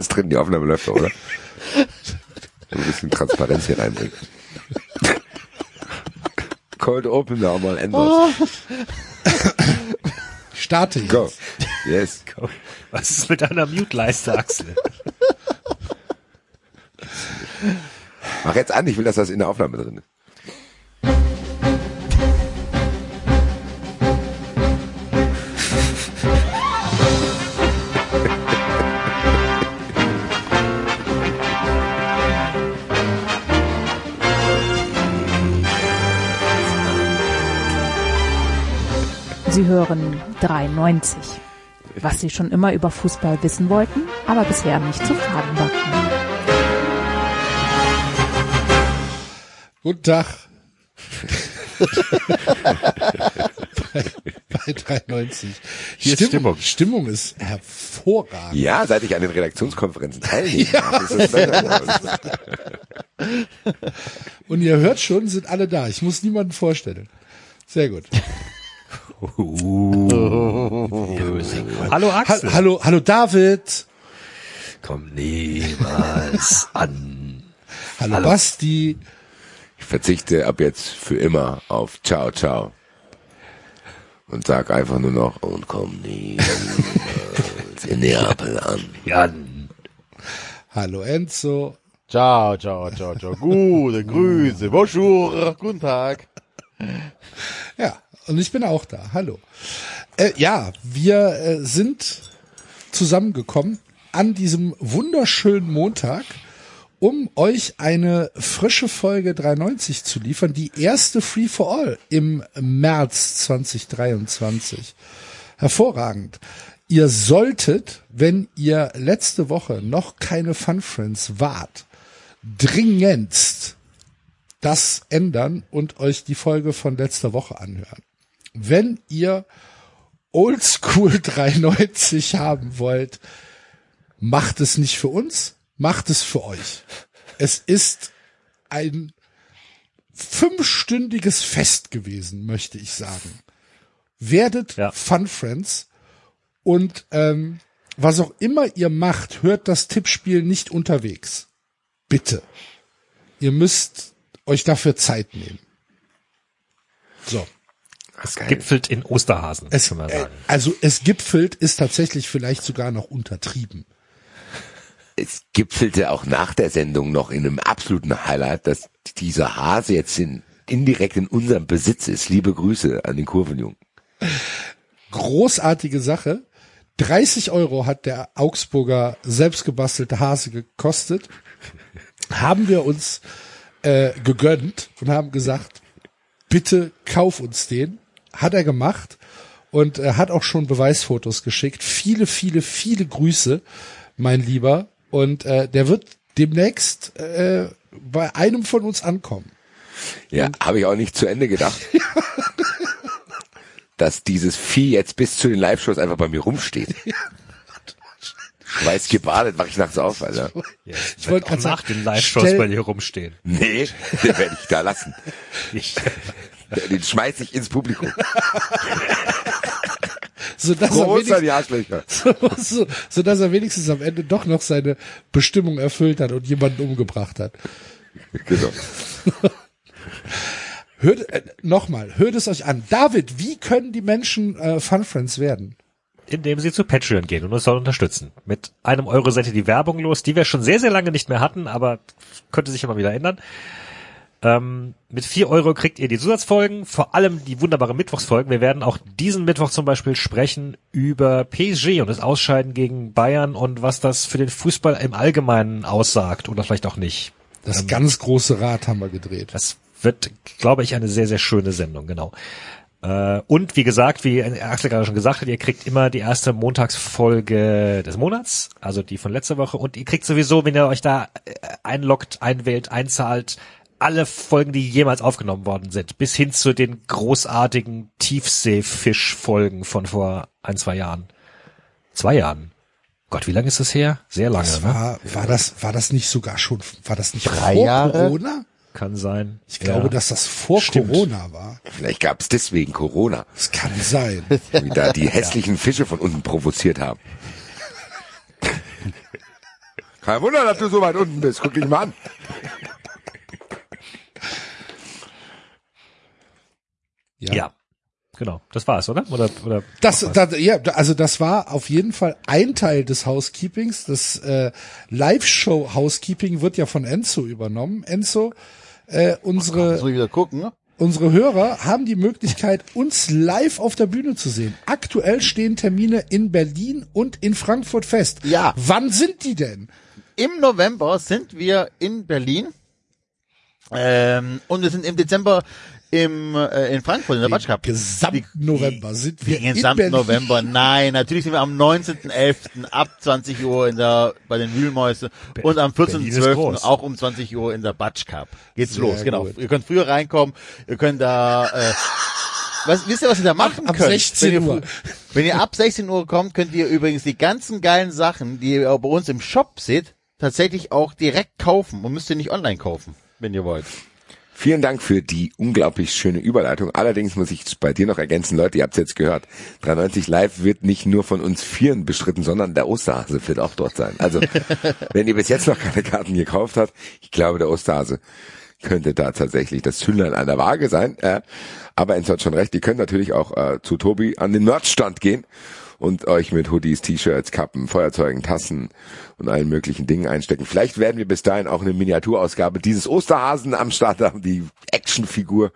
ist drin, die Aufnahme läuft doch, oder? Ein bisschen Transparenz hier reinbringen. Cold Open da mal ändern. Oh. Starte jetzt. Go. Yes. Was ist mit deiner Mute-Leiste, Axel? Mach jetzt an, ich will, dass das in der Aufnahme drin ist. Hören 93. Was Sie schon immer über Fußball wissen wollten, aber bisher nicht zu fragen wagten. Guten Tag. bei, bei 93. Hier ist Stimmung. Stimmung ist hervorragend. Ja, seit ich an den Redaktionskonferenzen teilnehme. geworden. Und ihr hört schon, sind alle da. Ich muss niemanden vorstellen. Sehr gut. Hallo Ha Axel. hallo, hallo David. Komm niemals an. Hallo, Basti. Ich verzichte ab jetzt für immer auf Ciao, ciao. Und sag einfach nur noch, und komm niemals in Neapel an. Jan. Hallo Enzo. Ciao, ciao, ciao, ciao. Gute Grüße. Bonjour. Guten Tag. Ja, und ich bin auch da. Hallo. Äh, ja, wir äh, sind zusammengekommen an diesem wunderschönen Montag, um euch eine frische Folge 93 zu liefern. Die erste Free for All im März 2023. Hervorragend. Ihr solltet, wenn ihr letzte Woche noch keine Fun Friends wart, dringendst das ändern und euch die Folge von letzter Woche anhören. Wenn ihr Oldschool 93 haben wollt, macht es nicht für uns, macht es für euch. Es ist ein fünfstündiges Fest gewesen, möchte ich sagen. Werdet Ja. Fun Friends und ähm, was auch immer ihr macht, hört das Tippspiel nicht unterwegs. Bitte. Ihr müsst euch dafür Zeit nehmen. So. Ist geil. Gipfelt in Osterhasen, Es, kann man äh, sagen. also es gipfelt ist tatsächlich vielleicht sogar noch untertrieben. Es gipfelte auch nach der Sendung noch in einem absoluten Highlight, dass dieser Hase jetzt in, indirekt in unserem Besitz ist. Liebe Grüße an den Kurvenjungen. Großartige Sache. 30 Euro hat der Augsburger selbstgebastelte Hase gekostet. Haben wir uns äh, gegönnt und haben gesagt, bitte kauf uns den. Hat er gemacht und äh, hat auch schon Beweisfotos geschickt. Viele, viele, viele Grüße, mein Lieber. Und äh, der wird demnächst äh, bei einem von uns ankommen. Ja, habe ich auch nicht zu Ende gedacht. dass dieses Vieh jetzt bis zu den Live-Shows einfach bei mir rumsteht. Schweiß gebadet, mach ich nachts auf, Alter. Ich wollte Auch gerade nach den Live-Shows bei dir rumstehen. Nee, den werde ich da lassen. Ich, Den schmeiß ich ins Publikum. so dass er Groß wenigstens, an die Arschlöcher. so, so dass er wenigstens am Ende doch noch seine Bestimmung erfüllt hat und jemanden umgebracht hat. Genau. Hört äh, nochmal, hört es euch an. David, wie können die Menschen äh, Fun Friends werden? indem sie zu Patreon gehen und uns dort unterstützen. Mit einem Euro seid ihr die Werbung los, die wir schon sehr, sehr lange nicht mehr hatten, aber könnte sich immer wieder ändern. Ähm, mit vier Euro kriegt ihr die Zusatzfolgen, vor allem die wunderbaren Mittwochsfolgen. Wir werden auch diesen Mittwoch zum Beispiel sprechen über PSG und das Ausscheiden gegen Bayern und was das für den Fußball im Allgemeinen aussagt oder vielleicht auch nicht. Das ganz große Rad haben wir gedreht. Das wird, glaube ich, eine sehr, sehr schöne Sendung, genau. Äh, und wie gesagt, wie Axel gerade schon gesagt hat, ihr kriegt immer die erste Montagsfolge des Monats, also die von letzter Woche. Und ihr kriegt sowieso, wenn ihr euch da äh, einloggt, einwählt, einzahlt, alle Folgen, die jemals aufgenommen worden sind, bis hin zu den großartigen Tiefseefisch-Folgen von vor ein, zwei Jahren. Zwei Jahren. Gott, wie lange ist das her? Sehr lange, Das ne? war, war das, war das nicht sogar schon, war das nicht Drei vor Jahre? Corona? Kann sein. Ich glaube, Ja. dass das vor Stimmt. Corona war. Vielleicht gab es deswegen Corona, Das kann sein. wie da die hässlichen Fische von unten provoziert haben. Kein Wunder, dass du so weit unten bist. Guck dich mal an. Ja. Genau, das war's, oder? Oder, oder Das, das, ja, also das war auf jeden Fall ein Teil des Housekeepings. Das äh, Live-Show-Housekeeping wird ja von Enzo übernommen. Enzo, äh, unsere ich wieder gucken, ne? unsere Hörer haben die Möglichkeit, uns live auf der Bühne zu sehen. Aktuell stehen Termine in Berlin und in Frankfurt fest. Ja. Wann sind die denn? Im November sind wir in Berlin. Ähm, und wir sind im Dezember im, äh, in Frankfurt in der Batsch Cup. Gesamten November sind wir Den in gesamten Berlin. November. Nein, natürlich sind wir am 19.11. ab 20 Uhr in der, bei den Wühlmäuse und am Berlin ist 14.12. groß. auch um 20 Uhr in der Batsch Cup. Geht's Sehr los, genau. gut. Ihr könnt früher reinkommen, ihr könnt da, äh, was, wisst ihr, was ihr da machen ab könnt? 16 wenn ihr, Uhr. Wenn ihr ab 16 Uhr kommt, könnt ihr übrigens die ganzen geilen Sachen, die ihr bei uns im Shop seht, tatsächlich auch direkt kaufen und müsst ihr nicht online kaufen, wenn ihr wollt. Vielen Dank für die unglaublich schöne Überleitung. Allerdings muss ich bei dir noch ergänzen, Leute, ihr habt es jetzt gehört. 93 Live wird nicht nur von uns Vieren bestritten, sondern der Osterhase wird auch dort sein. Also, wenn ihr bis jetzt noch keine Karten gekauft habt, ich glaube, der Osterhase könnte da tatsächlich das Zündlein an der Waage sein. Äh, aber Enzo hat schon recht, ihr könnt natürlich auch äh, zu Tobi an den Merchstand gehen und euch mit Hoodies, T-Shirts, Kappen, Feuerzeugen, Tassen und allen möglichen Dingen einstecken. Vielleicht werden wir bis dahin auch eine Miniaturausgabe dieses Osterhasen am Start haben, die Actionfigur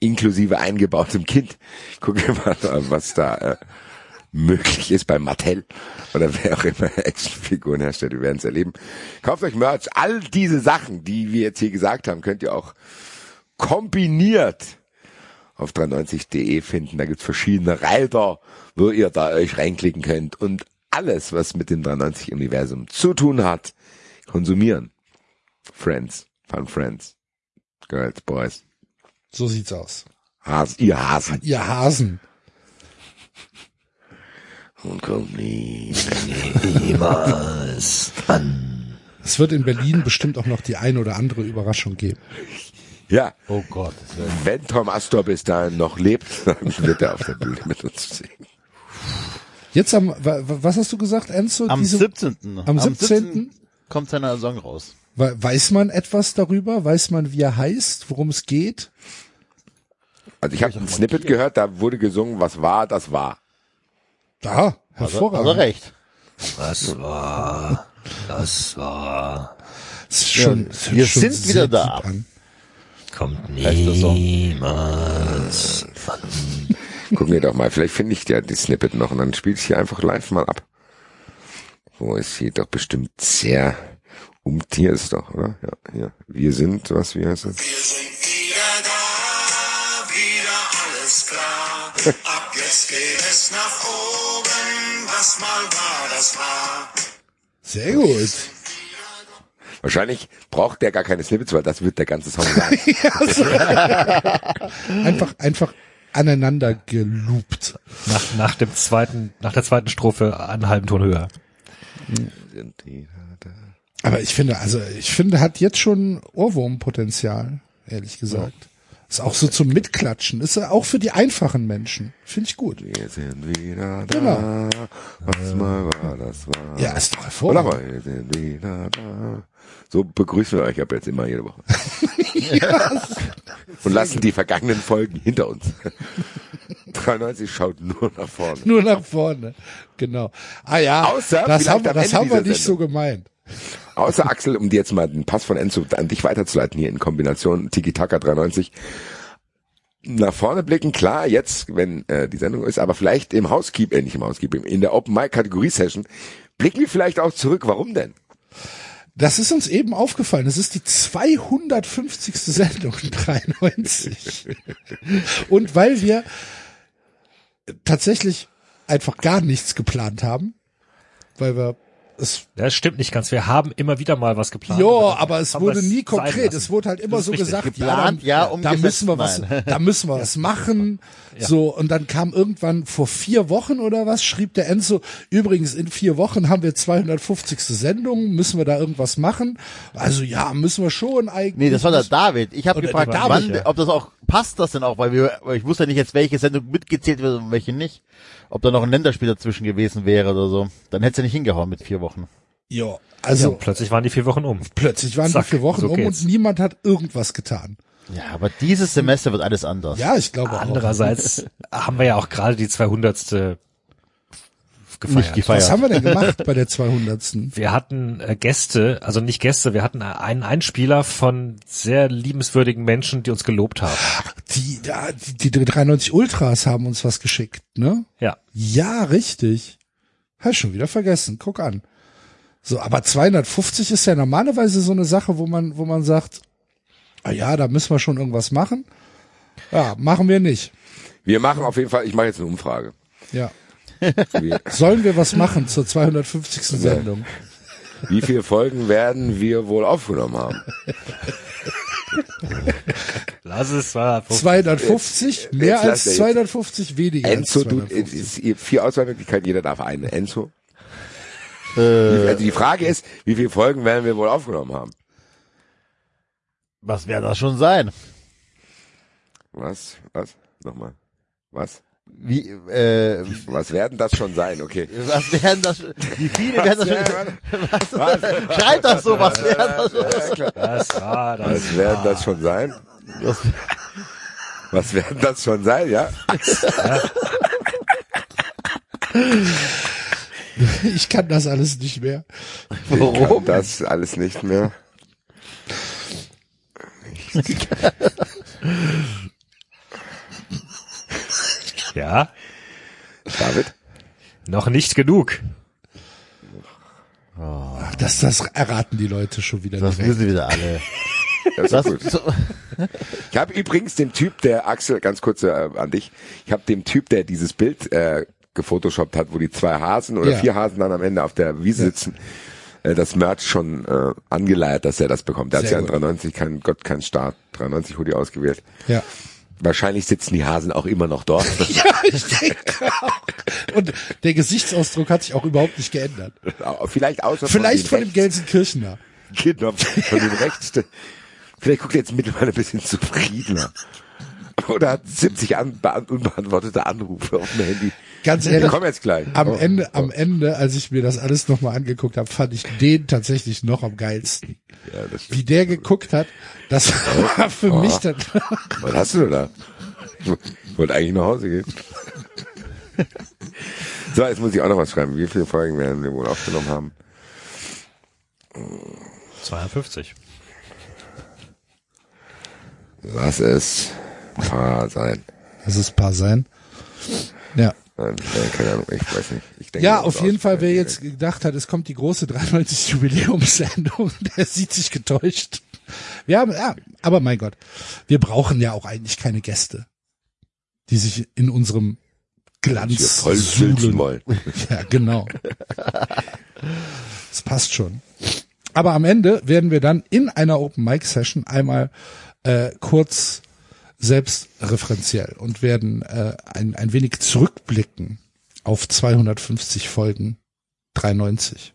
inklusive eingebautem Kind. Gucken wir mal, was da äh, möglich ist bei Mattel oder wer auch immer Actionfiguren herstellt. Wir werden es erleben. Kauft euch Merch. All diese Sachen, die wir jetzt hier gesagt haben, könnt ihr auch kombiniert auf 390.de finden. Da gibt's verschiedene Reiter, wo ihr da euch reinklicken könnt und alles, was mit dem 390-Universum zu tun hat, konsumieren. Friends, Fun Friends, Girls, Boys, So sieht's aus. Has, ihr Hasen. Ihr Hasen. Und kommt nie. niemals an. Es wird in Berlin bestimmt auch noch die ein oder andere Überraschung geben. Ja, Oh Gott. wenn Tom Astor bis dahin noch lebt, dann wird er auf der Bühne mit uns singen. Jetzt am, wa- wa- was hast du gesagt, Enzo? Am Diese- 17. am 17. kommt seiner Song raus. we- Weiß man etwas darüber? Weiß man, wie er heißt, worum es geht? Also ich habe ein Snippet gehört, da wurde gesungen, was war, das war. Da, hervorragend. also recht. Das war, das war, Das ist schon, Ja, wir schon sind wieder da. An. kommt niemals an. Gucken wir doch mal, vielleicht finde ich ja die Snippet noch und dann spiele ich hier einfach live mal ab. Wo ist hier doch bestimmt sehr um hier ist doch, oder? Ja, hier. Wir sind, was, wie heißt es? Wir sind wieder da, wieder alles klar. Ab jetzt geht es nach oben, was mal war, das war. Sehr gut. Wahrscheinlich braucht der gar keine Snippets, weil das wird der ganze Song sein. Einfach, einfach aneinander geloopt. Nach, nach dem zweiten, nach der zweiten Strophe einen halben Ton höher. Aber ich finde, also ich finde, hat jetzt schon Ohrwurmpotenzial, ehrlich gesagt. Ist auch so zum Mitklatschen. Ist ja auch für die einfachen Menschen. Finde ich gut. Wir sind wieder da. Genau. Was mal war, das war. Ja, ist doch hervorragend. mal, wir sind wieder da. So begrüßen wir euch ab jetzt immer jede Woche. Und lassen die vergangenen Folgen hinter uns. 93 schaut nur nach vorne. Nur nach vorne. Genau. Ah ja, Außer das haben, das haben wir nicht so gemeint. Außer Axel, um dir jetzt mal den Pass von Enzo an dich weiterzuleiten hier in Kombination Tiki-Taka 93. Nach vorne blicken, klar, jetzt, wenn äh, die Sendung ist, aber vielleicht im Housekeep, äh, nicht im Housekeep, in der Open Mic Kategorie Session, blicken wir vielleicht auch zurück. Warum denn? Das ist uns eben aufgefallen. Das ist die 250. Sendung 93. Und weil wir tatsächlich einfach gar nichts geplant haben, weil wir es Das stimmt nicht ganz. Wir haben immer wieder mal was geplant. Ja, dann aber es wurde nie konkret. Es wurde halt immer so richtig. gesagt, Geplant, ja, ja, da, müssen wir was, nein. da müssen wir was machen. So, und dann kam irgendwann vor vier Wochen oder was, schrieb der Enzo, übrigens in vier Wochen haben wir 250. Sendung, müssen wir da irgendwas machen? Also ja, müssen wir schon eigentlich. Nee, das war der David. Ich habe gefragt, wann, ja. ob das auch passt das denn auch, weil wir, weil ich wusste ja nicht jetzt, welche Sendung mitgezählt wird und welche nicht. Ob da noch ein Länderspiel dazwischen gewesen wäre oder so. Dann hätte es ja nicht hingehauen mit vier Wochen. Ja, Ja, also und plötzlich waren die vier Wochen um. plötzlich waren Zack, die vier Wochen so um geht's. und niemand hat irgendwas getan. Ja, aber dieses Semester wird alles anders. Ja, ich glaube auch. Andererseits haben wir ja auch gerade die 200. gefeiert. Nicht gefeiert. Was haben wir denn gemacht bei der 200. Wir hatten äh, Gäste, also nicht Gäste, wir hatten einen Einspieler von sehr liebenswürdigen Menschen, die uns gelobt haben. Die, die, die 93 Ultras haben uns was geschickt, ne? Ja. Ja, richtig. Ich schon wieder vergessen. Guck an. So, aber 250 ist ja normalerweise so eine Sache, wo man, wo man sagt, ah ja, da müssen wir schon irgendwas machen. Ja, machen wir nicht. Wir machen auf jeden Fall, ich mache jetzt eine Umfrage. Ja. Sollen wir was machen zur 250. Sendung? wie viele Folgen werden wir wohl aufgenommen haben? Lass es mal. 250? Mehr jetzt als er jetzt- 250, weniger Enzo, als du, 250. es ist vier Auswahlmöglichkeiten, jeder darf eine. Enzo? Äh, Also die Frage ist, wie viele Folgen werden wir wohl aufgenommen haben? was wird das schon sein? Was? Was? Nochmal. Was? Wie, äh, Was werden das schon sein? Okay. was werden das, wie viele werden das schon, Was? schreibt das so, was werden das schon? Das war das. Was werden das schon sein? Was, Was werden das schon sein, ja? Ich kann das alles nicht mehr. Ich kann warum? das alles nicht mehr. Ja, David? noch nicht genug. Ach, Das, das erraten die Leute schon wieder. Das direkt. wissen wieder alle. Das ist Das, gut. Ich habe übrigens dem Typ, der Axel, ganz kurz äh, an dich, ich habe dem Typ, der dieses Bild äh, gefotoshoppt hat, wo die zwei Hasen oder Ja. vier Hasen dann am Ende auf der Wiese sitzen, äh, das Merch schon äh, angeleiert, dass er das bekommt. Der hat ja in gut. 93 kein Gott, kein Start, 93 Hoodie ausgewählt. Ja. Wahrscheinlich sitzen die Hasen auch immer noch dort. Ja, ich denke auch. Und der Gesichtsausdruck hat sich auch überhaupt nicht geändert. Vielleicht außer Vielleicht von von dem Gelsenkirchener. genau, von dem rechts. Vielleicht guckt er jetzt mittlerweile ein bisschen zufriedener. Oder hat 70 an, beant- unbeantwortete Anrufe auf dem Handy. Ganz ehrlich, kommen jetzt gleich. am Oh, Ende, oh. am Ende, als ich mir das alles nochmal angeguckt habe, fand ich den tatsächlich noch am geilsten. Ja, das stimmt. Wie der geguckt hat, das war für Oh. mich dann, Was hast du denn da? Ich wollte eigentlich nach Hause gehen. So, jetzt muss ich auch noch was schreiben. Wie viele Folgen werden wir wohl aufgenommen haben? 52. Lass es paar sein. das ist paar sein. Ja. Äh, keine Ahnung, ich weiß nicht. Ich denke, Ja, auf jeden Fall, wer jetzt gedacht hat, es kommt die große 93 Jubiläumssendung, der sieht sich getäuscht. Wir haben, ja, aber mein Gott, wir brauchen ja auch eigentlich keine Gäste, die sich in unserem Glanz voll suhlen. wollen. Ja, genau. Das passt schon. Aber am Ende werden wir dann in einer Open Mic Session einmal äh, kurz selbstreferenziell und werden äh, ein, ein wenig zurückblicken auf 250 Folgen 93.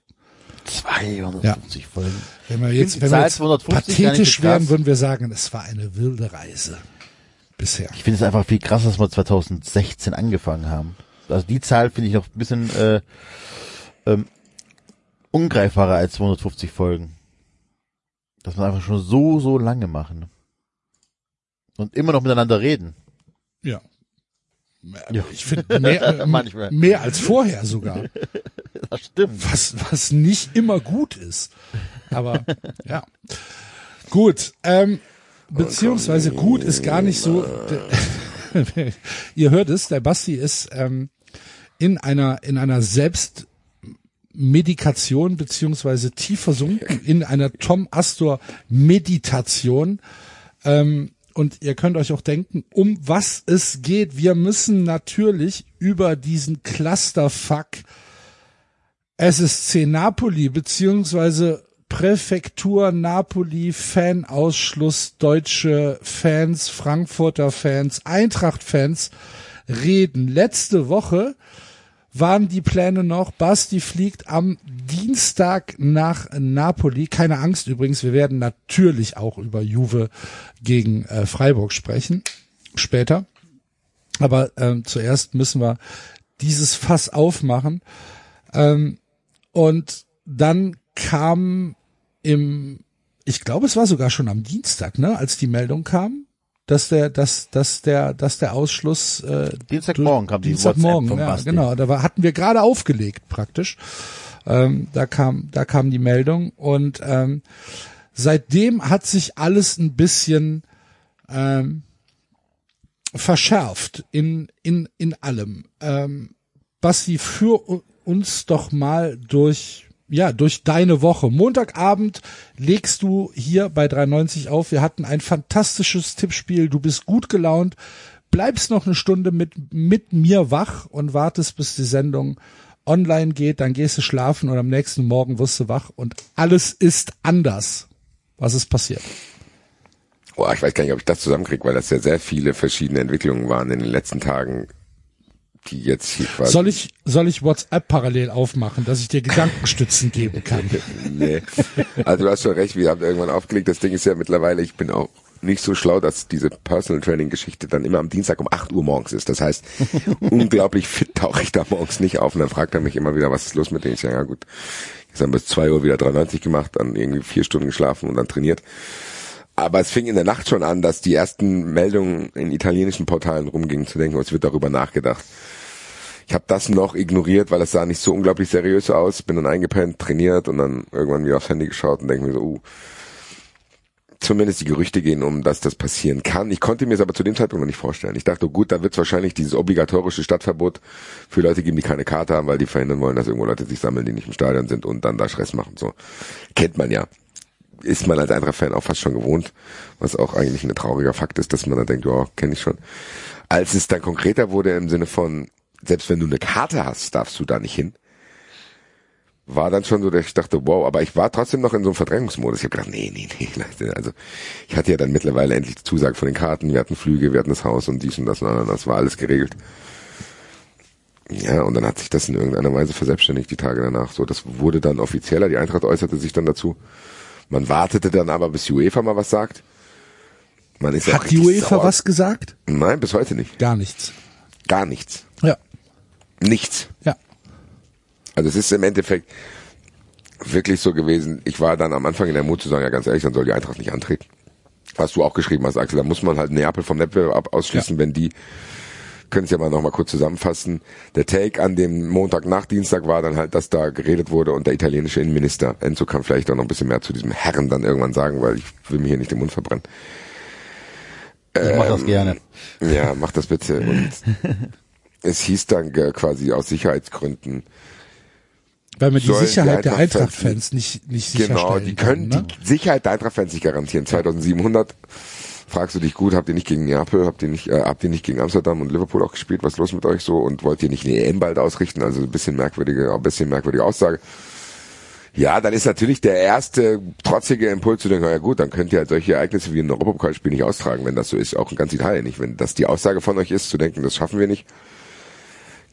250 Folgen. Wenn wir jetzt, wenn wir jetzt 250 gar nicht pathetisch wären, krass. würden wir sagen, es war eine wilde Reise bisher. Ich finde es einfach viel krasser, dass wir 2016 angefangen haben. Also die Zahl finde ich noch ein bisschen äh, ähm, ungreifbarer als 250 Folgen. Dass wir einfach schon so, so lange machen. Und immer noch miteinander reden. Ja. Ja. Ich finde mehr, äh, Manchmal. mehr als vorher sogar. Das stimmt. was, was nicht immer gut ist. Aber ja. Gut. Ähm, beziehungsweise gut ist gar nicht so. Ihr hört es, der Basti ist ähm, in einer in einer Selbstmedikation beziehungsweise tief versunken in einer Tom Astor Meditation. Ähm, und ihr könnt euch auch denken, um was es geht. Wir müssen natürlich über diesen Clusterfuck SSC Napoli beziehungsweise Präfektur Napoli Fanausschluss deutsche Fans, Frankfurter Fans, Eintracht Fans reden. Letzte Woche waren die Pläne noch, Basti fliegt am Dienstag nach Napoli. Keine Angst übrigens, wir werden natürlich auch über Juve gegen äh, Freiburg sprechen. Später. Aber ähm, zuerst müssen wir dieses Fass aufmachen. Ähm, und dann kam im, ich glaube, es war sogar schon am Dienstag, ne, als die Meldung kam, dass der, dass, dass der, dass der Ausschluss äh, Dienstagmorgen kam die Dienstagmorgen, WhatsApp von ja, Basti. genau, da war, hatten wir gerade aufgelegt praktisch. Ähm, da kam, da kam die Meldung und ähm, seitdem hat sich alles ein bisschen ähm, verschärft in in in allem. Ähm, Basti, führ u- uns doch mal durch ja, durch deine Woche. Montagabend legst du hier bei 93 auf. Wir hatten ein fantastisches Tippspiel. Du bist gut gelaunt, bleibst noch eine Stunde mit, mit mir wach und wartest, bis die Sendung online geht. Dann gehst du schlafen und am nächsten Morgen wirst du wach und alles ist anders. Was ist passiert? Boah, ich weiß gar nicht, ob ich das zusammenkriege, weil das ja sehr viele verschiedene Entwicklungen waren in den letzten Tagen, die jetzt hier quasi. Soll ich, soll ich WhatsApp parallel aufmachen, dass ich dir Gedankenstützen geben kann? nee. Also du hast schon recht, wir haben irgendwann aufgelegt. Das Ding ist ja mittlerweile, ich bin auch nicht so schlau, dass diese Personal Training Geschichte dann immer am Dienstag um 8 Uhr morgens ist. Das heißt, unglaublich fit tauche ich da morgens nicht auf und dann fragt er mich immer wieder, was ist los mit denen? Ich sage, ja gut, ich habe bis 2 Uhr wieder 93 gemacht, dann irgendwie vier Stunden geschlafen und dann trainiert. Aber es fing in der Nacht schon an, dass die ersten Meldungen in italienischen Portalen rumgingen, zu denken, es wird darüber nachgedacht. Ich habe das noch ignoriert, weil es sah nicht so unglaublich seriös aus. Bin dann eingepennt, trainiert und dann irgendwann wieder aufs Handy geschaut und denke mir so, uh, zumindest die Gerüchte gehen um, dass das passieren kann. Ich konnte mir es aber zu dem Zeitpunkt noch nicht vorstellen. Ich dachte, gut, da wird es wahrscheinlich dieses obligatorische Stadtverbot für Leute geben, die keine Karte haben, weil die verhindern wollen, dass irgendwo Leute sich sammeln, die nicht im Stadion sind und dann da Stress machen. So kennt man ja. Ist man als Eintracht-Fan auch fast schon gewohnt, was auch eigentlich ein trauriger Fakt ist, dass man dann denkt, ja, kenne ich schon. Als es dann konkreter wurde im Sinne von, selbst wenn du eine Karte hast, darfst du da nicht hin, war dann schon so, dass ich dachte, wow, aber ich war trotzdem noch in so einem Verdrängungsmodus. Ich habe gedacht, nee, nee, nee. Also ich hatte ja dann mittlerweile endlich die Zusage von den Karten, wir hatten Flüge, wir hatten das Haus und dies und das und das, das war alles geregelt. Ja, und dann hat sich das in irgendeiner Weise verselbstständigt, die Tage danach. So, das wurde dann offizieller, die Eintracht äußerte sich dann dazu. Man wartete dann aber, bis die UEFA mal was sagt. Man ist ja Hat die richtig UEFA sauer. was gesagt? Nein, bis heute nicht. Gar nichts. Gar nichts. Ja, Nichts. ja. Also es ist im Endeffekt wirklich so gewesen. Ich war dann am Anfang in der Mut zu sagen, ja ganz ehrlich, dann soll die Eintracht nicht antreten. Was du auch geschrieben hast, Axel, da muss man halt Neapel vom Wettbewerb ausschließen, wenn die können es ja mal noch mal kurz zusammenfassen. Der Take an dem Montag nach Dienstag war dann halt, dass da geredet wurde und der italienische Innenminister, Enzo kann vielleicht auch noch ein bisschen mehr zu diesem Herren dann irgendwann sagen, weil ich will mir hier nicht den Mund verbrennen. Ich mach das Ähm, gerne. Ja, mach das bitte. Und es hieß dann äh, quasi aus Sicherheitsgründen, Weil man die Sollen die Sicherheit der Eintracht-Fans nicht, nicht Genau, sicherstellen die können kann, ne? die Sicherheit der Eintracht-Fans nicht garantieren. 2700 fragst du dich gut, habt ihr nicht gegen Neapel, habt ihr nicht, äh, habt ihr nicht gegen Amsterdam und Liverpool auch gespielt? Was ist los mit euch so? Und wollt ihr nicht eine EM bald ausrichten? Also ein bisschen merkwürdige, ein bisschen merkwürdige Aussage. Ja, dann ist natürlich der erste trotzige Impuls zu denken, ja gut, dann könnt ihr halt solche Ereignisse wie ein Europapokalspiel nicht austragen, wenn das so ist, auch in ganz Italien nicht. Wenn das die Aussage von euch ist, zu denken, das schaffen wir nicht,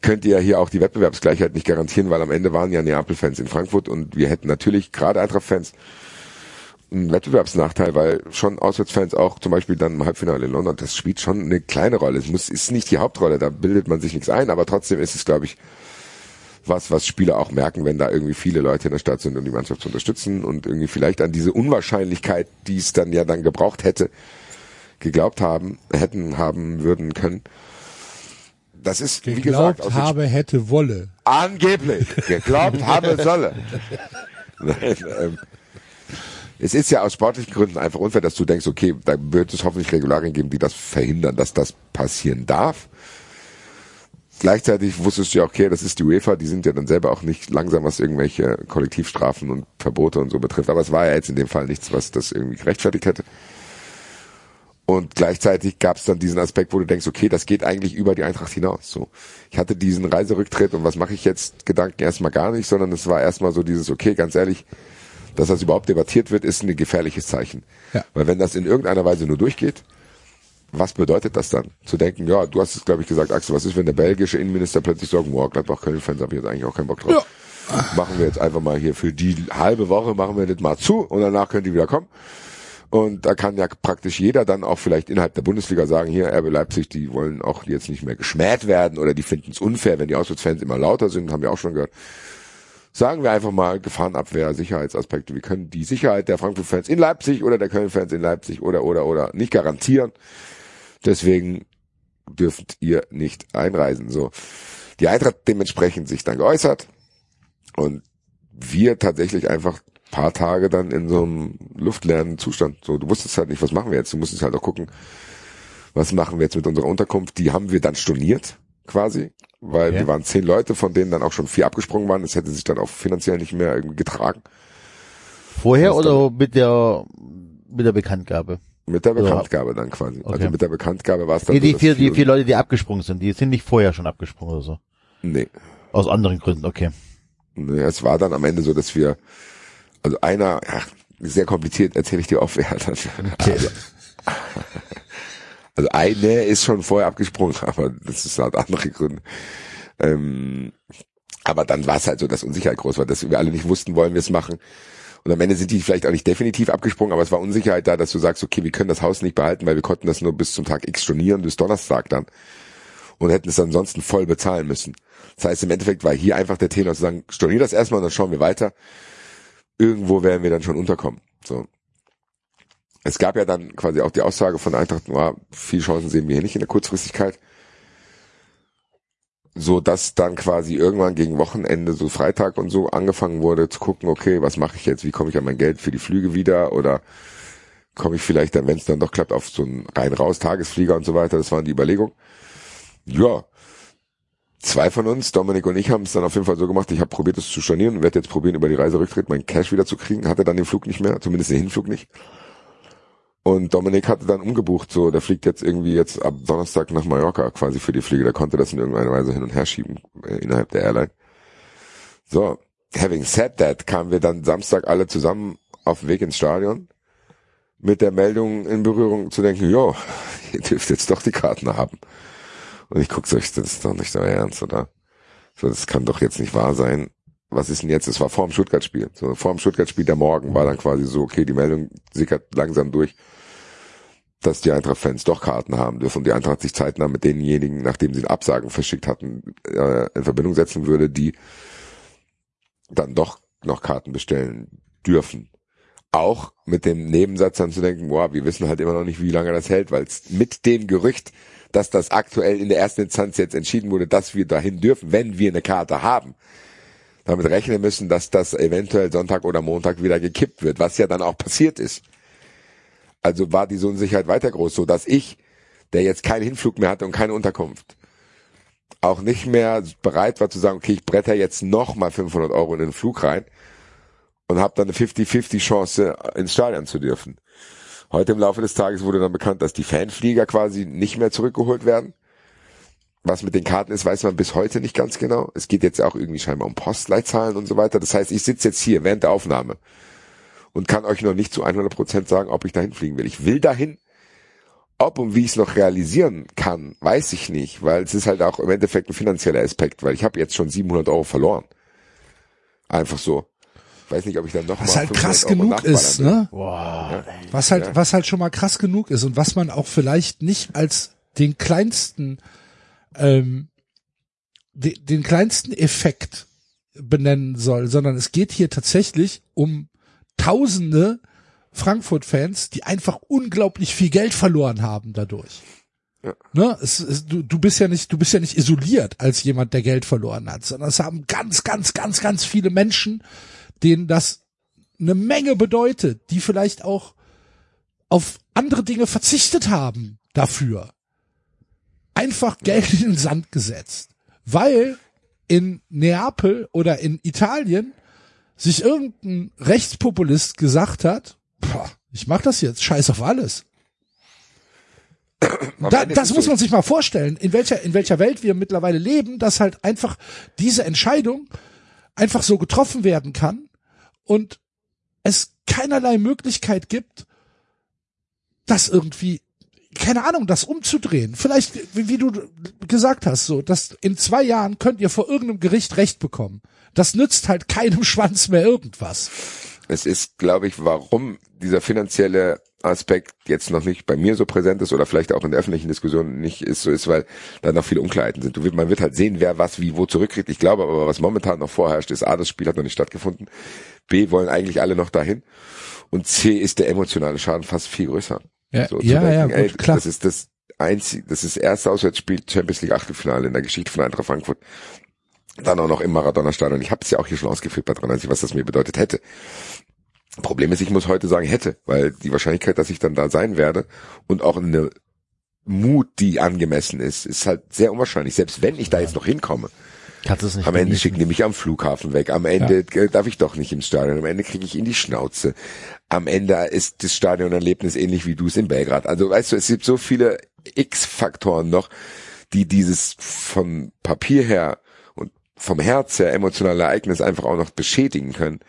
könnt ihr ja hier auch die Wettbewerbsgleichheit nicht garantieren, weil am Ende waren ja Neapel-Fans in Frankfurt und wir hätten natürlich gerade Eintracht-Fans einen Wettbewerbsnachteil, weil schon Auswärtsfans auch zum Beispiel dann im Halbfinale in London, das spielt schon eine kleine Rolle. Es muss, ist nicht die Hauptrolle, da bildet man sich nichts ein, aber trotzdem ist es, glaube ich, was, was Spieler auch merken, wenn da irgendwie viele Leute in der Stadt sind, um die Mannschaft zu unterstützen und irgendwie vielleicht an diese Unwahrscheinlichkeit, die es dann ja dann gebraucht hätte, geglaubt haben, hätten, haben, würden können. Das ist, wie Geglaubt gesagt, aus habe, hätte, wolle. Angeblich. Geglaubt habe solle. Ähm, es ist ja aus sportlichen Gründen einfach unfair, dass du denkst, okay, da wird es hoffentlich Regularien geben, die das verhindern, dass das passieren darf. Gleichzeitig wusstest du ja, okay, das ist die UEFA, die sind ja dann selber auch nicht langsam, was irgendwelche Kollektivstrafen und Verbote und so betrifft. Aber es war ja jetzt in dem Fall nichts, was das irgendwie gerechtfertigt hätte. Und gleichzeitig gab es dann diesen Aspekt, wo du denkst, okay, das geht eigentlich über die Eintracht hinaus. So, ich hatte diesen Reiserücktritt und was mache ich jetzt? Gedanken erstmal gar nicht, sondern es war erstmal so dieses, okay, ganz ehrlich, dass das überhaupt debattiert wird, ist ein gefährliches Zeichen. Ja. Weil wenn das in irgendeiner Weise nur durchgeht, was bedeutet das dann? Zu denken, ja, du hast es, glaube ich, gesagt, Axel, was ist, wenn der belgische Innenminister plötzlich sagt, boah, Gladbach Köln-Fans habe ich jetzt eigentlich auch keinen Bock drauf. Machen wir jetzt einfach mal hier für die halbe Woche, machen wir das mal zu und danach könnt ihr wieder kommen. Und da kann ja praktisch jeder dann auch vielleicht innerhalb der Bundesliga sagen, hier RB Leipzig, die wollen auch jetzt nicht mehr geschmäht werden oder die finden es unfair, wenn die Auswärtsfans immer lauter sind, haben wir auch schon gehört. sagen wir einfach mal Gefahrenabwehr, Sicherheitsaspekte. Wir können die Sicherheit der Frankfurt-Fans in Leipzig oder der Köln-Fans in Leipzig oder, oder, oder nicht garantieren. Deswegen dürft ihr nicht einreisen. So. Die Eintracht dementsprechend sich dann geäußert und wir tatsächlich einfach paar Tage dann in so einem luftleeren Zustand. So, du wusstest halt nicht, was machen wir jetzt. Du musstest halt auch gucken, was machen wir jetzt mit unserer Unterkunft. Die haben wir dann storniert, quasi, weil Ja. wir waren zehn Leute, von denen dann auch schon vier abgesprungen waren. Das hätte sich dann auch finanziell nicht mehr irgendwie getragen. Vorher oder mit der mit der Bekanntgabe? Mit der. Bekanntgabe dann quasi. Also Okay. mit der Bekanntgabe war es dann Nee, so, die dass vier, die vier Leute, die abgesprungen sind, die sind nicht vorher schon abgesprungen oder so. Nee. Aus anderen Gründen, okay. Nee, es war dann am Ende so, dass wir, also einer, ja, sehr kompliziert, erzähle ich dir auf, wer dann. Also, also eine ist schon vorher abgesprungen, aber das ist halt andere Gründe. Ähm, aber dann war es halt so, dass Unsicherheit groß war, dass wir alle nicht wussten, wollen wir es machen. Und am Ende sind die vielleicht auch nicht definitiv abgesprungen, aber es war Unsicherheit da, dass du sagst, okay, wir können das Haus nicht behalten, weil wir konnten das nur bis zum Tag X stornieren, bis Donnerstag dann. Und hätten es ansonsten voll bezahlen müssen. Das heißt, im Endeffekt war hier einfach der Tenor zu sagen, stornier das erstmal und dann schauen wir weiter. Irgendwo werden wir dann schon unterkommen. So. Es gab ja dann quasi auch die Aussage von Eintracht, war, viel Chancen sehen wir hier nicht in der Kurzfristigkeit. So dass dann quasi irgendwann gegen Wochenende, so Freitag und so, angefangen wurde zu gucken, okay, was mache ich jetzt, wie komme ich an mein Geld für die Flüge wieder oder komme ich vielleicht dann, wenn es dann doch klappt, auf so einen rein-raus Tagesflieger und so weiter. Das waren die Überlegungen. Ja, zwei von uns, Dominik und ich, haben es dann auf jeden Fall so gemacht, ich habe probiert es zu stornieren und werde jetzt probieren, über die Reise rücktritt meinen Cash wieder zu kriegen. Hatte dann den Flug nicht mehr, zumindest den Hinflug nicht. Und Dominik hatte dann umgebucht, so, der fliegt jetzt irgendwie jetzt ab Donnerstag nach Mallorca quasi für die Fliege. Der konnte das in irgendeiner Weise hin und her schieben äh, innerhalb der Airline. So, having said that, kamen wir dann Samstag alle zusammen auf Weg ins Stadion mit der Meldung in Berührung zu denken, jo, ihr dürft jetzt doch die Karten haben. Und ich guck so, ich, das ist doch nicht euer Ernst, oder? So, das kann doch jetzt nicht wahr sein. Was ist denn jetzt? Das war vor dem Stuttgart-Spiel. So, vor dem Stuttgart-Spiel der Morgen war dann quasi so, okay, die Meldung sickert langsam durch, dass die Eintracht-Fans doch Karten haben dürfen die Eintracht sich zeitnah mit denjenigen, nachdem sie Absagen verschickt hatten, äh, in Verbindung setzen würde, die dann doch noch Karten bestellen dürfen. Auch mit dem Nebensatz dann zu denken, boah, wir wissen halt immer noch nicht, wie lange das hält, weil es mit dem Gerücht, dass das aktuell in der ersten Instanz jetzt entschieden wurde, dass wir dahin dürfen, wenn wir eine Karte haben, damit rechnen müssen, dass das eventuell Sonntag oder Montag wieder gekippt wird, was ja dann auch passiert ist. Also war diese Unsicherheit weiter groß, so dass ich, der jetzt keinen Hinflug mehr hatte und keine Unterkunft, auch nicht mehr bereit war zu sagen, okay, ich bretter jetzt noch mal 500 Euro in den Flug rein und habe dann eine 50-50 Chance, ins Stadion zu dürfen. Heute im Laufe des Tages wurde dann bekannt, dass die Fanflieger quasi nicht mehr zurückgeholt werden. Was mit den Karten ist, weiß man bis heute nicht ganz genau. Es geht jetzt auch irgendwie scheinbar um Postleitzahlen und so weiter. Das heißt, ich sitze jetzt hier während der Aufnahme und kann euch noch nicht zu 100 Prozent sagen, ob ich dahin fliegen will. Ich will dahin. Ob und wie ich es noch realisieren kann, weiß ich nicht, weil es ist halt auch im Endeffekt ein finanzieller Aspekt, weil ich habe jetzt schon 700 Euro verloren. Einfach so. Weiß nicht, ob ich dann noch Was mal halt 500 krass genug ist, ne? Boah. Was halt, was halt schon mal krass genug ist und was man auch vielleicht nicht als den kleinsten, ähm, de, den kleinsten Effekt benennen soll, sondern es geht hier tatsächlich um Tausende Frankfurt-Fans, die einfach unglaublich viel Geld verloren haben dadurch. Ja. Ne? Es, es, du, du bist ja nicht, du bist ja nicht isoliert als jemand, der Geld verloren hat, sondern es haben ganz, ganz, ganz, ganz viele Menschen, denen das eine Menge bedeutet, die vielleicht auch auf andere Dinge verzichtet haben dafür. Einfach Geld in den Sand gesetzt. Weil in Neapel oder in Italien sich irgendein Rechtspopulist gesagt hat, boah, ich mach das jetzt, scheiß auf alles. Da, das muss man sich mal vorstellen, in welcher, in welcher Welt wir mittlerweile leben, dass halt einfach diese Entscheidung einfach so getroffen werden kann und es keinerlei Möglichkeit gibt, das irgendwie, keine Ahnung, das umzudrehen. Vielleicht, wie, wie du gesagt hast, so, dass in zwei Jahren könnt ihr vor irgendeinem Gericht Recht bekommen. Das nützt halt keinem Schwanz mehr irgendwas. Es ist, glaube ich, warum dieser finanzielle Aspekt jetzt noch nicht bei mir so präsent ist oder vielleicht auch in der öffentlichen Diskussion nicht ist so ist, weil da noch viele Unklarheiten sind. Wird- man wird halt sehen, wer was wie wo zurückkriegt. Ich glaube aber, was momentan noch vorherrscht, ist A, das Spiel hat noch nicht stattgefunden. B, wollen eigentlich alle noch dahin. Und C, ist der emotionale Schaden fast viel größer. Ja, So, ja, ja, denken, gut, klar. Das ist das einzige, das ist das erste Auswärtsspiel Champions League Achtelfinale in der Geschichte von Eintracht Frankfurt. Dann auch noch im Maradona-Stadion. Ich habe es ja auch hier schon ausgeführt bei 93, was das mir bedeutet hätte. Problem ist, ich muss heute sagen hätte, weil die Wahrscheinlichkeit, dass ich dann da sein werde und auch eine Mut, die angemessen ist, ist halt sehr unwahrscheinlich. Selbst wenn ich da jetzt noch hinkomme. Kannst du es nicht Am Ende schicken die mich am Flughafen weg. Am Ende äh, darf ich doch nicht ins Stadion. Am Ende kriege ich in die Schnauze. Am Ende ist das Stadionerlebnis ähnlich wie du es in Belgrad. Also weißt du, es gibt so viele X-Faktoren noch, die dieses von Papier her und vom Herz her emotionale Ereignis einfach auch noch beschädigen können.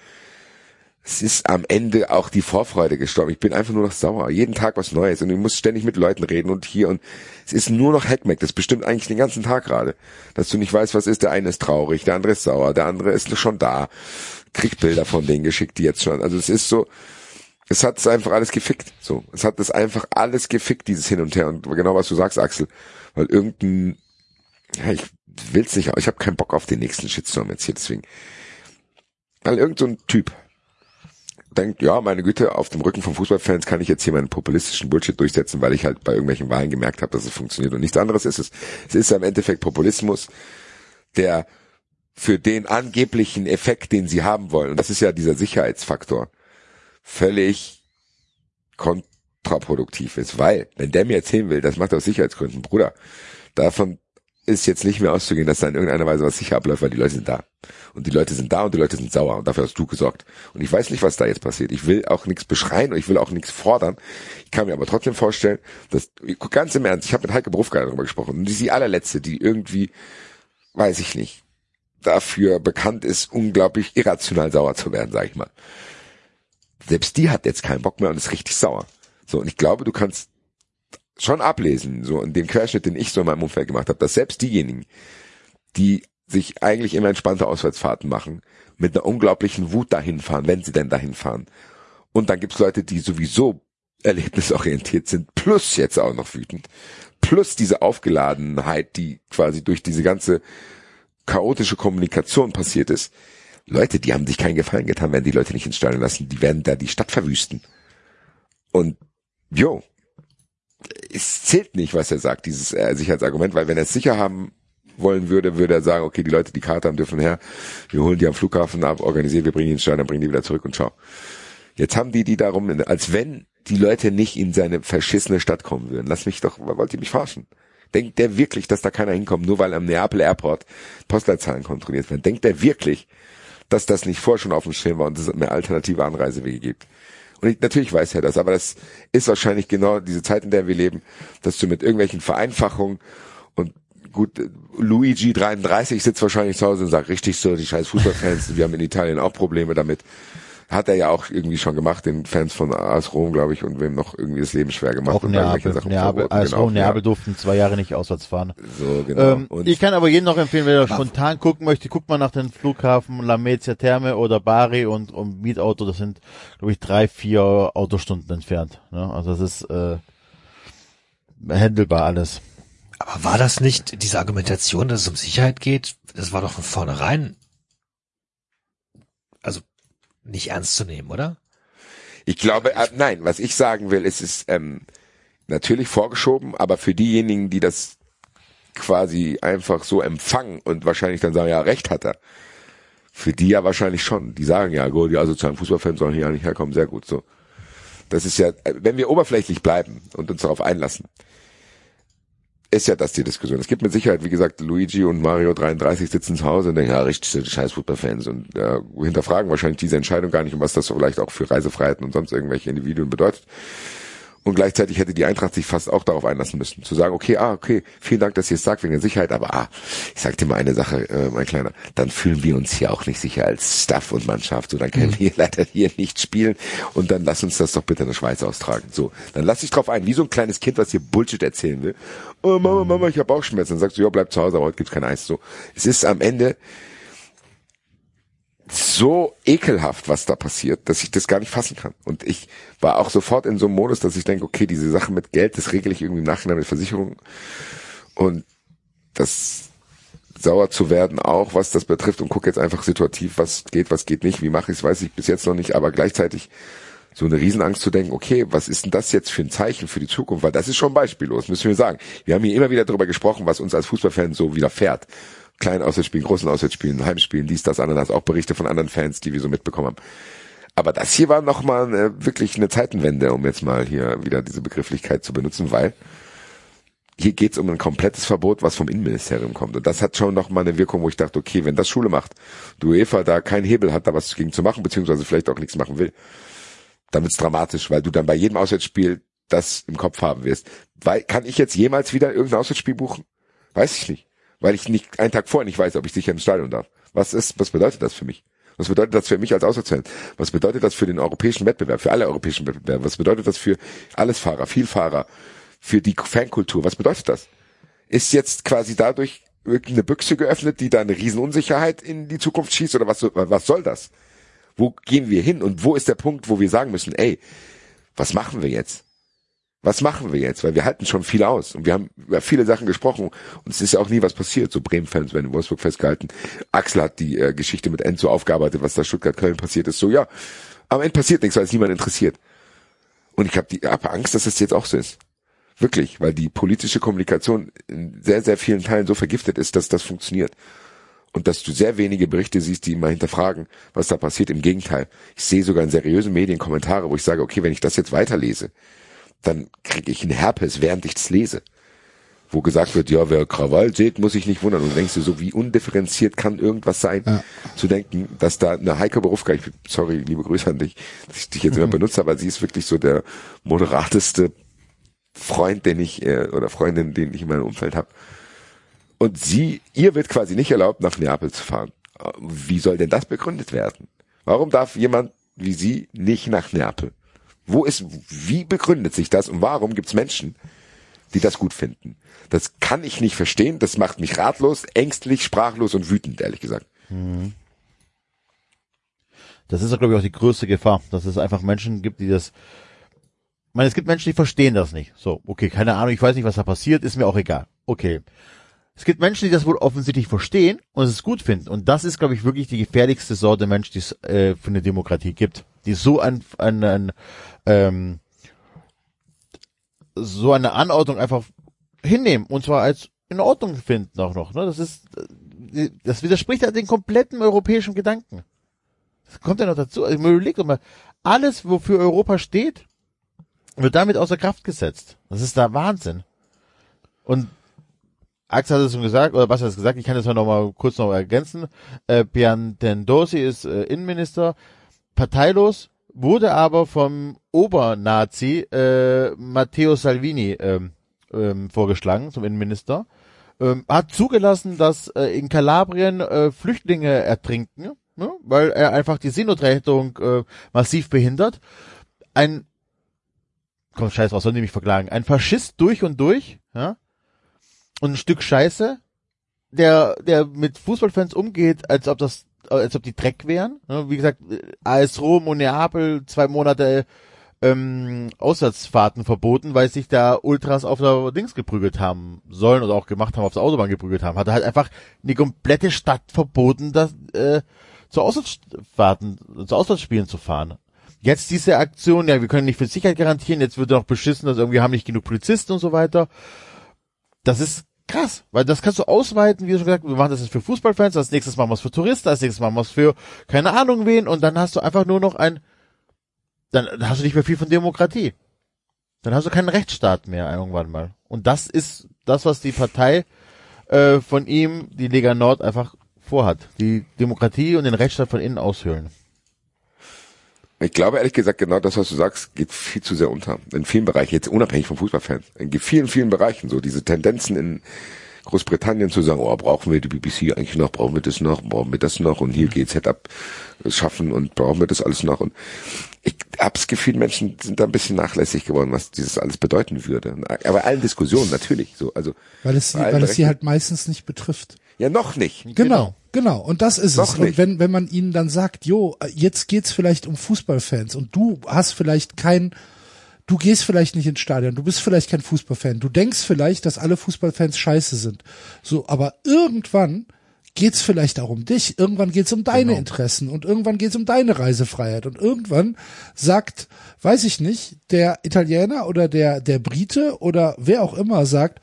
Es ist am Ende auch die Vorfreude gestorben. Ich bin einfach nur noch sauer. Jeden Tag was Neues und ich muss ständig mit Leuten reden und hier und es ist nur noch Heckmeck. Das bestimmt eigentlich den ganzen Tag gerade. Dass du nicht weißt, was ist. Der eine ist traurig, der andere ist sauer, der andere ist schon da. Kriegt Bilder von denen geschickt, die jetzt schon. Also es ist so, es hat es einfach alles gefickt. So, es hat es einfach alles gefickt, dieses Hin und Her. Und genau was du sagst, Axel, weil irgendein, ja, ich will's nicht, aber ich habe keinen Bock auf den nächsten Shitstorm jetzt hier, deswegen. Weil irgend so Typ denkt, ja, meine Güte, auf dem Rücken von Fußballfans kann ich jetzt hier meinen populistischen Bullshit durchsetzen, weil ich halt bei irgendwelchen Wahlen gemerkt habe, dass es funktioniert und nichts anderes ist es. Es ist im Endeffekt Populismus, der für den angeblichen Effekt, den sie haben wollen, und das ist ja dieser Sicherheitsfaktor, völlig kontraproduktiv ist, weil, wenn der mir erzählen will, das macht er aus Sicherheitsgründen, Bruder, davon ist jetzt nicht mehr auszugehen, dass da in irgendeiner Weise was sicher abläuft, weil die Leute sind da. Und die Leute sind da und die Leute sind sauer und dafür hast du gesorgt. Und ich weiß nicht, was da jetzt passiert. Ich will auch nichts beschreien und ich will auch nichts fordern. Ich kann mir aber trotzdem vorstellen, dass, ganz im Ernst, ich habe mit Heike Berufgeiler darüber gesprochen und die ist die allerletzte, die irgendwie, weiß ich nicht, dafür bekannt ist, unglaublich irrational sauer zu werden, sag ich mal. Selbst die hat jetzt keinen Bock mehr und ist richtig sauer. So, und ich glaube, du kannst schon ablesen, so in dem Querschnitt, den ich so in meinem Umfeld gemacht habe, dass selbst diejenigen, die sich eigentlich immer entspannte Auswärtsfahrten machen, mit einer unglaublichen Wut dahin fahren, wenn sie denn dahin fahren. Und dann gibt's Leute, die sowieso erlebnisorientiert sind, plus jetzt auch noch wütend, plus diese Aufgeladenheit, die quasi durch diese ganze chaotische Kommunikation passiert ist. Leute, die haben sich keinen Gefallen getan, wenn die Leute nicht ins lassen, die werden da die Stadt verwüsten. Und jo, es zählt nicht, was er sagt, dieses äh, Sicherheitsargument, weil wenn er es sicher haben wollen würde, würde er sagen, okay, die Leute, die Karte haben, dürfen her, wir holen die am Flughafen ab, organisieren, wir bringen die ins Stadion, bringen die wieder zurück und ciao. Jetzt haben die die darum, als wenn die Leute nicht in seine verschissene Stadt kommen würden. Lass mich doch, wollt ihr mich verarschen? Denkt der wirklich, dass da keiner hinkommt, nur weil am Neapel Airport Postleitzahlen kontrolliert werden? Denkt der wirklich, dass das nicht vorher schon auf dem Schirm war und es mehr alternative Anreisewege gibt? Und ich, natürlich weiß er das, aber das ist wahrscheinlich genau diese Zeit, in der wir leben, dass du mit irgendwelchen Vereinfachungen und gut, Luigi 33 sitzt wahrscheinlich zu Hause und sagt, richtig so, die scheiß Fußballfans, wir haben in Italien auch Probleme damit. Hat er ja auch irgendwie schon gemacht, den Fans von AS Rom, glaube ich, und wem noch irgendwie das Leben schwer gemacht. Auch und irgendwelche Neapel. Sachen Neapel, verboten, also genau, Neapel ja. durften zwei Jahre nicht auswärts fahren. So, genau. Ähm, und ich kann aber jeden noch empfehlen, wer da spontan gucken möchte, guckt mal nach den Flughafen Lamezia Therme oder Bari und, und Mietauto, das sind, glaube ich, drei, vier Autostunden entfernt. Ne? Also das ist äh, handelbar alles. Aber war das nicht diese Argumentation, dass es um Sicherheit geht? Das war doch von vornherein, nicht ernst zu nehmen, oder? Ich glaube, äh, nein, was ich sagen will, ist, ist ähm, natürlich vorgeschoben, aber für diejenigen, die das quasi einfach so empfangen und wahrscheinlich dann sagen, ja, recht hat er. Für die ja wahrscheinlich schon. Die sagen ja, gut, die asozialen Fußballfans sollen hier nicht herkommen, sehr gut so. Das ist ja, äh, wenn wir oberflächlich bleiben und uns darauf einlassen, ist ja das die Diskussion. Es gibt mit Sicherheit, wie gesagt, Luigi und Mario 33 sitzen zu Hause und denken, ja, richtig, die scheiß Fußballfans und äh, hinterfragen wahrscheinlich diese Entscheidung gar nicht und was das vielleicht auch für Reisefreiheiten und sonst irgendwelche Individuen bedeutet. Und gleichzeitig hätte die Eintracht sich fast auch darauf einlassen müssen, zu sagen, okay, ah, okay, vielen Dank, dass ihr es sagt wegen der Sicherheit, aber ah, ich sag dir mal eine Sache, äh, mein Kleiner, dann fühlen wir uns hier auch nicht sicher als Staff und Mannschaft, so dann können wir leider hier nicht spielen und dann lass uns das doch bitte in der Schweiz austragen. So, dann lass dich drauf ein, wie so ein kleines Kind, was hier Bullshit erzählen will. Oh Mama, Mama, ich habe Bauchschmerzen. Dann sagst du, ja, bleib zu Hause, aber heute gibt's kein Eis. So, es ist am Ende so ekelhaft, was da passiert, dass ich das gar nicht fassen kann. Und ich war auch sofort in so einem Modus, dass ich denke, okay, diese Sache mit Geld, das regle ich irgendwie im Nachhinein mit Versicherung. Und das sauer zu werden auch, was das betrifft und gucke jetzt einfach situativ, was geht, was geht nicht, wie mache ich es, weiß ich bis jetzt noch nicht, aber gleichzeitig so eine Riesenangst zu denken, okay, was ist denn das jetzt für ein Zeichen für die Zukunft? Weil das ist schon beispiellos, müssen wir sagen. Wir haben hier immer wieder darüber gesprochen, was uns als Fußballfans so widerfährt. Kleinen Auswärtsspielen, großen Auswärtsspielen, Heimspielen, dies, das, Ananas, auch Berichte von anderen Fans, die wir so mitbekommen haben. Aber das hier war nochmal äh, wirklich eine Zeitenwende, um jetzt mal hier wieder diese Begrifflichkeit zu benutzen, weil hier geht's um ein komplettes Verbot, was vom Innenministerium kommt. Und das hat schon nochmal eine Wirkung, wo ich dachte, okay, wenn das Schule macht, du UEFA da keinen Hebel hat, da was gegen zu machen, beziehungsweise vielleicht auch nichts machen will, dann wird's dramatisch, weil du dann bei jedem Auswärtsspiel das im Kopf haben wirst. Weil, kann ich jetzt jemals wieder irgendein Auswärtsspiel buchen? Weiß ich nicht. Weil ich nicht einen Tag vorher nicht weiß, ob ich sicher ins Stadion darf. Was ist, was bedeutet das für mich? Was bedeutet das für mich als Auswärtsfan? Was bedeutet das für den europäischen Wettbewerb, für alle europäischen Wettbewerbe? Was bedeutet das für alles Fahrer, Vielfahrer, für die Fankultur? Was bedeutet das? Ist jetzt quasi dadurch irgendeine Büchse geöffnet, die da eine Riesenunsicherheit in die Zukunft schießt oder was, was soll das? Wo gehen wir hin und wo ist der Punkt, wo wir sagen müssen, ey, was machen wir jetzt? Was machen wir jetzt? Weil wir halten schon viel aus und wir haben über viele Sachen gesprochen und es ist ja auch nie was passiert. So Bremen-Fans werden in Wolfsburg festgehalten. Axel hat die äh, Geschichte mit Enzo aufgearbeitet, was da Stuttgart-Köln passiert ist. So ja, am Ende passiert nichts, weil es niemand interessiert. Und ich habe die hab Angst, dass es jetzt auch so ist. Wirklich, weil die politische Kommunikation in sehr, sehr vielen Teilen so vergiftet ist, dass das funktioniert. Und dass du sehr wenige Berichte siehst, die mal hinterfragen, was da passiert. Im Gegenteil. Ich sehe sogar in seriösen Medien Kommentare, wo ich sage, okay, wenn ich das jetzt weiterlese, dann kriege ich einen Herpes, während ich es lese. Wo gesagt wird, ja, wer Krawall sieht, muss sich nicht wundern. Und denkst du so, wie undifferenziert kann irgendwas sein, Ja. zu denken, dass da eine Heike Berufka, ich, sorry, liebe Grüße an dich, dass ich dich jetzt immer benutze, aber sie ist wirklich so der moderateste Freund, den ich, äh, oder Freundin, den ich in meinem Umfeld habe. Und sie, ihr wird quasi nicht erlaubt, nach Neapel zu fahren. Wie soll denn das begründet werden? Warum darf jemand wie sie nicht nach Neapel? Wo ist, wie begründet sich das und warum gibt es Menschen, die das gut finden? Das kann ich nicht verstehen, das macht mich ratlos, ängstlich, sprachlos und wütend, ehrlich gesagt. Das ist, glaube ich, auch die größte Gefahr, dass es einfach Menschen gibt, die das. Ich meine, es gibt Menschen, die verstehen das nicht. So, okay, keine Ahnung, ich weiß nicht, was da passiert, ist mir auch egal. Okay. Es gibt Menschen, die das wohl offensichtlich verstehen und es gut finden. Und das ist, glaube ich, wirklich die gefährlichste Sorte Mensch, die es äh, für eine Demokratie gibt. Die so ein, ein, ein ähm, so eine Anordnung einfach hinnehmen und zwar als in Ordnung finden auch noch. Ne? Das ist, das widerspricht ja den kompletten europäischen Gedanken. Das kommt ja noch dazu. Also, man mal, alles, wofür Europa steht, wird damit außer Kraft gesetzt. Das ist der Wahnsinn. Und Axel hat es schon gesagt, oder was hat es gesagt, ich kann das noch mal kurz noch ergänzen. Äh, Piantendosi ist äh, Innenminister, parteilos, wurde aber vom Obernazi äh, Matteo Salvini ähm, ähm, vorgeschlagen zum Innenminister. Ähm, hat zugelassen, dass äh, in Kalabrien äh, Flüchtlinge ertrinken, ne? weil er einfach die Seenotrettung äh, massiv behindert. Ein komm scheiß was sollen die mich verklagen? Ein Faschist durch und durch, ja? Und ein Stück Scheiße, der der mit Fußballfans umgeht, als ob das als ob die Dreck wären. Ne? Wie gesagt, AS Rom und Neapel zwei Monate ähm, Auswärtsfahrten verboten, weil sich da Ultras auf der Dings geprügelt haben sollen oder auch gemacht haben, auf der Autobahn geprügelt haben. Hat er halt einfach die komplette Stadt verboten, das äh, zu Auswärtsfahrten, zu Auswärtsspielen zu fahren. Jetzt diese Aktion, ja, wir können nicht für Sicherheit garantieren, jetzt wird noch beschissen, dass irgendwie haben nicht genug Polizisten und so weiter. Das ist krass, weil das kannst du ausweiten, wie du schon gesagt, wir machen das jetzt für Fußballfans, als nächstes machen wir es für Touristen, als nächstes machen wir es für keine Ahnung wen und dann hast du einfach nur noch ein, dann dann hast du nicht mehr viel von Demokratie. Dann hast du keinen Rechtsstaat mehr irgendwann mal. Und das ist das, was die Partei äh, von ihm, die Lega Nord, einfach vorhat. Die Demokratie und den Rechtsstaat von innen aushöhlen. Ich glaube ehrlich gesagt, genau das, was du sagst, geht viel zu sehr unter. In vielen Bereichen, jetzt unabhängig von Fußballfans. In vielen, vielen Bereichen so. Diese Tendenzen in Großbritannien zu sagen, oh, brauchen wir die BBC eigentlich noch, brauchen wir das noch, brauchen wir das noch und hier GZ ab schaffen und brauchen wir das alles noch. Und ich hab's Gefühl, Menschen sind da ein bisschen nachlässig geworden, was dieses alles bedeuten würde. Aber allen Diskussionen natürlich so. Also Weil es, sie, weil es sie halt meistens nicht betrifft. ja noch nicht. Genau. Genau, und das ist Doch es. nicht. Und wenn, wenn man ihnen dann sagt, jo, jetzt geht's vielleicht um Fußballfans und du hast vielleicht kein, du gehst vielleicht nicht ins Stadion, du bist vielleicht kein Fußballfan, du denkst vielleicht, dass alle Fußballfans scheiße sind. So, aber irgendwann geht's vielleicht auch um dich, irgendwann geht's um deine Genau. Interessen und irgendwann geht's um deine Reisefreiheit und irgendwann sagt, weiß ich nicht, der Italiener oder der, der Brite oder wer auch immer sagt,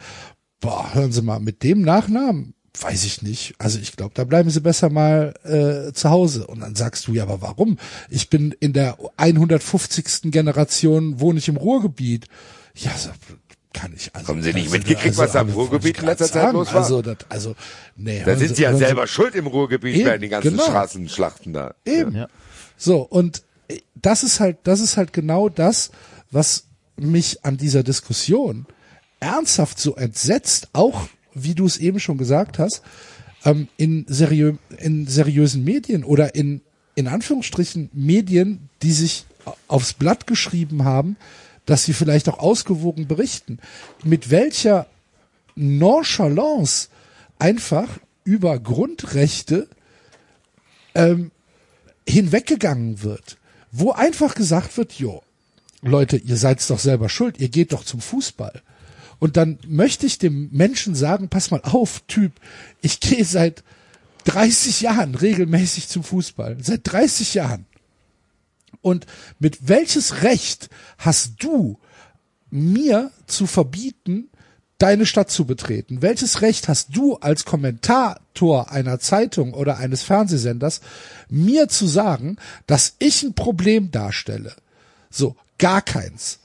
boah, hören Sie mal, mit dem Nachnamen, weiß ich nicht. Also ich glaube, da bleiben Sie besser mal äh, zu Hause. Und dann sagst du, ja, aber warum? Ich bin in der 150. Generation, wohne ich im Ruhrgebiet. Ja, so, kann ich. Also, Haben Sie nicht mitgekriegt, was da im Ruhrgebiet in letzter Zeit los war? Also, das, also, nee. Da sind sie ja selber schuld im Ruhrgebiet, Eben, werden die ganzen genau. Straßenschlachten da. Eben. Ja. So, und äh, das ist halt, das ist halt genau das, was mich an dieser Diskussion ernsthaft so entsetzt, auch wie du es eben schon gesagt hast, ähm, in, seriö in seriösen Medien oder in, in Anführungsstrichen Medien, die sich aufs Blatt geschrieben haben, dass sie vielleicht auch ausgewogen berichten. Mit welcher Nonchalance einfach über Grundrechte hinweggegangen wird, wo einfach gesagt wird, jo, Leute, ihr seid doch selber schuld, ihr geht doch zum Fußball. Und dann möchte ich dem Menschen sagen, pass mal auf, Typ, ich gehe seit 30 Jahren regelmäßig zum Fußball. Seit 30 Jahren. Und mit welches Recht hast du mir zu verbieten, deine Stadt zu betreten? Welches Recht hast du als Kommentator einer Zeitung oder eines Fernsehsenders, mir zu sagen, dass ich ein Problem darstelle? So, gar keins.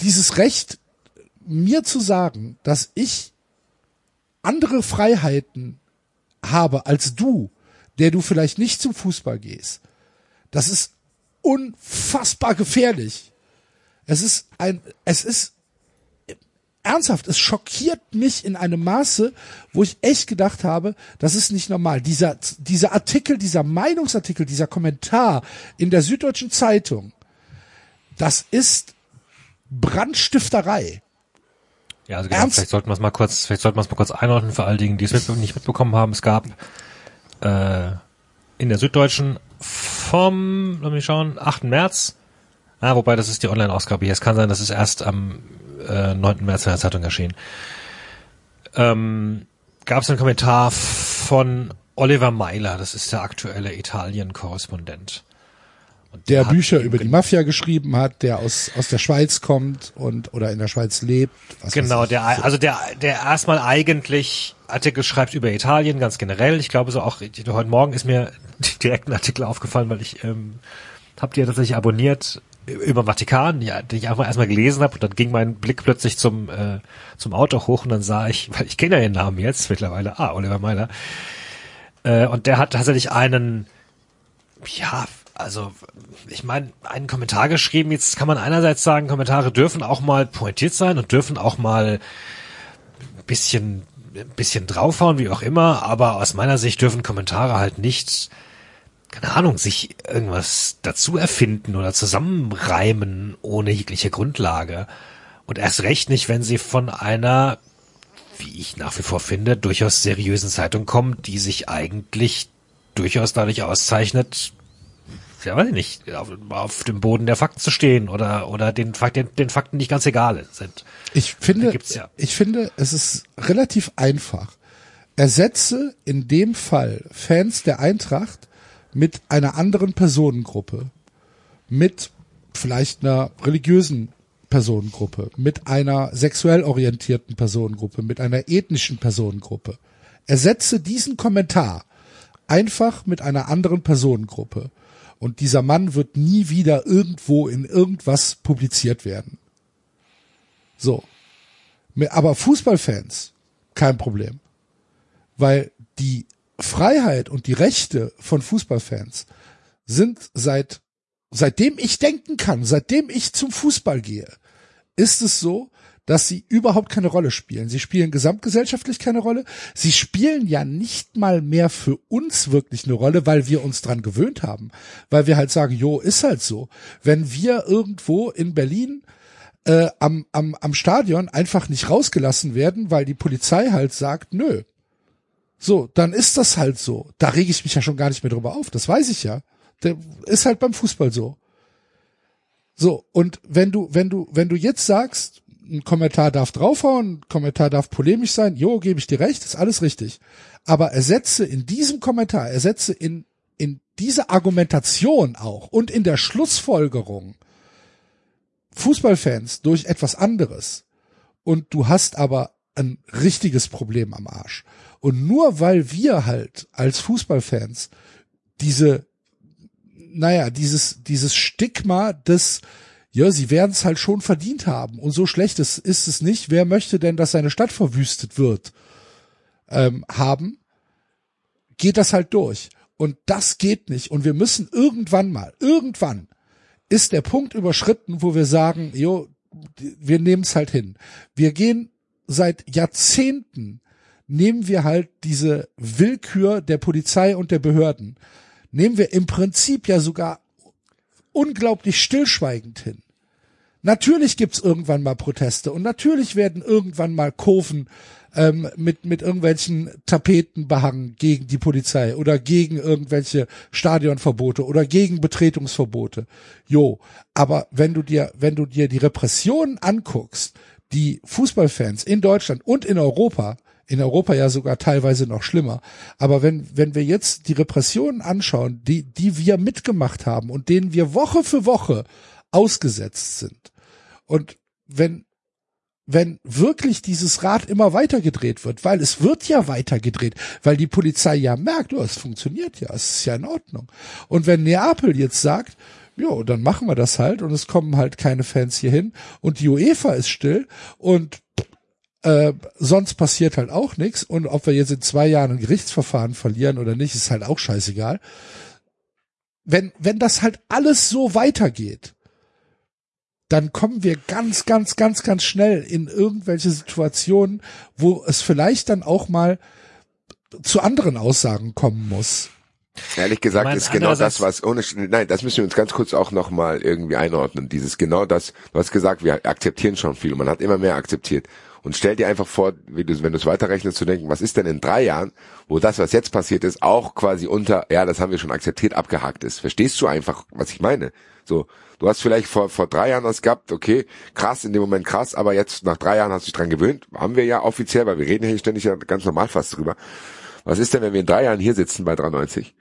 Dieses Recht, mir zu sagen, dass ich andere Freiheiten habe als du, der du vielleicht nicht zum Fußball gehst, das ist unfassbar gefährlich. Es ist ein, es ist ernsthaft, es schockiert mich in einem Maße, wo ich echt gedacht habe, das ist nicht normal. Dieser, dieser Artikel, dieser Meinungsartikel, dieser Kommentar in der Süddeutschen Zeitung, das ist Brandstifterei. Ja, also genau, vielleicht sollten wir es mal kurz, vielleicht sollten wir es mal kurz einordnen für all diejenigen, die es mit, nicht mitbekommen haben. Es gab äh, in der Süddeutschen vom, lass mich schauen, 8. März, ah, wobei das ist die Online-Ausgabe hier. Es kann sein, dass es erst am äh, 9. März in der Zeitung erschien. Ähm, gab es einen Kommentar von Oliver Meiler, das ist der aktuelle Italien-Korrespondent. Der hat Bücher über die Mafia geschrieben hat, der aus, aus der Schweiz kommt und oder in der Schweiz lebt. Genau, der, also der, der erstmal eigentlich Artikel schreibt über Italien, ganz generell. Ich glaube so auch, heute Morgen ist mir direkt ein Artikel aufgefallen, weil ich, ähm, hab die ja tatsächlich abonniert über Vatikan, ja, den ich einfach erstmal gelesen habe und dann ging mein Blick plötzlich zum, äh, zum Auto hoch und dann sah ich, weil ich kenne ja den Namen jetzt mittlerweile, ah, Oliver Meiler. Äh, und der hat tatsächlich einen, ja, also ich meine, einen Kommentar geschrieben. Jetzt kann man einerseits sagen, Kommentare dürfen auch mal pointiert sein und dürfen auch mal ein bisschen, ein bisschen draufhauen, wie auch immer. Aber aus meiner Sicht dürfen Kommentare halt nicht, keine Ahnung, sich irgendwas dazu erfinden oder zusammenreimen ohne jegliche Grundlage. Und erst recht nicht, wenn sie von einer, wie ich nach wie vor finde, durchaus seriösen Zeitung kommen, die sich eigentlich durchaus dadurch auszeichnet, ja, weiß ich nicht, auf, auf dem Boden der Fakten zu stehen oder, oder den, Fak- den, den Fakten nicht ganz egal sind. Ich finde, ja. ich finde, es ist relativ einfach. Ersetze in dem Fall Fans der Eintracht mit einer anderen Personengruppe, mit vielleicht einer religiösen Personengruppe, mit einer sexuell orientierten Personengruppe, mit einer ethnischen Personengruppe. Ersetze diesen Kommentar einfach mit einer anderen Personengruppe. Und dieser Mann wird nie wieder irgendwo in irgendwas publiziert werden. So. Aber Fußballfans, kein Problem. Weil die Freiheit und die Rechte von Fußballfans sind seit, seitdem ich denken kann, seitdem ich zum Fußball gehe, ist es so, dass sie überhaupt keine Rolle spielen. Sie spielen gesamtgesellschaftlich keine Rolle. Sie spielen ja nicht mal mehr für uns wirklich eine Rolle, weil wir uns dran gewöhnt haben. Weil wir halt sagen, jo, ist halt so. Wenn wir irgendwo in Berlin äh, am, am, am Stadion einfach nicht rausgelassen werden, weil die Polizei halt sagt, nö. So, dann ist das halt so. Da rege ich mich ja schon gar nicht mehr drüber auf. Das weiß ich ja. Der ist halt beim Fußball so. So, und wenn du, wenn du, wenn du jetzt sagst, ein Kommentar darf draufhauen, ein Kommentar darf polemisch sein, jo, gebe ich dir recht, ist alles richtig. Aber ersetze in diesem Kommentar, ersetze in, in diese Argumentation auch und in der Schlussfolgerung Fußballfans durch etwas anderes. Und du hast aber ein richtiges Problem am Arsch. Und nur weil wir halt als Fußballfans diese, naja, dieses, dieses Stigma des, ja, sie werden es halt schon verdient haben. Und so schlecht ist, ist es nicht. Wer möchte denn, dass seine Stadt verwüstet wird, ähm, haben, geht das halt durch. Und das geht nicht. Und wir müssen irgendwann mal, irgendwann ist der Punkt überschritten, wo wir sagen, jo, wir nehmen es halt hin. Wir gehen seit Jahrzehnten nehmen wir halt diese Willkür der Polizei und der Behörden, nehmen wir im Prinzip ja sogar unglaublich stillschweigend hin. Natürlich gibt's irgendwann mal Proteste und natürlich werden irgendwann mal Kurven ähm, mit, mit irgendwelchen Tapeten behangen gegen die Polizei oder gegen irgendwelche Stadionverbote oder gegen Betretungsverbote. Jo, aber wenn du dir, wenn du dir die Repressionen anguckst, die Fußballfans in Deutschland und in Europa, in Europa ja sogar teilweise noch schlimmer. Aber wenn, wenn wir jetzt die Repressionen anschauen, die, die wir mitgemacht haben und denen wir Woche für Woche ausgesetzt sind. Und wenn, wenn wirklich dieses Rad immer weiter gedreht wird, weil es wird ja weiter gedreht, weil die Polizei ja merkt, oh, es funktioniert ja, es ist ja in Ordnung. Und wenn Neapel jetzt sagt, jo, dann machen wir das halt und es kommen halt keine Fans hier hin und die UEFA ist still und äh, sonst passiert halt auch nichts und ob wir jetzt in zwei Jahren ein Gerichtsverfahren verlieren oder nicht, ist halt auch scheißegal. Wenn, wenn das halt alles so weitergeht, dann kommen wir ganz, ganz, ganz, ganz schnell in irgendwelche Situationen, wo es vielleicht dann auch mal zu anderen Aussagen kommen muss. Ehrlich gesagt meine, ist genau das, was ohne, nein, das müssen wir uns ganz kurz auch nochmal irgendwie einordnen. Dieses genau das, du hast gesagt, wir akzeptieren schon viel und man hat immer mehr akzeptiert. Und stell dir einfach vor, wie du, wenn du es weiterrechnest, zu denken, was ist denn in drei Jahren, wo das, was jetzt passiert ist, auch quasi unter, ja, das haben wir schon akzeptiert, abgehakt ist. Verstehst du einfach, was ich meine? So, du hast vielleicht vor, vor drei Jahren das gehabt, okay, krass, in dem Moment krass, aber jetzt nach drei Jahren hast du dich dran gewöhnt. Haben wir ja offiziell, weil wir reden hier ständig ja ganz normal fast drüber. Was ist denn, wenn wir in drei Jahren hier sitzen bei 93?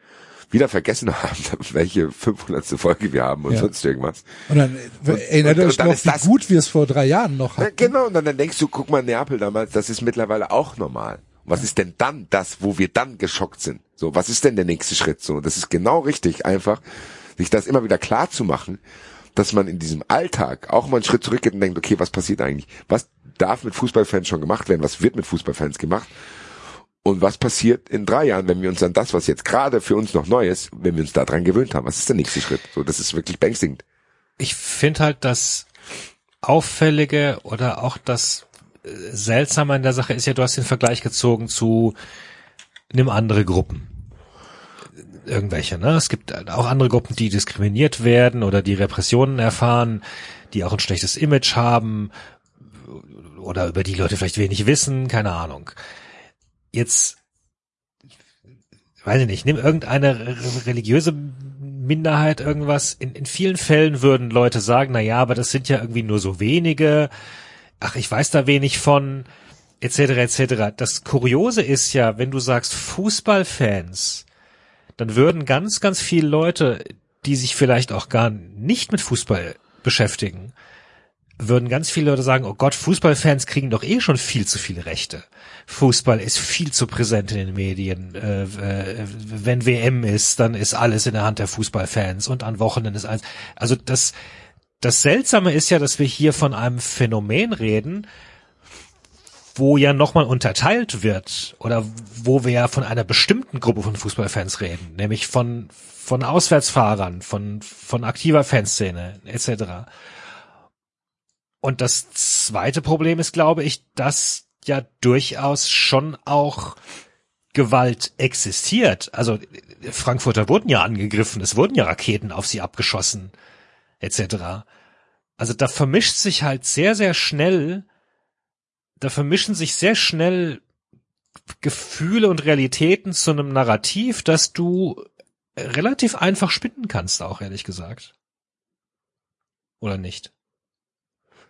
Wieder vergessen haben, welche 500. Folge wir haben und Ja. sonst irgendwas. Und dann erinnert und euch dann noch, wie das- gut wir es vor drei Jahren noch Na, hatten. genau, und dann, dann denkst du, guck mal, Neapel damals, das ist mittlerweile auch normal. Und Was ist denn dann das, wo wir dann geschockt sind? So, was ist denn der nächste Schritt? So, das ist genau richtig, einfach, sich das immer wieder klar zu machen, dass man in diesem Alltag auch mal einen Schritt zurückgeht und denkt, okay, was passiert eigentlich? Was darf mit Fußballfans schon gemacht werden? Was wird mit Fußballfans gemacht? Und was passiert in drei Jahren, wenn wir uns an das, was jetzt gerade für uns noch neu ist, wenn wir uns daran gewöhnt haben? Was ist der nächste Schritt? So, das ist wirklich beängstigend. ich finde halt das Auffällige oder auch das äh, Seltsame an der Sache ist ja, du hast den Vergleich gezogen zu nimm andere Gruppen. Irgendwelche, ne? Es gibt auch andere Gruppen, die diskriminiert werden oder die Repressionen erfahren, die auch ein schlechtes Image haben oder über die Leute vielleicht wenig wissen, keine Ahnung. Jetzt, weiß ich nicht, nimm irgendeine re- religiöse Minderheit irgendwas. In, in vielen Fällen würden Leute sagen, na ja, aber das sind ja irgendwie nur so wenige. Ach, ich weiß da wenig von, etc., etc. Das Kuriose ist ja, wenn du sagst Fußballfans, dann würden ganz, ganz viele Leute, die sich vielleicht auch gar nicht mit Fußball beschäftigen, würden ganz viele Leute sagen, oh Gott, Fußballfans kriegen doch eh schon viel zu viele Rechte. Fußball ist viel zu präsent in den Medien. Äh, äh, wenn WM ist, dann ist alles in der Hand der Fußballfans und an Wochenenden ist alles. Also das, das Seltsame ist ja, dass wir hier von einem Phänomen reden, wo ja nochmal unterteilt wird oder wo wir ja von einer bestimmten Gruppe von Fußballfans reden, nämlich von, von Auswärtsfahrern, von, von aktiver Fanszene etc. Und das zweite Problem ist, glaube ich, dass ja durchaus schon auch Gewalt existiert. Also Frankfurter wurden ja angegriffen, es wurden ja Raketen auf sie abgeschossen, etc. Also da vermischt sich halt sehr, sehr schnell, da vermischen sich sehr schnell Gefühle und Realitäten zu einem Narrativ, das du relativ einfach spinnen kannst, auch ehrlich gesagt. Oder nicht?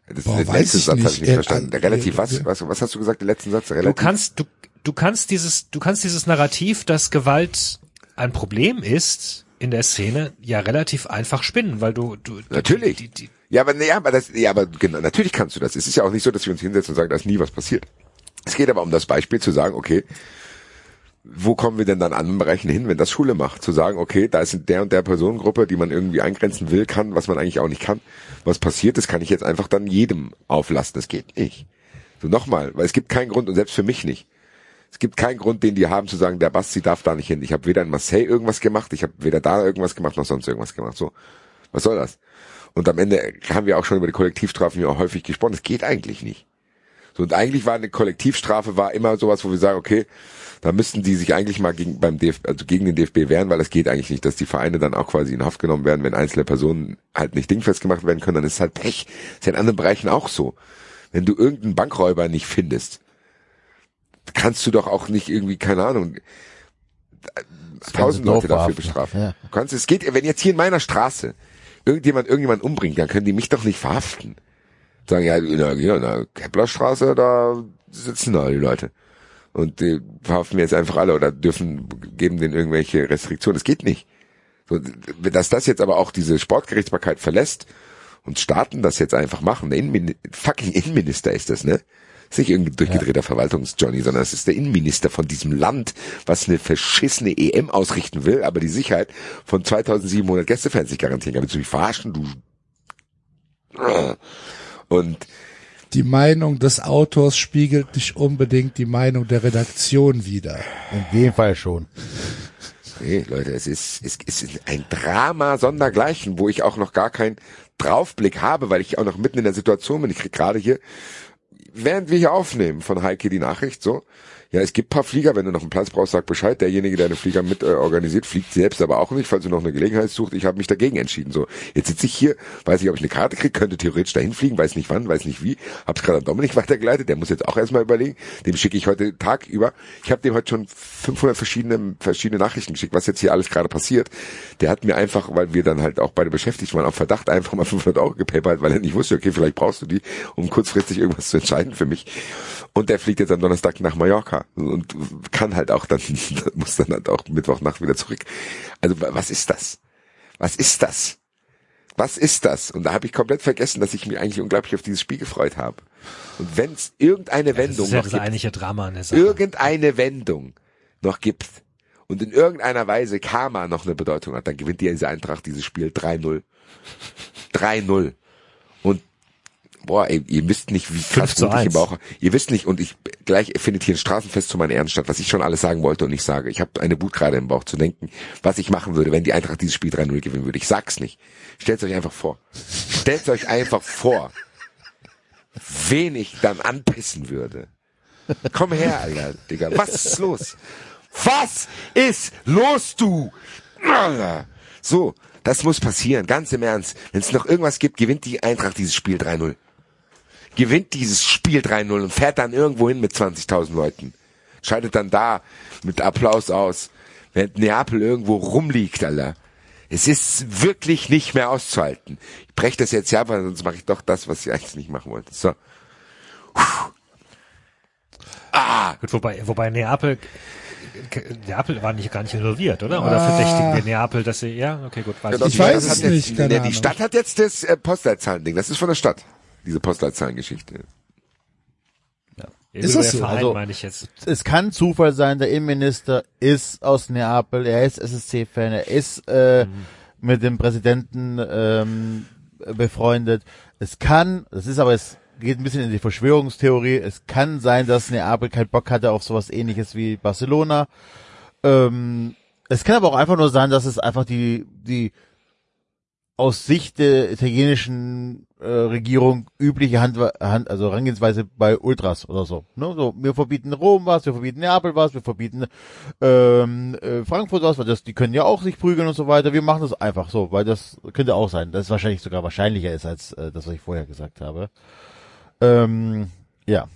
Das Boah, ist der letzte Satz, habe ich nicht Äh, verstanden. äh, Relativ äh, was, was? Was hast du gesagt, der letzte Satz? Du Relativ. kannst, du, du kannst dieses, du kannst dieses Narrativ, dass Gewalt ein Problem ist in der Szene, ja relativ einfach spinnen, weil du, du Natürlich. Die, die, Ja, aber, ja, aber das, ja, aber genau, natürlich kannst du das. Es ist ja auch nicht so, dass wir uns hinsetzen und sagen, da ist nie was passiert. Es geht aber um das Beispiel zu sagen, okay, wo kommen wir denn dann an Bereichen hin, wenn das Schule macht? Zu sagen, okay, da ist der und der Personengruppe, die man irgendwie eingrenzen will, kann, was man eigentlich auch nicht kann. Was passiert ist, kann ich jetzt einfach dann jedem auflassen. Das geht nicht. So nochmal, weil es gibt keinen Grund und selbst für mich nicht. Es gibt keinen Grund, den die haben zu sagen, der Basti darf da nicht hin. Ich habe weder in Marseille irgendwas gemacht, ich habe weder da irgendwas gemacht noch sonst irgendwas gemacht. So, was soll das? Und am Ende haben wir auch schon über die Kollektivstrafen ja auch häufig gesprochen. Es geht eigentlich nicht. So, und eigentlich war eine Kollektivstrafe war immer sowas, wo wir sagen, okay, da müssten die sich eigentlich mal gegen, beim DFB, also gegen den DFB wehren, weil es geht eigentlich nicht, dass die Vereine dann auch quasi in Haft genommen werden, wenn einzelne Personen halt nicht dingfest gemacht werden können, dann ist es halt Pech. Ist ja in anderen Bereichen auch so. Wenn du irgendeinen Bankräuber nicht findest, kannst du doch auch nicht irgendwie, keine Ahnung, tausend Leute dafür bestrafen. Ja. Du kannst, es geht, wenn jetzt hier in meiner Straße irgendjemand irgendjemand umbringt, dann können die mich doch nicht verhaften. Sagen, ja, in der, in der Keplerstraße, da sitzen da die Leute. Und die verhaften wir jetzt einfach alle oder dürfen, geben denen irgendwelche Restriktionen. Das geht nicht. So, dass das jetzt aber auch diese Sportgerichtsbarkeit verlässt und Staaten das jetzt einfach machen. Der Innenmin fucking Innenminister ist das, ne? ist nicht irgendein durchgedrehter Verwaltungsjohnny, sondern es ist der Innenminister von diesem Land, was eine verschissene EM ausrichten will, aber die Sicherheit von 2700 Gästefans nicht garantieren kann. Willst du mich verarschen, du? Und Die Meinung des Autors spiegelt nicht unbedingt die Meinung der Redaktion wider. In dem Fall schon. Nee, Leute, es ist, es ist ein Drama sondergleichen, wo ich auch noch gar keinen Draufblick habe, weil ich auch noch mitten in der Situation bin. Ich krieg gerade hier, während wir hier aufnehmen, von Heike die Nachricht, so, ja, es gibt paar Flieger, wenn du noch einen Platz brauchst, sag Bescheid. Derjenige, der den Flieger mit äh, organisiert, fliegt selbst aber auch nicht, falls du noch eine Gelegenheit sucht. Ich habe mich dagegen entschieden. So, jetzt sitze ich hier, weiß nicht, ob ich eine Karte kriege, könnte theoretisch dahin fliegen, weiß nicht wann, weiß nicht wie. Hab's gerade an Dominik weitergeleitet, der muss jetzt auch erstmal überlegen. Dem schicke ich heute Tag über. Ich habe dem heute schon 500 verschiedene verschiedene Nachrichten geschickt, was jetzt hier alles gerade passiert. Der hat mir einfach, weil wir dann halt auch beide beschäftigt waren, auf Verdacht einfach mal 500 Euro gepapert, weil er nicht wusste, okay, vielleicht brauchst du die, um kurzfristig irgendwas zu entscheiden für mich. Und der fliegt jetzt am Donnerstag nach Mallorca und kann halt auch dann, muss dann halt auch Mittwochnacht wieder zurück. Also wa- was ist das? Was ist das? Was ist das? Und da habe ich komplett vergessen, dass ich mich eigentlich unglaublich auf dieses Spiel gefreut habe. Und wenn es irgendeine das Wendung ja noch gibt, eigentliche Drama an der Sache. irgendeine Wendung noch gibt und in irgendeiner Weise Karma noch eine Bedeutung hat, dann gewinnt diese Eintracht dieses Spiel 3-0. 3-0. Boah, ey, ihr wisst nicht, wie krass 5 zu gut ich im 1. Bauch Ihr wisst nicht, und ich gleich findet hier ein Straßenfest zu meiner Ehrenstadt, was ich schon alles sagen wollte und nicht sage. Ich habe eine Wut gerade im Bauch zu denken, was ich machen würde, wenn die Eintracht dieses Spiel 3-0 gewinnen würde. Ich sag's nicht. Stellt euch einfach vor. Stellt euch einfach vor, wen ich dann anpissen würde. Komm her, Alter, Digga. Was ist los? Was ist los, du? So, das muss passieren, ganz im Ernst. Wenn es noch irgendwas gibt, gewinnt die Eintracht dieses Spiel 3-0. Gewinnt dieses Spiel 3-0 und fährt dann irgendwo hin mit 20.000 Leuten. Scheidet dann da mit Applaus aus, während Neapel irgendwo rumliegt, Alter. Es ist wirklich nicht mehr auszuhalten. Ich breche das jetzt ja, weil sonst mache ich doch das, was ich eigentlich nicht machen wollte. So. Gut, wobei, wobei Neapel, Neapel war nicht gar nicht involviert, oder? Oder verdächtigen wir Neapel, dass sie, ja, okay, gut, weiß Ja, Ich die weiß Stadt es hat nicht, Jetzt, Ahnung. die Stadt hat jetzt das äh, Postleitzahlen-Ding. Das ist von der Stadt. Diese Postleitzahlengeschichte. Ist das so? Verein, Also- meine ich jetzt. Es kann Zufall sein, der Innenminister ist aus Neapel, er ist SSC-Fan, er ist äh, mit dem Präsidenten ähm, befreundet. Es kann, das ist aber, es geht ein bisschen in die Verschwörungstheorie, es kann sein, dass Neapel keinen Bock hatte auf sowas ähnliches wie Barcelona. Ähm, es kann aber auch einfach nur sein, dass es einfach die, die aus Sicht der italienischen äh, Regierung übliche Hand, Hand, also Herangehensweise bei Ultras oder so. Ne? so. Wir verbieten Rom was, wir verbieten Neapel was, wir verbieten ähm, äh, Frankfurt was, weil das, die können ja auch sich prügeln und so weiter. Wir machen das einfach so, weil das könnte auch sein, dass es wahrscheinlich sogar wahrscheinlicher ist als äh, das, was ich vorher gesagt habe. Ähm, ja.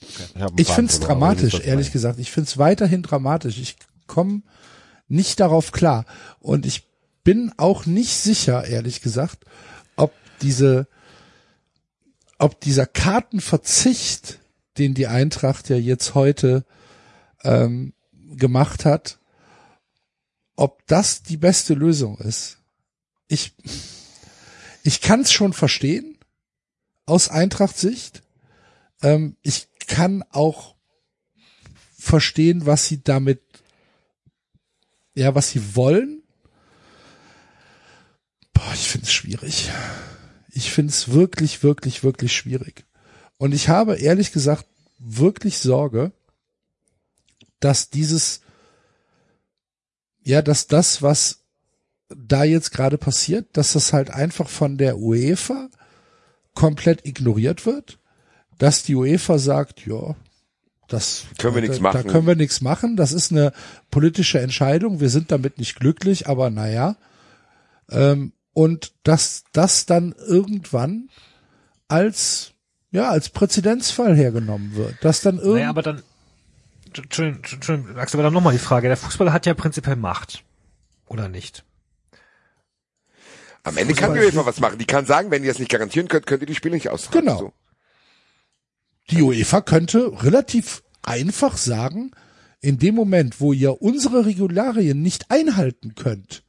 Ich, Ich ihr wisst, dramatisch, ehrlich gesagt. Ich find's weiterhin dramatisch. Ich komme nicht darauf klar. Und ich bin auch nicht sicher, ehrlich gesagt, ob diese, ob dieser Kartenverzicht, den die Eintracht ja jetzt heute ähm, gemacht hat, ob das die beste Lösung ist. Ich, ich kann es schon verstehen aus Eintracht-Sicht. Ähm, ich kann auch verstehen, was sie damit, ja, was sie wollen. Boah, ich finde es schwierig. Ich finde es wirklich, wirklich, wirklich schwierig. Und ich habe ehrlich gesagt wirklich Sorge, dass dieses, ja, dass das, was da jetzt gerade passiert, dass das halt einfach von der UEFA komplett ignoriert wird, dass die UEFA sagt, ja, das Können wir nichts da, machen. Da können wir nichts machen. Das ist eine politische Entscheidung. Wir sind damit nicht glücklich, aber naja. Ähm, und dass das dann irgendwann als ja als Präzedenzfall hergenommen wird, dass dann irgendwie Naja, aber dann, Entschuldigung, Entschuldigung, Axel, aber dann nochmal die Frage. Der Fußball hat ja prinzipiell Macht. Oder nicht? Am Ende kann die UEFA was machen. Die kann sagen, wenn ihr es nicht garantieren könnt, könnt ihr die Spiele nicht austragen. Genau. So. Die UEFA könnte relativ einfach sagen, in dem Moment, wo ihr unsere Regularien nicht einhalten könnt,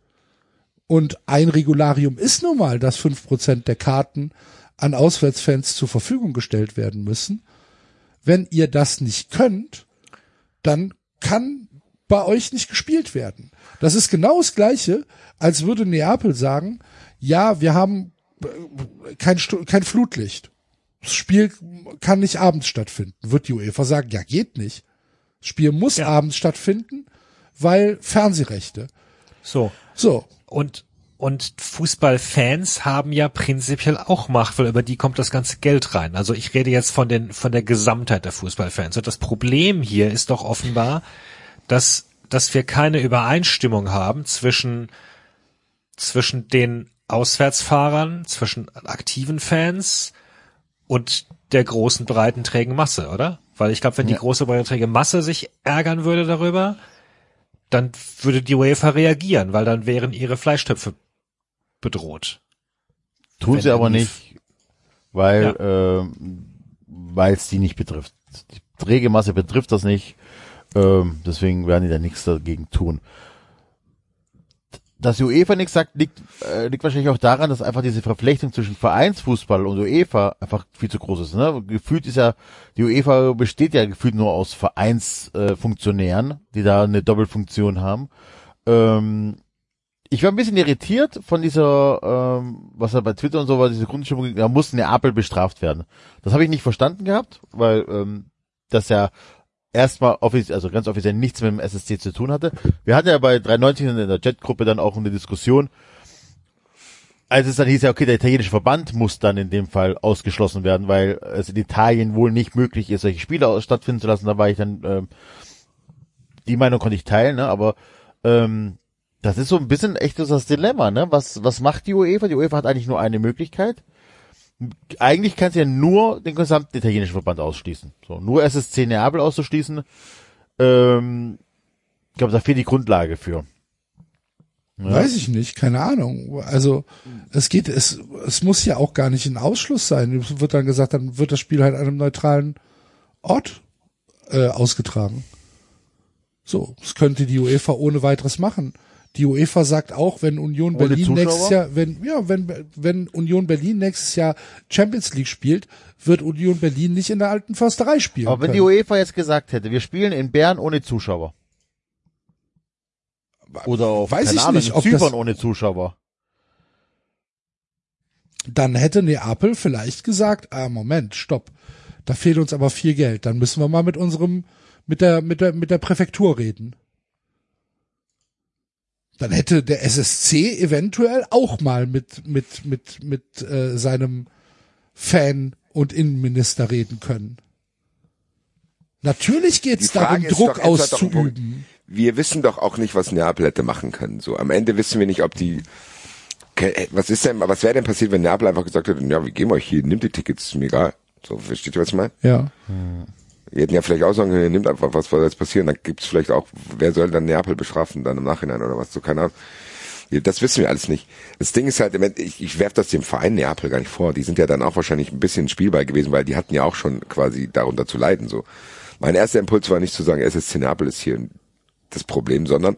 und ein Regularium ist nun mal, dass fünf Prozent der Karten an Auswärtsfans zur Verfügung gestellt werden müssen, wenn ihr das nicht könnt, dann kann bei euch nicht gespielt werden. Das ist genau das Gleiche, als würde Neapel sagen, ja, wir haben äh, kein, kein Flutlicht. Das Spiel kann nicht abends stattfinden. Wird die UEFA sagen, ja, geht nicht. Das Spiel muss Ja. abends stattfinden, weil Fernsehrechte. So. So. Und, und Fußballfans haben ja prinzipiell auch Macht, weil über die kommt das ganze Geld rein. Also ich rede jetzt von den, von der Gesamtheit der Fußballfans. Und das Problem hier ist doch offenbar, dass, dass wir keine Übereinstimmung haben zwischen, zwischen den Auswärtsfahrern, zwischen aktiven Fans und der großen, breiten, trägen Masse, oder? Weil ich glaube, wenn die große, breite, träge Masse sich ärgern würde darüber, dann würde die UEFA reagieren, weil dann wären ihre Fleischtöpfe bedroht. Tun Wenn sie aber nicht, weil ähm, weil es die nicht betrifft. Die träge Masse betrifft das nicht, ähm, deswegen werden die da nichts dagegen tun. Dass UEFA nichts sagt, liegt, äh, liegt wahrscheinlich auch daran, dass einfach diese Verflechtung zwischen Vereinsfußball und UEFA einfach viel zu groß ist. Ne? Gefühlt ist ja, die UEFA besteht ja gefühlt nur aus Vereinsfunktionären, äh, die da eine Doppelfunktion haben. Ähm, ich war ein bisschen irritiert von dieser, ähm, was da bei Twitter und so war, diese Grundstimmung, da muss Neapel bestraft werden. Das habe ich nicht verstanden gehabt, weil ähm, das ja erstmal offiziell, also ganz offiziell nichts mit dem SSC zu tun hatte. Wir hatten ja bei 390 in der Chatgruppe dann auch eine Diskussion, als es dann hieß ja, okay, der italienische Verband muss dann in dem Fall ausgeschlossen werden, weil es in Italien wohl nicht möglich ist, solche Spiele stattfinden zu lassen. Da war ich dann, ähm, die Meinung konnte ich teilen, ne? aber ähm, das ist so ein bisschen echt so das Dilemma, ne? Was, was macht die UEFA? Die UEFA hat eigentlich nur eine Möglichkeit. Eigentlich kann sie ja nur den gesamten italienischen Verband ausschließen. So, nur SSC Neapel auszuschließen, ähm, ich glaube, da fehlt die Grundlage für. Ja. Weiß ich nicht, keine Ahnung. Also es geht, es, es muss ja auch gar nicht ein Ausschluss sein. Es wird dann gesagt, dann wird das Spiel halt an einem neutralen Ort äh, ausgetragen. So, das könnte die UEFA ohne weiteres machen. Die UEFA sagt auch, wenn Union Ohne Berlin Zuschauer? nächstes Jahr, wenn ja, wenn wenn Union Berlin nächstes Jahr Champions League spielt, wird Union Berlin nicht in der alten Försterei spielen. Aber wenn die können. UEFA jetzt gesagt hätte, wir spielen in Bern ohne Zuschauer. Oder auf Weiß ich Ahnung, nicht, ob Zypern das- ohne Zuschauer. dann hätte Neapel vielleicht gesagt, ah, Moment, stopp. Da fehlt uns aber viel Geld. Dann müssen wir mal mit unserem, mit der, mit der, mit der Präfektur reden. Dann hätte der SSC eventuell auch mal mit, mit, mit, mit äh, seinem Fan und Innenminister reden können. Natürlich geht's Die Frage darum, Druck doch, Punkt. auszuüben. Wir wissen doch auch nicht, was Neapel hätte machen können. So, am Ende wissen wir nicht, ob die, was ist denn, was wäre denn passiert, wenn Neapel einfach gesagt hätte, ja, wir geben euch hier, nimmt die Tickets, ist mir egal. So, versteht ihr, was ich meine? Ja. Wir hätten ja vielleicht auch sagen können, nimmt einfach, was soll jetzt passieren, dann gibt's vielleicht auch, wer soll dann Neapel bestrafen, dann im Nachhinein oder was, so keine Ahnung. Das wissen wir alles nicht. Das Ding ist halt, ich, ich werf das dem Verein Neapel gar nicht vor. Die sind ja dann auch wahrscheinlich ein bisschen spielbar gewesen, weil die hatten ja auch schon quasi darunter zu leiden. So, Mein erster Impuls war nicht zu sagen, SSC Neapel ist hier das Problem, sondern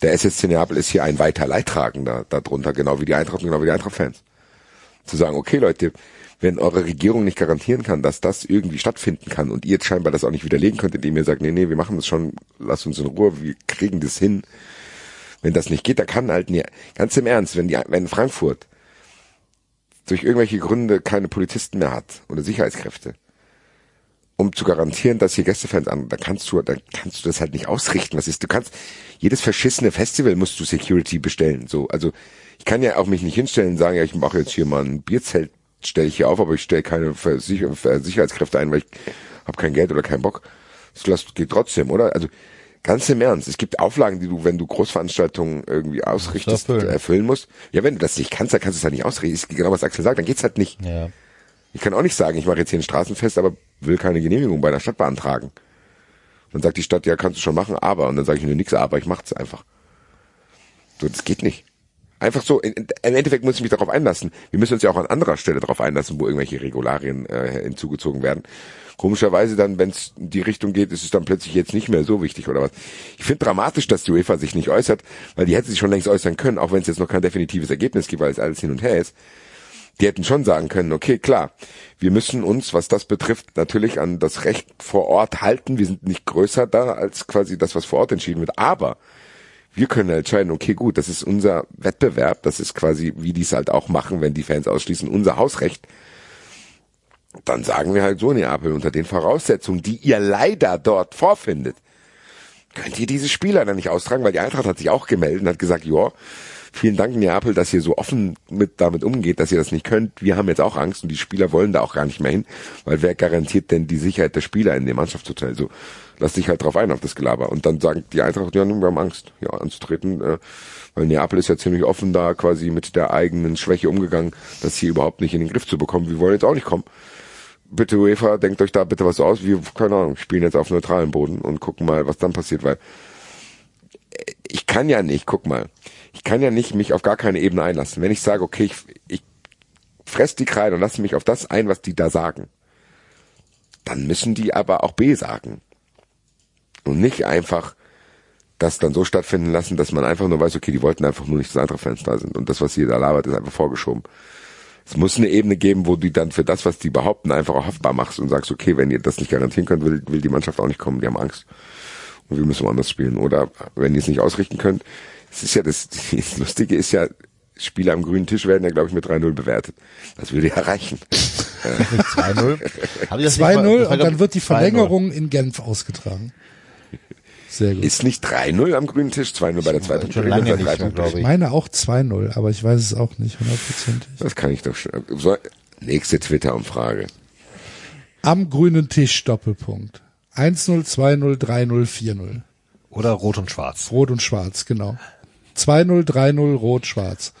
der SSC Neapel ist hier ein weiter Leidtragender darunter, genau wie die Eintracht genau wie die Eintracht-Fans. Zu sagen, okay Leute, wenn eure Regierung nicht garantieren kann, dass das irgendwie stattfinden kann und ihr jetzt scheinbar das auch nicht widerlegen könnt, indem ihr sagt, nee, nee, wir machen das schon, lasst uns in Ruhe, wir kriegen das hin. Wenn das nicht geht, dann kann halt, nie, ganz im Ernst, wenn die, wenn Frankfurt durch irgendwelche Gründe keine Polizisten mehr hat oder Sicherheitskräfte, um zu garantieren, dass hier Gästefans an, dann kannst du, dann kannst du das halt nicht ausrichten. Was ist, du kannst, jedes verschissene Festival musst du Security bestellen, so, also, ich kann ja auch mich nicht hinstellen und sagen, ja, ich mache jetzt hier mal ein Bierzelt, stelle ich hier auf, aber ich stelle keine Versicher Sicherheitskräfte ein, weil ich habe kein Geld oder keinen Bock. Das geht trotzdem, oder? Also ganz im Ernst, es gibt Auflagen, die du, wenn du Großveranstaltungen irgendwie ausrichtest, erfüllen. erfüllen musst. Ja, wenn du das nicht kannst, dann kannst du es halt nicht ausrichten. Ist genau was Axel sagt, dann geht's halt nicht. Ja. Ich kann auch nicht sagen, ich mache jetzt hier ein Straßenfest, aber will keine Genehmigung bei der Stadt beantragen. Dann sagt die Stadt, ja, kannst du schon machen, aber. Und dann sage ich nur nix, aber ich mach's einfach. So, das geht nicht. Einfach so, im Endeffekt muss ich mich darauf einlassen. Wir müssen uns ja auch an anderer Stelle darauf einlassen, wo irgendwelche Regularien äh, hinzugezogen werden. Komischerweise dann, wenn es in die Richtung geht, ist es dann plötzlich jetzt nicht mehr so wichtig oder was. Ich finde dramatisch, dass die UEFA sich nicht äußert, weil die hätte sich schon längst äußern können, auch wenn es jetzt noch kein definitives Ergebnis gibt, weil es alles hin und her ist. Die hätten schon sagen können, okay, klar, wir müssen uns, was das betrifft, natürlich an das Recht vor Ort halten. Wir sind nicht größer da als quasi das, was vor Ort entschieden wird. Aber wir können entscheiden, okay, gut, das ist unser Wettbewerb, das ist quasi, wie die es halt auch machen, wenn die Fans ausschließen, unser Hausrecht. Dann sagen wir halt so, Neapel, unter den Voraussetzungen, die ihr leider dort vorfindet, könnt ihr diese Spieler dann nicht austragen, weil die Eintracht hat sich auch gemeldet und hat gesagt, ja, vielen Dank Neapel, dass ihr so offen mit damit umgeht, dass ihr das nicht könnt. Wir haben jetzt auch Angst und die Spieler wollen da auch gar nicht mehr hin, weil wer garantiert denn die Sicherheit der Spieler in dem Mannschaftshotel? So, lass dich halt drauf ein auf das Gelaber. Und dann sagen die Eintracht, ja, nun, wir haben Angst, ja, anzutreten, äh, weil Neapel ist ja ziemlich offen da quasi mit der eigenen Schwäche umgegangen, das hier überhaupt nicht in den Griff zu bekommen. Wir wollen jetzt auch nicht kommen. Bitte UEFA, denkt euch da bitte was aus. Wir, keine Ahnung, spielen jetzt auf neutralem Boden und gucken mal, was dann passiert, weil ich kann ja nicht, guck mal, ich kann ja nicht mich auf gar keine Ebene einlassen. Wenn ich sage, okay, ich, ich fress die Kreide und lasse mich auf das ein, was die da sagen, dann müssen die aber auch B sagen. Und nicht einfach das dann so stattfinden lassen, dass man einfach nur weiß, okay, die wollten einfach nur nicht, dass andere Fans da sind. Und das, was hier da labert, ist einfach vorgeschoben. Es muss eine Ebene geben, wo du dann für das, was die behaupten, einfach auch haftbar machst und sagst, okay, wenn ihr das nicht garantieren könnt, will, will die Mannschaft auch nicht kommen, die haben Angst. Und wir müssen woanders spielen. Oder wenn ihr es nicht ausrichten könnt, es ist ja das, das Lustige ist ja, Spiele am grünen Tisch werden ja, glaube ich, mit 3-0 bewertet. Das würde ja reichen. 2-0. Hab ich das nicht mal- 2-0 das war, und dann wird die 2-0. Verlängerung in Genf ausgetragen. Sehr gut. Ist nicht 3-0 am grünen Tisch, 2-0 bei der zweiten Schon lange nicht mehr, glaube Ich ich. meine auch 2-0, aber ich weiß es auch nicht hundertprozentig. Das kann ich doch schon. So, nächste Twitter-Umfrage. Am grünen Tisch Doppelpunkt. 1-0, 2-0, 3-0, 4-0. Oder rot und schwarz. Rot und schwarz, genau. 2-0, 3-0, rot, schwarz.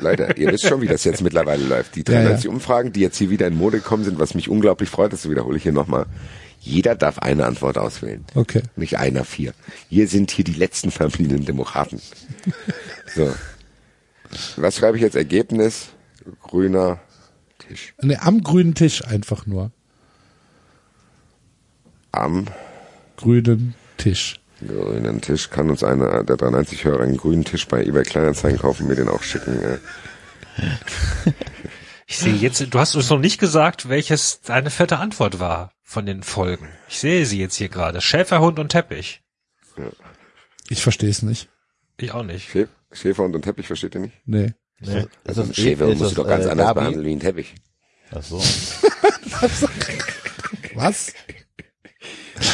Leider, ihr wisst schon, wie das jetzt mittlerweile läuft. Die Ja, 93 ja. Umfragen, die jetzt hier wieder in Mode gekommen sind, was mich unglaublich freut, das wiederhole ich hier nochmal. Jeder darf eine Antwort auswählen. Okay. Nicht einer, vier. Wir sind hier die letzten verbliebenen Demokraten. So. Was schreibe ich jetzt? Ergebnis? Grüner Tisch. Ne, am grünen Tisch einfach nur. Am Grünen Tisch. grünen Tisch kann uns einer der 93 Hörer einen grünen Tisch bei eBay Kleinanzeigen kaufen, mir den auch schicken. äh. Ich sehe jetzt, du hast uns noch nicht gesagt, welches deine vierte Antwort war von den Folgen. Ich sehe sie jetzt hier gerade. Schäferhund und Teppich. Ich verstehe es nicht. Ich auch nicht. Schä- Schäferhund und Teppich, versteht ihr nicht? Nee. Ist das, ist Schäferhund ist musst du doch ganz äh, anders Gabi? behandeln wie ein Teppich. Ach so. Was?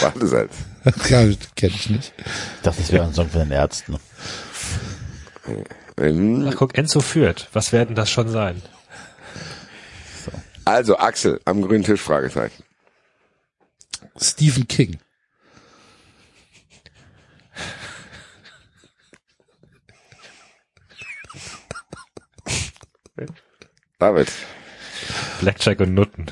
Badesalz. ja, kenne ich nicht. Ich dachte, das wäre ein Song von den Ärzten. Ähm, Ach guck, Enzo führt. Was werden das schon sein? Also Axel, am grünen Tisch, Fragezeichen. Stephen King. David. Blackjack und Nutten.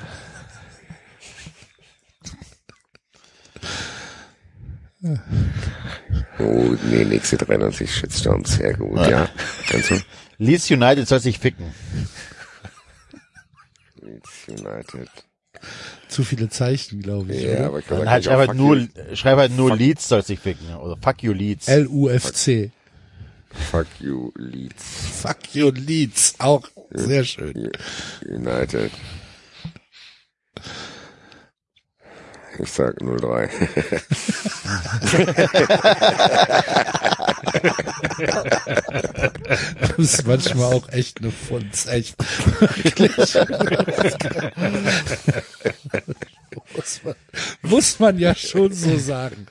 Oh, nee, nächste 93 Shitstorm, sehr gut, ah. ja. Ganz gut. Leeds United soll sich ficken. Leeds United. Zu viele Zeichen, glaube ich. Ja, oder? aber ich kann Dann halt ich schreib halt fuck nur, schreib halt nur Leeds soll sich ficken. Oder fuck you Leeds. LUFC. fuck you, Leeds Fuck you Leeds. Auch sehr schön. United. Ich sag 03. Das ist manchmal auch echt eine Funz, echt. Muss, man, muss man ja schon so sagen.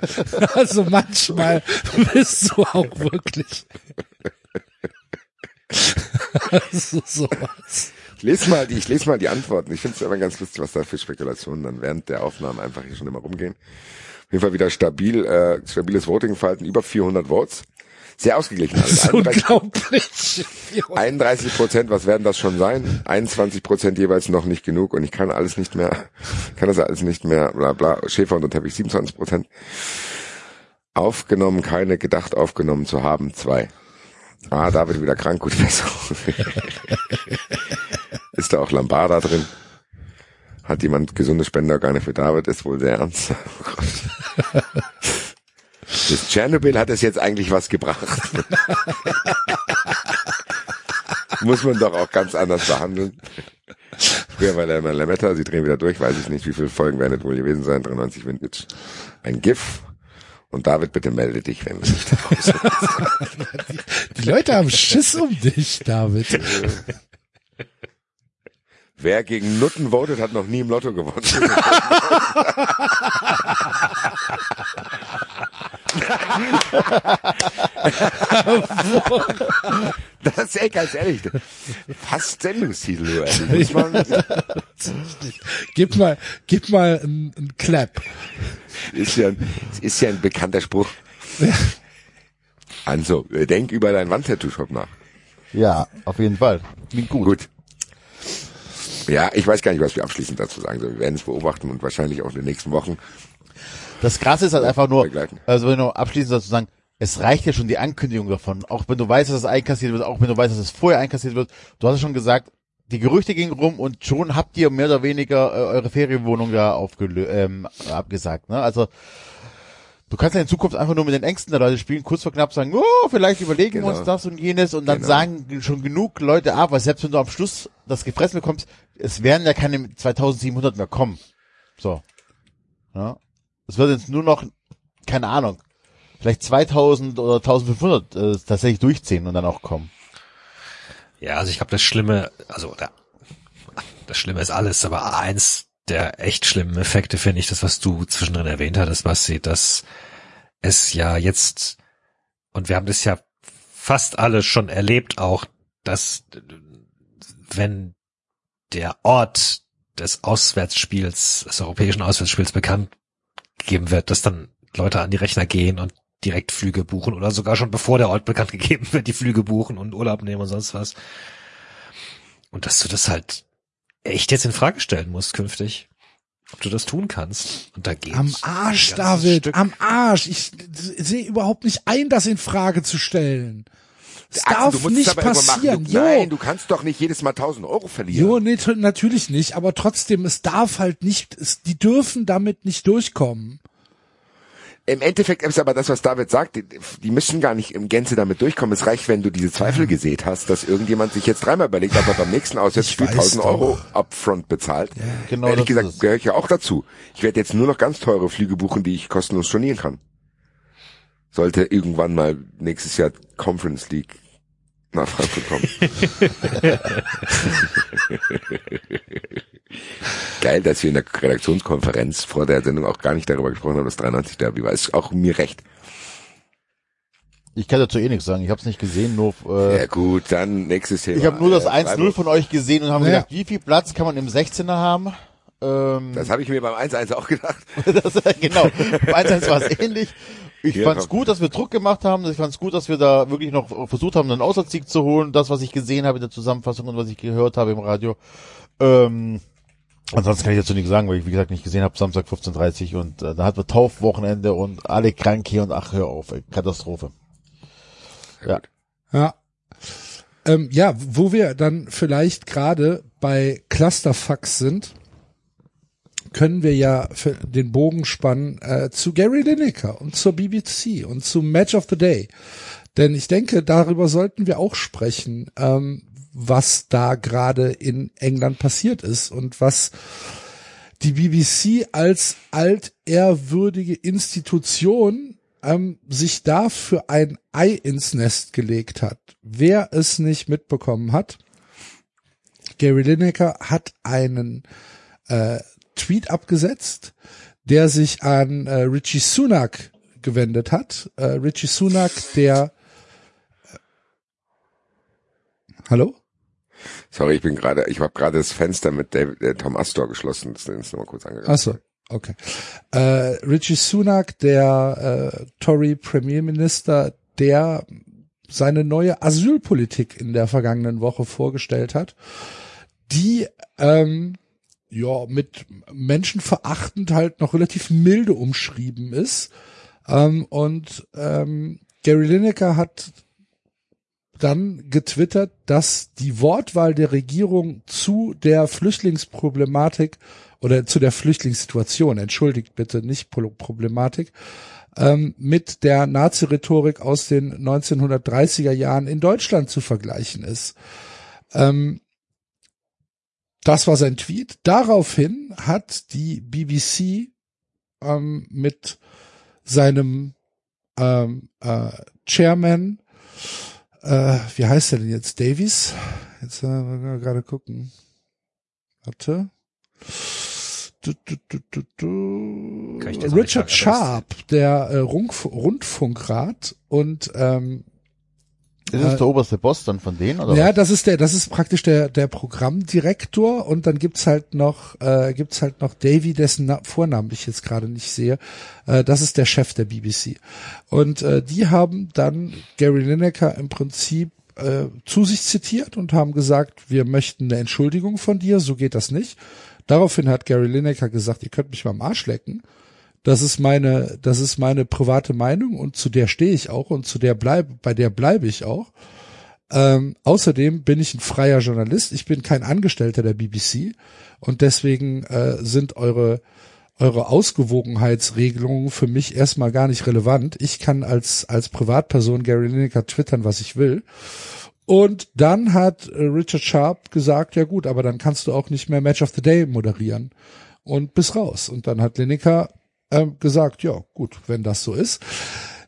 Also manchmal bist du auch wirklich. Also sowas. Ich lese mal die, ich lese mal die Antworten. Ich finde es aber ganz lustig, was da für Spekulationen dann während der Aufnahmen einfach hier schon immer rumgehen. Auf jeden Fall wieder stabil, äh, stabiles Voting-Verhalten, über 400 Votes. Sehr ausgeglichen. Das ist Also 31 unglaublich. 31 Prozent, was werden das schon sein? 21 Prozent jeweils noch nicht genug und ich kann alles nicht mehr, kann das alles nicht mehr, bla bla, Schäfer unter Teppich 27 Prozent. Aufgenommen, keine gedacht aufgenommen zu haben, zwei. Ah, David wieder krank, gut besser. ist da auch Lambada drin? Hat jemand gesunde Spenderorgane für David? Ist wohl sehr ernst. Oh. Das Tschernobyl hat es jetzt eigentlich was gebracht. Muss man doch auch ganz anders behandeln. Früher war der immer Lametta, sie drehen wieder durch, weiß ich nicht, wie viele Folgen werden es wohl gewesen sein, 93 Vintage. Ein GIF. Und David, bitte melde dich, wenn wir nicht raus Die Leute haben Schiss um dich, David. Wer gegen Nutten votet, hat noch nie im Lotto gewonnen. das ist ey, ganz ehrlich. Fast Sendungstitel, du, ey. Muss man, Gib mal, gib mal einen, einen Clap. ist ja, ein- ist ja ein bekannter Spruch. Also, denk über deinen Wandtattoo-Shop nach. Ja, auf jeden Fall. Klingt gut. Gut. Ja, ich weiß gar nicht, was wir abschließend dazu sagen sollen. Wir werden es beobachten und wahrscheinlich auch in den nächsten Wochen. Das Krasse ist halt einfach nur, Begleiten. also wenn du abschließend dazu sagen, es reicht ja schon die Ankündigung davon. Auch wenn du weißt, dass es einkassiert wird, auch wenn du weißt, dass es vorher einkassiert wird. Du hast ja schon gesagt, die Gerüchte gingen rum und schon habt ihr mehr oder weniger äh, eure Ferienwohnung da aufgelö ähm, abgesagt. Ne? Also du kannst ja in Zukunft einfach nur mit den Ängsten der Leute spielen, kurz vor knapp sagen, oh, vielleicht überlegen wir Genau. uns das und jenes und dann Genau. sagen schon genug Leute ab, weil selbst wenn du am Schluss das gefressen bekommst, es werden ja keine 2700 mehr kommen. So. Ja. Es wird jetzt nur noch, keine Ahnung, vielleicht 2000 oder 1500 äh, tatsächlich durchziehen und dann auch kommen. Ja, also ich glaube, das Schlimme, also da, das Schlimme ist alles, aber eins der echt schlimmen Effekte finde ich, das, was du zwischendrin erwähnt hattest, Basti, dass es ja jetzt, und wir haben das ja fast alle schon erlebt auch, dass wenn der Ort des Auswärtsspiels, des europäischen Auswärtsspiels bekannt gegeben wird, dass dann Leute an die Rechner gehen und direkt Flüge buchen oder sogar schon bevor der Ort bekannt gegeben wird, die Flüge buchen und Urlaub nehmen und sonst was. Und dass du das halt echt jetzt in Frage stellen musst künftig, ob du das tun kannst. Und da geht's. Am Arsch, David, Stück. am Arsch. Ich sehe überhaupt nicht ein, das in Frage zu stellen. Das Axel, darf es nicht passieren. Du, nein, du kannst doch nicht jedes Mal 1000 Euro verlieren. jo, nee, natürlich nicht, aber trotzdem, es darf halt nicht, es, die dürfen damit nicht durchkommen. Im Endeffekt ist aber das, was David sagt, die, die müssen gar nicht im Gänze damit durchkommen. Es reicht, wenn du diese Zweifel gesät hast, dass irgendjemand sich jetzt dreimal überlegt, ob er beim nächsten Auswärtsspiel Ich weiß 1000 doch. Euro upfront bezahlt. Genau Ehrlich gesagt, es. gehöre ich ja auch dazu. Ich werde jetzt nur noch ganz teure Flüge buchen, die ich kostenlos stornieren kann. Sollte irgendwann mal nächstes Jahr Conference League nach Frankfurt kommen. Geil, dass wir in der Redaktionskonferenz vor der Sendung auch gar nicht darüber gesprochen haben, dass 93 Derby war. Ist auch mir recht. Ich kann dazu eh nichts sagen. Ich habe es nicht gesehen, nur äh, Ja gut, dann nächstes Thema. ich habe nur das Äh, 1-0 Freiburg. von euch gesehen und habe Ja. gedacht, wie viel Platz kann man im 16er haben? Ähm, Das habe ich mir beim 1-1 auch gedacht. das, genau, beim 1-1 war es ähnlich. Ich Hier fand's gut, dass wir Druck gemacht haben. Ich fand's gut, dass wir da wirklich noch versucht haben, einen Auswärtssieg zu holen. Das, was ich gesehen habe in der Zusammenfassung und was ich gehört habe im Radio. Ähm, Ansonsten kann ich dazu nichts sagen, weil ich, wie gesagt, nicht gesehen habe, Samstag 15.30 und äh, da hatten wir Taufwochenende und alle krank hier und ach, hör auf, ey, Katastrophe. Ja. Ja. Ähm, ja, wo wir dann vielleicht gerade bei Clusterfucks sind, können wir ja für den Bogen spannen äh, zu Gary Lineker und zur BBC und zu Match of the Day. Denn ich denke, darüber sollten wir auch sprechen, ähm, was da gerade in England passiert ist und was die BBC als altehrwürdige Institution ähm, sich da für ein Ei ins Nest gelegt hat. Wer es nicht mitbekommen hat, Gary Lineker hat einen äh, Tweet abgesetzt, der sich an äh, Richie Sunak gewendet hat. Äh, Richie Sunak, der äh, Hallo? Sorry, ich bin gerade, ich habe gerade das Fenster mit David, äh, Tom Astor geschlossen. Das ist nochmal kurz angegangen. Ach so, okay. Äh, Richie Sunak, der äh, Tory Premierminister, der seine neue Asylpolitik in der vergangenen Woche vorgestellt hat, die ähm, ja mit menschenverachtend halt noch relativ milde umschrieben ist. Ähm, und ähm, Gary Lineker hat dann getwittert, dass die Wortwahl der Regierung zu der Flüchtlingsproblematik oder zu der Flüchtlingssituation, entschuldigt bitte, nicht Pro- Problematik, ähm, mit der Nazi-Rhetorik aus den 1930er Jahren in Deutschland zu vergleichen ist. Ähm, das war sein Tweet. Daraufhin hat die BBC ähm, mit seinem ähm, äh, Chairman, äh, wie heißt er denn jetzt? Davies? Jetzt äh, wir gerade gucken. Warte. Du, du, du, du, du. Richard Sharp, der äh, Rundf Rundfunkrat und ähm, Ist es der oberste Boss dann von denen? Oder ja, was? das ist der, das ist praktisch der der Programmdirektor und dann gibt's halt noch äh, gibt's halt noch Davy, dessen Na Vornamen ich jetzt gerade nicht sehe. Äh, das ist der Chef der BBC und äh, die haben dann Gary Lineker im Prinzip äh, zu sich zitiert und haben gesagt, wir möchten eine Entschuldigung von dir, so geht das nicht. Daraufhin hat Gary Lineker gesagt, ihr könnt mich mal am Arsch lecken. Das ist meine, das ist meine private Meinung und zu der stehe ich auch und zu der bleibe, bei der bleibe ich auch. Ähm, außerdem bin ich ein freier Journalist. Ich bin kein Angestellter der BBC und deswegen äh, sind eure eure Ausgewogenheitsregelungen für mich erstmal gar nicht relevant. Ich kann als als Privatperson Gary Lineker twittern, was ich will. Und dann hat äh, Richard Sharp gesagt, ja gut, aber dann kannst du auch nicht mehr Match of the Day moderieren und bis raus. Und dann hat Lineker ähm, gesagt, ja gut, wenn das so ist.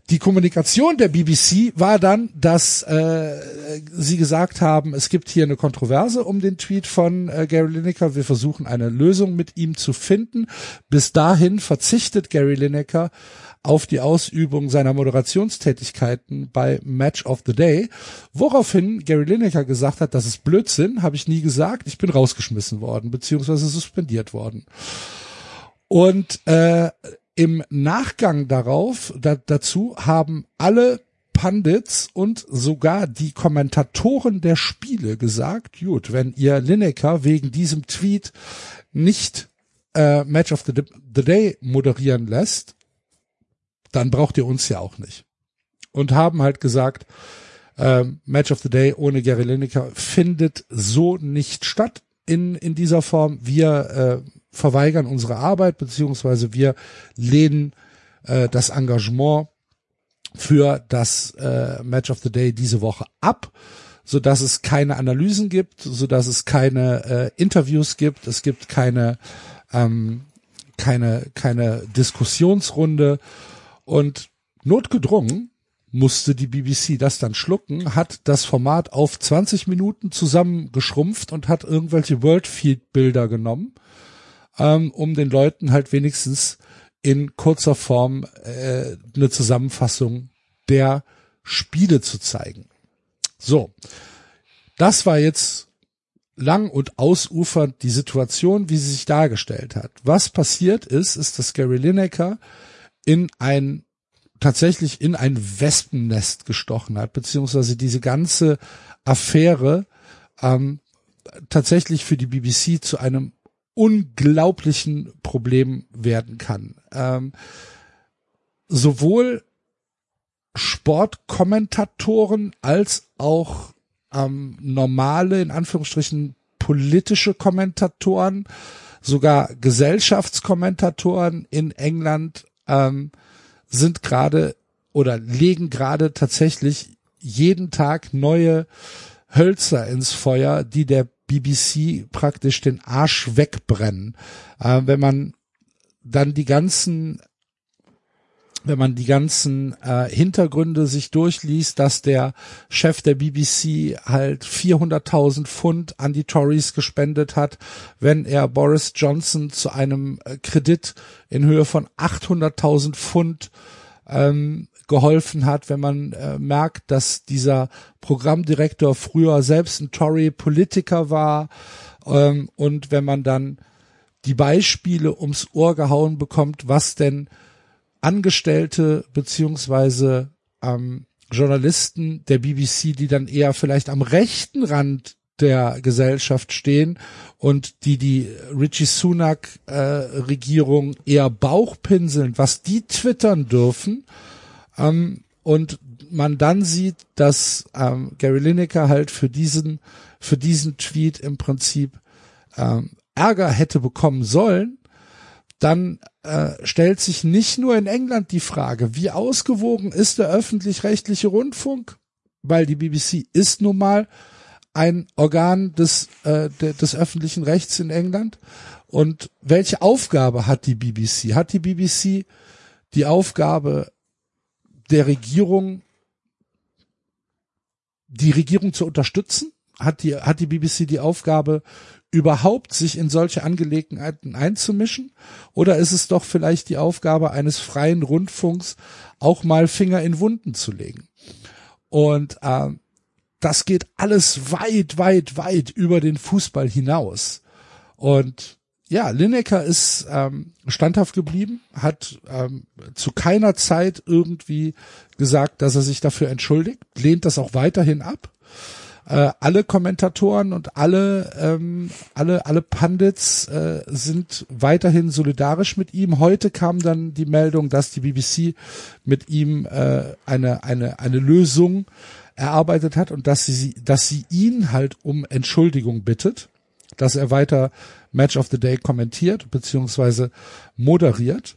Die Kommunikation der BBC war dann, dass äh, sie gesagt haben, es gibt hier eine Kontroverse um den Tweet von äh, Gary Lineker. Wir versuchen eine Lösung mit ihm zu finden. Bis dahin verzichtet Gary Lineker auf die Ausübung seiner Moderationstätigkeiten bei Match of the Day, woraufhin Gary Lineker gesagt hat, das ist Blödsinn, habe ich nie gesagt, ich bin rausgeschmissen worden, beziehungsweise suspendiert worden. Und äh, im Nachgang darauf, da, dazu haben alle Pundits und sogar die Kommentatoren der Spiele gesagt, gut, wenn ihr Lineker wegen diesem Tweet nicht äh, Match of the, the Day moderieren lässt, dann braucht ihr uns ja auch nicht. Und haben halt gesagt, ähm, Match of the Day ohne Gary Lineker findet so nicht statt in, in dieser Form. Wir äh, verweigern unsere Arbeit, beziehungsweise wir lehnen äh, das Engagement für das äh, Match of the Day diese Woche ab, so dass es keine Analysen gibt, so dass es keine äh, Interviews gibt, es gibt keine ähm, keine keine Diskussionsrunde. Und notgedrungen musste die BBC das dann schlucken, hat das Format auf 20 Minuten zusammengeschrumpft und hat irgendwelche Worldfeed-Bilder genommen, ähm, um den Leuten halt wenigstens in kurzer Form äh, eine Zusammenfassung der Spiele zu zeigen. So, das war jetzt lang und ausufernd die Situation, wie sie sich dargestellt hat. Was passiert ist, ist, dass Gary Lineker in ein tatsächlich in ein Wespennest gestochen hat, beziehungsweise diese ganze Affäre ähm, tatsächlich für die BBC zu einem unglaublichen Problem werden kann. Ähm, sowohl Sportkommentatoren als auch ähm, normale, in Anführungsstrichen, politische Kommentatoren, sogar Gesellschaftskommentatoren in England ähm, sind gerade oder legen gerade tatsächlich jeden Tag neue Hölzer ins Feuer, die der BBC praktisch den Arsch wegbrennen. Äh, wenn man dann die ganzen wenn man die ganzen äh, Hintergründe sich durchliest, dass der Chef der BBC halt 400.000 Pfund an die Tories gespendet hat, wenn er Boris Johnson zu einem äh, Kredit in Höhe von 800.000 Pfund ähm, geholfen hat, wenn man äh, merkt, dass dieser Programmdirektor früher selbst ein Tory-Politiker war ähm, und wenn man dann die Beispiele ums Ohr gehauen bekommt, was denn Angestellte beziehungsweise ähm, Journalisten der BBC, die dann eher vielleicht am rechten Rand der Gesellschaft stehen und die die Richie Sunak äh, Regierung eher Bauchpinseln, was die twittern dürfen ähm, und man dann sieht, dass ähm, Gary Lineker halt für diesen für diesen Tweet im Prinzip ähm, Ärger hätte bekommen sollen, dann äh, stellt sich nicht nur in England die Frage, wie ausgewogen ist der öffentlich-rechtliche Rundfunk, weil die BBC ist nun mal ein Organ des, äh, de, des öffentlichen Rechts in England. Und welche Aufgabe hat die BBC? Hat die BBC die Aufgabe der Regierung, die Regierung zu unterstützen? Hat die, hat die BBC die Aufgabe, überhaupt sich in solche Angelegenheiten einzumischen? Oder ist es doch vielleicht die Aufgabe eines freien Rundfunks, auch mal Finger in Wunden zu legen? Und äh, das geht alles weit, weit, weit über den Fußball hinaus. Und ja, Lineker ist ähm, standhaft geblieben, hat ähm, zu keiner Zeit irgendwie gesagt, dass er sich dafür entschuldigt, lehnt das auch weiterhin ab äh, alle Kommentatoren und alle ähm, alle alle Pundits äh, sind weiterhin solidarisch mit ihm. Heute kam dann die Meldung, dass die BBC mit ihm äh, eine eine eine Lösung erarbeitet hat und dass sie dass sie ihn halt um Entschuldigung bittet, dass er weiter Match of the Day kommentiert beziehungsweise moderiert.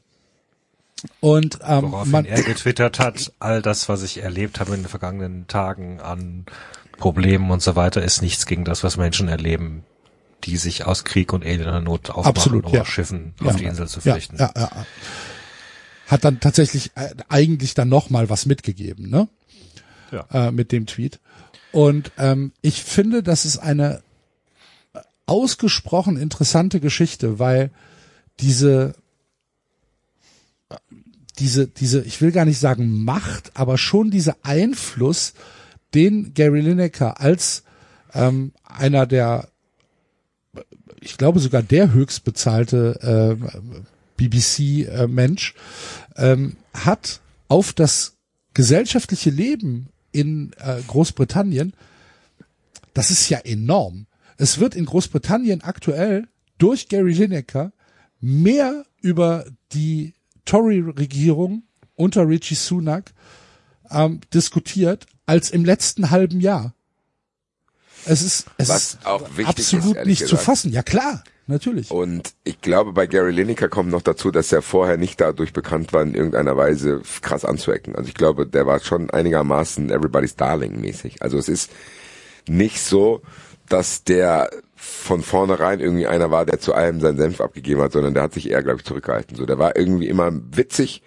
Und ähm, Woraufhin man, er getwittert hat, all das, was ich erlebt habe in den vergangenen Tagen an Problemen und so weiter, ist nichts gegen das, was Menschen erleben, die sich aus Krieg und elender Not aufmachen, Absolut, um ja. auf Schiffen Ja. auf die Insel zu flüchten. ja, ja, ja. Hat dann tatsächlich äh, eigentlich dann noch mal was mitgegeben, ne? Ja. Äh, mit dem Tweet. Und ähm, ich finde, das ist eine ausgesprochen interessante Geschichte, weil diese diese diese ich will gar nicht sagen Macht, aber schon dieser Einfluss, den Gary Lineker als ähm, einer der ich glaube sogar der höchst bezahlte äh, BBC-Mensch ähm, hat auf das gesellschaftliche Leben in äh, Großbritannien, das ist ja enorm. Es wird in Großbritannien aktuell durch Gary Lineker mehr über die Tory-Regierung unter Richie Sunak ähm, diskutiert als im letzten halben Jahr. Es ist, es Was ist auch wichtig ist, absolut ehrlich nicht zu gesagt. fassen. Ja klar, natürlich. Und ich glaube, bei Gary Lineker kommt noch dazu, dass er vorher nicht dadurch bekannt war, in irgendeiner Weise krass anzuecken. Also ich glaube, der war schon einigermaßen Everybody's Darling mäßig. Also es ist nicht so, dass der von vornherein irgendwie einer war, der zu allem seinen Senf abgegeben hat, sondern der hat sich eher, glaube ich, zurückgehalten. So, der war irgendwie immer witzig.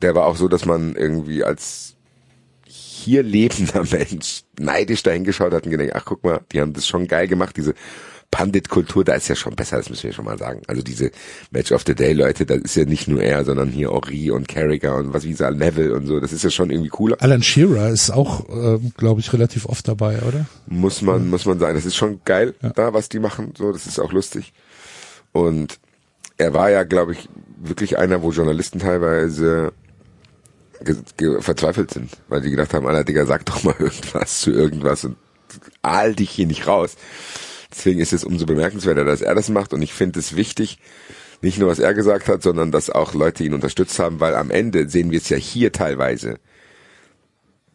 Der war auch so, dass man irgendwie als hier lebender Mensch neidisch dahingeschaut hat und gedacht, ach guck mal, die haben das schon geil gemacht, diese Pandit-Kultur, da ist ja schon besser, das müssen wir schon mal sagen. Also diese Match of the Day Leute, das ist ja nicht nur er, sondern hier Ori und Carragher und was wie gesagt, Neville und so, das ist ja schon irgendwie cooler. Alan Shearer ist auch, ähm, glaube ich, relativ oft dabei, oder? Muss man, muss man sagen, das ist schon geil, da, was die machen, so, das ist auch lustig. Und er war ja, glaube ich, wirklich einer, wo Journalisten teilweise verzweifelt sind, weil die gedacht haben, Alter, Digga, sag doch mal irgendwas zu irgendwas und ahl dich hier nicht raus. Deswegen ist es umso bemerkenswerter, dass er das macht und ich finde es wichtig, nicht nur was er gesagt hat, sondern dass auch Leute ihn unterstützt haben, weil am Ende sehen wir es ja hier teilweise,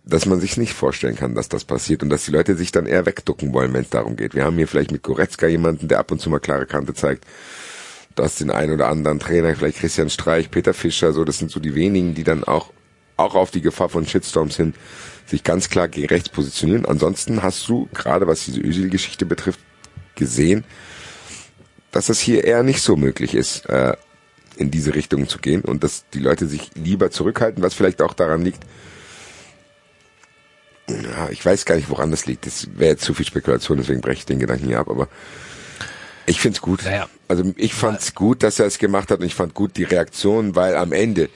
dass man sich nicht vorstellen kann, dass das passiert und dass die Leute sich dann eher wegducken wollen, wenn es darum geht. Wir haben hier vielleicht mit Goretzka jemanden, der ab und zu mal klare Kante zeigt. Du hast den einen oder anderen Trainer, vielleicht Christian Streich, Peter Fischer, so, das sind so die wenigen, die dann auch, auch auf die Gefahr von Shitstorms hin sich ganz klar gegen rechts positionieren. Ansonsten hast du, gerade was diese Özil-Geschichte betrifft, gesehen, dass es hier eher nicht so möglich ist, äh, in diese Richtung zu gehen und dass die Leute sich lieber zurückhalten, was vielleicht auch daran liegt, ja, ich weiß gar nicht, woran das liegt. Das wäre jetzt zu viel Spekulation, deswegen breche ich den Gedanken hier ab, aber ich find's gut. Naja. Also ich fand's gut, dass er es gemacht hat und ich fand gut die Reaktion, weil am Ende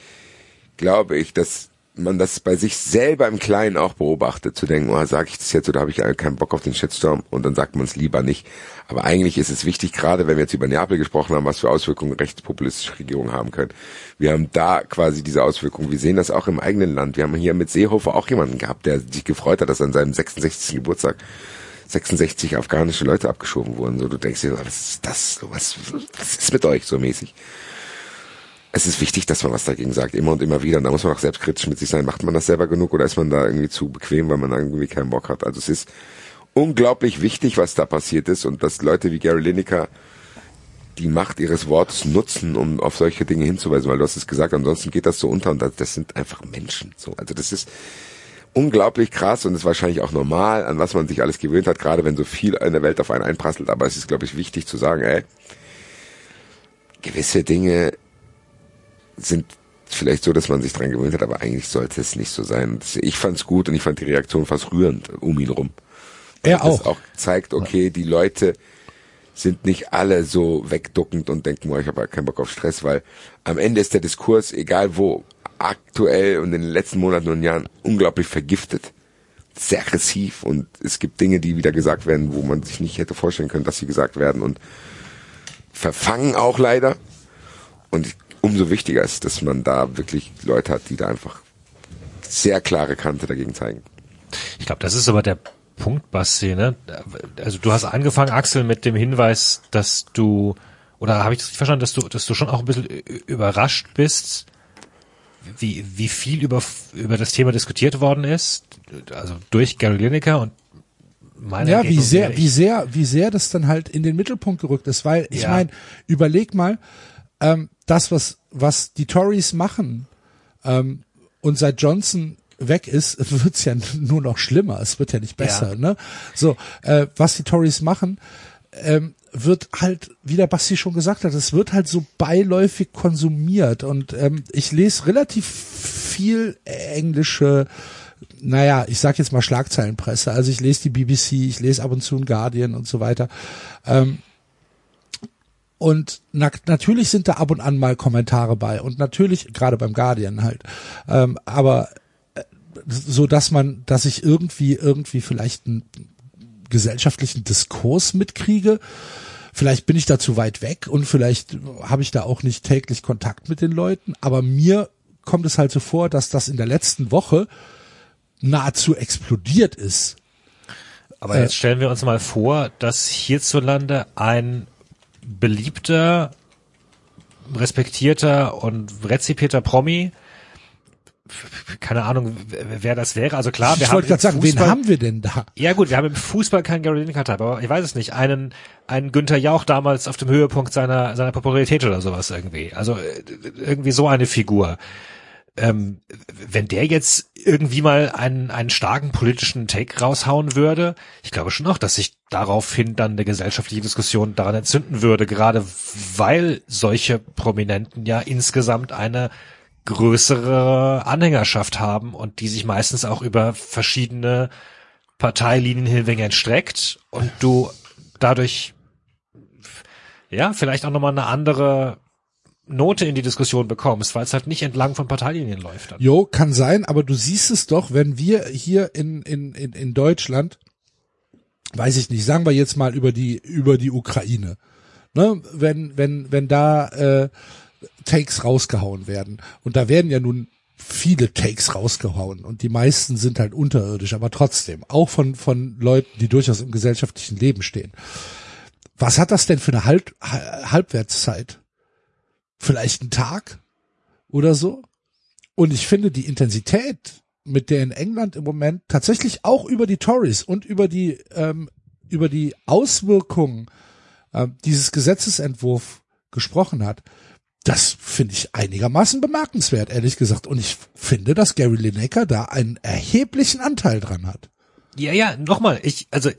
glaube ich, dass man das bei sich selber im Kleinen auch beobachtet, zu denken, oh, sage ich das jetzt oder habe ich keinen Bock auf den Shitstorm und dann sagt man es lieber nicht. Aber eigentlich ist es wichtig, gerade wenn wir jetzt über Neapel gesprochen haben, was für Auswirkungen rechtspopulistische Regierungen haben können. Wir haben da quasi diese Auswirkungen. Wir sehen das auch im eigenen Land. Wir haben hier mit Seehofer auch jemanden gehabt, der sich gefreut hat, dass an seinem 66. Geburtstag 66 afghanische Leute abgeschoben wurden. So, du denkst dir, was ist das? Was, was ist mit euch so mäßig? Es ist wichtig, dass man was dagegen sagt, immer und immer wieder. Und da muss man auch selbstkritisch mit sich sein. Macht man das selber genug oder ist man da irgendwie zu bequem, weil man irgendwie keinen Bock hat? Also es ist unglaublich wichtig, was da passiert ist und dass Leute wie Gary Lineker die Macht ihres Wortes nutzen, um auf solche Dinge hinzuweisen, weil du hast es gesagt, ansonsten geht das so unter und das, das sind einfach Menschen. So, also das ist unglaublich krass und ist wahrscheinlich auch normal, an was man sich alles gewöhnt hat, gerade wenn so viel in der Welt auf einen einprasselt. Aber es ist, glaube ich, wichtig zu sagen, ey, gewisse Dinge sind vielleicht so, dass man sich dran gewöhnt hat, aber eigentlich sollte es nicht so sein. Ich fand's gut und ich fand die Reaktion fast rührend um ihn rum. Er Weil das auch. auch zeigt, okay, die Leute sind nicht alle so wegduckend und denken, oh, ich habe keinen Bock auf Stress, weil am Ende ist der Diskurs, egal wo, aktuell und in den letzten Monaten und Jahren unglaublich vergiftet. Sehr aggressiv und es gibt Dinge, die wieder gesagt werden, wo man sich nicht hätte vorstellen können, dass sie gesagt werden und verfangen auch leider. Und umso wichtiger ist, dass man da wirklich Leute hat, die da einfach sehr klare Kante dagegen zeigen. Ich glaube, das ist aber der Punkt, Basti, ne? Also du hast angefangen, Axel, mit dem Hinweis, dass du, oder habe ich das richtig verstanden, dass du, dass du schon auch ein bisschen überrascht bist, wie, wie viel über, über das Thema diskutiert worden ist, also durch Gary Lineker und meine Ja, wie Entgegnung sehr, wie sehr, wie sehr das dann halt in den Mittelpunkt gerückt ist, weil ich Ja. meine, überleg mal, ähm, das was was die Tories machen ähm, und seit Johnson weg ist, wird's ja nur noch schlimmer. Es wird ja nicht besser. Ja. Ne? So, äh, was die Tories machen, ähm, wird halt, wie der Basti schon gesagt hat, es wird halt so beiläufig konsumiert und ähm, ich lese relativ viel englische, naja, ich sag jetzt mal Schlagzeilenpresse, also ich lese die BBC, ich lese ab und zu ein Guardian und so weiter. Ähm, und na, natürlich sind da ab und an mal Kommentare bei und natürlich gerade beim Guardian halt, ähm, aber äh, so dass man, dass ich irgendwie irgendwie vielleicht einen gesellschaftlichen Diskurs mitkriege. Vielleicht bin ich da zu weit weg und vielleicht habe ich da auch nicht täglich Kontakt mit den Leuten, aber mir kommt es halt so vor, dass das in der letzten Woche nahezu explodiert ist. Aber jetzt stellen wir uns mal vor, dass hierzulande ein beliebter, respektierter und rezipierter Promi, keine Ahnung, wer das wäre. Also klar, wir ich haben wollte im gerade sagen, wen haben wir denn da? Ja gut, wir haben im Fußball keinen Gary Lineker-Type, aber ich weiß es nicht. Einen, einen Günther Jauch damals auf dem Höhepunkt seiner, seiner Popularität oder sowas irgendwie. Also äh, irgendwie so eine Figur. Ähm, wenn der jetzt irgendwie mal einen, einen starken politischen Take raushauen würde, ich glaube schon auch, dass sich daraufhin dann eine gesellschaftliche Diskussion daran entzünden würde, gerade weil solche Prominenten ja insgesamt eine größere Anhängerschaft haben und die sich meistens auch über verschiedene Parteilinien hinweg streckt und du dadurch ja vielleicht auch nochmal eine andere Note in die Diskussion bekommst, weil es halt nicht entlang von Parteilinien läuft. Dann. Jo, kann sein, aber du siehst es doch, wenn wir hier in, in, in, in Deutschland, weiß ich nicht, sagen wir jetzt mal über die, über die Ukraine, ne, wenn, wenn, wenn da äh, Takes rausgehauen werden, und da werden ja nun viele Takes rausgehauen und die meisten sind halt unterirdisch, aber trotzdem, auch von, von Leuten, die durchaus im gesellschaftlichen Leben stehen. was hat das denn für eine Halb Halbwertszeit? Vielleicht ein Tag oder so? Und ich finde die Intensität, mit der in England im Moment tatsächlich auch über die Tories und über die ähm, über die Auswirkungen äh, dieses Gesetzesentwurf gesprochen hat, das finde ich einigermaßen bemerkenswert, ehrlich gesagt. Und ich finde, dass Gary Lineker da einen erheblichen Anteil dran hat. Ja, ja, nochmal, ich, also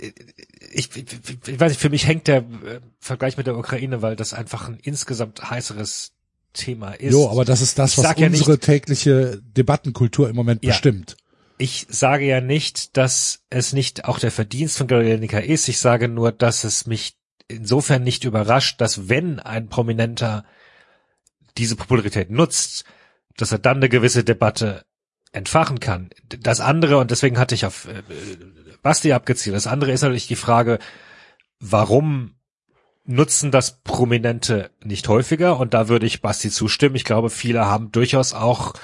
ich, ich, ich weiß nicht, für mich hängt der äh, Vergleich mit der Ukraine, weil das einfach ein insgesamt heißeres Thema ist. Jo, aber das ist das, was ja unsere nicht- tägliche Debattenkultur im Moment Ja. bestimmt. Ich sage ja nicht, dass es nicht auch der Verdienst von Lineker ist. Ich sage nur, dass es mich insofern nicht überrascht, dass wenn ein Prominenter diese Popularität nutzt, dass er dann eine gewisse Debatte entfachen kann. Das andere, und deswegen hatte ich auf äh, Basti abgezielt, das andere ist natürlich die Frage, warum nutzen das Prominente nicht häufiger? Und da würde ich Basti zustimmen. Ich glaube, viele haben durchaus auch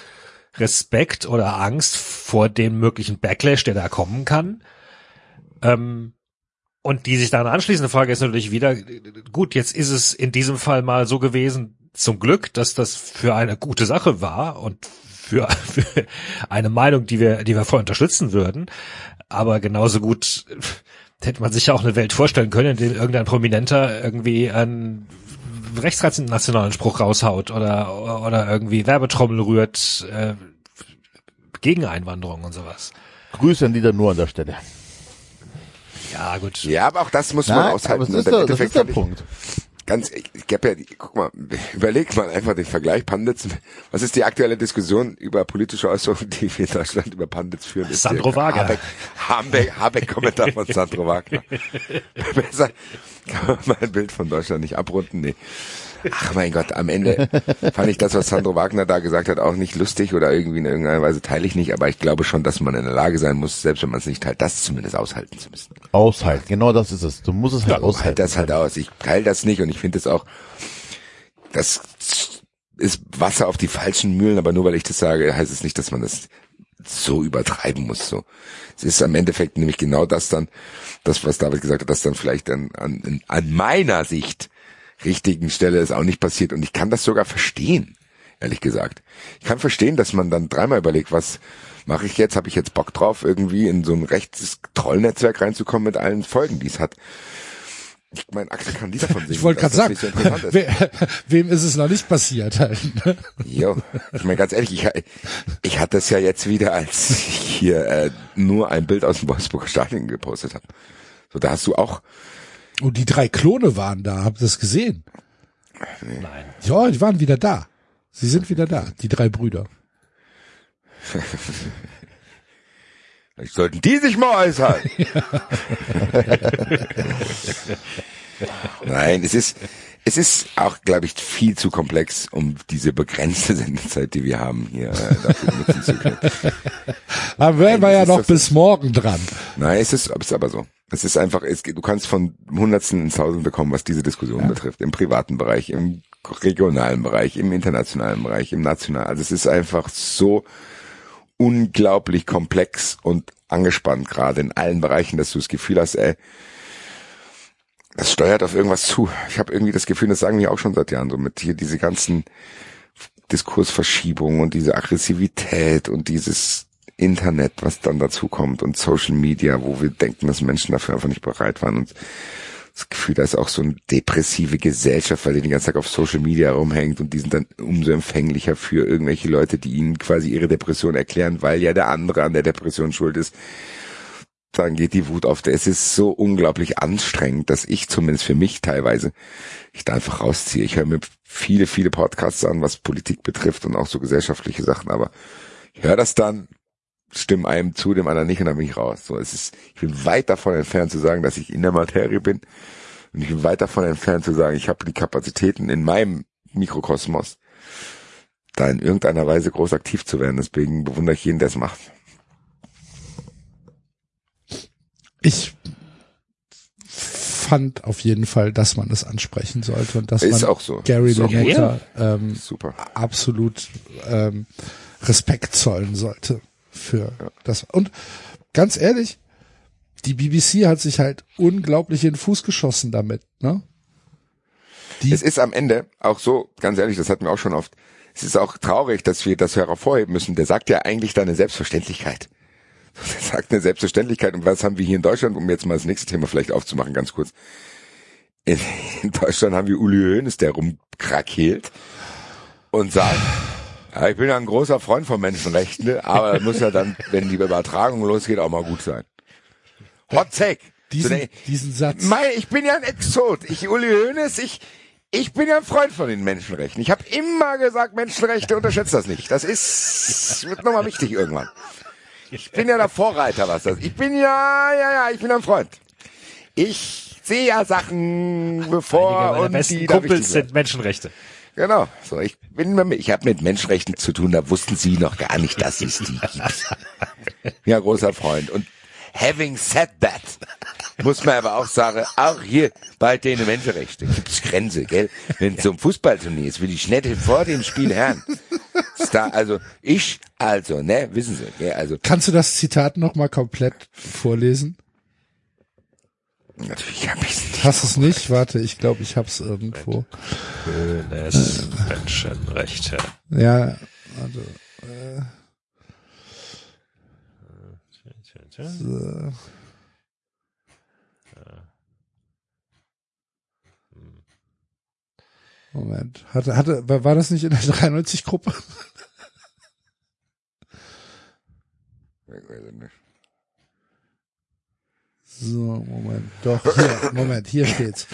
Respekt oder Angst vor dem möglichen Backlash, der da kommen kann. Ähm, und die sich dann anschließende Frage ist natürlich wieder, gut, jetzt ist es in diesem Fall mal so gewesen, zum Glück, dass das für eine gute Sache war und für, für eine Meinung, die wir, die wir voll unterstützen würden. Aber genauso gut hätte man sich ja auch eine Welt vorstellen können, in der irgendein Prominenter irgendwie einen rechtsnationalen Spruch raushaut oder, oder irgendwie Werbetrommel rührt, äh, gegen Einwanderung und sowas. Grüße an Dieter nur an der Stelle. Ja, gut. Ja, aber auch das muss man Nein, aber aushalten. das ist, der, das ist der kann ich- Punkt. Ganz, ich, ich hab ja, die- guck mal, überleg mal einfach den Vergleich Pandits. Was ist die aktuelle Diskussion über politische Äußerungen, die wir in Deutschland über Pandits führen? Sandro Wagner. Habeck, Habeck, Habeck Kommentar von Sandro Wagner. Besser kann man mal ein Bild von Deutschland nicht abrunden, nee. Ach mein Gott, am Ende fand ich das, was Sandro Wagner da gesagt hat, auch nicht lustig oder irgendwie in irgendeiner Weise teile ich nicht, aber ich glaube schon, dass man in der Lage sein muss, selbst wenn man es nicht teilt, das zumindest aushalten zu müssen. Aushalten, genau das ist es. Du musst es halt Halt aushalten. das halt aus. Ich teile das nicht und ich finde es auch, das ist Wasser auf die falschen Mühlen, aber nur weil ich das sage, heißt es nicht, dass man das so übertreiben muss. So, es ist am Endeffekt nämlich genau das dann, das was David gesagt hat, dass dann vielleicht an, an, an meiner Sicht richtigen Stelle es auch nicht passiert und ich kann das sogar verstehen, ehrlich gesagt. Ich kann verstehen, dass man dann dreimal überlegt, was mache ich jetzt? Habe ich jetzt Bock drauf, irgendwie in so ein rechtes Trollnetzwerk reinzukommen mit allen Folgen, die es hat? Ich meine, Axel kann Lieder von singen. Ich wollte gerade sagen, nicht so ist. we- wem ist es noch nicht passiert halt? ne? Jo, ich meine ganz ehrlich, ich, ich hatte es ja jetzt wieder, als ich hier äh, nur ein Bild aus dem Wolfsburger Stadion gepostet habe. So, da hast du auch, Und die drei Klone waren da, habt ihr das gesehen? Nein. Ja, die waren wieder da. Sie sind wieder da, die drei Brüder. vielleicht sollten die sich mal äußern. Nein, es ist, es ist auch, glaube ich, viel zu komplex, um diese begrenzte Sendezeit, die wir haben, hier äh, dafür nutzen zu können. Aber wären wir ja noch bis morgen dran. Nein, es ist, es ist aber so. Es ist einfach, es, du kannst von Hundertsten ins Tausend bekommen, was diese Diskussion betrifft. Im privaten Bereich, im regionalen Bereich, im internationalen Bereich, im nationalen. Also es ist einfach so unglaublich komplex und angespannt gerade in allen Bereichen, dass du das Gefühl hast, ey, das steuert auf irgendwas zu. Ich habe irgendwie das Gefühl, das sagen wir auch schon seit Jahren so mit hier diese ganzen Diskursverschiebungen und diese Aggressivität und dieses Internet, was dann dazu kommt und Social Media, wo wir denken, dass Menschen dafür einfach nicht bereit waren und das Gefühl, da ist auch so eine depressive Gesellschaft, weil die den ganzen Tag auf Social Media rumhängt und die sind dann umso empfänglicher für irgendwelche Leute, die ihnen quasi ihre Depression erklären, weil ja der andere an der Depression schuld ist. Dann geht die Wut auf. Es ist so unglaublich anstrengend, dass ich zumindest für mich teilweise ich da einfach rausziehe. Ich höre mir viele, viele Podcasts an, was Politik betrifft und auch so gesellschaftliche Sachen, aber ich höre das dann, stimme einem zu, dem anderen nicht und dann bin ich raus. So, es ist, ich bin weit davon entfernt zu sagen, dass ich in der Materie bin und ich bin weit davon entfernt zu sagen, ich habe die Kapazitäten in meinem Mikrokosmos, da in irgendeiner Weise groß aktiv zu werden. Deswegen bewundere ich jeden, der es macht. Ich fand auf jeden Fall, dass man es ansprechen sollte und dass Ist man so. Gary auch Lineker ähm, Super. absolut ähm, Respekt zollen sollte für das. Und ganz ehrlich, die BBC hat sich halt unglaublich in den Fuß geschossen damit, ne? Die, Es ist am Ende auch so, ganz ehrlich, das hatten wir auch schon oft, es ist auch traurig, dass wir das hervorheben müssen. Der sagt ja eigentlich da eine Selbstverständlichkeit. Der sagt eine Selbstverständlichkeit. Und was haben wir hier in Deutschland, um jetzt mal das nächste Thema vielleicht aufzumachen, ganz kurz. In, in Deutschland haben wir Uli Hoeneß, der rumkrakeelt und sagt, ja, ich bin ja ein großer Freund von Menschenrechten, aber das muss ja dann, wenn die Übertragung losgeht, auch mal gut sein. Hot take. diesen, So, ne, diesen Satz. Mei, ich bin ja ein Exot. Ich, Uli Hoeneß, ich, ich bin ja ein Freund von den Menschenrechten. Ich habe immer gesagt, Menschenrechte unterschätzt das nicht. Das ist, wird nochmal wichtig irgendwann. Ich bin ja der Vorreiter, was das. Ich bin ja, ja, ja, ich bin ein Freund. Ich sehe ja Sachen Einige bevor meiner und besten die Kumpels sind Menschenrechte. Genau. So, ich bin, mit- ich habe mit Menschenrechten zu tun. Da wussten Sie noch gar nicht, dass es die gibt. Ja, großer Freund. Und having said that, muss man aber auch sagen, auch hier bei den Menschenrechten gibt's Grenze, gell? Wenn es so ein Fußballturnier ist, will ich nicht vor dem Spiel hören. Ist Da, also ich, also, ne, wissen Sie, gell? Also Kannst du das Zitat noch mal komplett vorlesen? Natürlich habe ich nicht. Hast es nicht? Warte, ich glaube, ich hab's irgendwo. Hoeneß, Menschenrechte. Ja, warte. So. Moment. Hatte, hatte, war war das nicht in der 93-Gruppe? So, Moment. Doch, hier, Moment, hier steht's.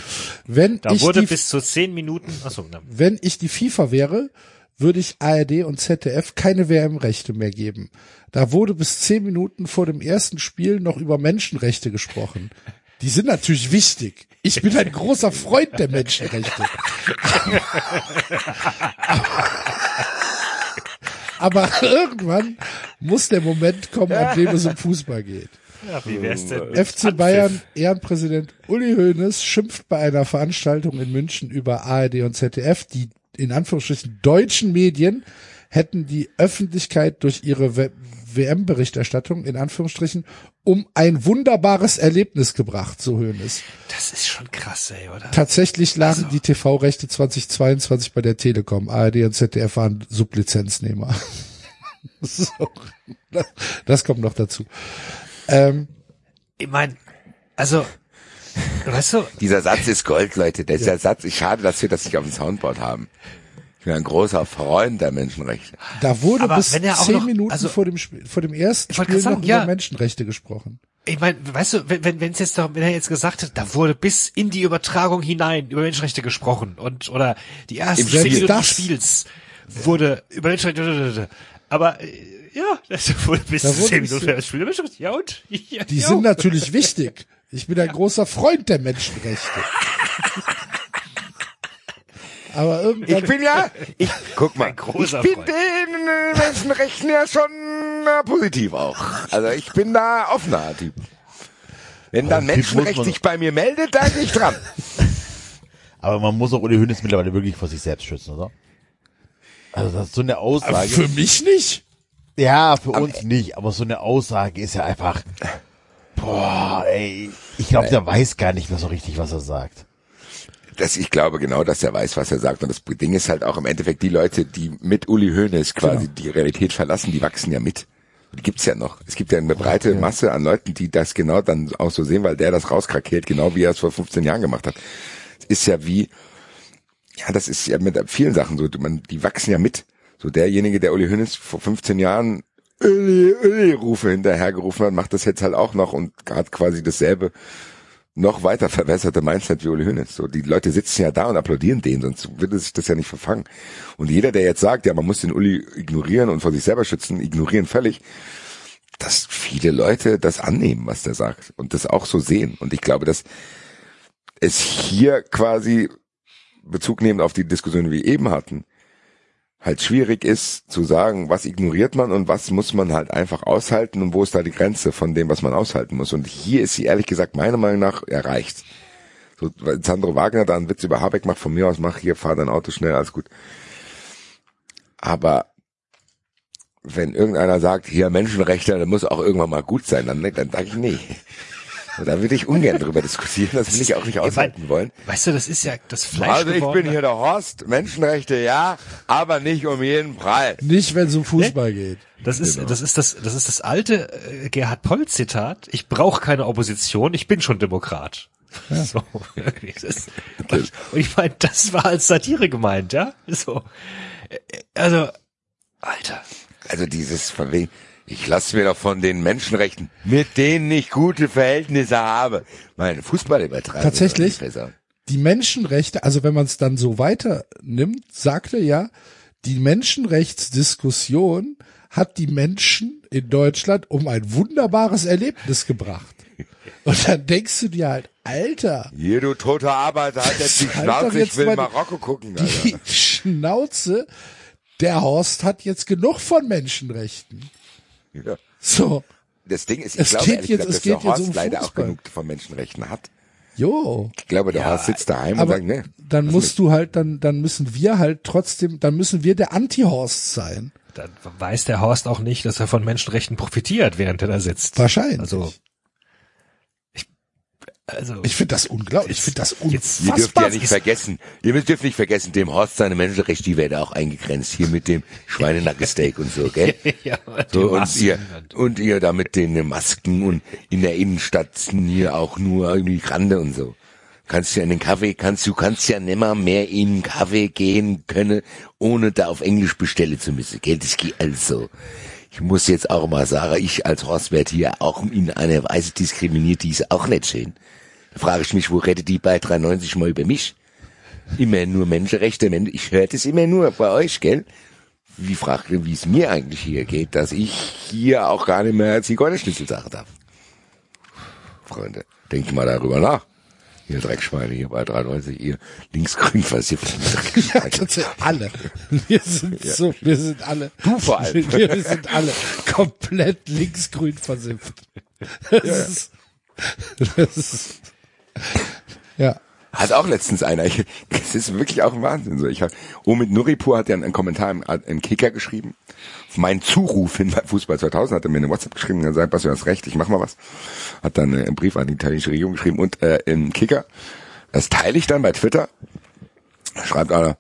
Wenn Da ich wurde die, bis zu zehn Minuten, achso, na, wenn ich die FIFA wäre, würde ich ARD und ZDF keine WM-Rechte mehr geben. Da wurde bis zehn Minuten vor dem ersten Spiel noch über Menschenrechte gesprochen. Die sind natürlich wichtig. Ich bin ein großer Freund der Menschenrechte. Aber irgendwann muss der Moment kommen, an dem es um Fußball geht. Ja, wie wär's denn? mit FC Bayern Ehrenpräsident Uli Hoeneß schimpft bei einer Veranstaltung in München über ARD und ZDF. Die in Anführungsstrichen deutschen Medien hätten die Öffentlichkeit durch ihre WM-Berichterstattung in Anführungsstrichen um ein wunderbares Erlebnis gebracht, so Hoeneß. Das ist schon krass, ey, oder? Tatsächlich lagen die TV-Rechte 2022 bei der Telekom. ARD und ZDF waren Sublizenznehmer. so, das kommt noch dazu. Ähm, Ich mein, also, weißt du, Dieser Satz ist Gold, Leute. Dieser Satz, ich schade, dass wir das nicht auf dem Soundboard haben. Ich bin ein großer Freund der Menschenrechte. Da wurde Aber bis wenn er auch zehn noch- Minuten also- vor dem Spiel, vor dem ersten Spiel grad noch sagen, ja. über Menschenrechte gesprochen. ich mein, weißt du, wenn wenn wenn's jetzt doch, wenn er jetzt gesagt hat, da wurde bis in die Übertragung hinein über Menschenrechte gesprochen und oder die ersten. Minuten des Spiels wurde über Menschenrechte, aber äh, ja, das bis Da zu wurde zehn bis Minuten über das Spiel. Ja und? Ja, Die ja. sind natürlich wichtig. Ich bin ein großer Freund der Menschenrechte. Aber irgendwann, Ich bin ja, ich, guck mal, Ein großer ich bin Freund. den Menschenrechten ja schon äh, positiv auch. Also ich bin da offener Typ. Wenn dann Typ muss Menschenrecht sich bei mir meldet, dann gehe ich dran. Aber man muss auch Uli Hoeneß mittlerweile wirklich vor sich selbst schützen, oder? Also das ist so eine Aussage. für mich nicht. Ja, für uns nicht, aber so eine Aussage ist ja einfach. Boah, ey. Ich glaube, der weiß gar nicht mehr so richtig, was er sagt. Das, ich glaube genau, dass er weiß, was er sagt. Und das Ding ist halt auch im Endeffekt die Leute, die mit Uli Hoeneß quasi Genau. die Realität verlassen, die wachsen ja mit. Die gibt's ja noch. Es gibt ja eine breite Masse an Leuten, die das genau dann auch so sehen, weil der das rauskrakeelt, genau wie er es vor 15 Jahren gemacht hat. Es ist ja wie, ja, das ist ja mit vielen Sachen so, man, die wachsen ja mit. So derjenige, der Uli Hoeneß vor 15 Jahren Uli, Uli Rufe hinterhergerufen hat, macht das jetzt halt auch noch und hat quasi dasselbe noch weiter verwässerte Mindset wie Uli Hoeneß. So, die Leute sitzen ja da und applaudieren den, sonst würde sich das ja nicht verfangen. Und jeder, der jetzt sagt, ja, man muss den Uli ignorieren und vor sich selber schützen, ignorieren völlig, dass viele Leute das annehmen, was der sagt und das auch so sehen. Und ich glaube, dass es hier quasi Bezug nehmend auf die Diskussion, die wir eben hatten, halt schwierig ist zu sagen, was ignoriert man und was muss man halt einfach aushalten und wo ist da die Grenze von dem, was man aushalten muss. Und hier ist sie ehrlich gesagt meiner Meinung nach erreicht. So, weil Sandro Wagner da einen Witz über Habeck macht, von mir aus, mach hier, fahr dein Auto schnell, alles gut. Aber wenn irgendeiner sagt, hier Menschenrechte, das muss auch irgendwann mal gut sein, dann, dann sage ich nee. Da würde ich ungern drüber diskutieren, das will ich auch nicht aushalten wollen. Weißt du, das ist ja das Fleisch Also ich bin gewordene- hier der Horst, Menschenrechte ja, aber nicht um jeden Preis. Nicht, wenn es um Fußball geht. Das ist, das ist das, das ist das alte äh, Gerhard Poll Zitat. Ich brauche keine Opposition, ich bin schon Demokrat. So. Das ist, und, und ich meine, das war als Satire gemeint, ja? So, Äh, also, Alter. Also dieses von wegen, ich lasse mir doch von den Menschenrechten, mit denen ich gute Verhältnisse habe, meine Fußball übertreiben. Tatsächlich? Die Menschenrechte, also wenn man es dann so weiter nimmt, sagte ja, die Menschenrechtsdiskussion hat die Menschen in Deutschland um ein wunderbares Erlebnis gebracht. Und dann denkst du dir halt, Alter, Hier, du toter Arbeiter, halt jetzt die Halt Schnauze, jetzt ich will Marokko gucken, Alter. die Schnauze, der Horst hat jetzt genug von Menschenrechten. Ja. So, Das Ding ist, ich Es glaube geht jetzt- gesagt, es dass der geht jetzt Horst um leider auch genug von Menschenrechten hat. jo. Ich glaube, der Horst sitzt daheim und Aber sagt, ne. dann musst du halt, dann, dann müssen wir halt trotzdem, dann müssen wir der Anti-Horst sein. Dann weiß der Horst auch nicht, dass er von Menschenrechten profitiert, während er da sitzt. Wahrscheinlich. Also, also, Ich finde das unglaublich. Ich finde das Jetzt- Ihr dürft unfassbar. ja nicht vergessen, ihr müsst dürft nicht vergessen, dem Horst seine Menschenrechte, die werden auch eingegrenzt, hier mit dem Schweinenackensteak und so, gell? ja, So, und ihr, und- und ihr da mit den Masken und in der Innenstadt hier auch nur irgendwie Rande und so. Kannst ja in den Kaffee, kannst du kannst ja nimmer mehr in den Kaffee gehen können, ohne da auf Englisch bestellen zu müssen. Gell, das geht also. Ich muss jetzt auch mal sagen, ich als Horst werde hier auch in einer Weise diskriminiert, die ist auch nicht schön. Frage ich mich, wo rettet die bei 93 mal über mich? Immer nur Menschenrechte, Men- ich höre das immer nur bei euch, gell? Wie fragt ihr, wie es mir eigentlich hier geht, dass ich hier auch gar nicht mehr Zigeunerschnitzel sagen darf? Freunde, denkt mal darüber nach. Ihr Dreckschweine hier bei 93, ihr linksgrün versifften Ja, Dreckschweine. alle. Wir sind so, wir sind alle. Du vor allem. Wir sind alle komplett linksgrün versifft. Das ist, das ist, ja. Hat auch letztens einer. Ich, das ist wirklich auch ein Wahnsinn. So, ich hab, Omid Nuripur hat ja einen Kommentar im, im Kicker geschrieben. Auf meinen Zuruf hin bei Fußball 2000 hat er mir eine WhatsApp geschrieben und gesagt, was du hast recht, ich mach mal was. Hat dann äh, einen Brief an die italienische Regierung geschrieben und äh, im Kicker. Das teile ich dann bei Twitter. Schreibt einer,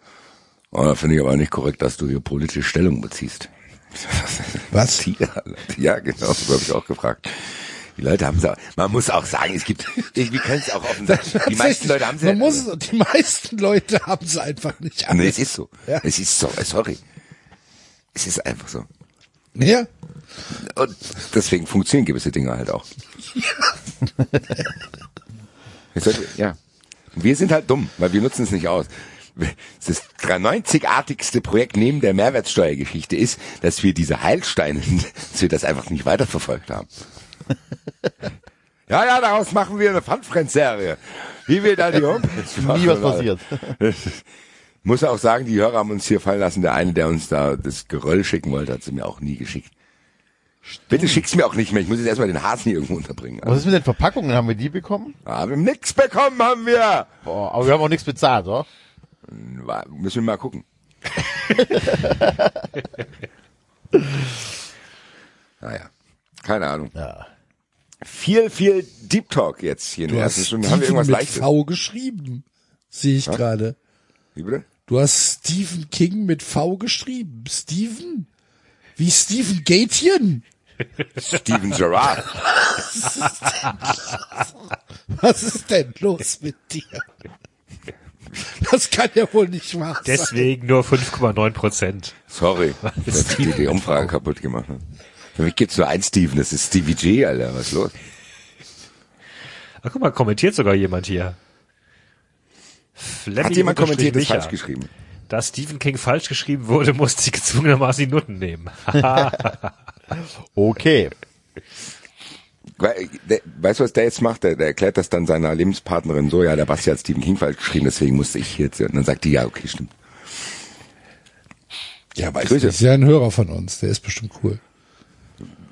oh, da finde ich aber nicht korrekt, dass du hier politische Stellung beziehst. Was? Ja, ja genau, so habe ich auch gefragt. Die Leute haben es auch, man muss auch sagen, es gibt, wir können es auch offen sagen, die meisten Leute haben es Man muss, die meisten Leute haben es einfach nicht Nee, es ist so. Ja. Es ist so, sorry. Es ist einfach so. Ja. Und deswegen funktionieren gewisse Dinge halt auch. Sollte- ja. Wir sind halt dumm, weil wir nutzen es nicht aus. Das 93-artigste Projekt neben der Mehrwertsteuergeschichte ist, dass wir diese Heilsteine, dass wir das einfach nicht weiterverfolgt haben. Ja, ja, daraus machen wir eine Funfriends-Serie. Wie wir da die Homepage machen. Nie was passiert. Muss auch sagen, die Hörer haben uns hier fallen lassen. Der eine, der uns da das Geröll schicken wollte, hat sie mir auch nie geschickt. Bitte schick's mir auch nicht mehr. Ich muss jetzt erstmal den Hasen hier irgendwo unterbringen. Was ist mit den Verpackungen? Haben wir die bekommen? Ah, wir haben nix bekommen, haben wir. Boah, aber wir haben auch nichts bezahlt, oder? Müssen wir mal gucken. naja, keine Ahnung. Ja. Viel, viel Deep Talk jetzt hier in Du der hast ersten Stunde. Haben wir irgendwas mit Leichtes? V geschrieben. Sehe ich gerade. Wie bitte? Du hast Stephen King mit V geschrieben. Steven? Wie Stephen Gatien? Steven Gerrard. Was ist denn los mit dir? Das kann ja wohl nicht wahr sein. deswegen nur 5,9 Prozent. Sorry, dass ich die Umfrage kaputt gemacht habe. Für mich gibt's nur einen Steven, das ist Stevie G, Alter. Was ist los? Ach, guck mal, kommentiert sogar jemand hier. Flemmy Hat jemand kommentiert, das Micha. falsch geschrieben? Da Stephen King falsch geschrieben wurde, musste ich gezwungenermaßen die Nutten nehmen. Okay. Weißt du, was der jetzt macht? Der, der erklärt das dann seiner Lebenspartnerin so, ja, der Basti hat Stephen King falsch geschrieben, deswegen musste ich jetzt. Und dann sagt die, ja, okay, stimmt. Ja, weiß Grüße. nicht. Ist ja ein Hörer von uns. Der ist bestimmt cool.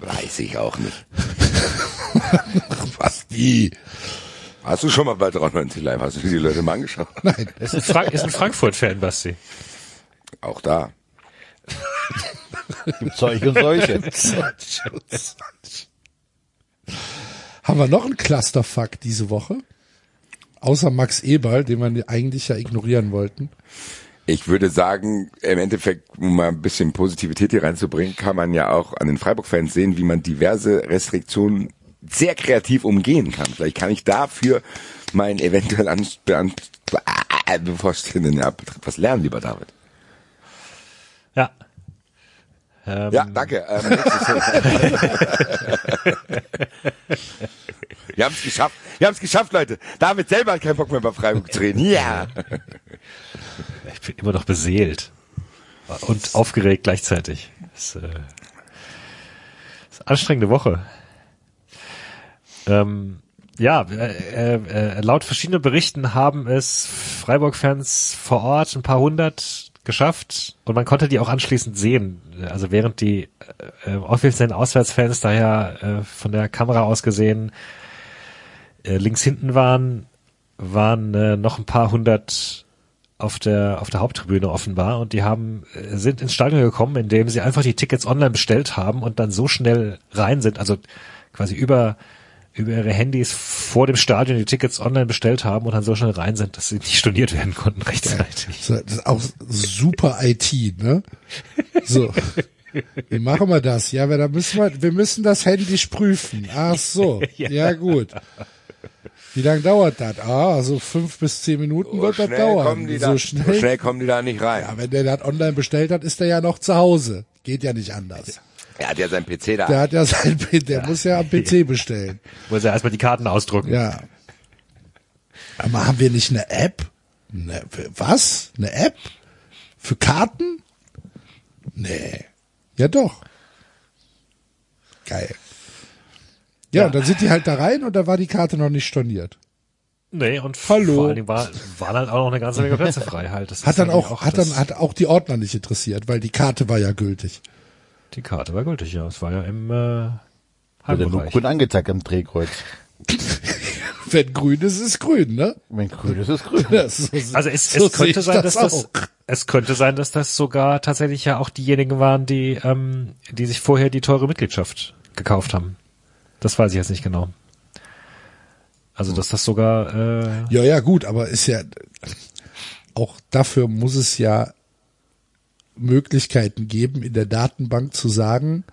Weiß ich auch nicht. Was? Wie? Hast du schon mal bei 93 Live, hast du dir die Leute mal angeschaut? Nein. ist ein, ist ein Frankfurt-Fan, Basti. Auch da. Gibt solche und solche. Haben wir noch einen Clusterfuck diese Woche? Außer Max Eberl, den wir eigentlich ja ignorieren wollten. Ich würde sagen, im Endeffekt, um mal ein bisschen Positivität hier reinzubringen, kann man ja auch an den Freiburg-Fans sehen, wie man diverse Restriktionen sehr kreativ umgehen kann. Vielleicht kann ich dafür meinen eventuell an, an, äh, bevorstehenden ja, was lernen, lieber David. Ja. Ähm, Ja, danke. Ähm. Wir haben es geschafft. Wir haben es geschafft, Leute. David selber hat keinen Bock mehr bei Freiburg zu reden. Ja. Ich bin immer noch beseelt. Und aufgeregt gleichzeitig. Das, äh, ist anstrengende Woche. Ähm, ja, äh, äh, laut verschiedenen Berichten haben es Freiburg-Fans vor Ort ein paar hundert geschafft und man konnte die auch anschließend sehen. Also während die äh, äh, offiziellen Auswärtsfans daher äh, von der Kamera aus gesehen äh, links hinten waren, waren äh, noch ein paar hundert auf der auf der Haupttribüne offenbar und die haben äh, sind ins Stadion gekommen, indem sie einfach die Tickets online bestellt haben und dann so schnell rein sind, also quasi über über ihre Handys vor dem Stadion die Tickets online bestellt haben und dann so schnell rein sind, dass sie nicht storniert werden konnten rechtzeitig. So, Das ist auch super IT, ne? So. Wie machen wir das? Ja, aber da müssen wir, wir müssen das händisch prüfen. Ach so. Ja, gut. Wie lange dauert das? Ah, so fünf bis zehn Minuten wird das schnell dauern. kommen die so da, so schnell. schnell kommen die da nicht rein. Ja, wenn der das online bestellt hat, ist er ja noch zu Hause. Geht ja nicht anders. Er hat ja sein PC da. Der hat ja sein, der muss ja am PC bestellen. Muss ja erstmal die Karten ausdrucken. Ja. Aber haben wir nicht eine App? Ne, was? Eine App? Für Karten? Nee. Ja doch. Geil. Ja, Ja. und dann sind die halt da rein und da war die Karte noch nicht storniert. Nee, und Hallo. vor allen Dingen war, waren halt auch noch eine ganze Menge Plätze frei halt. Das Hat dann irgendwie auch, hat das- dann, hat auch die Ordner nicht interessiert, weil die Karte war ja gültig. die Karte war gültig, ja. Es war ja im äh, Heimbereich. grün angezeigt am Drehkreuz. Wenn grün ist, ist grün, ne? Wenn grün ist, ist grün. Ja, so, Also es, so es könnte sein, dass das, auch. es könnte sein, dass das sogar tatsächlich ja auch diejenigen waren, die, ähm, die sich vorher die teure Mitgliedschaft gekauft haben. Das weiß ich jetzt nicht genau. Also dass das sogar äh, Ja, ja, gut, aber ist ja auch dafür muss es ja Möglichkeiten geben, in der Datenbank zu sagen,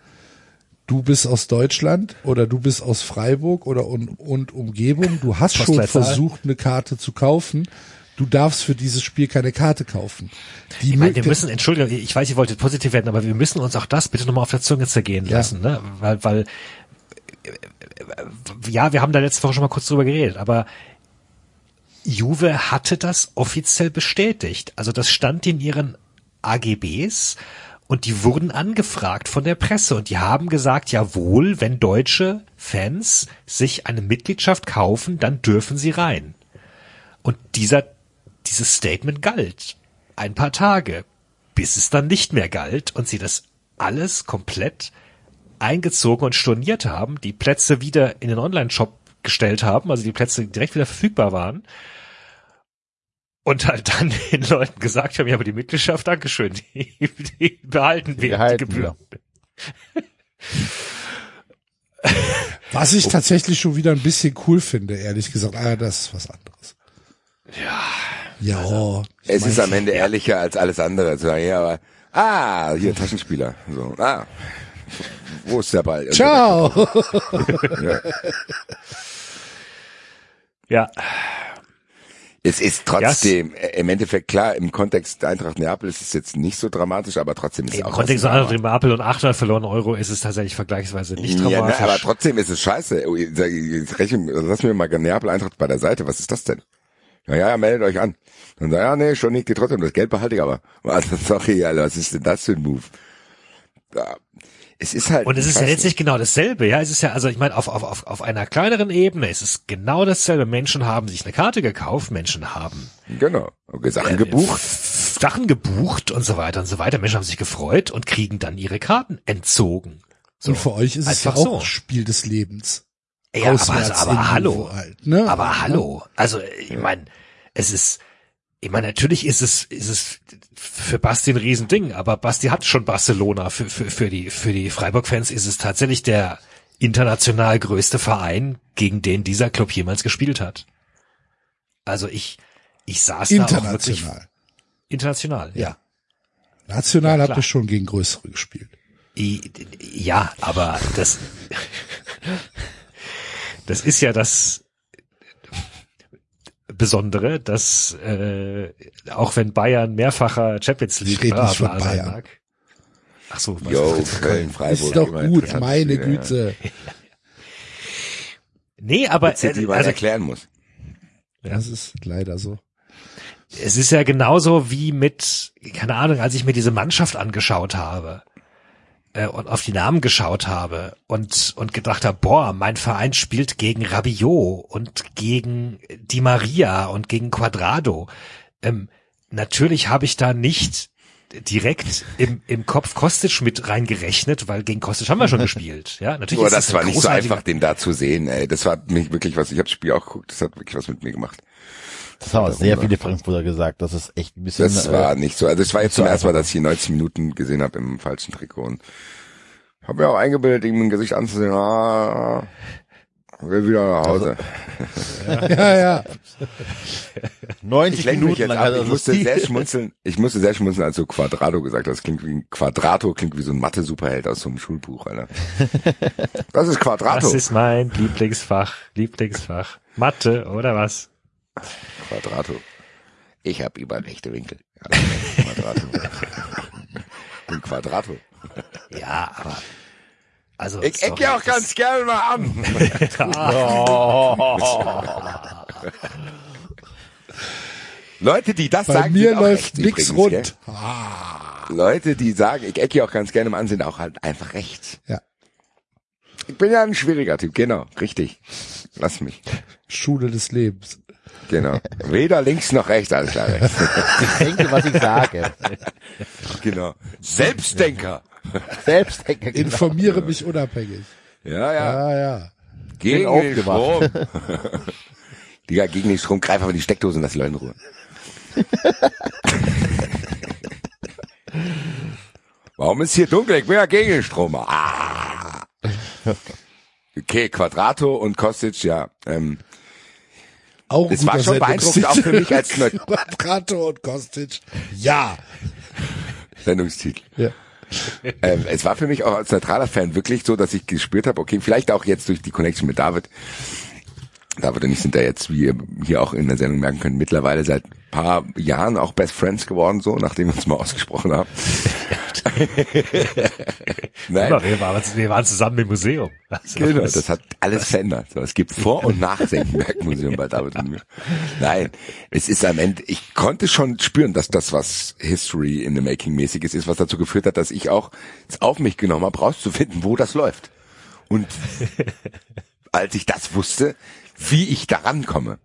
du bist aus Deutschland oder du bist aus Freiburg oder und, und Umgebung, du hast schon versucht, eine Karte zu kaufen. Du darfst für dieses Spiel keine Karte kaufen. Die Ich meine, wir müssen, Entschuldigung, ich weiß, ihr wolltet positiv werden, aber wir müssen uns auch das bitte nochmal auf der Zunge zergehen Ja. lassen, ne? Weil, weil, ja, wir haben da letzte Woche schon mal kurz drüber geredet, aber Juve hatte das offiziell bestätigt. Also das stand in ihren AGBs und die wurden angefragt von der Presse und die haben gesagt, jawohl, wenn deutsche Fans sich eine Mitgliedschaft kaufen, dann dürfen sie rein. Und dieser, dieses Statement galt ein paar Tage, bis es dann nicht mehr galt und sie das alles komplett eingezogen und storniert haben, die Plätze wieder in den Online-Shop gestellt haben, also die Plätze direkt wieder verfügbar waren. Und halt dann den Leuten gesagt haben, ja, aber die Mitgliedschaft, Dankeschön, die, die behalten wir, die behalten Gebühren. was ich tatsächlich schon wieder ein bisschen cool finde, ehrlich gesagt. Ah, das ist was anderes. Ja. Ja. Es ist am Ende ehrlicher als alles andere. So, ja, aber, ah, hier Taschenspieler. So, ah, wo ist der Ball? Ciao. Ja, Es ist trotzdem äh, im Endeffekt klar, im Kontext der Eintracht Neapel ist es jetzt nicht so dramatisch, aber trotzdem ist es im auch Kontext was von André Apel und 800 verlorene Euro ist es tatsächlich vergleichsweise nicht ja, dramatisch. ne, aber trotzdem ist es scheiße. Oh, lass mir mal Neapel Eintracht bei der Seite. Was ist das denn? Ja, ja, ja, meldet euch an. Dann sag ja, nee, schon nicht die trotzdem. Das Geld behalte ich aber. Also, sorry, Alter, was ist denn das für ein Move? Ja, es ist halt. Und es ist ja letztlich genau dasselbe, ja. Es ist ja, also ich meine, auf, auf, auf, auf einer kleineren Ebene ist es genau dasselbe. Menschen haben sich eine Karte gekauft, Menschen haben nicht. Genau. Okay, Sachen gebucht. Sachen gebucht und so weiter und so weiter. Menschen haben sich gefreut und kriegen dann ihre Karten entzogen. So. Und für euch ist es ja auch so. Spiel des Lebens. Ja, aber, also, aber hallo. Halt, ne? Aber hallo. Also, ich meine, es ist, ich meine, natürlich ist es, ist es für Basti ein Riesending, aber Basti hat schon Barcelona. Für, für, für die, für die Freiburg-Fans ist es tatsächlich der international größte Verein, gegen den dieser Club jemals gespielt hat. Also ich, ich saß da auch wirklich International. international, ja. National Ja, klar. ihr schon gegen größere gespielt. Ja, aber das, das ist ja das Besondere, dass äh, auch wenn Bayern mehrfacher Champions Ich League rede nicht bla, bla von sein Bayern. mag. Ach so, was das? Köln, Freiburg. Ist doch gut, meine Spiele, ja. Güte. Nee, aber Witze, die man also, erklären muss. Das ist leider so. es ist ja genauso wie mit, keine Ahnung, als ich mir diese Mannschaft angeschaut habe äh, und auf die Namen geschaut habe und, und gedacht habe, boah, mein Verein spielt gegen Rabiot und gegen Di Maria und gegen Quadrado. Ähm, natürlich habe ich da nicht direkt im, im Kopf Kostic mit reingerechnet, weil gegen Kostic haben wir schon gespielt. Ja, natürlich Aber ist das ein war nicht so einfach, den da zu sehen, ey. Das war nicht wirklich was. Ich habe das Spiel auch geguckt, das hat wirklich was mit mir gemacht. Das haben auch sehr viele Frankfurter gesagt. Das ist echt ein bisschen. Das war äh, nicht so. Also es war jetzt zum ersten Mal, dass ich ihn 90 Minuten gesehen habe im falschen Trikot und habe mir auch eingebildet, ihm im Gesicht anzusehen, ah, will wieder nach Hause. Ja, ja. 90 Ich lenke mich Minuten lang er Ich musste sehr schmunzeln. Ich musste sehr schmunzeln, als du Quadrado gesagt hast. Das klingt wie ein Quadrato, klingt wie so ein Mathe-Superheld aus so einem Schulbuch, Alter. Das ist Quadrato. Das ist mein Lieblingsfach, Lieblingsfach. Mathe, oder was? Quadrato. Ich habe überall rechte Winkel. Ja, Quadrato. Ein Quadrato. Ja, aber also Ich ecke auch das- ganz gerne mal an. Leute, die das Bei sagen, mir sind auch läuft übrigens, rund. Gell? Leute, die sagen, ich ecke auch ganz gerne mal an, sind auch halt einfach rechts. Ja. Ich bin ja ein schwieriger Typ, genau, richtig. Lass mich. Schule des Lebens. Genau. Weder links noch rechts, alles klar rechts. Ich denke, was ich sage. Genau. Selbstdenker. Selbstdenker. Genau. Informiere mich unabhängig. Ja, ja. Ja, ja. Gegen Bin den Strom. Digga, gegen den Strom, greif aber die Steckdose und lass die Leute in Ruhe. Warum ist hier dunkel? Ich bin ja gegen den Strom. Ah. Okay, Quadrato und Kostic, ja. Ähm, Auch Es war schon beeindruckend, auch für mich als Quadrato und Kostic. Ja. Sendungstitel. ja. Ähm, es war für mich auch als neutraler Fan wirklich so, dass ich gespürt habe, okay, vielleicht auch jetzt durch die Connection mit David. David und ich sind da jetzt, wie ihr hier auch in der Sendung merken könnt, mittlerweile seit paar Jahren auch Best Friends geworden, so, nachdem wir uns mal ausgesprochen haben. Nein, Aber wir waren, wir waren zusammen im Museum. Also, Genau, das hat alles verändert. So, es gibt Vor- und nach Senckenberg-Museum bei David und mir. Nein, es ist am Ende, ich konnte schon spüren, dass das was History in the Making mäßiges ist, was dazu geführt hat, dass ich auch es auf mich genommen habe, rauszufinden, wo das läuft. Und als ich das wusste, wie ich da rankomme.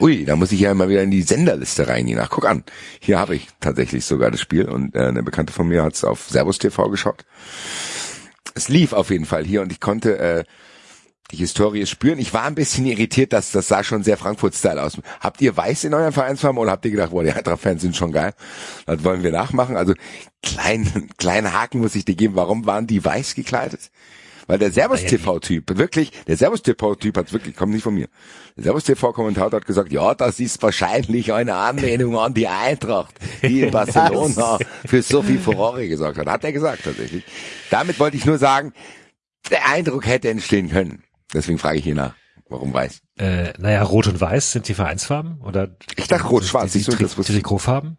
Ui, da muss ich ja mal wieder in die Senderliste reingehen. Ach, guck an. Hier habe ich tatsächlich sogar das Spiel und äh, eine Bekannte von mir hat es auf Servus TV geschaut es lief auf jeden Fall hier und ich konnte äh, die Historie spüren. Ich war ein bisschen irritiert, dass das sah schon sehr Frankfurt-Style aus. Habt ihr Weiß in eurem Vereinsfarben oder habt ihr gedacht, boah, die Eintracht-Fans sind schon geil? Das wollen wir nachmachen. Also kleinen kleinen Haken muss ich dir geben. Warum waren die weiß gekleidet? Weil der Servus-TV-Typ, wirklich, der Servus-TV-Typ hat wirklich, kommt nicht von mir. Der Servus-TV-Kommentator hat gesagt, ja, das ist wahrscheinlich eine Anlehnung an die Eintracht, die in Barcelona für so viel Furore gesorgt hat. Hat er gesagt, tatsächlich. Damit wollte ich nur sagen, der Eindruck hätte entstehen können. Deswegen frage ich hier nach. Warum weiß? Äh, naja, Rot und Weiß sind die Vereinsfarben oder? Ich dachte Rot-Schwarz, Die, die, die ich. Trikotfarben.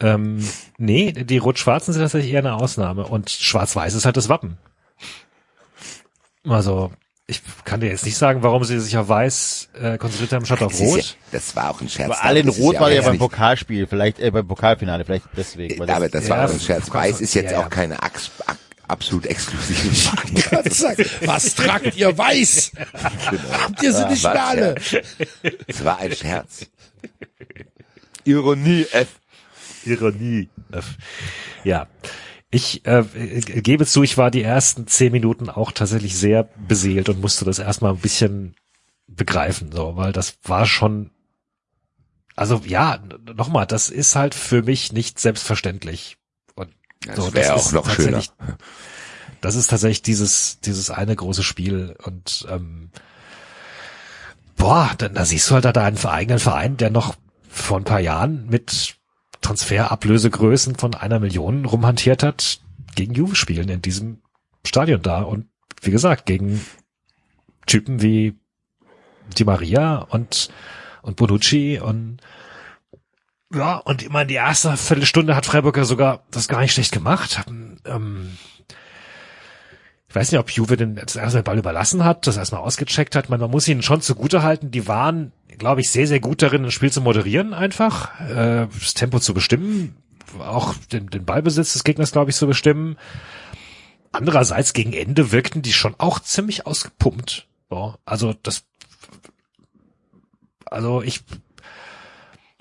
Ähm, nee, die Rot-Schwarzen sind tatsächlich eher eine Ausnahme und Schwarz-Weiß ist halt das Wappen. Also ich kann dir jetzt nicht sagen, warum sie sich auf Weiß äh, konzentriert haben statt auf Das, ist ja, Rot. das war auch ein Scherz. Aber alle in Das Rot war ja beim nicht- Pokalspiel, vielleicht äh, beim Pokalfinale, vielleicht deswegen. weil Aber das Ja, war auch ein Scherz. Weiß ist jetzt ja, auch keine Ax ak- absolut exklusive Marke. Was tragt ihr weiß? Habt ihr sie nicht mehr alle? Es war ein Scherz. Ironie F. Ironie. Ja. Ich äh, gebe zu, ich war die ersten zehn Minuten auch tatsächlich sehr beseelt und musste das erstmal ein bisschen begreifen, so, weil das war schon, also ja, nochmal, das ist halt für mich nicht selbstverständlich. Und Das so, wäre ist auch noch schöner. tatsächlich- Das ist tatsächlich dieses, dieses eine große Spiel und ähm, boah, da, da siehst du halt da deinen eigenen Verein, der noch vor ein paar Jahren mit Transferablösegrößen von einer Million rumhantiert hat, gegen Juve spielen in diesem Stadion da und wie gesagt, gegen Typen wie Di Maria und, und Bonucci und ja, und immer in die erste Viertelstunde hat Freiburg ja sogar das gar nicht schlecht gemacht. Ähm, ich weiß nicht, ob Juve den das erste den Ball überlassen hat, das erstmal ausgecheckt hat. Man, man muss ihnen schon zugute halten. Die waren, glaube ich, sehr, sehr gut darin, ein Spiel zu moderieren einfach, äh, das Tempo zu bestimmen, auch den, den Ballbesitz des Gegners, glaube ich, zu bestimmen. Andererseits gegen Ende wirkten die schon auch ziemlich ausgepumpt. So, also das, also ich,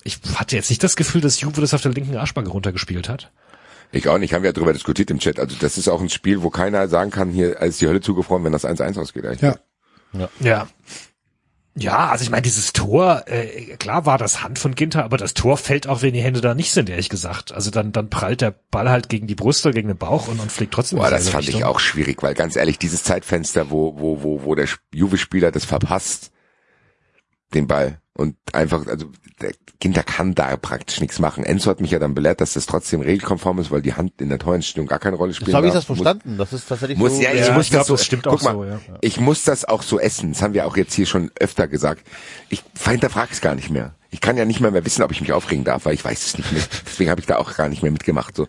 ich hatte jetzt nicht das Gefühl, dass Juve das auf der linken Arschbacke runtergespielt hat. Ich auch nicht, haben wir ja drüber diskutiert im Chat. Also das ist auch ein Spiel, wo keiner sagen kann, hier ist die Hölle zugefroren, wenn das 1-1 ausgeht. Eigentlich. Ja. Ja. Ja, also ich meine, dieses Tor, äh, klar war das Hand von Ginter, aber das Tor fällt auch, wenn die Hände da nicht sind, ehrlich gesagt. Also dann, dann prallt der Ball halt gegen die Brust oder gegen den Bauch und, und fliegt trotzdem. Boah, das fand ich Richtung. auch schwierig, weil ganz ehrlich, dieses Zeitfenster, wo, wo, wo, wo der Juve-Spieler das verpasst, den Ball und einfach, also der Ginter kann da praktisch nichts machen. Enzo hat mich ja dann belehrt, dass das trotzdem regelkonform ist, weil die Hand in der Torentstehung gar keine Rolle spielt. So habe ich das verstanden. Das ist tatsächlich Muss, so. ja, ich Ja, muss ich glaub, das so, das stimmt guck auch mal, so, ja. ich muss das auch so essen. Das haben wir auch jetzt hier schon öfter gesagt. Ich hinterfrage es gar nicht mehr. Ich kann ja nicht mehr, mehr wissen, ob ich mich aufregen darf, weil ich weiß es nicht mehr. Deswegen habe ich da auch gar nicht mehr mitgemacht. So,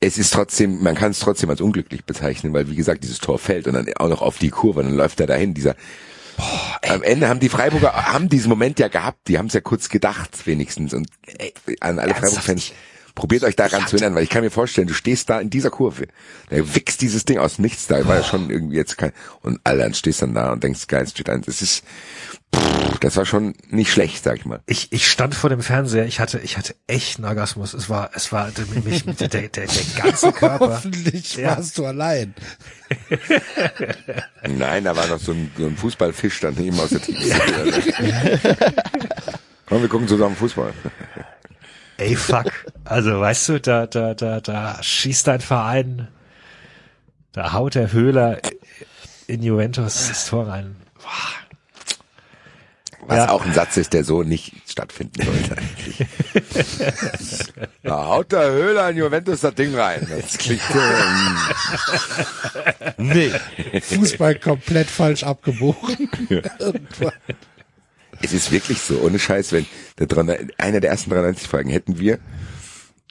es ist trotzdem, man kann es trotzdem als unglücklich bezeichnen, weil wie gesagt dieses Tor fällt und dann auch noch auf die Kurve, dann läuft er dahin. Dieser am Ende haben die Freiburger haben diesen Moment ja gehabt. Die haben es ja kurz gedacht wenigstens und an alle Freiburg-Fans. Probiert euch daran zu erinnern, weil ich kann mir vorstellen, du stehst da in dieser Kurve, da wichst dieses Ding aus nichts, da war ja schon irgendwie jetzt kein, und alle dann stehst dann da und denkst, geil, es steht eins. Es ist, pff, das war schon nicht schlecht, sag ich mal. Ich, ich stand vor dem Fernseher, ich hatte, ich hatte echt einen Orgasmus. Es war, es war mich, der, der, der, der ganze Körper. Hoffentlich Ja. warst du allein. Nein, da war noch so ein, so ein Fußballfisch dann eben aus der Tiefe. Komm, wir gucken zusammen Fußball. Ey, fuck. Also, weißt du, da, da, da, da schießt dein Verein, da haut der Höhler in Juventus das Tor rein. Boah. Was Ja. auch ein Satz ist, der so nicht stattfinden sollte eigentlich. da haut der Höhler in Juventus das Ding rein. Das klingt ähm, Nee. Fußball komplett falsch abgebogen. Irgendwann. Es ist wirklich so, ohne Scheiß, wenn der 300 einer der ersten 93 Folgen hätten wir,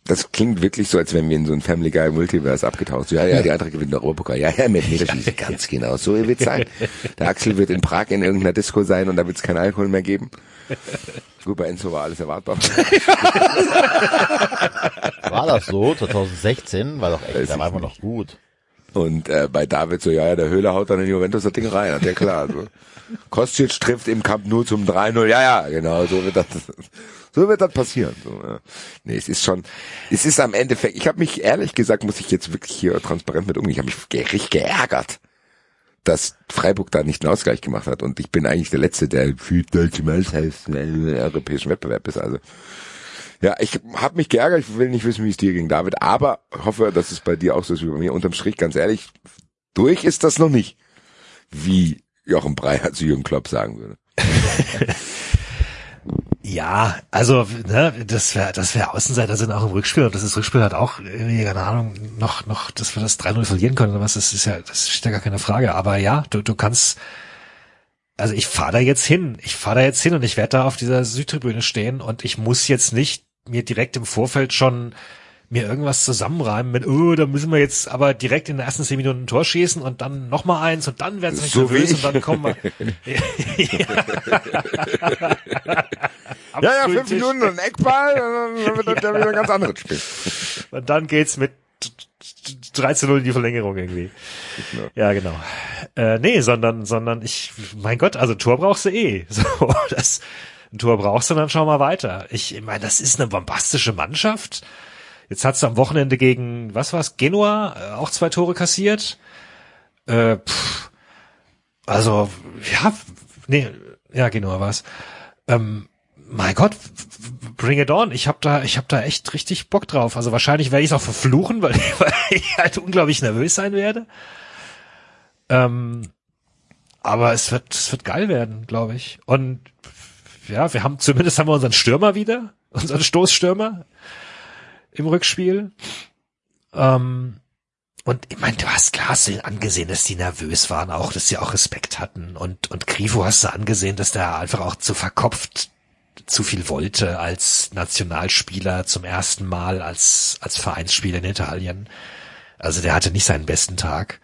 das klingt wirklich so, als wenn wir in so ein Family Guy Multiverse abgetaucht. Ja, ja, die andere gewinnt den Europapokal. Ja, ja, mit Meterschießen. Ganz genau. So wird's sein. Der Axel wird in Prag in irgendeiner Disco sein und da wird's keinen Alkohol mehr geben. Gut, bei Enzo war alles erwartbar. War das so? 2016 war doch echt, da war man nicht. noch gut. Und äh, bei David so, ja, ja, der Höhler haut dann in Juventus das Ding rein, hat ja klar. So. Kostic trifft im Camp nur zum 3-0, ja, ja, genau, so wird das, so wird das passieren. So, ja. Nee, es ist schon, es ist am Endeffekt, ich habe mich ehrlich gesagt, muss ich jetzt wirklich hier transparent mit umgehen, ich habe mich richtig geärgert, dass Freiburg da nicht einen Ausgleich gemacht hat. Und ich bin eigentlich der Letzte, der für deutsche Meisterschaft im europäischen Wettbewerb ist. Also ja, ich habe mich geärgert, ich will nicht wissen, wie es dir ging, David, aber hoffe, dass es bei dir auch so ist wie bei mir. Unterm Strich, ganz ehrlich, durch ist das noch nicht, wie Jochen Breyer zu Jürgen Klopp sagen würde. Ja, also ne, das wäre das wäre Außenseiter sind auch im Rückspiel und das ist Rückspiel hat auch irgendwie, keine Ahnung, noch noch, dass wir das 3-0 verlieren können oder was, das ist ja das steht ja gar keine Frage, aber ja, du du kannst also ich fahre da jetzt hin, ich fahre da jetzt hin und ich werde da auf dieser Südtribüne stehen und ich muss jetzt nicht mir direkt im Vorfeld schon mir irgendwas zusammenreimen mit, oh, da müssen wir jetzt aber direkt in den ersten zehn Minuten ein Tor schießen und dann noch mal eins und dann werden sie nicht So nervös und dann kommen wir. Ja, ja, fünf. Minuten und ein Eckball, dann wird ja wieder ein ganz anderes Spiel. Und dann geht's mit 13-0 in die Verlängerung irgendwie. Ja, genau. Äh, nee, sondern, sondern ich, mein Gott, also Tor brauchst du eh. So, das, ein Tor brauchst du, dann schau mal weiter. Ich, ich meine, das ist eine bombastische Mannschaft. Jetzt hat's am Wochenende gegen, was war's, Genua, äh, auch zwei Tore kassiert. Äh, pff, also, ja, nee, ja, Genua war's. Ähm, mein Gott, bring it on. Ich habe da, ich habe da echt richtig Bock drauf. Also wahrscheinlich werde ich es auch verfluchen, weil, weil ich halt unglaublich nervös sein werde. Ähm, aber es wird, es wird geil werden, glaube ich. Und ja, wir haben zumindest haben wir unseren Stürmer wieder, unseren Stoßstürmer im Rückspiel. Ähm, und ich meine, du hast ihnen angesehen, dass die nervös waren, auch, dass sie auch Respekt hatten. Und, und Grifo hast du angesehen, dass der einfach auch zu verkopft zu viel wollte als Nationalspieler zum ersten Mal als, als Vereinsspieler in Italien. Also der hatte nicht seinen besten Tag.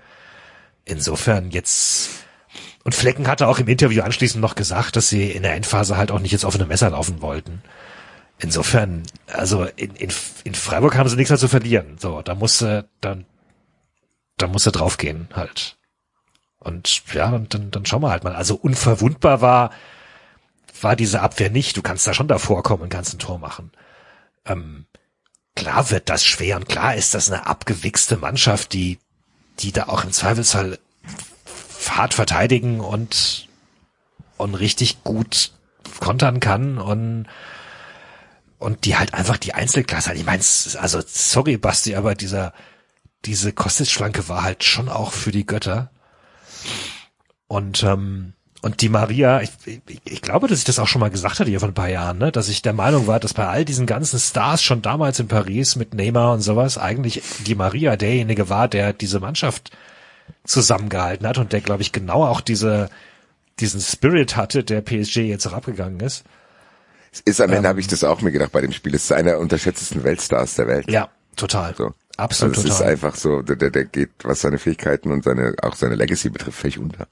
Insofern jetzt, und Flecken hatte auch im Interview anschließend noch gesagt, dass sie in der Endphase halt auch nicht jetzt offene Messer laufen wollten. Insofern, also in, in, in Freiburg haben sie nichts mehr zu verlieren. So, da musste dann, da musste draufgehen halt. Und ja, dann, dann, dann schauen wir halt mal. Also unverwundbar war, war diese Abwehr nicht. Du kannst da schon davor kommen und kannst ein Tor machen. Ähm, klar wird das schwer und klar ist das eine abgewichste Mannschaft, die, die da auch im Zweifelsfall hart verteidigen und, und richtig gut kontern kann und, und die halt einfach die Einzelklasse hat. Ich meine, also sorry Basti, aber dieser, diese Kostic-Schlanke war halt schon auch für die Götter. Und, ähm, und die Maria, ich, ich, ich glaube, dass ich das auch schon mal gesagt hatte hier vor ein paar Jahren, ne? dass ich der Meinung war, dass bei all diesen ganzen Stars schon damals in Paris mit Neymar und sowas eigentlich die Maria derjenige war, der diese Mannschaft zusammengehalten hat und der, glaube ich, genau auch diese, diesen Spirit hatte, der PSG jetzt auch abgegangen ist. Es ist am Ende, Ähm. habe ich das auch mir gedacht bei dem Spiel, es ist einer der unterschätztesten Weltstars der Welt. Ja, total. So. Absolut also es total. ist einfach so, der, der, der geht, was seine Fähigkeiten und seine, auch seine Legacy betrifft, völlig unter.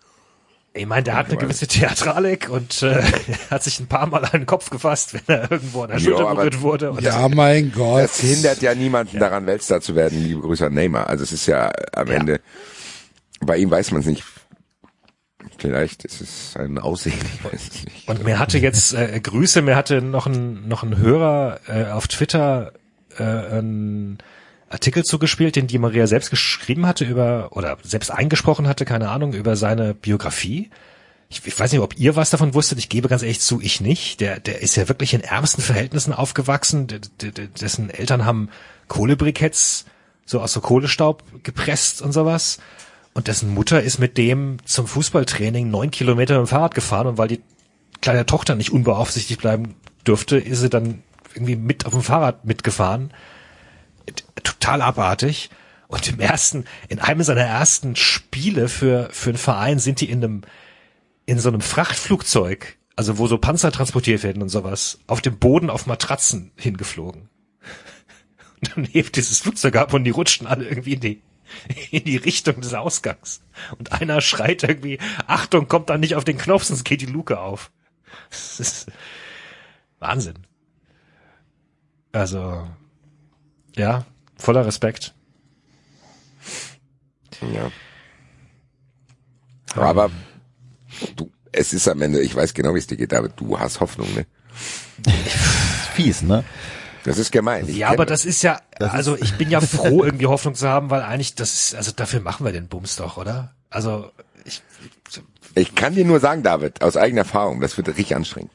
Ich meine, der hat eine gewisse Theatralik und äh, hat sich ein paar Mal an den Kopf gefasst, wenn er irgendwo an der Ja, Schulter berührt wurde. Und Ja, mein Gott. Das hindert ja niemanden daran, Weltstar zu werden. Liebe Grüße an Neymar. Also es ist ja am Ja. Ende, bei ihm weiß man es nicht. Vielleicht ist es ein Aussehen, ich weiß es nicht. Und mir hatte jetzt äh, Grüße, mir hatte noch ein noch ein Hörer äh, auf Twitter äh, einen Artikel zugespielt, den die Maria selbst geschrieben hatte über oder selbst eingesprochen hatte, keine Ahnung, über seine Biografie. Ich, ich weiß nicht, ob ihr was davon wusstet. Ich gebe ganz ehrlich zu, ich nicht. Der der ist ja wirklich in ärmsten Verhältnissen aufgewachsen. D dessen Eltern haben Kohlebriketts so aus so Kohlestaub gepresst und sowas. Und dessen Mutter ist mit dem zum Fußballtraining neun Kilometer mit dem Fahrrad gefahren und weil die kleine Tochter nicht unbeaufsichtigt bleiben durfte, ist sie dann irgendwie mit auf dem Fahrrad mitgefahren. Total abartig. Und im ersten, in einem seiner ersten Spiele für, für einen Verein sind die in einem, in so einem Frachtflugzeug, also wo so Panzer transportiert werden und sowas, auf dem Boden auf Matratzen hingeflogen. Und dann hebt dieses Flugzeug ab und die rutschten alle irgendwie in die, in die Richtung des Ausgangs. Und einer schreit irgendwie, Achtung, kommt da nicht auf den Knopf, sonst geht die Luke auf. Das ist Wahnsinn. Also, ja, voller Respekt. Ja. Aber du, es ist am Ende, ich weiß genau, wie es dir geht, aber du hast Hoffnung, ne? fies, ne? Das ist gemein. Ich Ja, aber das. das ist ja, also ich bin ja froh, irgendwie Hoffnung zu haben, weil eigentlich das ist, also dafür machen wir den Bums doch, oder? Also ich, Ich kann dir nur sagen, David, aus eigener Erfahrung, das wird richtig anstrengend.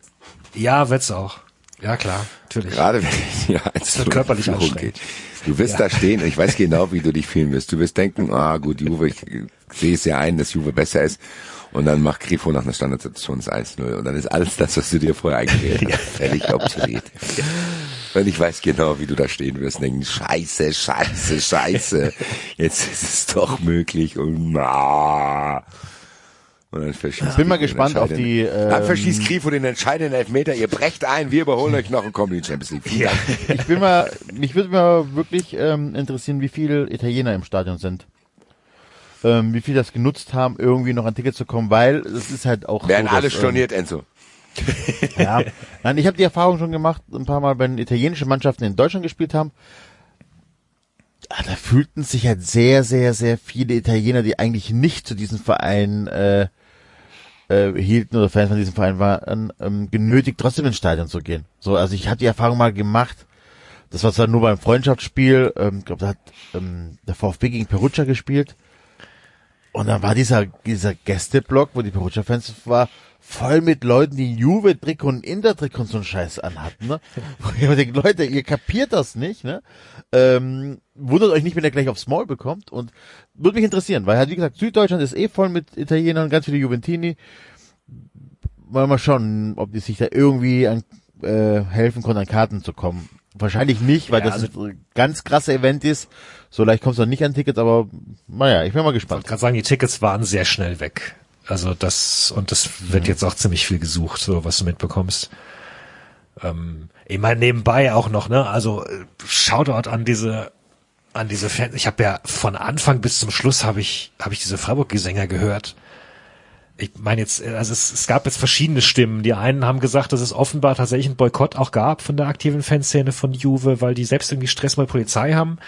ja, wird's auch. Ja, klar, natürlich. Gerade wenn es ja, eins wird körperlich anstrengend. Du wirst da stehen ich weiß genau, wie du dich fühlen wirst. Du wirst denken, ah gut, Juve, ich sehe es ja ein, dass Juve besser ist. Und dann macht Grifo nach einer Standardsituation das 1-0. Und dann ist alles das, was du dir vorher eingeredet hast, völlig obsolet. Und ich weiß genau, wie du da stehen wirst und denken, scheiße, scheiße, scheiße. Jetzt ist es doch möglich und ah. Und dann verschießt Bin mal gespannt auf die, ähm, Dann verschießt Grifo den entscheidenden Elfmeter. Ihr brecht ein, wir überholen euch noch und kommen in die Champions League. Dank. Ich bin mal, mich würde mal wirklich ähm, interessieren, wie viele Italiener im Stadion sind. Ähm, wie viele das genutzt haben, irgendwie noch an Ticket zu kommen, weil es ist halt auch Werden so, alle dass, ähm, storniert, Enzo. Ja. Nein, ich habe die Erfahrung schon gemacht, ein paar Mal, wenn italienische Mannschaften in Deutschland gespielt haben. Ah, Da fühlten sich halt sehr, sehr, sehr viele Italiener, die eigentlich nicht zu diesem Verein äh, äh, hielten oder Fans von diesem Verein waren, ähm, genötigt, trotzdem ins Stadion zu gehen. So, also ich habe die Erfahrung mal gemacht. Das war zwar nur beim Freundschaftsspiel, ähm, glaube, da hat ähm, der VfB gegen Perugia gespielt. Und dann war dieser, dieser Gästeblock, wo die Perugia-Fans war, voll mit Leuten, die Juve-Trikot und Inter-Trikot und so einen Scheiß anhatten, ne? Ich denke, Leute, ihr kapiert das nicht, ne? Ähm, wundert euch nicht, wenn ihr gleich aufs Maul bekommt und würde mich interessieren, weil halt, wie gesagt, Süddeutschland ist eh voll mit Italienern, ganz viele Juventini. Wollen wir mal schauen, ob die sich da irgendwie an, äh, helfen konnten, an Karten zu kommen. Wahrscheinlich nicht, weil Ja, das also- ein ganz krasser Event ist. So leicht kommst du noch nicht an Tickets, aber naja, ich bin mal Ich gespannt. wollte gerade sagen, die Tickets waren sehr schnell weg. Also das, und das wird jetzt auch ziemlich viel gesucht, so was du mitbekommst. Ähm, ich meine, nebenbei auch noch, ne, also äh, Shoutout an diese, an diese Fans. Ich habe ja von Anfang bis zum Schluss habe ich, habe ich diese Freiburg-Gesänger gehört. Ich meine jetzt, äh, also es, es gab jetzt verschiedene Stimmen. Die einen haben gesagt, dass es offenbar tatsächlich einen Boykott auch gab von der aktiven Fanszene von Juve, weil die selbst irgendwie Stress mit der Polizei haben.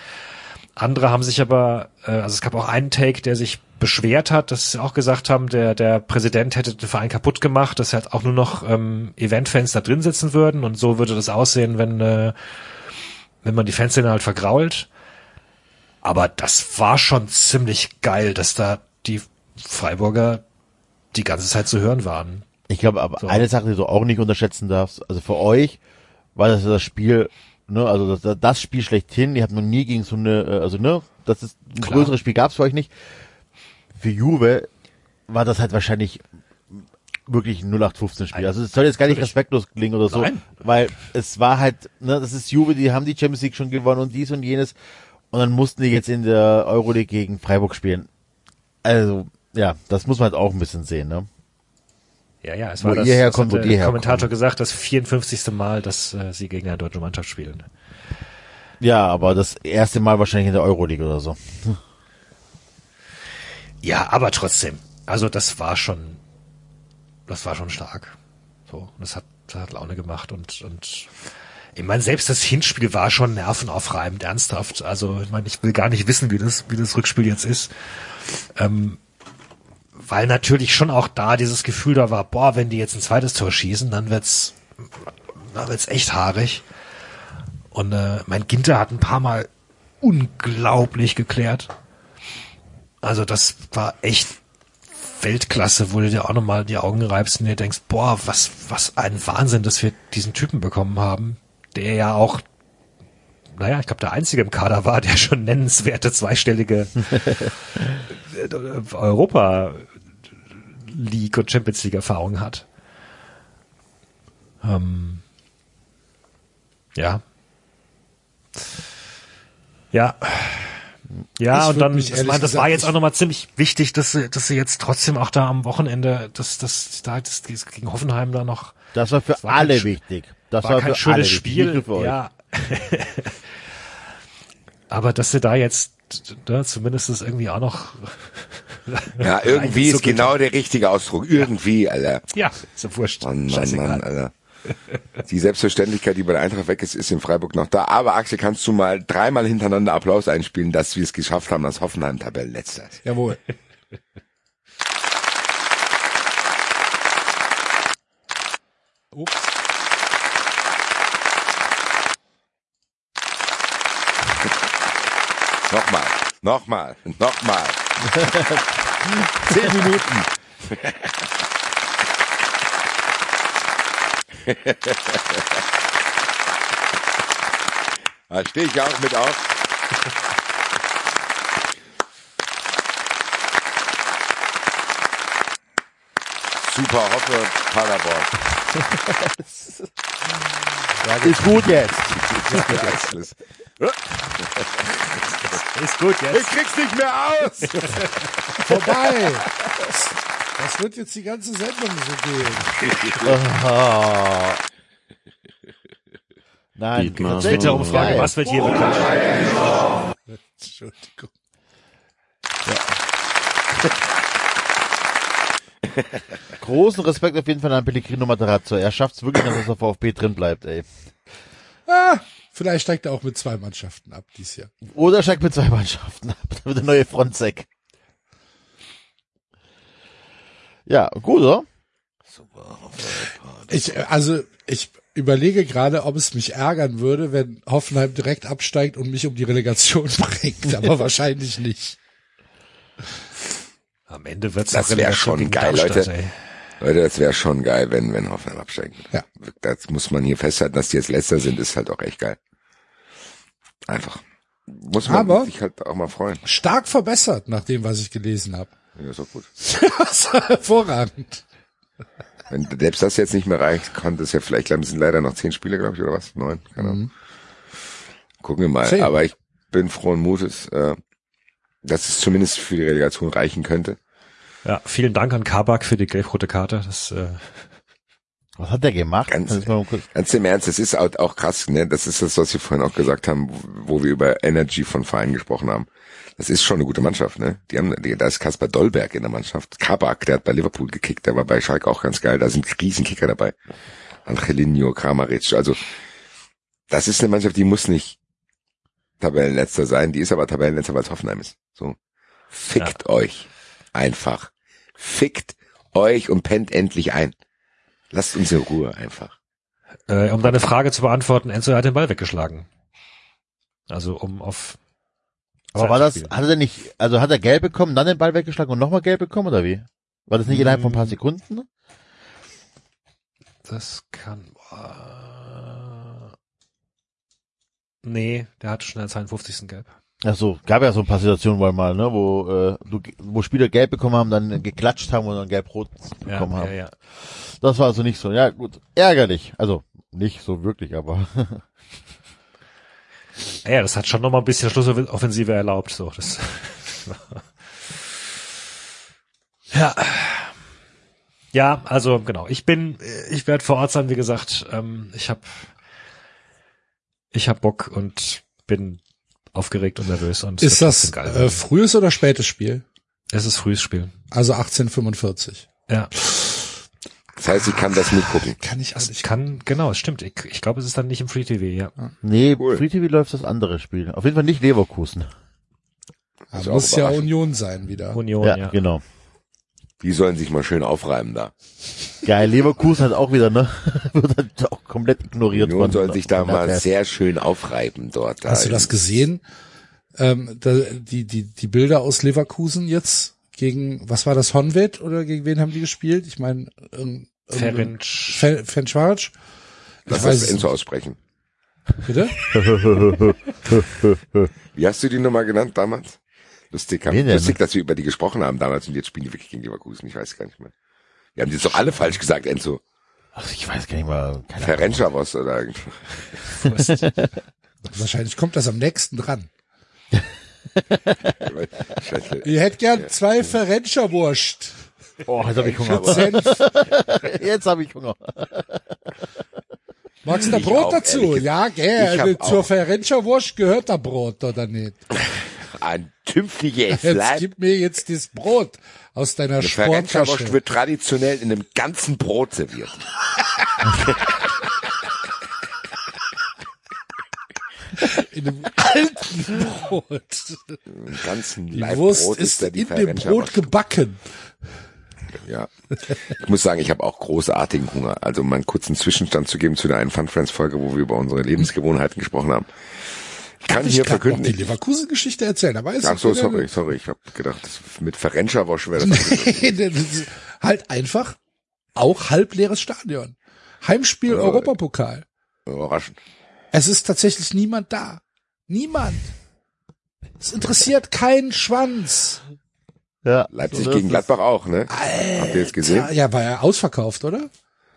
Andere haben sich aber, äh, also es gab auch einen Take, der sich beschwert hat, dass sie auch gesagt haben, der, der Präsident hätte den Verein kaputt gemacht, dass halt auch nur noch ähm, Eventfans da drin sitzen würden und so würde das aussehen, wenn, äh, wenn man die Fanszene halt vergrault. Aber das war schon ziemlich geil, dass da die Freiburger die ganze Zeit zu hören waren. Ich glaube, aber So. eine Sache, die du auch nicht unterschätzen darfst, also für euch war das das Spiel, ne, also das, das Spiel schlechthin, die hatten noch nie gegen so eine, äh, also ne, das ist ein Klar. größeres Spiel gab's für euch nicht. Für Juve war das halt wahrscheinlich wirklich ein 0815 Spiel. Also es soll jetzt gar nicht respektlos klingen oder so, Nein. weil es war halt, ne, das ist Juve, die haben die Champions League schon gewonnen und dies und jenes und dann mussten die jetzt in der Euroleague gegen Freiburg spielen. Also, ja, das muss man halt auch ein bisschen sehen, ne? Ja, ja, es Wo war das, ihr das wo der die Kommentator herkommen. gesagt, das 54. Mal, dass äh, sie gegen eine deutsche Mannschaft spielen. Ja, aber das erste Mal wahrscheinlich in der Euroleague oder so. Ja, aber trotzdem. Also das war schon, das war schon stark. So, und das hat, das hat Laune gemacht und und ich meine, selbst das Hinspiel war schon nervenaufreibend, ernsthaft. Also ich meine, ich will gar nicht wissen, wie das, wie das Rückspiel jetzt ist. Ähm, weil natürlich schon auch da dieses Gefühl da war, boah, wenn die jetzt ein zweites Tor schießen, dann wird's, dann wird's echt haarig. Und äh, mein Ginter hat ein paar Mal unglaublich geklärt. Also das war echt Weltklasse, wo du dir auch nochmal die Augen reibst und dir denkst, boah, was, was ein Wahnsinn, dass wir diesen Typen bekommen haben, der ja auch, naja, ich glaube, der einzige im Kader war, der schon nennenswerte zweistellige Europa League und Champions League Erfahrung hat. Ähm, ja. Ja. Ja, Ich und dann, mich das, ehrlich war, das war jetzt auch nochmal ziemlich wichtig, dass sie, dass sie jetzt trotzdem auch da am Wochenende, dass, dass da das, das gegen Hoffenheim da noch Das war für war kein alle sch- wichtig. Das war war, kein für alle schönes Spiel. Ja. Aber dass sie da jetzt ne, zumindest das irgendwie auch noch Ja, irgendwie ist genau der richtige Ausdruck. Irgendwie, Alter. Ja, ist ja wurscht. Mann, Mann. Mann, Alter. Die Selbstverständlichkeit, die bei der Eintracht weg ist, ist in Freiburg noch da. Aber Axel, kannst du mal dreimal hintereinander Applaus einspielen, dass wir es geschafft haben, dass Hoffenheim Tabellenletzter ist. Jawohl. Ups. Nochmal, nochmal, nochmal. Zehn Minuten. Da stehe ich auch mit auf. Super, hoffe Paderborn. Ist gut jetzt. Ist- Ist gut Ich jetzt. krieg's nicht mehr aus. Vorbei. Das wird jetzt die ganze Sendung so gehen. Nein, Dietmar. tatsächlich. Twitter-Umfrage, Geil. was wird hier bekannt? Entschuldigung. Großen Respekt auf jeden Fall an Pellegrino Matarazzo. Er schafft es wirklich, dass er VfB drin bleibt, ey. Ah, vielleicht steigt er auch mit zwei Mannschaften ab dieses Jahr. Oder er steigt mit zwei Mannschaften ab. Dann wird der neue Frontsec. Ja, gut, oder? Ich, äh, also, ich überlege gerade, ob es mich ärgern würde, wenn Hoffenheim direkt absteigt und mich um die Relegation bringt, aber wahrscheinlich nicht. Am Ende wird's Das noch wär Relegation schon geil, Darmstadt, Leute. ey. Leute, das wäre schon geil, wenn, wenn Hoffenheim absteigt. Ja. Das muss man hier festhalten, dass die jetzt letzter sind, ist halt auch echt geil. Einfach. Muss man Aber- sich halt auch mal freuen. Stark verbessert, nach dem, was ich gelesen habe. Ja, ist auch gut. Das hervorragend. Wenn selbst das jetzt nicht mehr reicht, konnte es ja vielleicht, glaube ich, es sind leider noch zehn Spiele, glaube ich, oder was? Neun? Keine Ahnung. Gucken wir mal. Zehn. Aber ich bin frohen Mutes, äh, dass es zumindest für die Relegation reichen könnte. Ja, vielen Dank an Kabak für die gelb-rote Karte. Das, äh, Was hat der gemacht? Ganz- Ganz im Ernst, das ist auch, krass, ne? Das ist das, was wir vorhin auch gesagt haben, wo, wir über Energy von Vereinen gesprochen haben. Das ist schon eine gute Mannschaft, ne? Die haben, die, da ist Kaspar Dollberg in der Mannschaft. Kabak, der hat bei Liverpool gekickt, der war bei Schalke auch ganz geil. Da sind Riesenkicker dabei. Angelino, Kramaric. Also, das ist eine Mannschaft, die muss nicht Tabellenletzter sein, die ist aber Tabellenletzter, weil es Hoffenheim ist. So. Fickt euch. Einfach. Fickt euch und pennt endlich ein. Lasst uns in Ruhe einfach. äh, um deine Frage zu beantworten, Enzo hat den Ball weggeschlagen. Also um auf Aber Zeit war das, hat er nicht, also hat er gelb bekommen, dann den Ball weggeschlagen und nochmal gelb bekommen oder wie? War das nicht innerhalb von ein paar Sekunden? Das kann. Äh, nee, der hatte schon in der 52. Gelb. Ach so, gab ja so ein paar Situationen wohl mal, ne, wo, äh, du, wo Spieler gelb bekommen haben, dann geklatscht haben und dann gelb-rot Ja, bekommen haben. ja, ja. Das war also nicht so, ja gut, ärgerlich. Also, nicht so wirklich, aber Ja, das hat schon noch mal ein bisschen Schlussoffensive erlaubt. So, das. ja. Ja, also genau. Ich bin, ich werde vor Ort sein, wie gesagt. Ähm, ich habe, ich habe Bock und bin aufgeregt und nervös und Ist das äh, frühes oder spätes Spiel? es ist frühes Spiel. Also 1845. Ja, Das heißt, ich kann das mitgucken. Kann ich das also ich kann genau, es stimmt. Ich, ich glaube, es ist dann nicht im Free TV. Ja, nee, Cool. Free TV läuft das andere Spiel. Auf jeden Fall nicht Leverkusen. auch muss ja. Union sein wieder. Union. ja, Ja, genau. Die sollen sich mal schön aufreiben da. Geil, Leverkusen hat auch wieder, ne, wird halt auch komplett ignoriert Union worden. soll sich da mal der sehr schön aufreiben dort. Hast Da du das gesehen? Ähm, da, die, die, die Bilder aus Leverkusen jetzt gegen, was war das, Honved oder gegen wen haben die gespielt? Ich meine, ähm, Ferenc. Fe- Ferencvaros? Ich Lass das es Enzo aussprechen. Bitte? Wie hast du die Nummer genannt damals? Lustig, haben, lustig, dass wir über die gesprochen haben damals und jetzt spielen die wirklich gegen Leverkusen. Ich weiß gar nicht mehr. Wir haben die jetzt doch alle falsch gesagt, Enzo. Ach, ich weiß gar nicht mal. Ferencvaros oder Wahrscheinlich kommt das am nächsten dran. Ihr hättet gern zwei Ferencvaros. Oh, jetzt habe ich Hunger. Jetzt habe ich Hunger. Magst du da Brot auch, dazu? ehrlich Ja, gell. hab Zur auch. Ferencvaros gehört da Brot, oder nicht? Ein tümpfliges Jetzt Leib. gib mir jetzt das Brot aus deiner Eine Sporttasche. wird traditionell in einem ganzen Brot serviert. In einem alten Brot. Im ganzen Die Leib Wurst Brot ist die in dem. Brot gebacken. Ja. Ich muss sagen, ich habe auch großartigen Hunger. Also mal einen kurzen Zwischenstand zu geben zu der einen Fun Friends Folge, wo wir über unsere Lebensgewohnheiten gesprochen haben. Ich kann ich hier verkünden. die Leverkusen-Geschichte erzählen. Da weiß Ach ich so, sorry, sorry. Ich habe gedacht, das mit Ferencvaros wäre das. Nee, ist halt einfach auch halbleeres Stadion. Heimspiel Ja. Europapokal. Überraschend. Es ist tatsächlich niemand da. Niemand. Es interessiert keinen Schwanz. Ja. Leipzig so gegen ist. Gladbach auch, ne? Habt ihr jetzt gesehen? Ja, war ja ausverkauft, oder?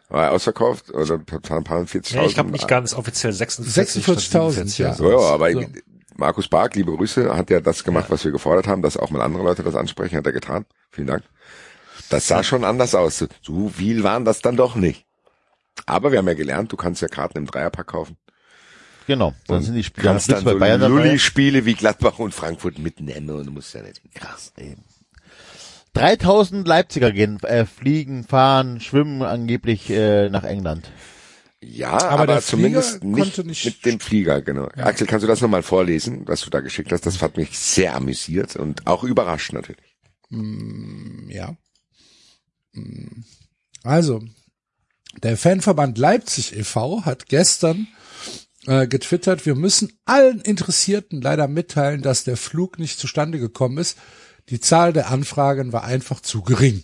War er ausverkauft oder ein paar, ein paar 40.000? Nee, ich glaube nicht ganz offiziell 46. 46.000, ja. So, ja, aber So. Markus Bark, liebe Grüße, hat ja das gemacht, was wir gefordert haben, dass auch mal andere Leute das ansprechen, hat er getan. Vielen Dank. Das sah schon anders aus. So viel waren das dann doch nicht. Aber wir haben ja gelernt, du kannst ja Karten im Dreierpack kaufen. Genau. Dann Und sind die Spieler kannst dann bei so Bayern dabei. Lulli-Spiele wie Gladbach und Frankfurt mitnehmen und du musst ja nicht. Krass, ey. 3000 Leipziger gehen, äh, fliegen, fahren, schwimmen angeblich äh, nach England. Ja, Aber aber, zumindest Flieger nicht, konnte nicht- mit dem Flieger, genau. Axel, kannst du das nochmal vorlesen, was du da geschickt hast? Das hat mich sehr amüsiert und auch überrascht natürlich. Ja. Hm. Also, der Fanverband Leipzig e.V. hat gestern äh, getwittert, wir müssen allen Interessierten leider mitteilen, dass der Flug nicht zustande gekommen ist. Die Zahl der Anfragen war einfach zu gering.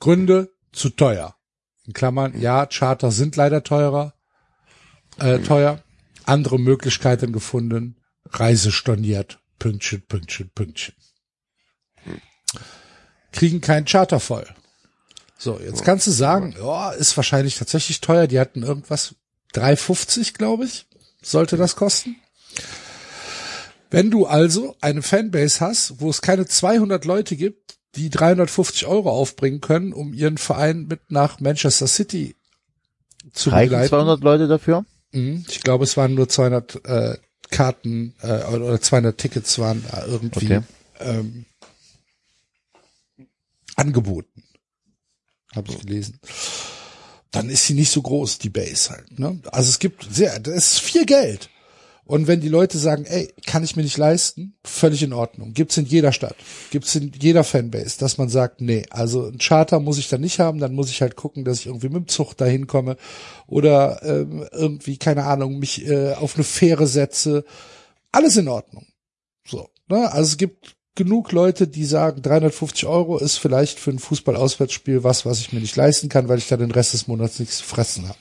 Gründe zu teuer. In Klammern, ja, Charter sind leider teurer, äh, teuer. Andere Möglichkeiten gefunden, Reise storniert, Pünktchen, Pünktchen, Pünktchen. Kriegen keinen Charter voll. So, jetzt kannst du sagen, ja, ist wahrscheinlich tatsächlich teuer. Die hatten irgendwas 3,50, glaube ich, sollte das kosten. Wenn du also eine Fanbase hast, wo es keine 200 Leute gibt, die 350 Euro aufbringen können, um ihren Verein mit nach Manchester City zu Reichen begleiten. 200 Leute dafür? Mhm. Ich glaube, es waren nur 200 äh, Karten äh, oder 200 Tickets waren irgendwie Okay. ähm, angeboten. Habe ich gelesen. Dann ist sie nicht so groß, die Base halt. Ne? Also es gibt sehr, das ist viel Geld. Und wenn die Leute sagen, ey, kann ich mir nicht leisten, völlig in Ordnung. Gibt's in jeder Stadt, gibt's in jeder Fanbase, dass man sagt, nee, also ein Charter muss ich da nicht haben, dann muss ich halt gucken, dass ich irgendwie mit dem Zug dahin komme oder ähm, irgendwie, keine Ahnung, mich äh, auf eine Fähre setze. Alles in Ordnung. So, ne? Also es gibt genug Leute, die sagen, 350 Euro ist vielleicht für ein Fußball-Auswärtsspiel was, was ich mir nicht leisten kann, weil ich da den Rest des Monats nichts zu fressen habe.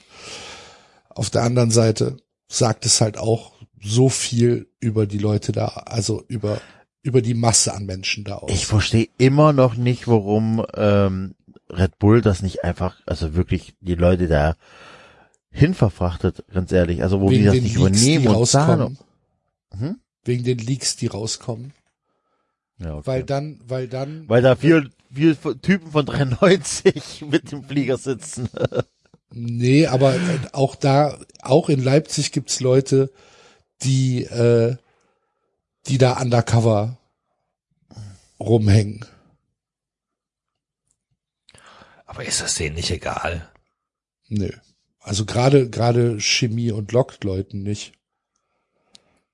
Auf der anderen Seite sagt es halt auch so viel über die Leute da, also über über die Masse an Menschen da aus. Ich verstehe immer noch nicht, warum ähm, Red Bull das nicht einfach, also wirklich die Leute da hinverfrachtet, ganz ehrlich. Also wo die das nicht übernehmen und zahlen. rauskommen. Hm? Wegen den Leaks, die rauskommen. Ja, okay. Weil dann, weil dann, Weil da vier, vier Typen von 93 mit dem Flieger sitzen. nee, aber auch da, auch in Leipzig gibt's Leute, die, äh, die da undercover rumhängen. Aber ist das denen nicht egal? Nö. Also gerade, gerade Chemie und lockt Leuten nicht.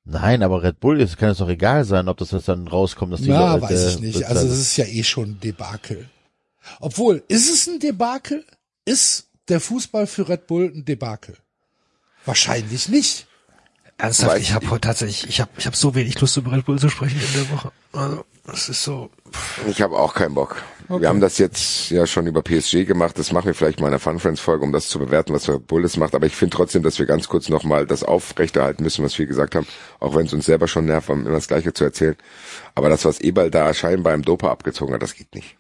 Nein, aber Red Bull, es kann es doch egal sein, ob das jetzt dann rauskommt, dass die Na, Leute weiß ich nicht. bezahlen. Also das ist ja eh schon ein Debakel. Obwohl, ist es ein Debakel? Ist der Fußball für Red Bull ein Debakel? Wahrscheinlich nicht. Ernsthaft, Weiß ich habe tatsächlich, ich habe ich hab so wenig Lust über Red Bull zu sprechen in der Woche. Also, das ist so. Ich habe auch keinen Bock. Wir haben das jetzt ja schon über PSG gemacht. Das machen wir vielleicht mal in einer Fun Friends Folge, um das zu bewerten, was Red Bull das macht. Aber ich finde trotzdem, dass wir ganz kurz nochmal das aufrechterhalten müssen, was wir gesagt haben. Auch wenn es uns selber schon nervt, immer das Gleiche zu erzählen. Aber das, was Eberl da scheinbar im Dopa abgezogen hat, das geht nicht.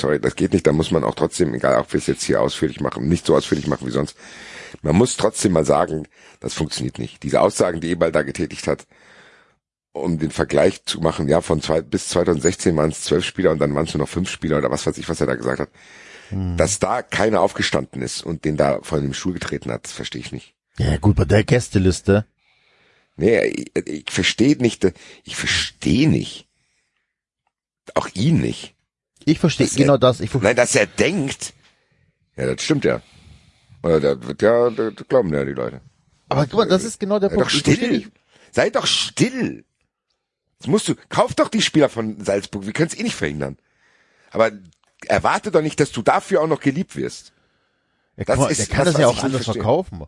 Sorry, das geht nicht. Da muss man auch trotzdem, egal ob wir es jetzt hier ausführlich machen, nicht so ausführlich machen wie sonst. Man muss trotzdem mal sagen, das funktioniert nicht. Diese Aussagen, die Eberl da getätigt hat, um den Vergleich zu machen, ja, von zwei, bis 2016 waren es zwölf Spieler und dann waren es nur noch fünf Spieler oder was weiß ich, was er da gesagt hat. Dass da keiner aufgestanden ist und den da von dem Stuhl getreten hat, verstehe ich nicht. Ja gut, bei der Gästeliste. Nee, ich, ich verstehe nicht, ich verstehe nicht. Auch ihn nicht. Ich verstehe genau er- das. Ich ver- Nein, dass er denkt. Ja, das stimmt ja. Oder das wird ja, das glauben ja die Leute. aber guck mal, das ist genau der Sei Punkt. doch still. Sei doch still. Das musst du, kauf doch die Spieler von Salzburg. Wir können es eh nicht verhindern. Aber erwarte doch nicht, dass du dafür auch noch geliebt wirst. Ja, Das mal, ist der kann das, das ja auch anders verstehe. verkaufen.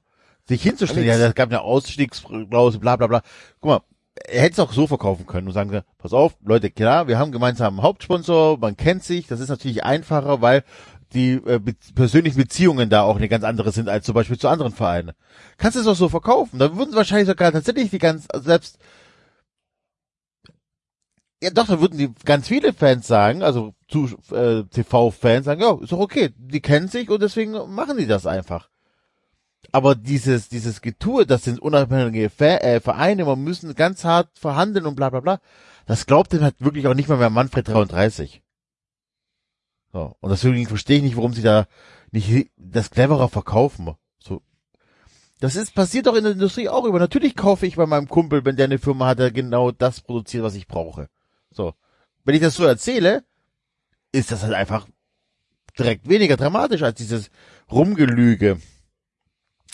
Sich hinzustellen, ja, es gab eine Ausstiegsklausel, bla bla bla. Guck mal, er hätte es auch so verkaufen können und sagen, pass auf, Leute, klar, wir haben gemeinsam einen Hauptsponsor, man kennt sich, das ist natürlich einfacher, weil die äh, be persönlichen Beziehungen da auch eine ganz andere sind als zum Beispiel zu anderen Vereinen. Kannst du es auch so verkaufen? Da würden wahrscheinlich sogar tatsächlich die ganz, also selbst ja doch, da würden die ganz viele Fans sagen, also zu, äh, TV-Fans sagen, ja, ist doch okay, die kennen sich und deswegen machen die das einfach. Aber dieses, dieses Getue, das sind unabhängige Ver äh, Vereine, man müssen ganz hart verhandeln und bla bla bla, das glaubt dem halt wirklich auch nicht mal mehr Manfred 33. So, und deswegen verstehe ich nicht, warum sie da nicht das cleverer verkaufen. So. Das ist, passiert doch in der Industrie auch über. Natürlich kaufe ich bei meinem Kumpel, wenn der eine Firma hat, der genau das produziert, was ich brauche. So. Wenn ich das so erzähle, ist das halt einfach direkt weniger dramatisch als dieses Rumgelüge.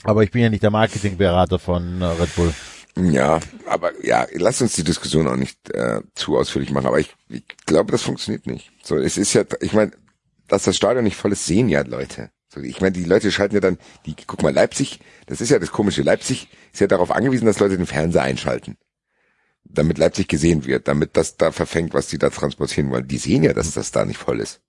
Aber ich bin ja nicht der Marketingberater von äh, Red Bull. Ja, aber ja, lass uns die Diskussion auch nicht äh, zu ausführlich machen. Aber ich, ich glaube, das funktioniert nicht. So, es ist ja, ich meine, dass das Stadion nicht voll ist, sehen ja Leute. So, ich meine, die Leute schalten ja dann, die, guck mal, Leipzig, das ist ja das Komische. Leipzig ist ja darauf angewiesen, dass Leute den Fernseher einschalten. Damit Leipzig gesehen wird, damit das da verfängt, was die da transportieren wollen. Die sehen ja, dass das da nicht voll ist.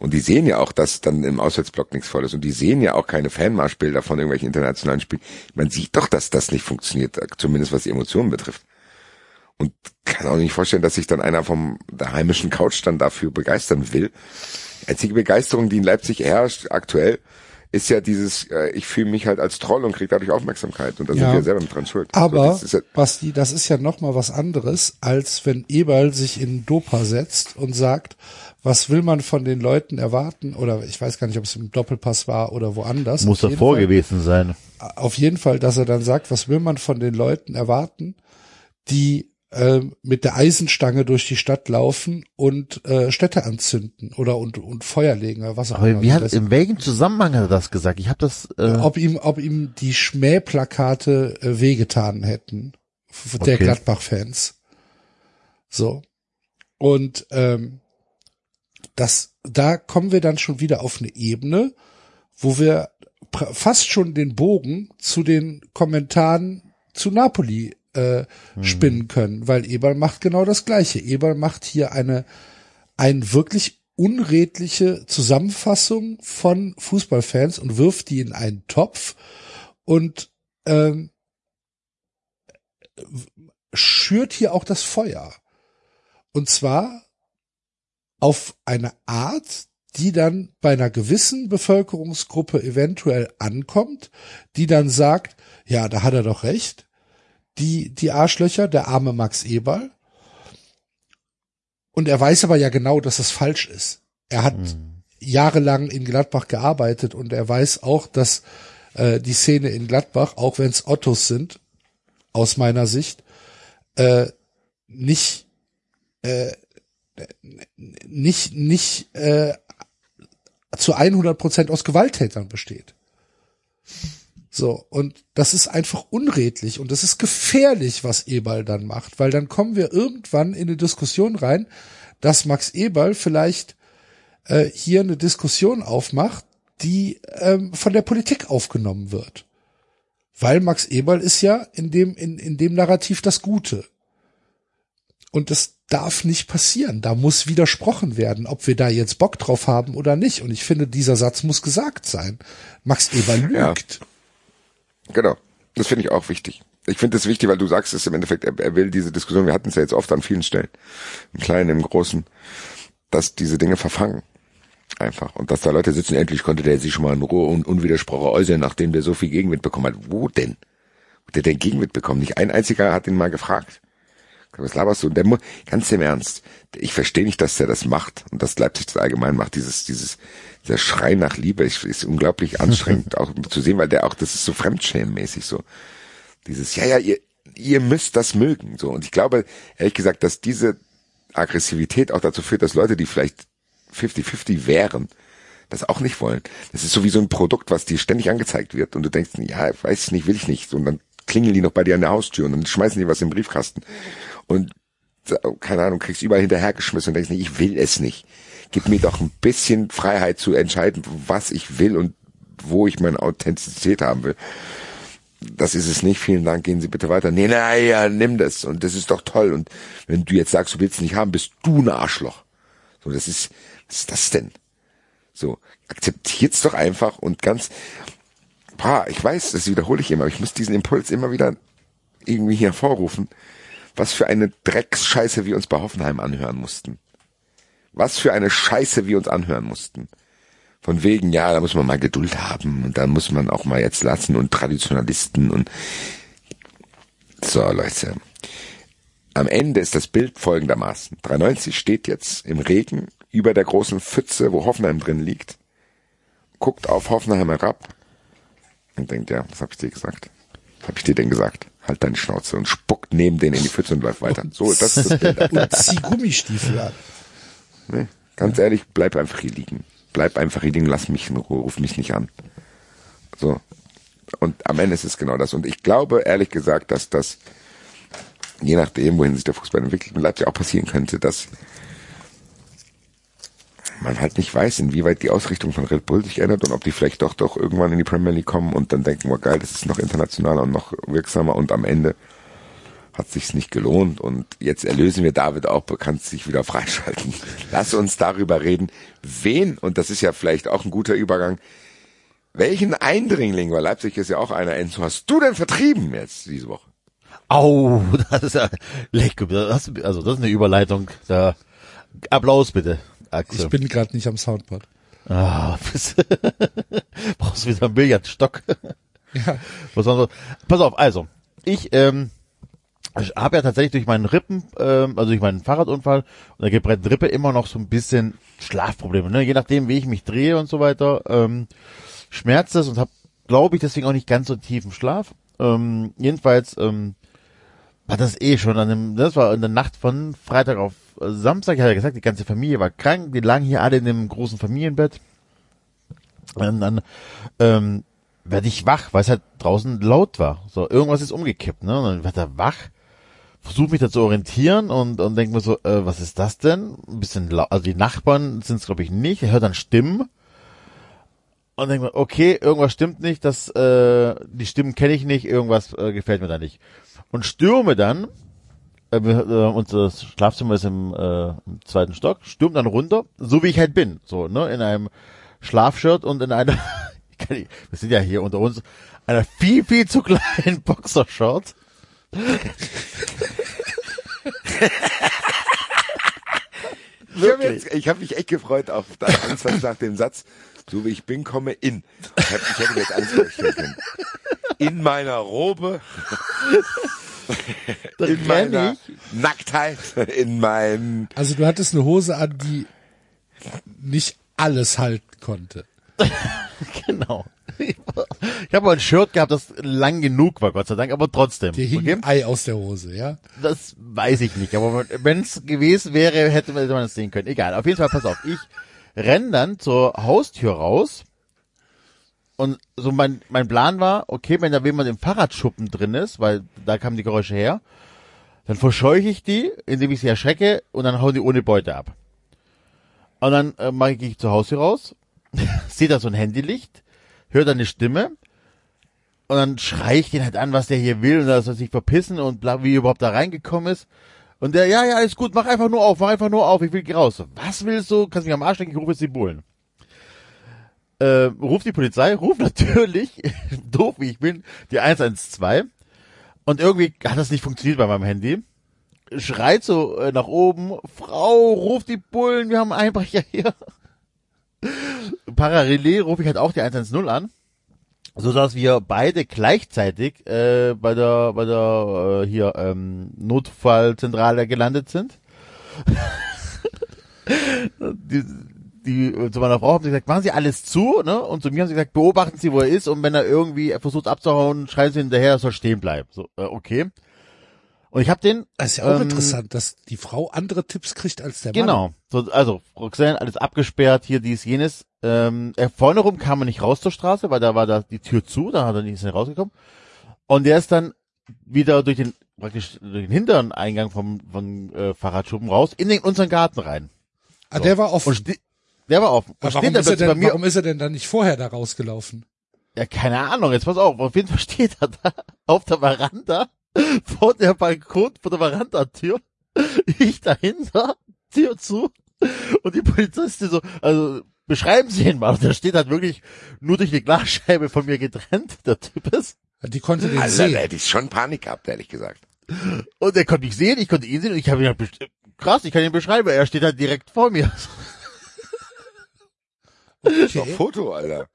Und die sehen ja auch, dass dann im Auswärtsblock nichts voll ist. Und die sehen ja auch keine Fanmarschbilder von irgendwelchen internationalen Spielen. Man sieht doch, dass das nicht funktioniert, zumindest was die Emotionen betrifft. Und kann auch nicht vorstellen, dass sich dann einer vom der heimischen Couch dann dafür begeistern will. Die einzige Begeisterung, die in Leipzig herrscht aktuell, ist ja dieses, äh, ich fühle mich halt als Troll und kriege dadurch Aufmerksamkeit. Und da Ja. sind wir selber mit dran schuld. So, Aber, das ist ja, Basti, das ist ja noch mal was anderes, als wenn Eberl sich in Dopa setzt und sagt, was will man von den Leuten erwarten? Oder ich weiß gar nicht, ob es im Doppelpass war oder woanders. Muss davor Fall- gewesen sein. auf jeden Fall, dass er dann sagt, was will man von den Leuten erwarten, die ähm, mit der Eisenstange durch die Stadt laufen und äh, Städte anzünden oder und, und Feuer legen oder was auch Aber immer. wie hat, Das- in welchem Zusammenhang hat er das gesagt? Ich habe das. Äh, ob ihm, ob ihm die Schmähplakate äh, wehgetan hätten der Okay. Gladbach-Fans. So. Und ähm, das, da kommen wir dann schon wieder auf eine Ebene, wo wir fast schon den Bogen zu den Kommentaren zu Napoli äh, spinnen können, weil Eberl macht genau das Gleiche. Eberl macht hier eine ein wirklich unredliche Zusammenfassung von Fußballfans und wirft die in einen Topf und ähm, schürt hier auch das Feuer. Und zwar auf eine Art, die dann bei einer gewissen Bevölkerungsgruppe eventuell ankommt, die dann sagt, ja, da hat er doch recht, die, die Arschlöcher, der arme Max Eberl. Und er weiß aber ja genau, dass es falsch ist. Er hat jahrelang in Gladbach gearbeitet und er weiß auch, dass äh, die Szene in Gladbach, auch wenn es Ottos sind, aus meiner Sicht, äh, nicht äh, nicht nicht äh, zu 100 Prozent aus Gewalttätern besteht. So, und das ist einfach unredlich und das ist gefährlich, was Eberl dann macht, weil dann kommen wir irgendwann in eine Diskussion rein, dass Max Eberl vielleicht äh, hier eine Diskussion aufmacht, die ähm, von der Politik aufgenommen wird. Weil Max Eberl ist ja in dem, in, in dem Narrativ das Gute. Und das darf nicht passieren. Da muss widersprochen werden, ob wir da jetzt Bock drauf haben oder nicht. Und ich finde, dieser Satz muss gesagt sein. Max Eberl Ja. Genau. Das finde ich auch wichtig. Ich finde das wichtig, weil du sagst es im Endeffekt, er, er will diese Diskussion, wir hatten es ja jetzt oft an vielen Stellen, im Kleinen, im Großen, dass diese Dinge verfangen. Einfach. Und dass da Leute sitzen, endlich konnte der sich schon mal in Ruhe und unwidersprochen äußern, nachdem der so viel Gegenwind bekommen hat. Wo denn? Wo der den Gegenwind bekommen? Nicht ein einziger hat ihn mal gefragt. Was laberst du? Und der mu ganz im Ernst. Ich verstehe nicht, dass der das macht und dass Leipzig das allgemein macht. Dieses, dieses, dieser Schrei nach Liebe ist, ist unglaublich anstrengend auch zu sehen, weil der auch, das ist so fremdschämenmäßig so. Dieses, ja, ja, ihr, ihr müsst das mögen, so. Und ich glaube, ehrlich gesagt, dass diese Aggressivität auch dazu führt, dass Leute, die vielleicht 50-50 wären, das auch nicht wollen. Das ist so wie so ein Produkt, was dir ständig angezeigt wird und du denkst, ja, weiß ich nicht, will ich nicht. Und dann klingeln die noch bei dir an der Haustür und dann schmeißen die was im Briefkasten. Und oh, keine Ahnung, kriegst überall hinterhergeschmissen und denkst, nee, ich will es nicht. Gib mir doch ein bisschen Freiheit zu entscheiden, was ich will und wo ich meine Authentizität haben will. Das ist es nicht. Vielen Dank. Gehen Sie bitte weiter. Nee, naja, nimm das. Und das ist doch toll. Und wenn du jetzt sagst, du willst es nicht haben, bist du ein Arschloch. So, das ist, was ist das denn? So, akzeptiert's doch einfach und ganz, boah, ich weiß, das wiederhole ich immer, aber ich muss diesen Impuls immer wieder irgendwie hervorrufen. Was für eine Drecksscheiße wir uns bei Hoffenheim anhören mussten. Was für eine Scheiße wir uns anhören mussten. Von wegen, ja, da muss man mal Geduld haben und da muss man auch mal jetzt lassen und Traditionalisten und so, Leute. Am Ende ist das Bild folgendermaßen. 93 steht jetzt im Regen über der großen Pfütze, wo Hoffenheim drin liegt, guckt auf Hoffenheim herab und denkt, ja, was hab ich dir gesagt? Was hab ich dir denn gesagt? Halt deine Schnauze und spuckt neben den in die Pfütze und läuft weiter. So, das ist das Bild. Und zieh Gummistiefel an. Nee, ganz ehrlich, bleib einfach hier liegen. Bleib einfach hier liegen, lass mich in Ruhe, ruf mich nicht an. So. Und am Ende ist es genau das. Und ich glaube, ehrlich gesagt, dass das, je nachdem, wohin sich der Fußball entwickelt, in Leipzig auch passieren könnte, dass man halt nicht weiß, inwieweit die Ausrichtung von Red Bull sich ändert und ob die vielleicht doch doch irgendwann in die Premier League kommen und dann denken, oh geil, das ist noch internationaler und noch wirksamer und am Ende hat sich's nicht gelohnt und jetzt erlösen wir David auch, kann sich wieder freischalten. Lass uns darüber reden, wen, und das ist ja vielleicht auch ein guter Übergang, welchen Eindringling, weil Leipzig ist ja auch einer, Enzo, hast du denn vertrieben jetzt diese Woche? Au, das ist ja leck, das, also das ist eine Überleitung. Da, Applaus bitte, Axel. Ich bin gerade nicht am Soundboard. Ah, brauchst wieder einen Billardstock. Ja. Pass auf, also ich ähm, ich habe ja tatsächlich durch meinen Rippen, ähm, also durch meinen Fahrradunfall und der gebrennten Rippe immer noch so ein bisschen Schlafprobleme. Ne? Je nachdem, wie ich mich drehe und so weiter, ähm, schmerzt es und habe, glaube ich, deswegen auch nicht ganz so tiefen Schlaf. Ähm, jedenfalls ähm, war das eh schon an dem, das war in der Nacht von Freitag auf Samstag, ich hatte gesagt, die ganze Familie war krank, die lagen hier alle in einem großen Familienbett. Und dann ähm, werde ich wach, weil es halt draußen laut war. So, irgendwas ist umgekippt, ne? Und dann werd er wach, versuche mich da zu orientieren und, und denke mir so, äh, was ist das denn? Ein bisschen laut, also die Nachbarn sind es glaube ich nicht, er hört dann Stimmen und denke mir, okay, irgendwas stimmt nicht, das, äh, die Stimmen kenne ich nicht, irgendwas äh, gefällt mir da nicht. Und stürme dann, äh, äh, unser Schlafzimmer ist im, äh, im zweiten Stock, stürme dann runter, so wie ich halt bin, so, ne, in einem Schlafshirt und in einer, ich kann nicht, wir sind ja hier unter uns, einer viel, viel zu kleinen Boxershort. Ich habe ich hab mich echt gefreut auf das Antwort nach dem Satz, so wie ich bin, komme in. Ich, hab, ich hätte mir jetzt alles vorstellen können. In meiner Robe, in meiner Nacktheit, in meinem Also du hattest eine Hose an, die nicht alles halten konnte. Genau. Ich habe mal ein Shirt gehabt, das lang genug war, Gott sei Dank, aber trotzdem. Dir hing Okay? ein Ei aus der Hose, ja? Das weiß ich nicht, aber wenn es gewesen wäre, hätte man das sehen können. Egal, auf jeden Fall, pass auf. Ich renn dann zur Haustür raus und so mein, mein Plan war, okay, wenn da jemand im Fahrradschuppen drin ist, weil da kamen die Geräusche her, dann verscheuche ich die, indem ich sie erschrecke und dann hauen die ohne Beute ab. Und dann äh, mache ich, gehe ich zur Haustür raus, sehe da so ein Handylicht, höre da eine Stimme und dann schrei ich den halt an, was der hier will und dass er sich verpissen und bla, wie er überhaupt da reingekommen ist. Und der, ja, ja, alles gut, mach einfach nur auf, mach einfach nur auf, ich will raus. Was willst du? Kannst mich am Arsch lecken, ich rufe jetzt die Bullen. Äh, ruf die Polizei, ruf natürlich, doof wie ich bin, die 112. Und irgendwie hat das nicht funktioniert bei meinem Handy. Schreit so äh, nach oben, Frau, ruf die Bullen, wir haben einen Einbrecher hier. Parallel rufe ich halt auch die 110 an so dass wir beide gleichzeitig äh, bei der bei der äh, hier ähm, Notfallzentrale gelandet sind. die, die zu meiner Frau haben sie gesagt, machen Sie alles zu, ne? Und zu mir haben sie gesagt, beobachten Sie, wo er ist und wenn er irgendwie versucht abzuhauen, schreien Sie hinterher, er soll stehen bleiben. So, äh, okay. Und ich habe den Das ist ja auch Ähm, interessant, dass die Frau andere Tipps kriegt als der Mann. Genau. So, also, Roxanne, alles abgesperrt, hier dies, jenes. Ähm, er, vorne rum kam er nicht raus zur Straße, weil da war da die Tür zu, da hat er nicht rausgekommen. Und der ist dann wieder durch den, praktisch durch den hinteren Eingang vom, vom äh, Fahrradschuppen raus, in den, unseren Garten rein. Ah, der war offen. Der war offen. Aber warum ist, er bei denn, mir, warum ist er denn dann nicht vorher da rausgelaufen? ja, keine Ahnung, jetzt pass auf, auf jeden Fall steht er da auf der Veranda, vor der Balkon, vor der Verandatür, ich dahinter, Tür zu, und die Polizistin so, also, beschreiben Sie ihn mal, und der steht halt wirklich nur durch die Glasscheibe von mir getrennt, der Typ ist, Die konnte den Also da sehen. hätte ich schon Panik gehabt, ehrlich gesagt. und er konnte mich sehen, ich konnte ihn sehen, und ich habe ihn halt, krass, ich kann ihn beschreiben, er steht halt direkt vor mir. Das ist doch Okay. Foto, Alter.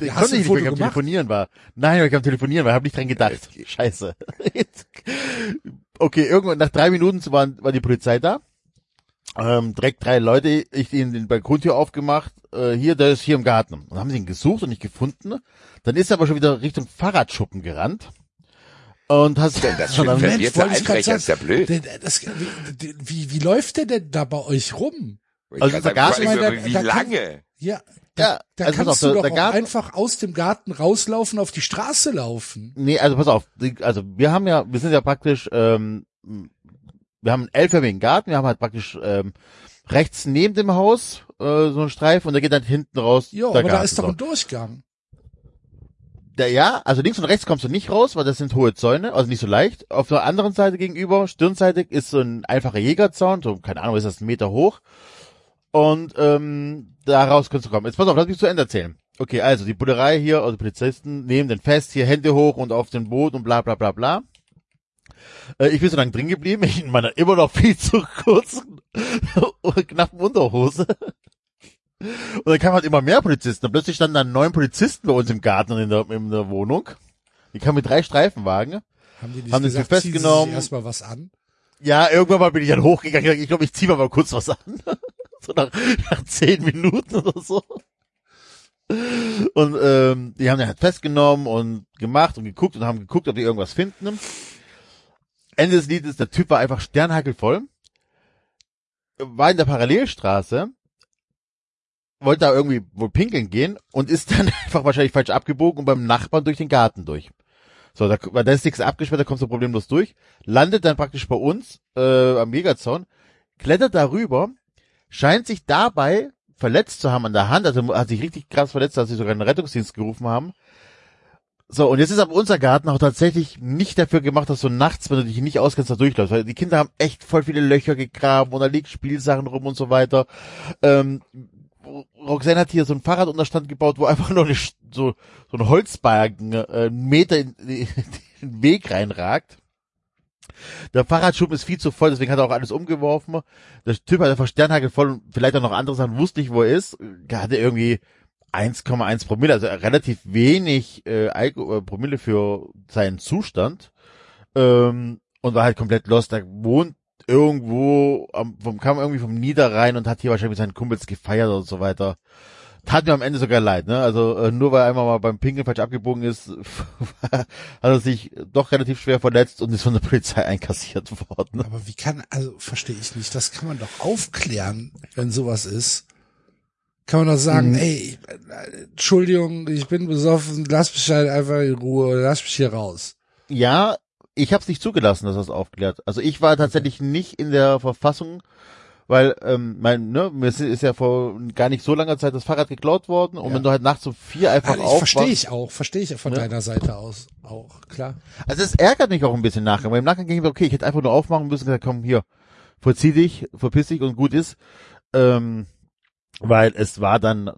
Den Ja, hast konnte ich nicht, weil Foto ich am gemacht? Telefonieren war. Nein, weil ich am Telefonieren war, habe nicht dran gedacht. Scheiße. okay, irgendwann nach drei Minuten war, war die Polizei da. Ähm, direkt drei Leute, ich ihnen den Balkontür aufgemacht. Äh, hier, der ist hier im Garten. Und dann haben sie ihn gesucht und nicht gefunden. Dann ist er aber schon wieder Richtung Fahrradschuppen gerannt. Und hast Denn das für ein verwirrter ich Einbrecher ist ja blöd. Das, wie, wie, wie läuft der denn da bei euch rum? Ich Also der sagen, Ich meine, wie da- lange? Ja, ja, da also kannst auf, du doch Garten, einfach aus dem Garten rauslaufen, auf die Straße laufen. Nee, also pass auf, also wir haben ja, wir sind ja praktisch, ähm, wir haben einen elförmigen Garten, wir haben halt praktisch ähm, rechts neben dem Haus äh, so einen Streif und der geht dann hinten raus. Ja, aber da Garten, ist doch ein Durchgang. da, ja, also links und rechts kommst du nicht raus, weil das sind hohe Zäune, also nicht so leicht. Auf der anderen Seite gegenüber, stirnseitig, ist so ein einfacher Jägerzaun, so, keine Ahnung, ist das ein Meter hoch. Und ähm, da raus kannst du kommen. Jetzt pass auf, lass mich zu Ende erzählen. Okay, also die Bullerei hier, also Polizisten nehmen den fest, hier Hände hoch und auf den Boot und bla bla bla bla. Äh, ich bin so lange drin geblieben, ich in meiner immer noch viel zu kurzen knappen Unterhose. Und dann kamen halt immer mehr Polizisten. Und plötzlich standen dann neun Polizisten bei uns im Garten und in der, in der Wohnung. Die kamen mit drei Streifenwagen. Haben die nicht Haben die gesagt, festgenommen? Erstmal was an? Ja, irgendwann mal bin ich dann hochgegangen. Ich glaube, ich ziehe mir mal kurz was an. So nach, nach zehn Minuten oder so. Und ähm, die haben den halt festgenommen und gemacht und geguckt und haben geguckt, ob die irgendwas finden. Ende des Liedes, der Typ war einfach sternhagelvoll. War in der Parallelstraße, wollte da irgendwie wohl pinkeln gehen und ist dann einfach wahrscheinlich falsch abgebogen und beim Nachbarn durch den Garten durch. So, da, da ist nichts abgesperrt, da kommst du problemlos durch, landet dann praktisch bei uns äh, am Megazaun, klettert darüber, scheint sich dabei verletzt zu haben an der Hand, also hat sich richtig krass verletzt, dass sie sogar einen Rettungsdienst gerufen haben. So, und jetzt ist aber unser Garten auch tatsächlich nicht dafür gemacht, dass du nachts, wenn du dich nicht auskennst, da durchläufst, weil die Kinder haben echt voll viele Löcher gegraben und da liegen Spielsachen rum und so weiter. Ähm, Roxanne hat hier so einen Fahrradunterstand gebaut, wo einfach nur eine, so, so ein Holzbalken äh, einen Meter in, in den Weg reinragt. Der Fahrradschuppen ist viel zu voll, deswegen hat er auch alles umgeworfen. Der Typ hat einfach Sternhagel voll und vielleicht auch noch andere Sachen, wusste nicht, wo er ist. Er hatte irgendwie 1,1 Promille, also relativ wenig äh, Alko äh, Promille für seinen Zustand. Ähm, und war halt komplett lost. Er wohnt irgendwo, am, vom, kam irgendwie vom Niederrhein und hat hier wahrscheinlich mit seinen Kumpels gefeiert und so weiter. Tat mir am Ende sogar leid, ne? Also äh, nur weil er einmal mal beim Pinkeln falsch abgebogen ist, hat er sich doch relativ schwer verletzt und ist von der Polizei einkassiert worden. Aber wie kann, also verstehe ich nicht, das kann man doch aufklären, wenn sowas ist. Kann man doch sagen, Mhm. ey, Entschuldigung, ich bin besoffen, lass mich halt einfach in Ruhe oder lass mich hier raus. Ja, ich habe es nicht zugelassen, dass er es aufklärt. Also ich war tatsächlich nicht in der Verfassung, weil ähm, mein, ne, mir ist, ja vor gar nicht so langer Zeit das Fahrrad geklaut worden und Ja. wenn du halt nachts um vier einfach Also aufwachst, verstehe ich auch, verstehe ich von Ne? deiner Seite aus auch, klar. Also es ärgert mich auch ein bisschen nachher, weil im Nachgang ging ich mir, okay, ich hätte einfach nur aufmachen müssen, gesagt, komm hier, verzieh dich, verpiss dich und gut ist. Ähm, weil es war dann,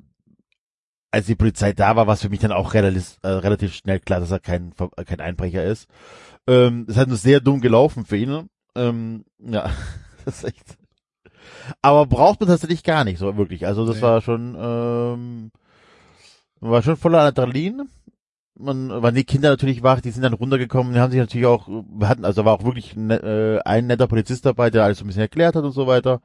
als die Polizei da war, war es für mich dann auch relativ, äh, relativ schnell klar, dass er kein, äh, kein Einbrecher ist. Ähm, es hat nur sehr dumm gelaufen für ihn. Ähm, ja, das ist echt. Aber braucht man tatsächlich gar nicht so wirklich. Also das Nee. war schon, ähm, war schon voller Adrenalin man waren die Kinder natürlich wach, die sind dann runtergekommen, die haben sich natürlich auch, hatten, also war auch wirklich ne, äh, ein netter Polizist dabei, der alles so ein bisschen erklärt hat und so weiter.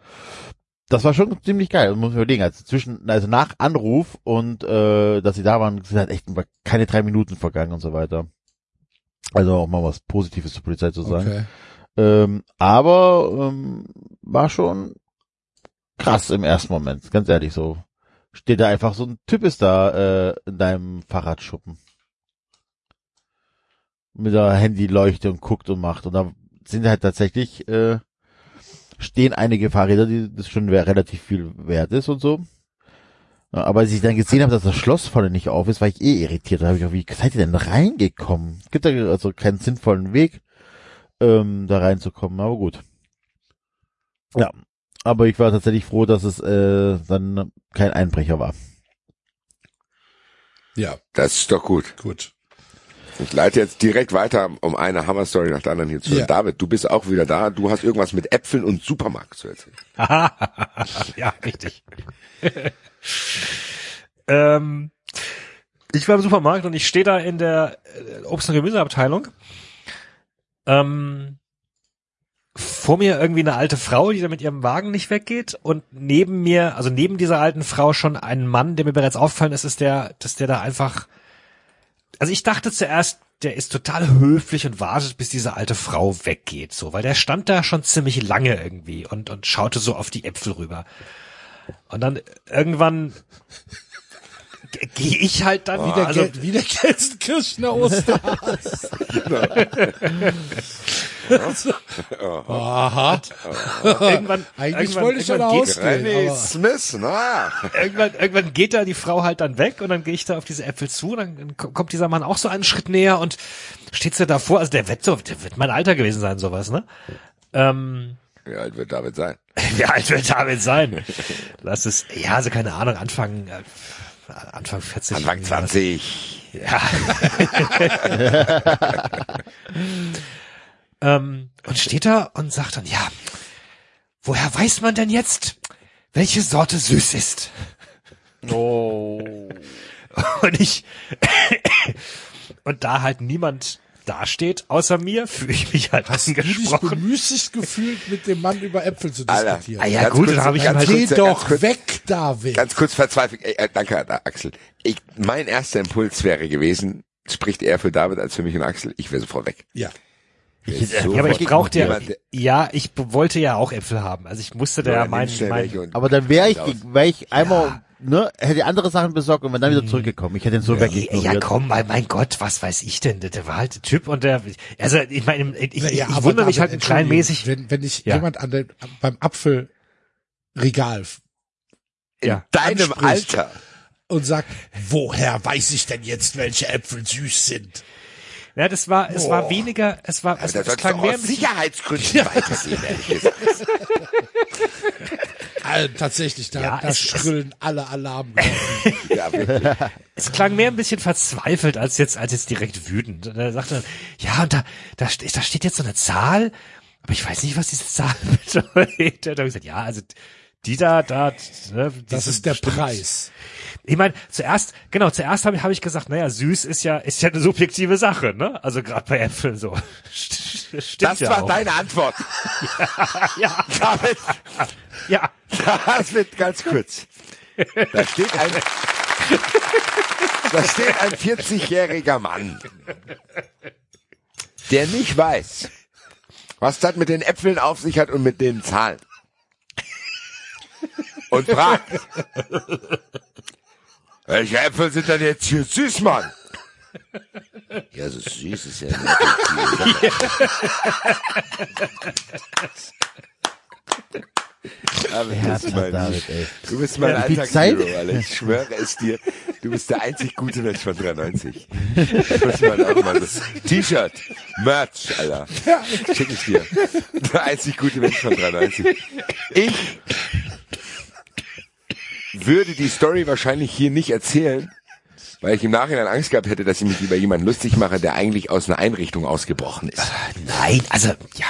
Das war schon ziemlich geil, muss man überlegen. Also zwischen, also nach Anruf und äh, dass sie da waren, sind halt echt keine drei Minuten vergangen und so weiter. Also auch mal was Positives zur Polizei zu sagen. Okay. Ähm, aber ähm, war schon krass im ersten Moment, ganz ehrlich so. Steht da einfach so ein Typ ist da äh, in deinem Fahrradschuppen. Mit der Handyleuchte und guckt und macht. Und da sind halt tatsächlich, äh, stehen einige Fahrräder, die das schon relativ viel wert ist und so. Aber als ich dann gesehen habe, dass das Schloss vorne nicht auf ist, war ich eh irritiert. Da habe ich auch, wie seid ihr denn reingekommen? Gibt da also keinen sinnvollen Weg ähm, da reinzukommen, aber gut. Ja, aber ich war tatsächlich froh, dass es äh, dann kein Einbrecher war. Ja, Das ist doch gut. gut. Ich leite jetzt direkt weiter, um eine Hammer-Story nach der anderen hier zu. Ja. David, du bist auch wieder da. Du hast irgendwas mit Äpfeln und Supermarkt zu erzählen. ja, richtig. ähm, ich war im Supermarkt und ich stehe da in der äh, Obst- und Gemüseabteilung. Ähm, vor mir irgendwie eine alte Frau, die da mit ihrem Wagen nicht weggeht und neben mir, also neben dieser alten Frau schon ein Mann, der mir bereits aufgefallen ist, ist der, dass der da einfach, also ich dachte zuerst, der ist total höflich und wartet, bis diese alte Frau weggeht, so, weil der stand da schon ziemlich lange irgendwie und, und schaute so auf die Äpfel rüber. Und dann irgendwann ge- gehe ich halt dann Wie der, also, Gel wie der Gelsenkirchener Osterhase. Aha. Irgendwann, Eigentlich irgendwann, wollte ich schon ausgehen. Aber- Smith, na. irgendwann, irgendwann geht da die Frau halt dann weg und dann gehe ich da auf diese Äpfel zu und dann kommt dieser Mann auch so einen Schritt näher und steht so davor. Also der wird so, der wird mein Alter gewesen sein, sowas, ne? Ähm, Wie alt wird David sein? wie alt wird David sein? Lass es, ja, also keine Ahnung, Anfang, äh, Anfang 40. Anfang irgendwie was. 20. Ja. ähm, und steht da und sagt dann, ja, woher weiß man denn jetzt, welche Sorte süß ist? Oh. Und ich, und da halt niemand dasteht außer mir, fühle ich mich halt Hast du dich angesprochen. bemüßigt gefühlt, mit dem Mann über Äpfel zu Alter. diskutieren? Ah ja, Ganz gut, kurz- dann habe ich ganz halt Geh kurz- doch ganz kurz- weg, David. Ganz kurz verzweifelt. Ey, äh, danke, Axel. Ich, mein erster Impuls wäre gewesen, spricht eher für David als für mich und Axel. Ich wäre sofort weg. ja. Ich, Ja, Ja, aber ich brauchte ja, ja, ich wollte ja auch Äpfel haben. Also ich musste da Ja, ja nimm mein, schnell welche mein und- aber dann wäre ich, wäre ich einmal, ne, hätte andere Sachen besorgt und wäre dann wieder zurückgekommen. Ich hätte ihn so Ja, wegignoriert. komm, mein, mein Gott, was weiß ich denn? Der war halt der Typ und der, also ich meine, ich, ich, Naja, ich wundere mich halt ein klein Entschuldigung, mäßig. Wenn, wenn ich Ja. jemand an den, beim Apfelregal In Ja. deinem Anspricht. Alter. und sagt, woher weiß ich denn jetzt, welche Äpfel süß sind? Ja, das war, es war weniger, es war, es, Da es klang mehr aus ein Sicherheitsgründen weitergehen, ehrlich gesagt. Also, tatsächlich, da, Ja, da es- schrillen alle Alarmen. Ja, wirklich. es klang mehr ein bisschen verzweifelt als jetzt, als jetzt direkt wütend. Und er sagte, ja, und da, da, da steht jetzt so eine Zahl, aber ich weiß nicht, was diese Zahl bedeutet. Da habe ich gesagt, ja, also die da, da, ne, die Das ist der bestimmt- Preis. Ich meine, zuerst, genau, zuerst habe ich, hab ich gesagt, naja, süß ist ja, ist ja eine subjektive Sache, ne? Also gerade bei Äpfeln so. Stimmt Das ja war auch. deine Antwort. ja, David, ja. das wird ganz kurz. Da steht ein, da steht ein 40-jähriger Mann, der nicht weiß, was das mit den Äpfeln auf sich hat und mit den Zahlen. Und fragt, welche Äpfel sind denn jetzt hier süß, Mann? Ja, so süß ist ja Sache. Aber Ja, das ist mein David, ey. Du bist mein Zeit- Alltagshero, Alter. Ich schwöre es dir. Du bist der einzig gute Mensch von 93. Ich muss mal auch mal das T-Shirt, Merch, Alter. Schick ich dir. Der einzig gute Mensch von 93. Ich würde die Story wahrscheinlich hier nicht erzählen, weil ich im Nachhinein Angst gehabt hätte, dass ich mich über jemanden lustig mache, der eigentlich aus einer Einrichtung ausgebrochen ist. Nein, also, ja.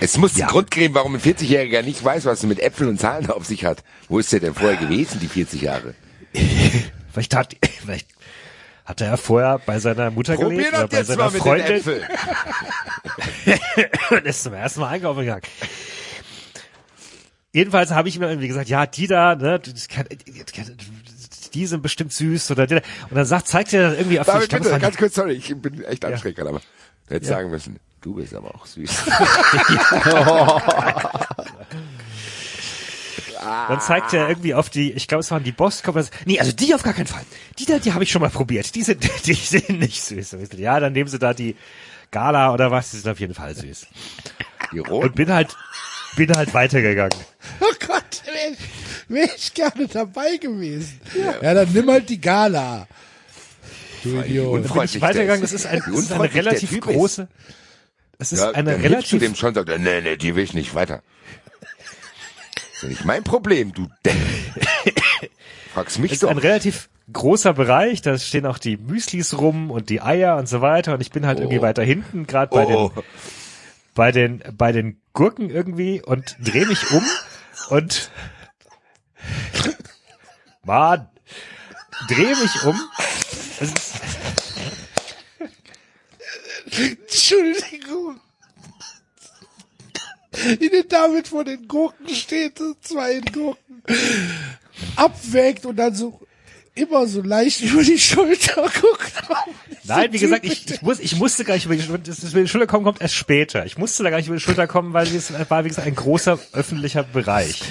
Es muss Ja. einen Grund geben, warum ein 40-Jähriger nicht weiß, was er mit Äpfeln und Zahlen auf sich hat. Wo ist der denn vorher gewesen, die 40 Jahre? Vielleicht hat, vielleicht hat er ja vorher bei seiner Mutter Probier gelebt oder das bei jetzt seiner mal mit den Freundin und ist zum ersten Mal einkaufen gegangen. Jedenfalls habe ich mir irgendwie gesagt, ja, die da, ne, das kann, die sind bestimmt süß oder die da. Und dann sagt, zeigt er dann irgendwie auf die, David, glaub, bitte, ganz kurz, sorry, ich bin echt anstrengend gerade, aber du hättest sagen müssen, du bist aber auch süß. die- dann zeigt er irgendwie auf die, ich glaube, es waren die Boskopf. Nee, also die auf gar keinen Fall. Die da, die habe ich schon mal probiert. Die sind, die sind nicht süß. Und Ja, dann nehmen sie da die Gala oder was, die sind auf jeden Fall süß. Die Und roten. bin halt, bin halt weitergegangen. Oh Gott, wäre ich, wär ich gerne dabei gewesen. Ja. dann nimm halt die Gala. Du Idiot. Bin ich Unfreundlich weitergegangen, das ist, ein, das ist eine relativ große, es ist Ja, eine dann relativ, dem schon, sagt nee, nee, die will ich nicht weiter. Das ist nicht mein Problem, du Depp. Fragst mich es ist doch. ein relativ großer Bereich, da stehen auch die Müslis rum und die Eier und so weiter und ich bin halt irgendwie weiter hinten, gerade bei Oh. den, bei den, bei den Gurken irgendwie und drehe mich um und, Mann, drehe mich um, Entschuldigung. Wie der David vor den Gurken steht, zwei Gurken, abwägt und dann so immer so leicht über die Schulter guckt. Nein, wie gesagt, ich, ich, muss, ich musste gar nicht über die, Schulter- das, das über die Schulter kommen, kommt erst später. Ich musste da gar nicht über die Schulter kommen, weil es war, wie gesagt, ein großer öffentlicher Bereich.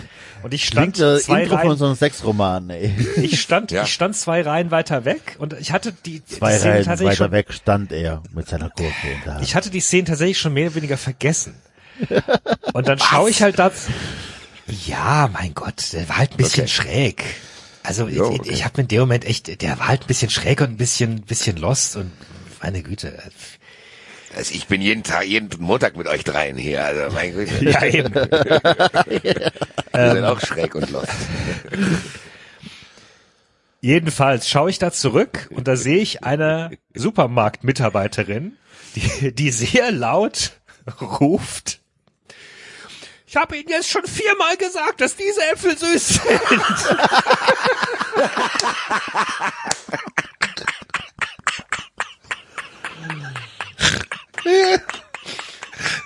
Und ich stand Klingt äh, zwei Intro von Reihen, so einem Sexroman, ey. ich stand, Ja. ich stand zwei Reihen weiter weg und ich hatte die, Zwei die Szene Reihen tatsächlich weiter schon, weg stand er mit seiner Gurke in der Hand. ich hatte die Szene tatsächlich schon mehr oder weniger vergessen. Und dann schaue ich halt da, ja, mein Gott, der war halt ein bisschen Okay. schräg. Also Jo, ich, okay. ich habe in dem Moment echt, der war halt ein bisschen schräg und ein bisschen, bisschen lost und meine Güte. Also ich bin jeden Tag, jeden Montag mit euch dreien hier. Also mein Gott. Ja, eben. Wir Ähm. sind auch schräg und lost. Jedenfalls schaue ich da zurück und da sehe ich eine Supermarktmitarbeiterin, die, die sehr laut ruft. Ich habe Ihnen jetzt schon viermal gesagt, dass diese Äpfel süß sind.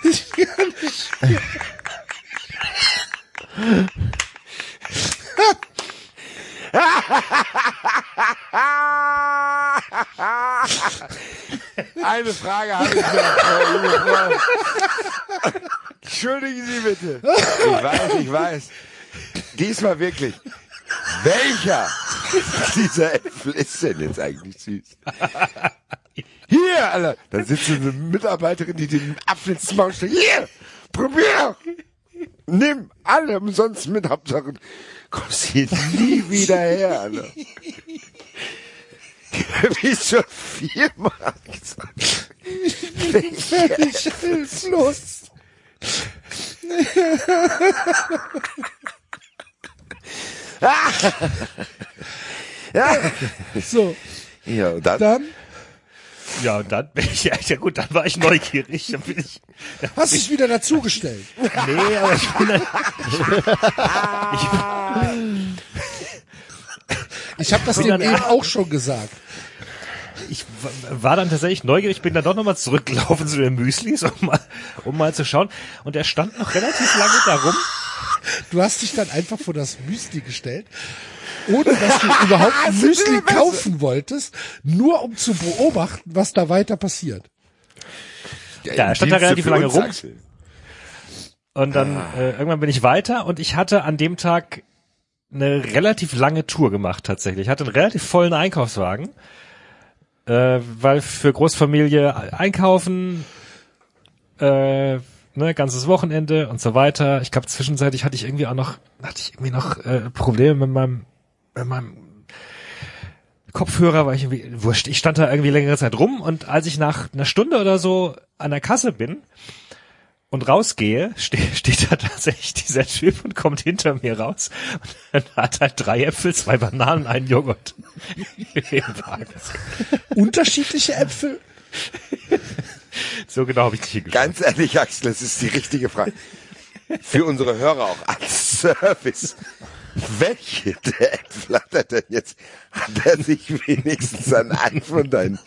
Ich kann nicht. Eine Frage habe ich noch. Entschuldigen Sie bitte. Ich weiß, ich weiß. Diesmal wirklich. Welcher dieser Äpfel ist denn jetzt eigentlich süß? Hier, Alter. Da sitzt so eine Mitarbeiterin, die den Apfel ins Maul steckt. Hier, probier. Nimm alle umsonst mit, Hauptsache kommst hier nie wieder her, Alter. Wie schon viermal gesagt. Völlig hilflos. Ja. So, Ja, und dann, dann Ja, und dann bin ich, ja, ja gut, dann war ich neugierig. Dann bin ich, hast du dich wieder dazugestellt. nee, aber ich bin dann, Ich habe das dem dann- eben auch schon gesagt. ich war dann tatsächlich neugierig, bin dann doch nochmal zurückgelaufen zu den Müslis, um mal, um mal zu schauen. Und er stand noch relativ lange darum. Du hast dich dann einfach vor das Müsli gestellt, ohne dass du überhaupt ein Müsli kaufen wolltest, nur um zu beobachten, was da weiter passiert. Ja, er stand da relativ lange uns, rum. Axel. Und dann äh, irgendwann bin ich weiter und ich hatte an dem Tag eine relativ lange Tour gemacht tatsächlich. Ich hatte einen relativ vollen Einkaufswagen, äh, weil für Großfamilie einkaufen, äh, ne, ganzes Wochenende und so weiter. Ich glaube zwischenzeitlich hatte ich irgendwie auch noch, hatte ich irgendwie noch äh, Probleme mit meinem, meinem Kopfhörer, weil ich irgendwie, wurscht, ich stand da irgendwie längere Zeit rum und als ich nach einer Stunde oder so an der Kasse bin, und rausgehe, ste steht da tatsächlich dieser Typ und kommt hinter mir raus und dann hat halt drei Äpfel, zwei Bananen, einen Joghurt. Unterschiedliche Äpfel? So genau habe ich nicht hingeschaut. Ganz ehrlich, Axel, das ist die richtige Frage. Für unsere Hörer auch als Service. Welche der Äpfel hat er denn jetzt? Hat er sich wenigstens an einen von deinen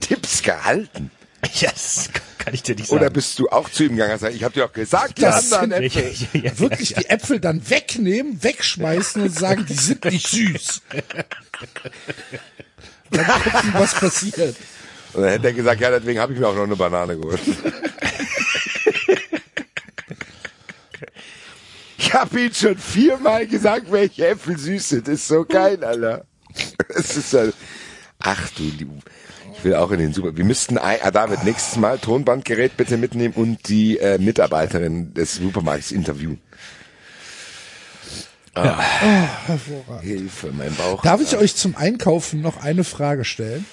Tipps gehalten? Ja, das kann ich dir nicht sagen. Oder bist du auch zu ihm gegangen und gesagt, ich habe dir auch gesagt, die Das anderen Äpfel. Ja, ja, Wirklich ja, die Äpfel dann wegnehmen, wegschmeißen und sagen, die sind nicht süß. Dann gucken, was passiert. Und dann hätte er gesagt, ja, deswegen habe ich mir auch noch eine Banane geholt. Ich habe ihn schon viermal gesagt, welche Äpfel süß sind. Ist so geil, Alter. Es ist halt, ach du, die, ich will auch in den Super. Wir müssten, ein- ah, David, nächstes Mal Tonbandgerät bitte mitnehmen und die äh, Mitarbeiterin des Supermarkts interviewen. Ah, Hilfe, mein Bauch. Darf ich euch zum Einkaufen noch eine Frage stellen?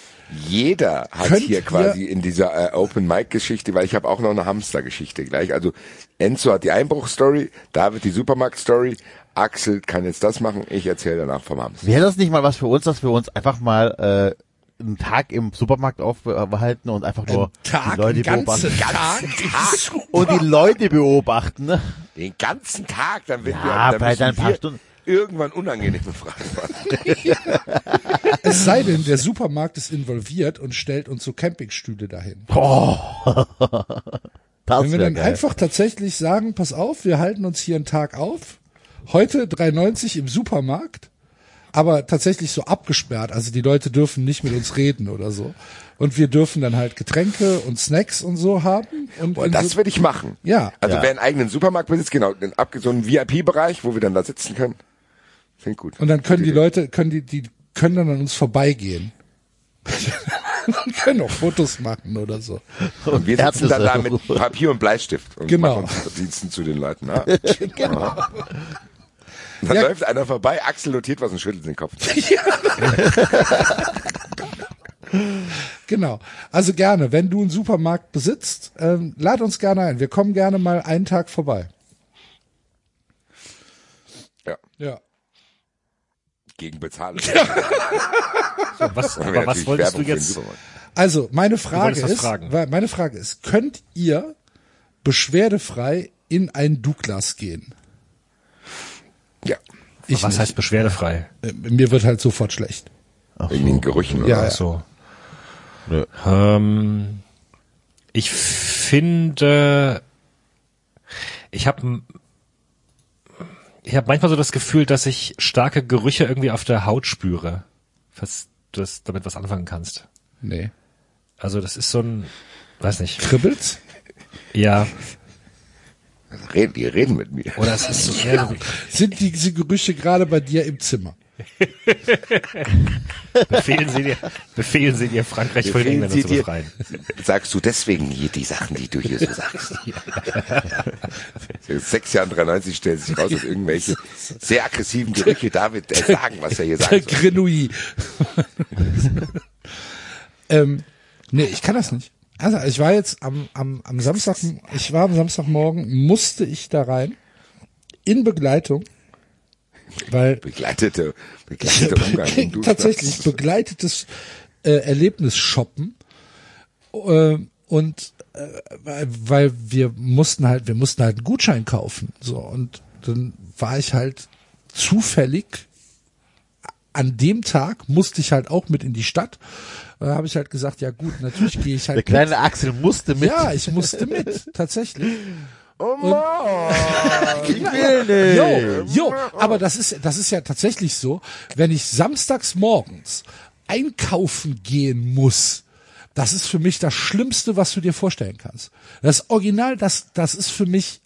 Jeder hat Könnt hier quasi in dieser äh, Open Mic Geschichte, weil ich habe auch noch eine Hamster Geschichte gleich. Also Enzo hat die Einbruch-Story, David die Supermarkt-Story, Axel kann jetzt das machen, ich erzähle danach vom Hamster. Wäre das nicht mal was für uns, dass wir uns einfach mal äh, einen Tag im Supermarkt aufhalten und einfach nur Tag, die Leute beobachten? ganzen Tag. Und die Leute beobachten, ne? Den ganzen Tag, dann wird Ja, wir, dann müssen ein paar wir Stunden. Irgendwann unangenehme Fragen machen. Es sei denn, der Supermarkt ist involviert und stellt uns so Campingstühle dahin. Das Wenn wir dann geil. einfach tatsächlich sagen, pass auf, wir halten uns hier einen Tag auf, heute 3,90 im Supermarkt aber tatsächlich so abgesperrt. Also die Leute dürfen nicht mit uns reden oder so. Und wir dürfen dann halt Getränke und Snacks und so haben. Und Boah, in das so, würde ich machen. Ja. Also Ja. wer einen eigenen Supermarkt besitzt, genau, den abge- so einen VIP-Bereich, wo wir dann da sitzen können. Klingt gut. und dann können die Leute, können die, die können dann an uns vorbeigehen. und können auch Fotos machen oder so. Und wir sitzen dann da mit. Papier und Bleistift und Genau. machen uns Diensten zu den Leuten. Ja. genau. Dann Ja. läuft einer vorbei, Axel notiert was und schüttelt den Kopf. Genau. Also gerne, wenn du einen Supermarkt besitzt, ähm, lad uns gerne ein. Wir kommen gerne mal einen Tag vorbei. Ja, Ja. Gegen Bezahlung. So, was, aber was wolltest du jetzt? Also meine Frage ist, meine Frage ist, könnt ihr beschwerdefrei in ein Douglas gehen? Ja, Ich Was nicht. heißt beschwerdefrei? Äh, Mir wird halt sofort schlecht. wegen den Gerüchen. Ja, oder? ja. Ach so. Nö. Ähm, ich finde, ich habe ich habe manchmal so das Gefühl, dass ich starke Gerüche irgendwie auf der Haut spüre. Falls du das damit was anfangen kannst. Nee. Also das ist so ein, weiß nicht, Kribbelt's? ja, Reden, die reden mit mir. oder es ist so, ja. so, Sind diese Gerüche gerade bei dir im Zimmer? befehlen Sie dir, befehlen Sie dir Frankreich von Sie zu befreien. Sagst du deswegen hier die Sachen, die du hier so sagst? Sechs Jahren 93 stellt sich raus, dass irgendwelche sehr aggressiven Gerüche David äh, sagen, was er hier Der soll. Grenouille. ähm, nee, ich kann das nicht. Also ich war jetzt am, am, am Samstag, ich war am Samstagmorgen, musste ich da rein in Begleitung, weil Begleitete, begleitete Umgang tatsächlich begleitetes äh, Erlebnis shoppen. Äh, und äh, weil, weil wir mussten halt wir mussten halt einen Gutschein kaufen. So und dann war ich halt zufällig an dem Tag musste ich halt auch mit in die Stadt. Da habe ich halt gesagt ja gut natürlich gehe ich halt Der kleine Axel musste mit. mit. ja ich musste mit tatsächlich Oh Mann. ich will nicht. Jo, jo, aber das ist, das ist ja tatsächlich so, wenn ich samstags morgens einkaufen gehen muss, das ist für mich das Schlimmste, was du dir vorstellen kannst. Das Original, das, das ist für mich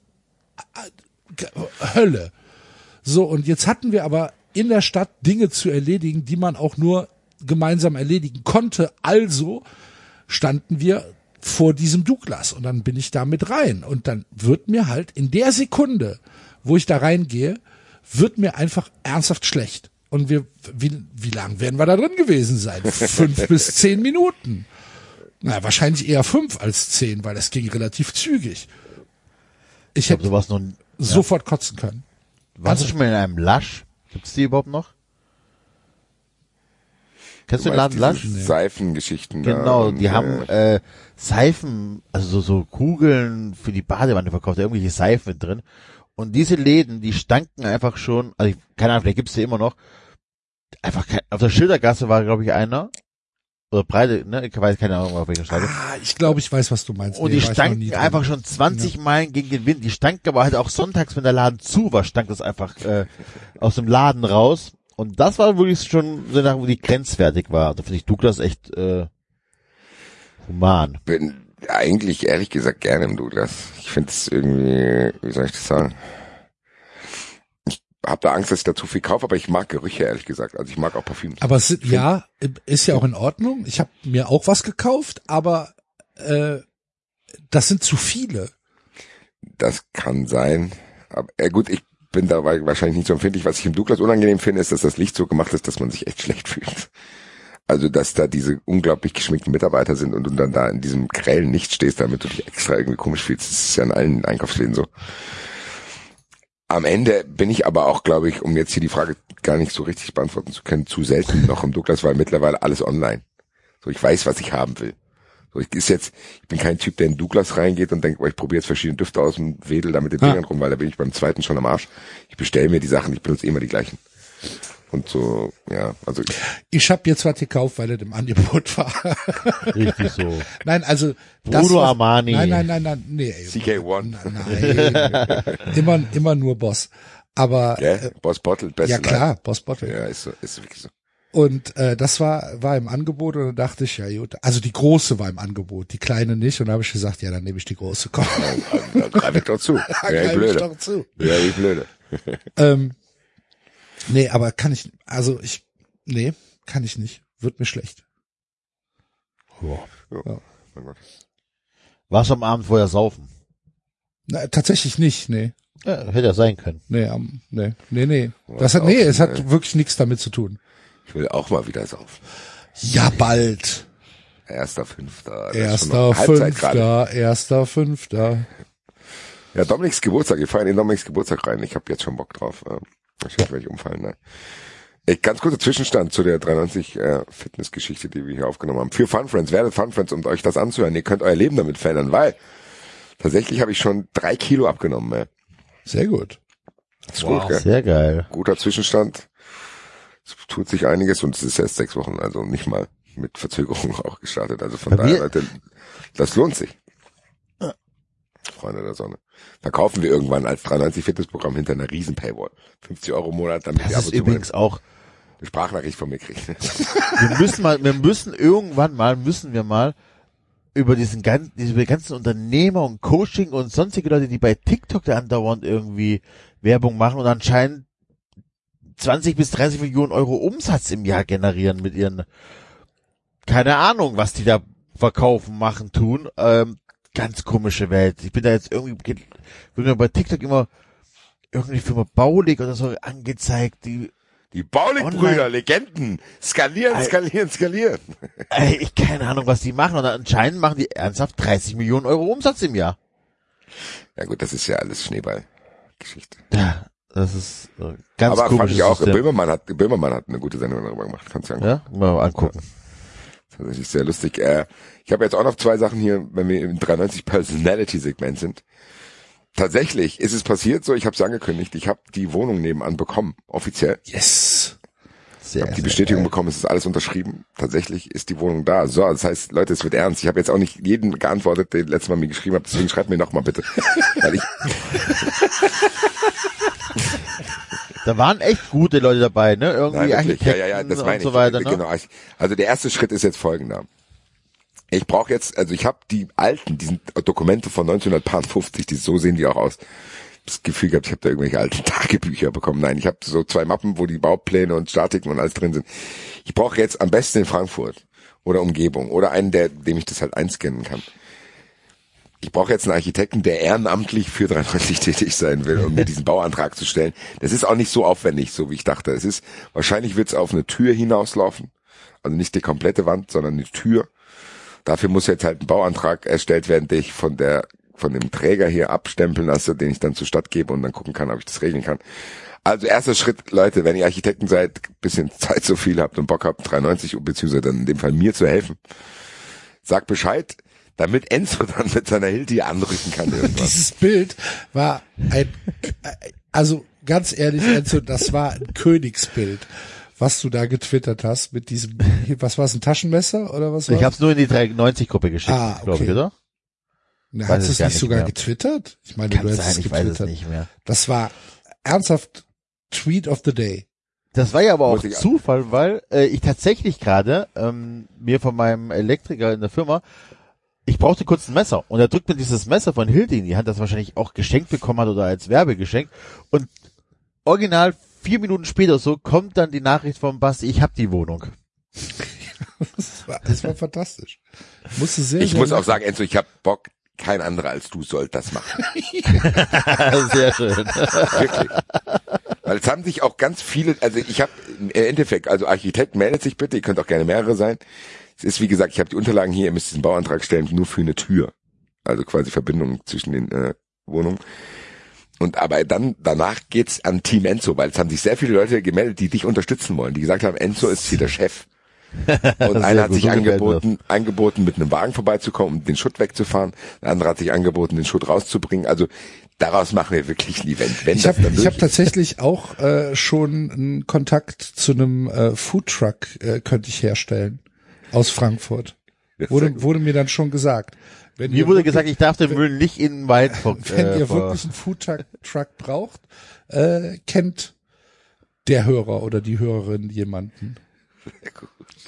äh, Hölle. So, und jetzt hatten wir aber in der Stadt Dinge zu erledigen, die man auch nur gemeinsam erledigen konnte. Also standen wir vor diesem Douglas und dann bin ich da mit rein und dann wird mir halt in der Sekunde, wo ich da reingehe, wird mir einfach ernsthaft schlecht. Und wir, wie, wie lang werden wir da drin gewesen sein? Fünf bis zehn Minuten. Na, wahrscheinlich eher fünf als zehn, weil das ging relativ zügig. Ich Ich hätte sowas noch. sofort kotzen können. Warst du schon mal in einem Lush? Gibt's die überhaupt noch? Kennst du den Laden diese Seifengeschichten da Genau, die haben äh, Seifen, also so, so Kugeln für die Badewanne verkauft, irgendwelche Seifen drin. Und diese Läden, die stanken einfach schon, also ich, keine Ahnung, vielleicht gibt's die immer noch. Einfach kein, auf der Schildergasse war, glaube ich, einer. Oder Breite, ne? Ich weiß keine Ahnung, auf welcher Straße. Ah, ich glaube, ich weiß, was du meinst. Und Nee, die stanken drin. einfach schon 20 Meilen gegen den Wind. Die stanken aber halt auch sonntags, wenn der Laden zu war, stank das einfach äh, aus dem Laden raus. Und das war wirklich schon so nach, wo die grenzwertig war. Da finde ich Douglas echt äh, human. bin eigentlich ehrlich gesagt gerne im Douglas. Ich finde es irgendwie, wie soll ich das sagen? Ich habe da Angst, dass ich da zu viel kaufe, aber ich mag Gerüche ehrlich gesagt. Also ich mag auch Parfüm. Aber es, ja, ist ja auch in Ordnung. Ich habe mir auch was gekauft, aber äh, das sind zu viele. Das kann sein. Aber äh, gut, ich bin da wa- wahrscheinlich nicht so empfindlich. Was ich im Douglas unangenehm finde, ist, dass das Licht so gemacht ist, dass man sich echt schlecht fühlt. Also, dass da diese unglaublich geschminkten Mitarbeiter sind und du dann da in diesem grellen Licht stehst, damit du dich extra irgendwie komisch fühlst. Das ist ja in allen Einkaufsläden so. Am Ende bin ich aber auch, glaube ich, um jetzt hier die Frage gar nicht so richtig beantworten zu können, zu selten noch im Douglas, weil mittlerweile alles online. So, ich weiß, was ich haben will. So, ich ist jetzt, ich bin kein Typ, der in Douglas reingeht und denkt, oh, ich probiere jetzt verschiedene Düfte aus und wedel da mit den Ah. Dingern rum, weil da bin ich beim zweiten schon am Arsch. Ich bestelle mir die Sachen, ich benutze immer die gleichen. Und so, ja, also Ich habe jetzt was gekauft, weil es im Angebot war. Richtig so. nein, also das Bruno was- Armani. Nein, nein, nein, nein, nee. ey, CK1. Nein, immer, immer nur Boss. Aber Ja, äh, Boss Bottle, beste ja klar, Boss Bottle. Ja, ist so, ist wirklich so. Und äh, das war war im Angebot und dann dachte ich, ja gut, also die große war im Angebot, die kleine nicht. Und da habe ich gesagt, ja, dann nehme ich die große. Komm, Dann greif ich doch zu. Ja, ich blöde. doch zu. Ja, ich blöde. Ähm, nee, aber kann ich, also ich, nee, kann ich nicht. Wird mir schlecht. Mein Gott. Warst du am Abend vorher saufen? Na, tatsächlich nicht, nee. Ja, hätte ja sein können. Nee, am, nee, nee, nee. Das hat, nee, es hat wirklich nichts damit zu tun. Ich will auch mal wieder saufen. Ja, bald. Erster, fünfter. Erster, fünfter, erster, fünfter. Ja, Dominiks Geburtstag. Wir feiern in Dominiks Geburtstag rein. Ich habe jetzt schon Bock drauf. Wahrscheinlich werde ich umfallen. Ne? Ey, ganz kurzer Zwischenstand zu der 93 äh, Fitnessgeschichte, die wir hier aufgenommen haben. Für Fun Friends, werdet Fun Friends, um euch das anzuhören. Ihr könnt euer Leben damit verändern, weil tatsächlich habe ich schon drei Kilo abgenommen. Ey. Sehr gut. Das ist gut, gell? Sehr geil. Guter Zwischenstand. Tut sich einiges und es ist erst sechs Wochen, also nicht mal mit Verzögerung auch gestartet. Also von daher, Leute, das lohnt sich. Freunde der Sonne. Verkaufen wir irgendwann als 93 Fitnessprogramm hinter einer riesen Paywall. 50 Euro im Monat, damit Das ab ist und übrigens auch, eine Sprachnachricht von mir kriegt. wir müssen mal, wir müssen irgendwann mal, müssen wir mal über diesen ganzen, diese ganzen Unternehmer und Coaching und sonstige Leute, die bei TikTok da andauernd irgendwie Werbung machen und anscheinend 20 bis 30 Millionen Euro Umsatz im Jahr generieren mit ihren, keine Ahnung, was die da verkaufen, machen, tun. Ähm, ganz komische Welt. Ich bin da jetzt irgendwie, ge- wird mir bei TikTok immer irgendwie Firma Baulig oder so angezeigt, die Die Baulig-Brüder, Legenden. Skalieren, skalieren, skalieren. Ey, ich keine Ahnung, was die machen. Und anscheinend machen die ernsthaft 30 Millionen Euro Umsatz im Jahr. Ja gut, das ist ja alles Schneeball-Geschichte. Ja, das ist äh, ganz Aber fand ich auch, Böhmermann hat, Böhmermann hat eine gute Sendung darüber gemacht, kannst du sagen. Ja, mal angucken. Tatsächlich sehr lustig. Äh, ich habe jetzt auch noch zwei Sachen hier, wenn wir im 93 Personality-Segment sind. Tatsächlich ist es passiert so, ich habe es angekündigt, ich habe die Wohnung nebenan bekommen, offiziell. Yes. Ich Sehr, habe die Bestätigung geil. bekommen, es ist alles unterschrieben. Tatsächlich ist die Wohnung da. So, das heißt, Leute, es wird ernst. Ich habe jetzt auch nicht jeden geantwortet, der letztes Mal mir geschrieben hat, deswegen schreibt mir nochmal bitte. Weil ich, Da waren echt gute Leute dabei, ne? Irgendwie Nein, wirklich. Ja, Architekten ja, ja, das und meine so ich. weiter, ne? Genau. Also der erste Schritt ist jetzt folgender. Ich brauche jetzt, also ich habe die alten, diesen Dokumente von 1950, die so sehen die auch aus. Das Gefühl gehabt, ich habe da irgendwelche alten Tagebücher bekommen. Nein, ich habe so zwei Mappen, wo die Baupläne und Statiken und alles drin sind. Ich brauche jetzt am besten in Frankfurt oder Umgebung oder einen, der, dem ich das halt einscannen kann. Ich brauche jetzt einen Architekten, der ehrenamtlich für 93 tätig sein will, um mir diesen Bauantrag zu stellen. Das ist auch nicht so aufwendig, so wie ich dachte. Es ist, wahrscheinlich wird es auf eine Tür hinauslaufen. Also nicht die komplette Wand, sondern eine Tür. Dafür muss jetzt halt ein Bauantrag erstellt werden, den ich von der, von dem Träger hier abstempeln lasse, den ich dann zur Stadt gebe und dann gucken kann, ob ich das regeln kann. Also erster Schritt, Leute, wenn ihr Architekten seid, bisschen Zeit so viel habt und Bock habt, 93 beziehungsweise dann in dem Fall mir zu helfen, sagt Bescheid, damit Enzo dann mit seiner Hilti anrücken kann irgendwann. Dieses Bild war ein, also ganz ehrlich, Enzo, das war ein Königsbild, was du da getwittert hast mit diesem, was war es, ein Taschenmesser oder was war Ich habe es nur in die 93-Gruppe geschickt, Ah, okay. glaube ich, oder? Na, hast es du es nicht sogar mehr. getwittert? Ich meine, Kann du sein, hättest es ich weiß es getwittert. nicht mehr. Das war ernsthaft Tweet of the Day. Das war ja aber auch Zufall, weil äh, ich tatsächlich gerade ähm, mir von meinem Elektriker in der Firma, ich brauchte kurz ein Messer und er drückt mir dieses Messer von Hilti in die Hand, das wahrscheinlich auch geschenkt bekommen hat oder als Werbegeschenk und original vier Minuten später so kommt dann die Nachricht vom Basti, ich hab die Wohnung. Das war, das war fantastisch. Musste sehr, Ich sehr muss auch sagen, Enzo, ich habe Bock, kein anderer als du sollt das machen. Sehr schön. Wirklich. Weil es haben sich auch ganz viele, also ich habe im Endeffekt, also Architekt meldet sich bitte, ihr könnt auch gerne mehrere sein. Es ist wie gesagt, ich habe die Unterlagen hier, ihr müsst diesen Bauantrag stellen, nur für eine Tür. Also quasi Verbindung zwischen den äh, Wohnungen. Und aber dann danach geht's an Team Enzo, weil es haben sich sehr viele Leute gemeldet, die dich unterstützen wollen, die gesagt haben, Enzo ist hier der Chef. Und einer hat gut, sich so angeboten, angeboten, mit einem Wagen vorbeizukommen, um den Schutt wegzufahren. Der andere hat sich angeboten, den Schutt rauszubringen. Also daraus machen wir wirklich ein Event. Wenn Ich habe hab tatsächlich auch äh, schon einen Kontakt zu einem äh, Foodtruck äh, könnte ich herstellen aus Frankfurt. Wurde, wurde mir dann schon gesagt. Wenn Mir wurde wirklich- gesagt, ich darf den Müll nicht in den Wald ver wenn äh, ihr wirklich einen Foodtruck Truck braucht, äh, kennt der Hörer oder die Hörerin jemanden.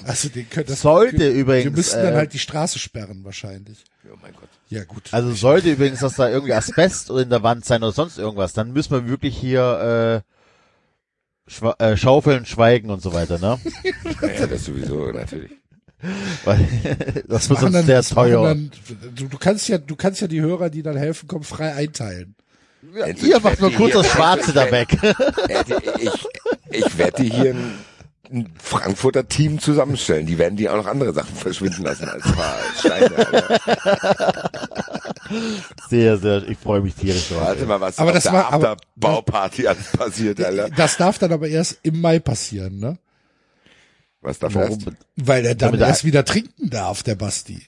Also den könnt das Sollte wir, übrigens, Wir müssten dann äh, halt die Straße sperren wahrscheinlich. Oh mein Gott. Ja gut. Also sollte übrigens, dass da irgendwie Asbest in der Wand sein oder sonst irgendwas, dann müssen wir wirklich hier äh, schwa äh, schaufeln, schweigen und so weiter, ne? Ja, das sowieso, natürlich. Weil das wird sonst sehr das machen teuer. Dann, du, du kannst ja, du kannst ja die Hörer, die dann helfen, kommen frei einteilen. Ja, ihr macht nur kurz das Schwarze da weg. Ich, ich werde dir hier ein, ein Frankfurter Team zusammenstellen. Die werden die auch noch andere Sachen verschwinden lassen als paar Steine. Sehr, sehr, ich freue mich tierisch drauf. Warte mal, was Aber auf das der war- aber- Afterbauparty alles passiert, Alter. Das darf dann aber erst im Mai passieren, ne? Was darf Warum? erst? Weil er dann Damit er- erst wieder trinken darf, der Basti.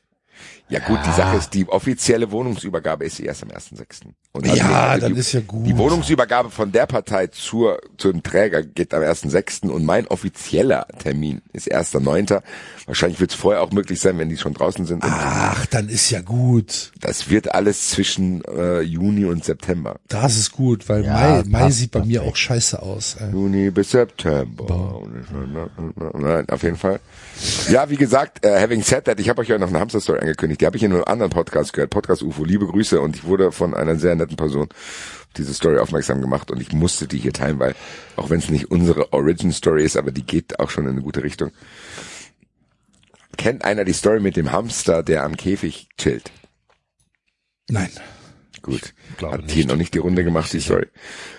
Ja gut, die Sache ist, die offizielle Wohnungsübergabe ist erst am 1.6. Und also Ja, die, dann die, ist ja gut. Die Wohnungsübergabe von der Partei zur, zum Träger geht am 1.6. und mein offizieller Termin ist 1.9. Wahrscheinlich wird es vorher auch möglich sein, wenn die schon draußen sind. Ach, dann ist ja gut. Das wird alles zwischen äh, Juni und September. Das ist gut, weil Ja, Mai, Mai passt sieht bei mir auch scheiße aus. Ey. Juni bis September. Nein, auf jeden Fall. Ja, wie gesagt, äh, having said that, ich habe euch ja noch eine Hamster-Story angekündigt. Die habe ich in einem anderen Podcast gehört, Podcast UFO. Liebe Grüße und ich wurde von einer sehr netten Person diese Story aufmerksam gemacht und ich musste die hier teilen, weil auch wenn es nicht unsere Origin-Story ist, aber die geht auch schon in eine gute Richtung. Kennt einer die Story mit dem Hamster, der am Käfig chillt? Nein. Gut. Hat hier noch nicht die Runde gemacht, die Story.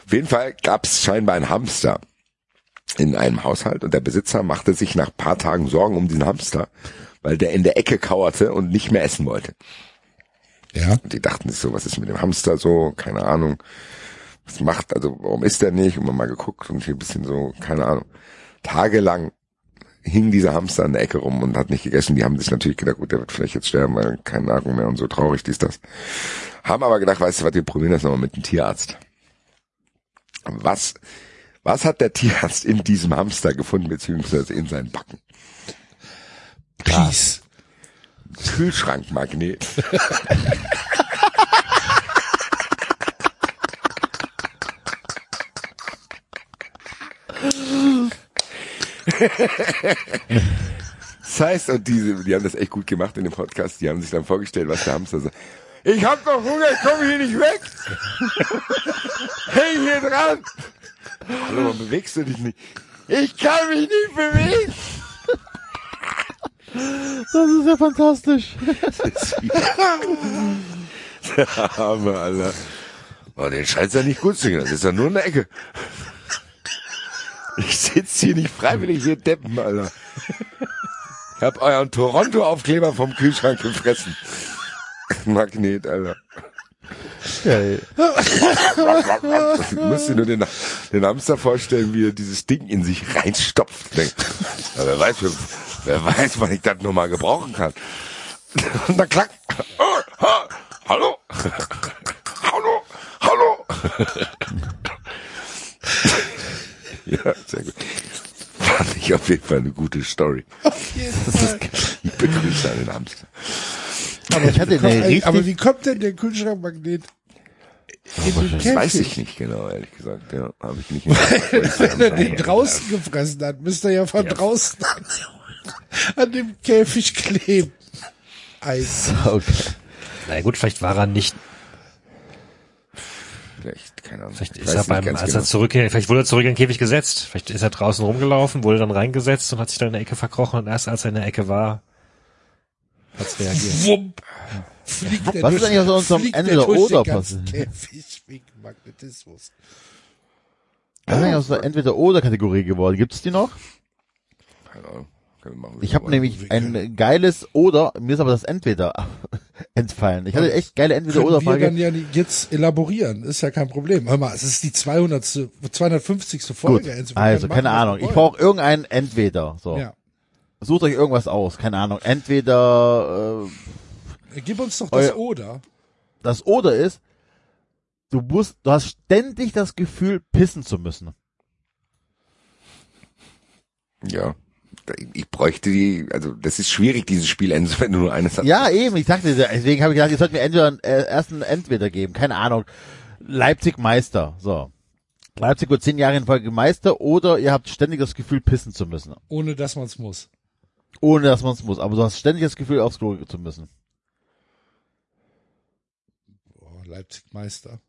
Auf jeden Fall gab es scheinbar einen Hamster in einem Haushalt und der Besitzer machte sich nach paar Tagen Sorgen um diesen Hamster, weil der in der Ecke kauerte und nicht mehr essen wollte. Ja. Und die dachten sich so, was ist mit dem Hamster so? Keine Ahnung. Was macht, also warum ist der nicht? Und man mal geguckt und hier ein bisschen so, keine Ahnung. Tagelang hing dieser Hamster in der Ecke rum und hat nicht gegessen. Die haben sich natürlich gedacht, gut, der wird vielleicht jetzt sterben, weil kein Nahrung mehr und so traurig, dies, das. Haben aber gedacht, weißt du was, wir probieren das nochmal mit dem Tierarzt. Was, was hat der Tierarzt in diesem Hamster gefunden, beziehungsweise in seinen Backen? Peace. Kühlschrankmagnet. Das heißt, und diese, die haben das echt gut gemacht in dem Podcast, die haben sich dann vorgestellt, was der Hamster sagt. Ich hab doch Hunger, ich komme hier nicht weg. Häng hier dran. Hallo, bewegst du dich nicht? Ich kann mich nicht bewegen. Das ist ja fantastisch. Der Arme, Alter. Oh, den scheint's ja nicht gut zu gehen. Das ist ja nur eine Ecke. Ich sitze hier nicht freiwillig hier deppen, Alter. Ich hab euren Toronto-Aufkleber vom Kühlschrank gefressen. Magnet, Alter. Geil. Du musst dir nur den, den Hamster vorstellen, wie er dieses Ding in sich reinstopft. Ja, wer weiß, wer, weiß, wann ich das nur mal gebrauchen kann. Und dann klack. Ha, hallo. Hallo. Hallo. Ja, sehr gut. Fand ich auf jeden Fall eine gute Story. Ich begrüße einen Hamster. Aber ich hatte eine aber wie kommt denn der Kühlschrankmagnet Das weiß ich nicht genau, ehrlich gesagt. Ja, habe ich nicht. Wenn er den draußen gefressen hat, müsste er ja von draußen an, dem Käfig kleben. Eis. okay. Na gut, vielleicht war er nicht, Vielleicht, keine Ahnung. vielleicht Ich ist er beim, als genau. er zurück, vielleicht wurde er zurück in den Käfig gesetzt. Vielleicht ist er draußen rumgelaufen, wurde dann reingesetzt und hat sich dann in der Ecke verkrochen und erst als er in der Ecke war, hat's reagiert. Fliegt der Was ist eigentlich aus unserem fliegt der oder passiert? Käfig wegen Magnetismus. Was ist eigentlich aus der Entweder-Oder-Kategorie geworden? Gibt es die noch? Keine Ahnung. Wir machen, Ich wir habe nämlich ein geiles Oder, mir ist aber das Entweder entfallen. Ich hatte echt geile Können wir Entweder-Oder-Frage. dann ja jetzt elaborieren, ist ja kein Problem. Hör mal, es ist die 200. 250. Gut, Folge. Wir also können keine Ahnung. wir Ich brauche irgendein Entweder. So, Ja. sucht euch irgendwas aus. Keine Ahnung. Entweder äh, Gib uns doch das Oder. das Oder ist, du musst, du hast ständig das Gefühl, pissen zu müssen. Ja. Ich bräuchte die, also das ist schwierig, dieses Spiel, Enzo, wenn du nur eines hast. Ja, eben, ich sagte, deswegen habe ich gesagt, ihr sollt mir entweder einen, äh, erst einen Entweder geben, keine Ahnung. Leipzig Meister, so. Leipzig wird zehn Jahre in Folge Meister oder ihr habt ständig das Gefühl, pissen zu müssen. Ohne dass man es muss. Ohne dass man es muss, aber du hast ständig das Gefühl, aufs Klo zu müssen. Boah, Leipzig Meister.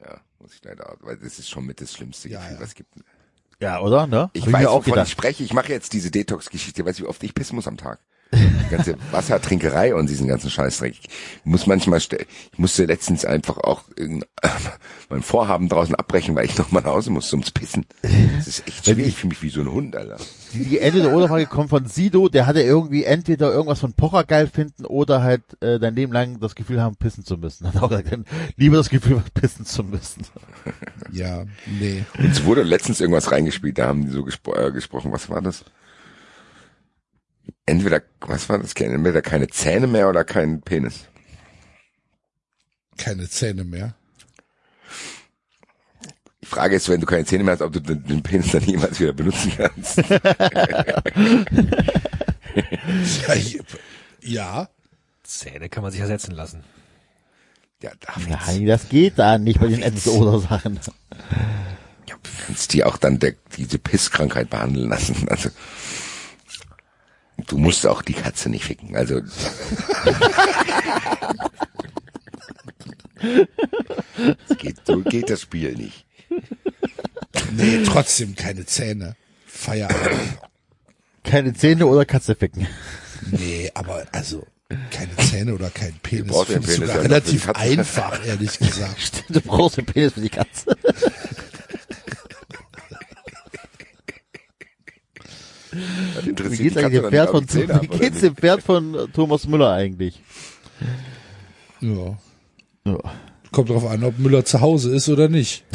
Ja, muss ich leider, weil das ist schon mit das schlimmste Ja, Gefühl, ja. was es gibt. Ja, oder? Ne? Ich Hab weiß, mir auch wovon gedacht. ich spreche. Ich mache jetzt diese Detox-Geschichte. Weißt du, wie oft ich pissen muss am Tag? Die ganze Wassertrinkerei und diesen ganzen Scheißdreck. Ich muss manchmal, ich musste letztens einfach auch mein Vorhaben draußen abbrechen, weil ich noch mal nach Hause musste ums Pissen. Das ist echt schwierig für mich wie so ein Hund, Alter. Die, die entweder oder Frage kommt von Sido, der hatte irgendwie entweder irgendwas von Pocher geil finden oder halt äh, dein Leben lang das Gefühl haben, pissen zu müssen. Hat auch gesagt, lieber das Gefühl, pissen zu müssen. Ja, nee. Und es wurde letztens irgendwas reingespielt, da haben die so gespro äh, gesprochen. Was war das? Entweder, was war das? Entweder keine Zähne mehr oder kein Penis. Keine Zähne mehr. Die Frage ist, wenn du keine Zähne mehr hast, ob du den, den Penis dann jemals wieder benutzen kannst. Ja, ich- ja. Zähne kann man sich ersetzen lassen. Ja, David, Nein, das geht da nicht bei den entweder oder Sachen. kannst die auch dann der, diese Pisskrankheit behandeln lassen. Also du musst auch die Katze nicht ficken. Also geht, so geht das Spiel nicht. Nee, trotzdem keine Zähne. Feierabend. Keine Zähne oder Katze ficken. Nee, aber also keine Zähne oder kein Penis. den ich Penis sogar relativ Katze. einfach, ehrlich gesagt. Du brauchst einen Penis für die Katze. Wie interessiert geht's die eigentlich dem Pferd von, wie geht's dem Pferd von Thomas Müller eigentlich? Ja. Ja. Kommt drauf an, ob Müller zu Hause ist oder nicht.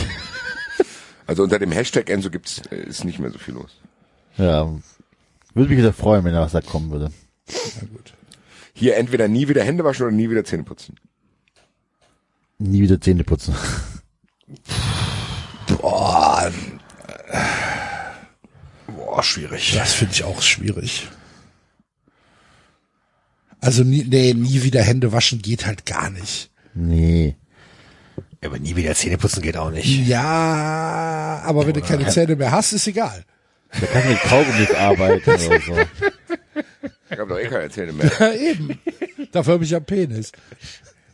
Also unter dem Hashtag Enso gibt's äh, ist nicht mehr so viel los. Ja. Würde mich wieder freuen, wenn er was da kommen würde. Na gut. Hier entweder nie wieder Hände waschen oder nie wieder Zähne putzen. Nie wieder Zähne putzen. Boah, Boah, schwierig. das finde ich auch schwierig. Also nie, nee, nie wieder Hände waschen geht halt gar nicht. Nee. Aber nie wieder Zähne putzen geht auch nicht. Ja, aber wenn du keine Zähne mehr hast, ist egal. Da kannst du mit Kaugummis arbeiten oder so. Ich habe doch eh keine Zähne mehr. Ja, eben. Dafür habe ich ja einen Penis.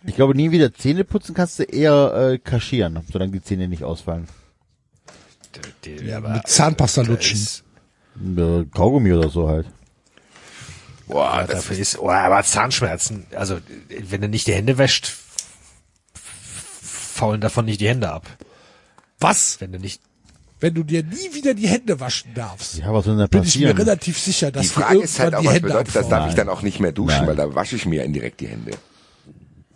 Ich glaube, nie wieder Zähne putzen kannst du eher äh, kaschieren, solange die Zähne nicht ausfallen. Die, Ja, aber mit Zahnpasta lutschen. ist- Äh, Kaugummi oder so halt. Boah, Ja, dafür ist, oh, aber Zahnschmerzen, also wenn du nicht die Hände wäscht, faulen davon nicht die Hände ab. Was? Wenn du nicht, Wenn du dir nie wieder die Hände waschen darfst, Ja, was soll denn da bin ich mir relativ sicher, dass die Frage ist halt auch, die was Hände bedeutet das? Darf ich dann auch nicht mehr duschen, Nein. weil da wasche ich mir indirekt die Hände.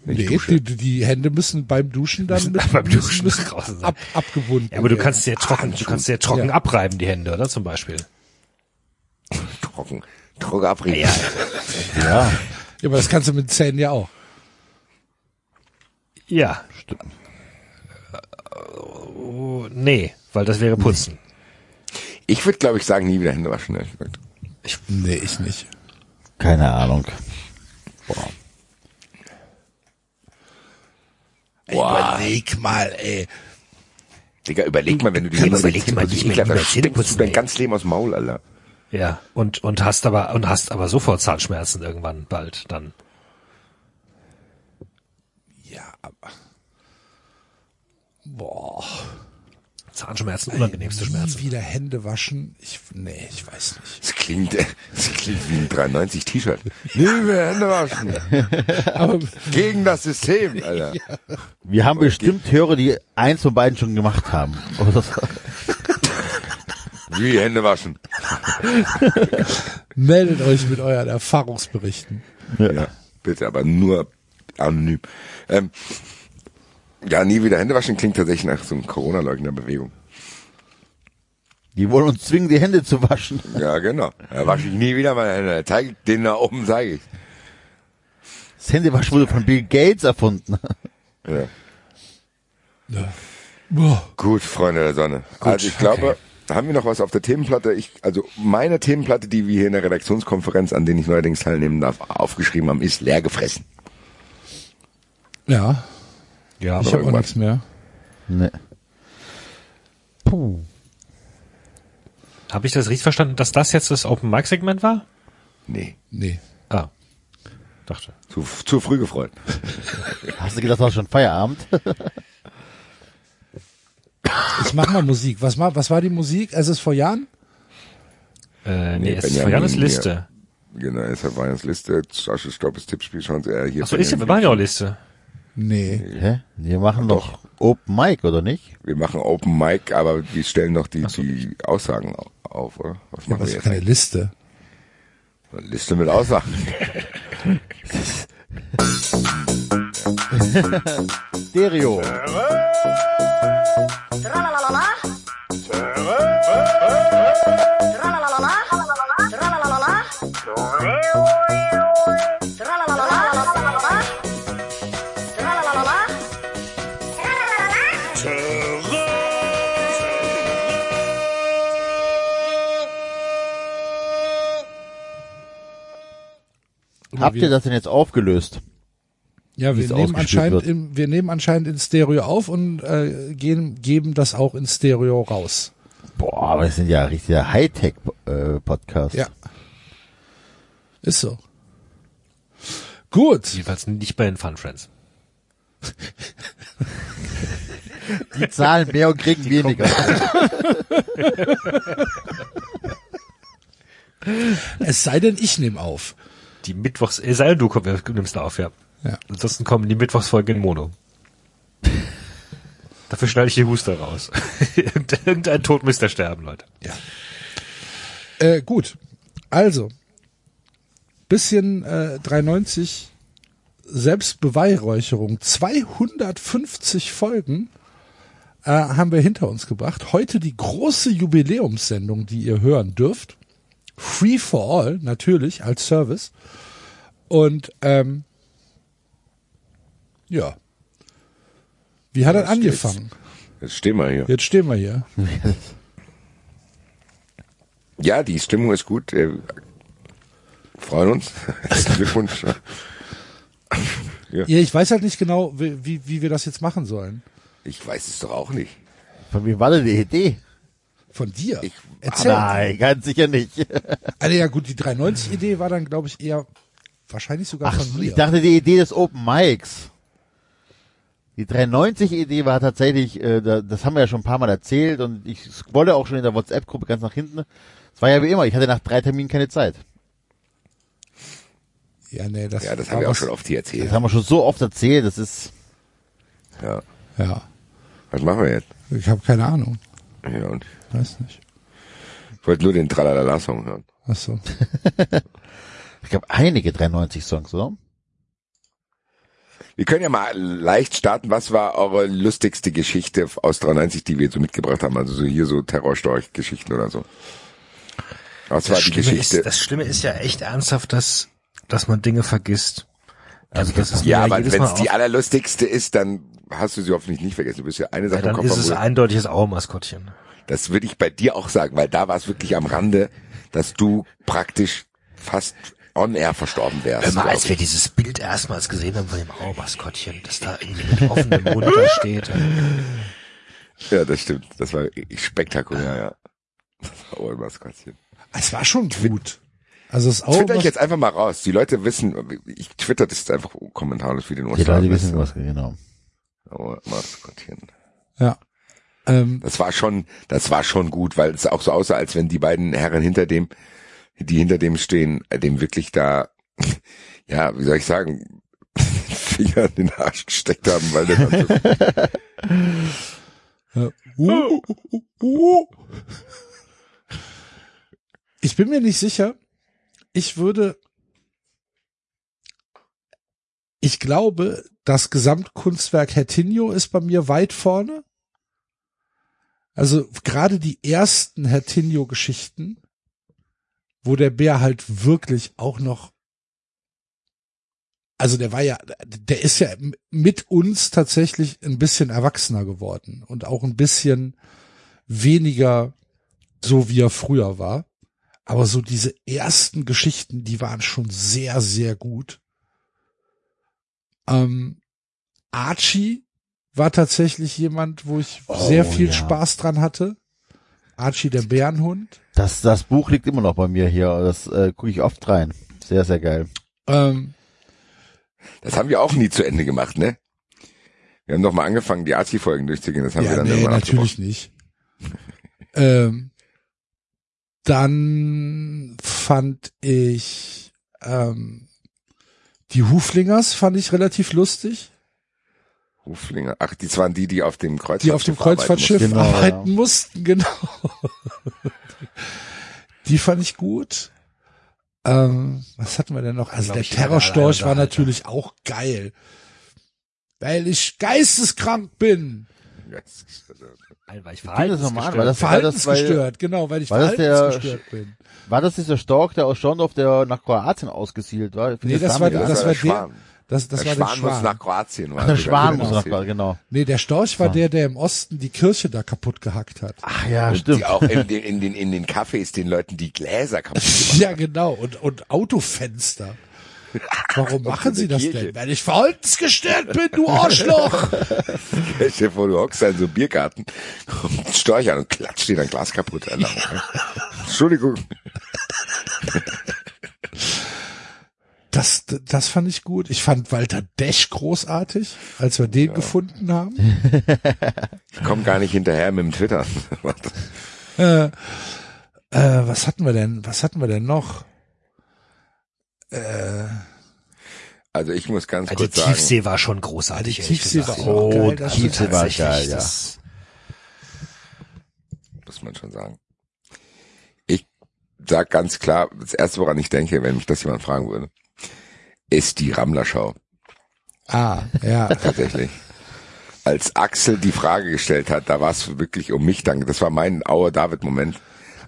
Wenn Nee, die, die Hände müssen beim Duschen dann mit, beim Duschen müssen draußen sein. ab, abgebunden ja, aber du kannst dir trocken, du kannst dir trocken Ja. abreiben die Hände, oder zum Beispiel. Trocken. Trocken abregen. Ja, Ja, Ja, aber das kannst du mit Zähnen ja auch. ja. stimmt. Oh, nee, weil das wäre putzen. Ich würde, glaube ich, sagen, nie wieder Hände waschen. ehrlich gesagt. Nee, ich nicht. Keine Ahnung. Boah. Boah. Überleg mal, ey. Digga, überleg mal, wenn du die Hände überleg mal, Zähne stinkst putzen, du dein ganzes Leben aus dem Maul, Alter. Ja, und, und hast aber, und hast aber sofort Zahnschmerzen irgendwann bald dann. Ja, aber. Boah. Zahnschmerzen, unangenehmste Schmerzen. wieder Hände waschen. Ich, nee, ich weiß nicht. Das klingt, das klingt wie ein 93 T-Shirt. Nie wieder Hände waschen. Aber Gegen das System, Alter. Wir haben bestimmt Hörer, die eins von beiden schon gemacht haben. Wie Hände waschen. meldet euch mit euren Erfahrungsberichten. Ja, bitte, aber nur anonym. Ähm, ja, nie wieder Hände waschen klingt tatsächlich nach so einer Corona-Leugner-Bewegung. Die wollen uns zwingen, die Hände zu waschen. Ja, genau. Da wasche ich nie wieder meine Hände. Zeig ich den da oben, zeige ich. Das Händewaschen wurde von Bill Gates erfunden. Ja. Ja. Boah. Gut, Freunde der Sonne. also ich glaube, haben wir noch was auf der Themenplatte? Ich, also meine Themenplatte, die wir hier in der Redaktionskonferenz, an denen ich neuerdings teilnehmen darf, aufgeschrieben haben, ist leer gefressen. Ja, Ja, ich habe nichts mehr. Ne. Puh. Habe ich das richtig verstanden, dass das jetzt das Open Mic Segment war? Nee, Nee. Ah. Dachte. zu, zu früh gefreut. Hast du gedacht, du hast schon Feierabend? Ich mach mal Musik. Was, war- was war die Musik? Es ist vor Jahren? Äh, nee, Nee, es ist Benjamin, Janis ja. Liste. Genau, deshalb war jetzt Liste, Sascha Stoppes Tippspiel, schauen Sie eher hier. Achso, ist ja, wir machen ja auch Liste. Nee. Hä? Wir machen doch Open Mic, oder nicht? Wir machen Open Mic, aber wir stellen noch die, die Aussagen au- auf, oder? Was Ja, machen wir ist jetzt? keine Liste? Liste mit Aussagen. Stereo. Habt ihr das denn jetzt aufgelöst? Ja, wir nehmen, anscheinend wird? im, wir nehmen anscheinend in Stereo auf und äh, gehen, geben das auch in Stereo raus. Boah, aber das sind ja richtige Hightech-Podcasts. Ja. Ist so. Gut. Jedenfalls nicht bei den Fun Friends. Die zahlen mehr und kriegen weniger. Es sei denn, ich nehme auf. Die Mittwochs, es sei denn, du komm- du nimmst da auf, ja. Ja. Ansonsten kommen die Mittwochsfolgen in Mono. Dafür schneide ich die Huster raus. Irgendein Tod müsst ihr sterben, Leute. Äh, gut. Also. Bisschen äh, 390 Selbstbeweihräucherung. 250 Folgen äh, haben wir hinter uns gebracht. Heute die große Jubiläumssendung, die ihr hören dürft. Free for all, natürlich, als Service. Und ähm, ja. Wie hat Ja, er steht's. angefangen? Jetzt stehen wir hier. Jetzt stehen wir hier. Ja, die Stimmung ist gut. Wir freuen uns. Herzlichen Glückwunsch. Ja, ich weiß halt nicht genau, wie, wie, wie wir das jetzt machen sollen. Ich weiß es doch auch nicht. Von wem war denn die Idee? Von dir. Ich- Erzähl. Nein, ganz sicher nicht. Also ja gut, die 390-Idee war dann, glaube ich, eher wahrscheinlich sogar Ach, von mir. ich dachte, die Idee des Open Mics. Die 390-Idee war tatsächlich, äh, da, das haben wir ja schon ein paar Mal erzählt und ich scrolle auch schon in der WhatsApp-Gruppe ganz nach hinten. Es war ja wie immer, ich hatte nach drei Terminen keine Zeit. ja, nee, das, Ja, das haben wir auch was- schon oft hier Das erzählt. haben wir schon so oft erzählt, das ist, Ja. Ja, Was machen wir jetzt? ich habe keine Ahnung. Ja, und Weiß nicht. ich wollte nur den Tralala-Song hören. Ach so. ich glaube, einige 390-Songs, oder? Wir können ja mal leicht starten. Was war eure lustigste Geschichte aus 93, die wir so mitgebracht haben? Also so hier so Terrorstorch-Geschichten oder so. Was war die Schlimme Geschichte? Ist, das Schlimme ist ja echt ernsthaft, dass, dass man Dinge vergisst. Also das ist ja, aber wenn es die allerlustigste ist, dann hast du sie hoffentlich nicht vergessen. Du bist ja eine ja, Sache im dann Kopf ist haben, es eindeutig das Auermaskottchen. Das würde ich bei dir auch sagen, weil da war es wirklich am Rande, dass du praktisch fast on air verstorben wärst. Hör mal, als wir dieses Bild erstmals gesehen haben von dem Auermaskottchen, das da irgendwie mit offenem Mund da steht. ja, das stimmt. Das war spektakulär, ja. Oh, Maskottchen. Es war schon gut. Also es ist auch Twitter ich jetzt einfach mal raus. Die Leute wissen, ich twitter das jetzt einfach kommentarlos für den Die. Leute wissen was, genau. Oh, Maskottchen. ja. Ähm, Das war schon, das war schon gut, weil es auch so aussah, als wenn die beiden Herren hinter dem, die hinter dem stehen, äh, dem wirklich da, ja, wie soll ich sagen, Finger in den Arsch gesteckt haben, weil der uh, uh, uh. Ich bin mir nicht sicher. Ich würde, ich glaube, das Gesamtkunstwerk Hertinho ist bei mir weit vorne. Also gerade die ersten Hertinho-Geschichten, wo der Bär halt wirklich auch noch, also der war ja, der ist ja mit uns tatsächlich ein bisschen erwachsener geworden und auch ein bisschen weniger so wie er früher war. Aber so diese ersten Geschichten, die waren schon sehr, sehr gut. Ähm, Archie war tatsächlich jemand, wo ich Oh, sehr viel ja. Spaß dran hatte. Archie der Bärenhund. Das, das Buch liegt immer noch bei mir hier. Das äh, gucke ich oft rein. Sehr, sehr geil. Ähm, Das haben wir auch nie zu Ende gemacht, ne? Wir haben noch mal angefangen, die Archie-Folgen durchzugehen. Das haben wir ja, dann nee, irgendwann natürlich nicht. ähm, dann fand ich ähm, die Huflingers fand ich relativ lustig, Huflinger. Ach, die waren die, die auf dem Kreuzfahrtschiff die auf dem Kreuzfahrtschiff Genau, arbeiten ja. mussten, genau. die fand ich gut. Ähm, was hatten wir denn noch? Also der Terrorstorch war natürlich auch geil. Weil ich geisteskrank bin. arbeiten. Ein, weil ich das normal? War das- Verhaltensgestört, genau, weil ich war das der- verhaltensgestört bin. War das dieser Stork, der aus Schorndorf, der nach Kroatien ausgesiedelt war? Nee, das war- damit das war war der. Das, das der war der Schwan muss Schwan. nach Kroatien. Ach, der Schwan muss nach Kroatien, genau. Nee, der Storch war So. der, der im Osten die Kirche da kaputt gehackt hat. Ach ja, Und stimmt. die auch in den, in den, in den Cafés den Leuten die Gläser kaputt gemacht Ja, genau. Und, und Autofenster. Warum machen sie das Kirche. denn? Weil ich verhaltensgestört bin, du Arschloch! Stell dir vor, du hockst da in so einem Biergarten, kommt ein Storch an und klatscht dir dein Glas kaputt. Entschuldigung. Das, das fand ich gut. Ich fand Walter Desch großartig, als wir den gefunden haben. Ich komme gar nicht hinterher mit dem Twitter. Äh, äh, was hatten wir denn? Was hatten wir denn noch? Äh, Also ich muss ganz Ja, die kurz sagen, Tiefsee war schon großartig. Ja, die Tiefsee gesagt. war auch geil, Oh, das die stimmt. Tiefsee war tatsächlich, geil, ja. das- muss man schon sagen. Ich sag ganz klar, das erste, woran ich denke, wenn mich das jemand fragen würde, ist die Rammler-Show. ah, ja. tatsächlich. Als Axel die Frage gestellt hat, da war es wirklich um mich dann, das war mein Auer David-Moment,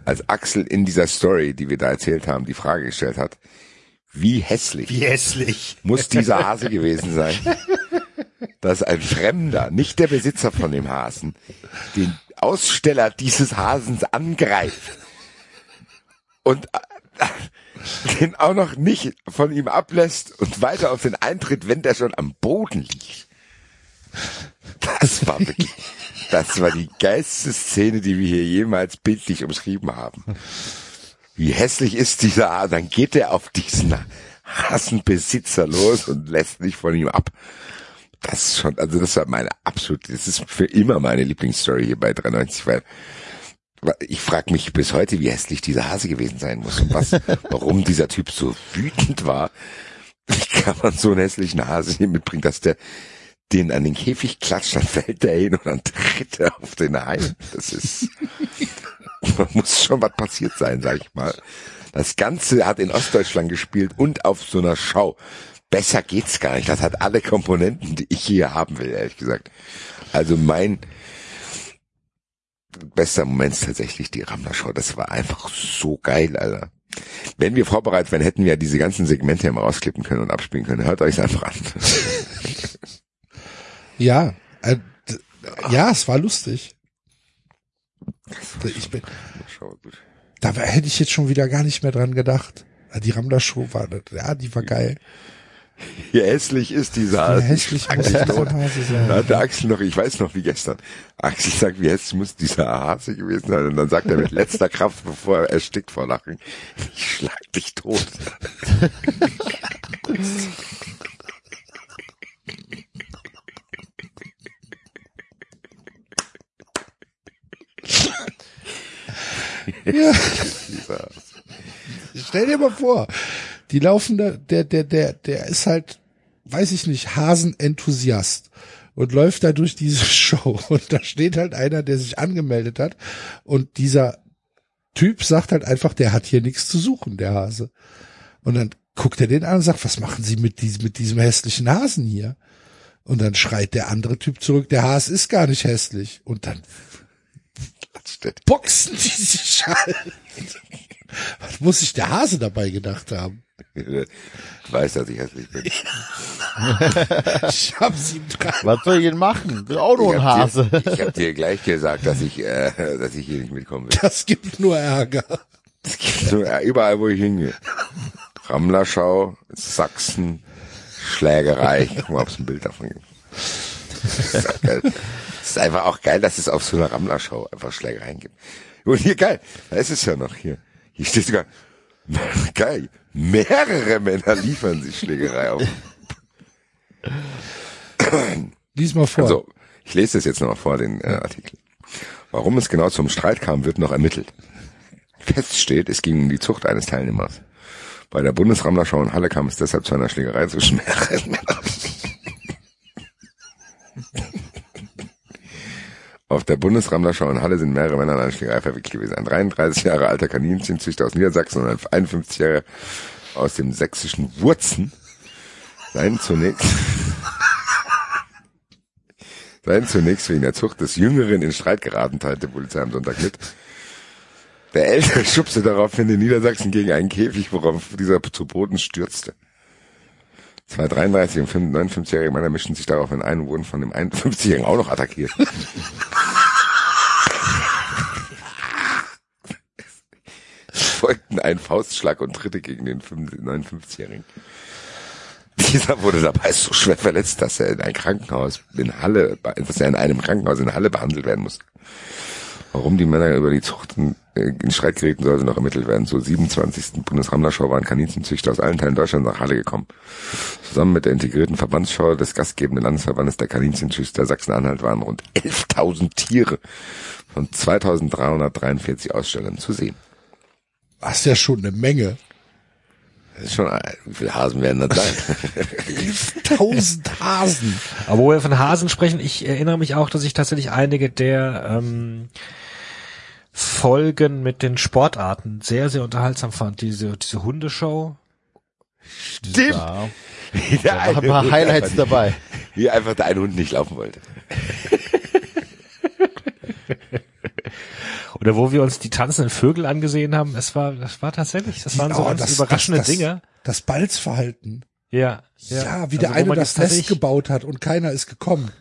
als Axel in dieser Story, die wir da erzählt haben, die Frage gestellt hat, wie hässlich Wie hässlich. muss dieser Hase gewesen sein, dass ein Fremder, nicht der Besitzer von dem Hasen, den Aussteller dieses Hasens angreift und äh, den auch noch nicht von ihm ablässt und weiter auf den Eintritt, wenn der schon am Boden liegt. Das war wirklich, das war die geilste Szene, die wir hier jemals bildlich umschrieben haben. Wie hässlich ist dieser? Dann geht er auf diesen Hasenbesitzer los und lässt nicht von ihm ab. Das ist schon, also das war meine absolute, das ist für immer meine Lieblingsstory hier bei 93, weil ich frage mich bis heute, wie hässlich dieser Hase gewesen sein muss und was, warum dieser Typ so wütend war. Wie kann man so einen hässlichen Hase hier mitbringen, dass der den an den Käfig klatscht, dann fällt der hin und dann tritt er auf den ein. Das ist, man muss schon was passiert sein, sag ich mal. Das Ganze hat in Ostdeutschland gespielt und auf so einer Schau. Besser geht's gar nicht. Das hat alle Komponenten, die ich hier haben will, ehrlich gesagt. Also mein bester Moment ist tatsächlich die Rammler-Show. Das war einfach so geil, Alter. Wenn wir vorbereitet wären, hätten wir ja diese ganzen Segmente immer rausklippen können und abspielen können. Hört euch einfach an. Ja, äh, ja, es war lustig. Ich bin, da hätte ich jetzt schon wieder gar nicht mehr dran gedacht. Die Rammler-Show war, ja, die war geil. Wie hässlich ist dieser Wie Hase? hässlich Frag muss ein Hase Da sein. hat der Axel noch, ich weiß noch wie gestern. Axel sagt, wie hässlich muss dieser Hase gewesen sein? Und dann sagt er mit letzter Kraft, bevor er erstickt vor Lachen, ich schlag dich tot. Ja. Dieser Hase. Stell dir mal vor, die laufen da, der, der, der, der ist halt, weiß ich nicht, Hasenenthusiast und läuft da durch diese Show und da steht halt einer, der sich angemeldet hat und dieser Typ sagt halt einfach, der hat hier nichts zu suchen, der Hase. Und dann guckt er den an und sagt, was machen Sie mit diesem, mit diesem hässlichen Hasen hier? Und dann schreit der andere Typ zurück, der Hase ist gar nicht hässlich. Und dann boxen die sich halt. Was muss sich der Hase dabei gedacht haben? Du weißt, dass ich hässlich bin. Ich hab's ihm dran. Was soll ich denn machen? Bin auch nur ein Ich hab Hase. Dir, ich habe dir gleich gesagt, dass ich, äh, dass ich hier nicht mitkommen will. Das gibt nur Ärger. Es gibt so, ja, überall, wo ich hingehe. Rammlerschau, Sachsen, Schlägerei. Ich guck mal, ob es ein Bild davon gibt. Das ist, auch geil. Das ist einfach auch geil, dass es auf so einer Rammlerschau einfach Schlägereien gibt. Und hier geil, da ist es ja noch hier. Hier steht sogar, geil, mehrere Männer liefern sich Schlägerei auf. Lies mal vor. Also, ich lese das jetzt nochmal vor, den äh, Artikel. Warum es genau zum Streit kam, wird noch ermittelt. Fest steht, es ging um die Zucht eines Teilnehmers. Bei der Bundesrammlerschau in Halle kam es deshalb zu einer Schlägerei zwischen mehreren Männern. Auf der Bundesrammlerschau in Halle sind mehrere Männer in einer Schlägerei verwickelt gewesen. Ein 33 Jahre alter Kaninchenzüchter aus Niedersachsen und ein 51 Jahre aus dem sächsischen Wurzen seien zunächst seien zunächst wegen der Zucht des Jüngeren in Streit geraten, teilte Polizei am Sonntag mit. Der Ältere schubste daraufhin in Niedersachsen gegen einen Käfig, worauf dieser zu Boden stürzte. Zwei 33 und 59-jährige Männer mischten sich daraufhin ein und wurden von dem 51-jährigen auch noch attackiert. Folgten ein Faustschlag und Tritte gegen den 59-jährigen. Dieser wurde dabei so schwer verletzt, dass er in ein Krankenhaus in Halle, dass er in einem Krankenhaus in Halle behandelt werden muss. Warum die Männer über die Zucht in, Streit gerieten, sollte noch ermittelt werden. Zur 27. Bundesrammlerschau waren Kaninchenzüchter aus allen Teilen Deutschlands nach Halle gekommen. Zusammen mit der integrierten Verbandsschau des gastgebenden Landesverbandes der Kaninchenzüchter Sachsen-Anhalt waren rund 11.000 Tiere von 2.343 Ausstellern zu sehen. Was ja schon eine Menge. Das ist schon, äh, wie viele Hasen werden das sein? 11.000 Hasen. Aber wo wir von Hasen sprechen, ich erinnere mich auch, dass ich tatsächlich einige der ähm, Folgen mit den Sportarten sehr, sehr unterhaltsam fand. Diese, diese Hundeshow. Stimmt. Da waren ein paar Hund Highlights einfach dabei. nicht- Wie einfach der eine Hund nicht laufen wollte. Oder wo wir uns die tanzenden Vögel angesehen haben. Es war, das war tatsächlich, das waren so Oh, ganz überraschende das, Dinge. Das Balzverhalten. Ja, Ja, wie der Also wo eine das Nest gebaut hat und keiner ist gekommen.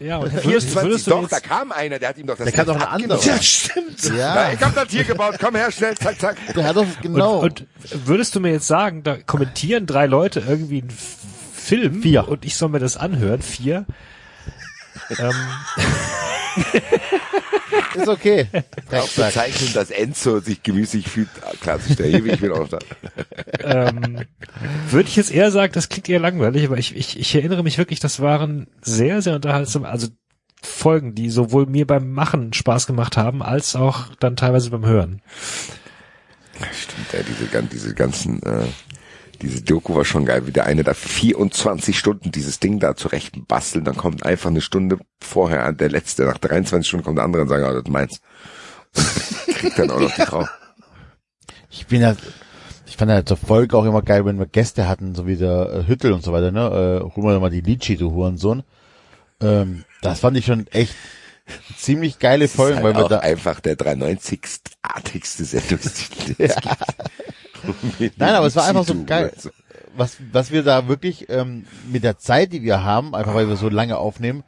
Ja, und 24, würdest du doch, da kam einer, der hat ihm doch das Der kann doch ein abgenommen. anderer. Ja, stimmt. Ja, Ja, ich hab das hier gebaut, komm her, schnell, zack, zack. der hat doch, genau. und, und würdest du mir jetzt sagen, da kommentieren drei Leute irgendwie einen Film Vier. und ich soll mir das anhören, vier. ähm, ist okay. Auch bezeichnen, dass Enzo sich gemüßig fühlt, klarzustellen. Ich bin auch da. ähm, würde ich jetzt eher sagen, das klingt eher langweilig, aber ich, ich, ich erinnere mich wirklich, das waren sehr, sehr unterhaltsame, also Folgen, die sowohl mir beim Machen Spaß gemacht haben, als auch dann teilweise beim Hören. Stimmt, ja, diese, diese ganzen, äh, diese Doku war schon geil, wie der eine da 24 Stunden dieses Ding da zurecht bastelt, dann kommt einfach eine Stunde vorher der letzte, nach 23 Stunden kommt der andere und sagt, ah, das meins. Kriegt dann auch noch die Frau. Ich bin ja, ich fand ja zur Folge auch immer geil, wenn wir Gäste hatten, so wie der äh, Hüttel und so weiter, ne? Äh, holen wir doch mal die Litschi, du Hurensohn. Ähm, das fand ich schon echt ziemlich geile Folgen, halt weil wir da, einfach der 93. artigste Sendungstitel. den es gibt. Nein, aber es war einfach so geil. was, was wir da wirklich ähm, mit der Zeit, die wir haben, einfach weil wir so lange aufnehmen,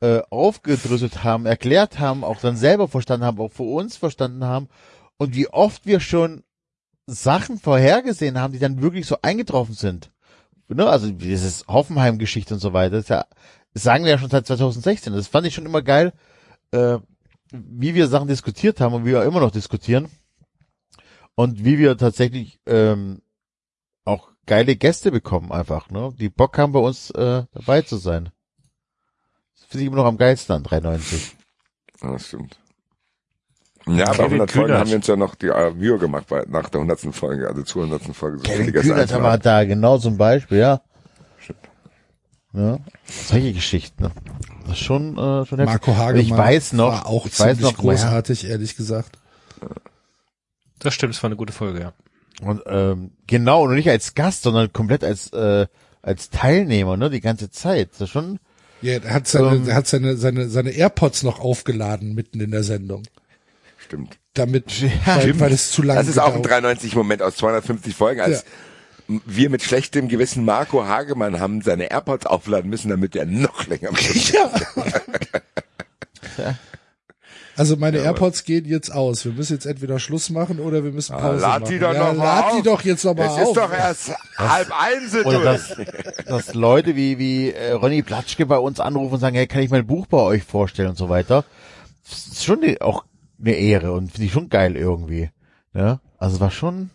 äh, aufgedröselt haben, erklärt haben, auch dann selber verstanden haben, auch für uns verstanden haben und wie oft wir schon Sachen vorhergesehen haben, die dann wirklich so eingetroffen sind. Ne? Also dieses Hoffenheim-Geschichte und so weiter, das, ja, das sagen wir ja schon seit 2016. Das fand ich schon immer geil, äh, wie wir Sachen diskutiert haben und wie wir immer noch diskutieren. Und wie wir tatsächlich ähm, auch geile Gäste bekommen einfach, ne? Die Bock haben bei uns äh, dabei zu sein. Das finde ich immer noch am geilsten an 93. Ja, das stimmt. Ja, aber Kevin 100 Folgen haben wir uns ja noch die äh, Mühe gemacht bei, nach der 100. Folge, also zur 100. Folge. So Kevin Kühnert war einzuladen. da genau zum Beispiel, ja. Ja, solche Geschichten. Ne? Das ist schon, äh, schon. Marco Hagemann Ich weiß noch, war auch ich weiß ziemlich noch, großartig, ehrlich gesagt. Das stimmt, es war eine gute Folge, ja. Und ähm, genau, und nicht als Gast, sondern komplett als äh, als Teilnehmer, ne, die ganze Zeit. Das ist schon Ja, er hat seine, Ähm. er hat seine, seine, seine AirPods noch aufgeladen mitten in der Sendung. Stimmt. damit, weil, weil es zu lang Das ist auch ein gedauert- 93-Moment aus 250 Folgen, als wir mit schlechtem Gewissen Marco Hagemann haben seine AirPods aufladen müssen, damit er noch länger Ja. Also meine AirPods gehen jetzt aus. Wir müssen jetzt entweder Schluss machen oder wir müssen Pause Lad machen. die doch ja, noch mal lad auf. die doch jetzt noch mal Es auf. ist doch erst halb eins Oder durch. dass, dass Leute wie, wie äh, Ronny Platschke bei uns anrufen und sagen, hey, kann ich mein Buch bei euch vorstellen und so weiter. Das ist schon auch eine Ehre und finde ich schon geil irgendwie. Ja? Also es war schon,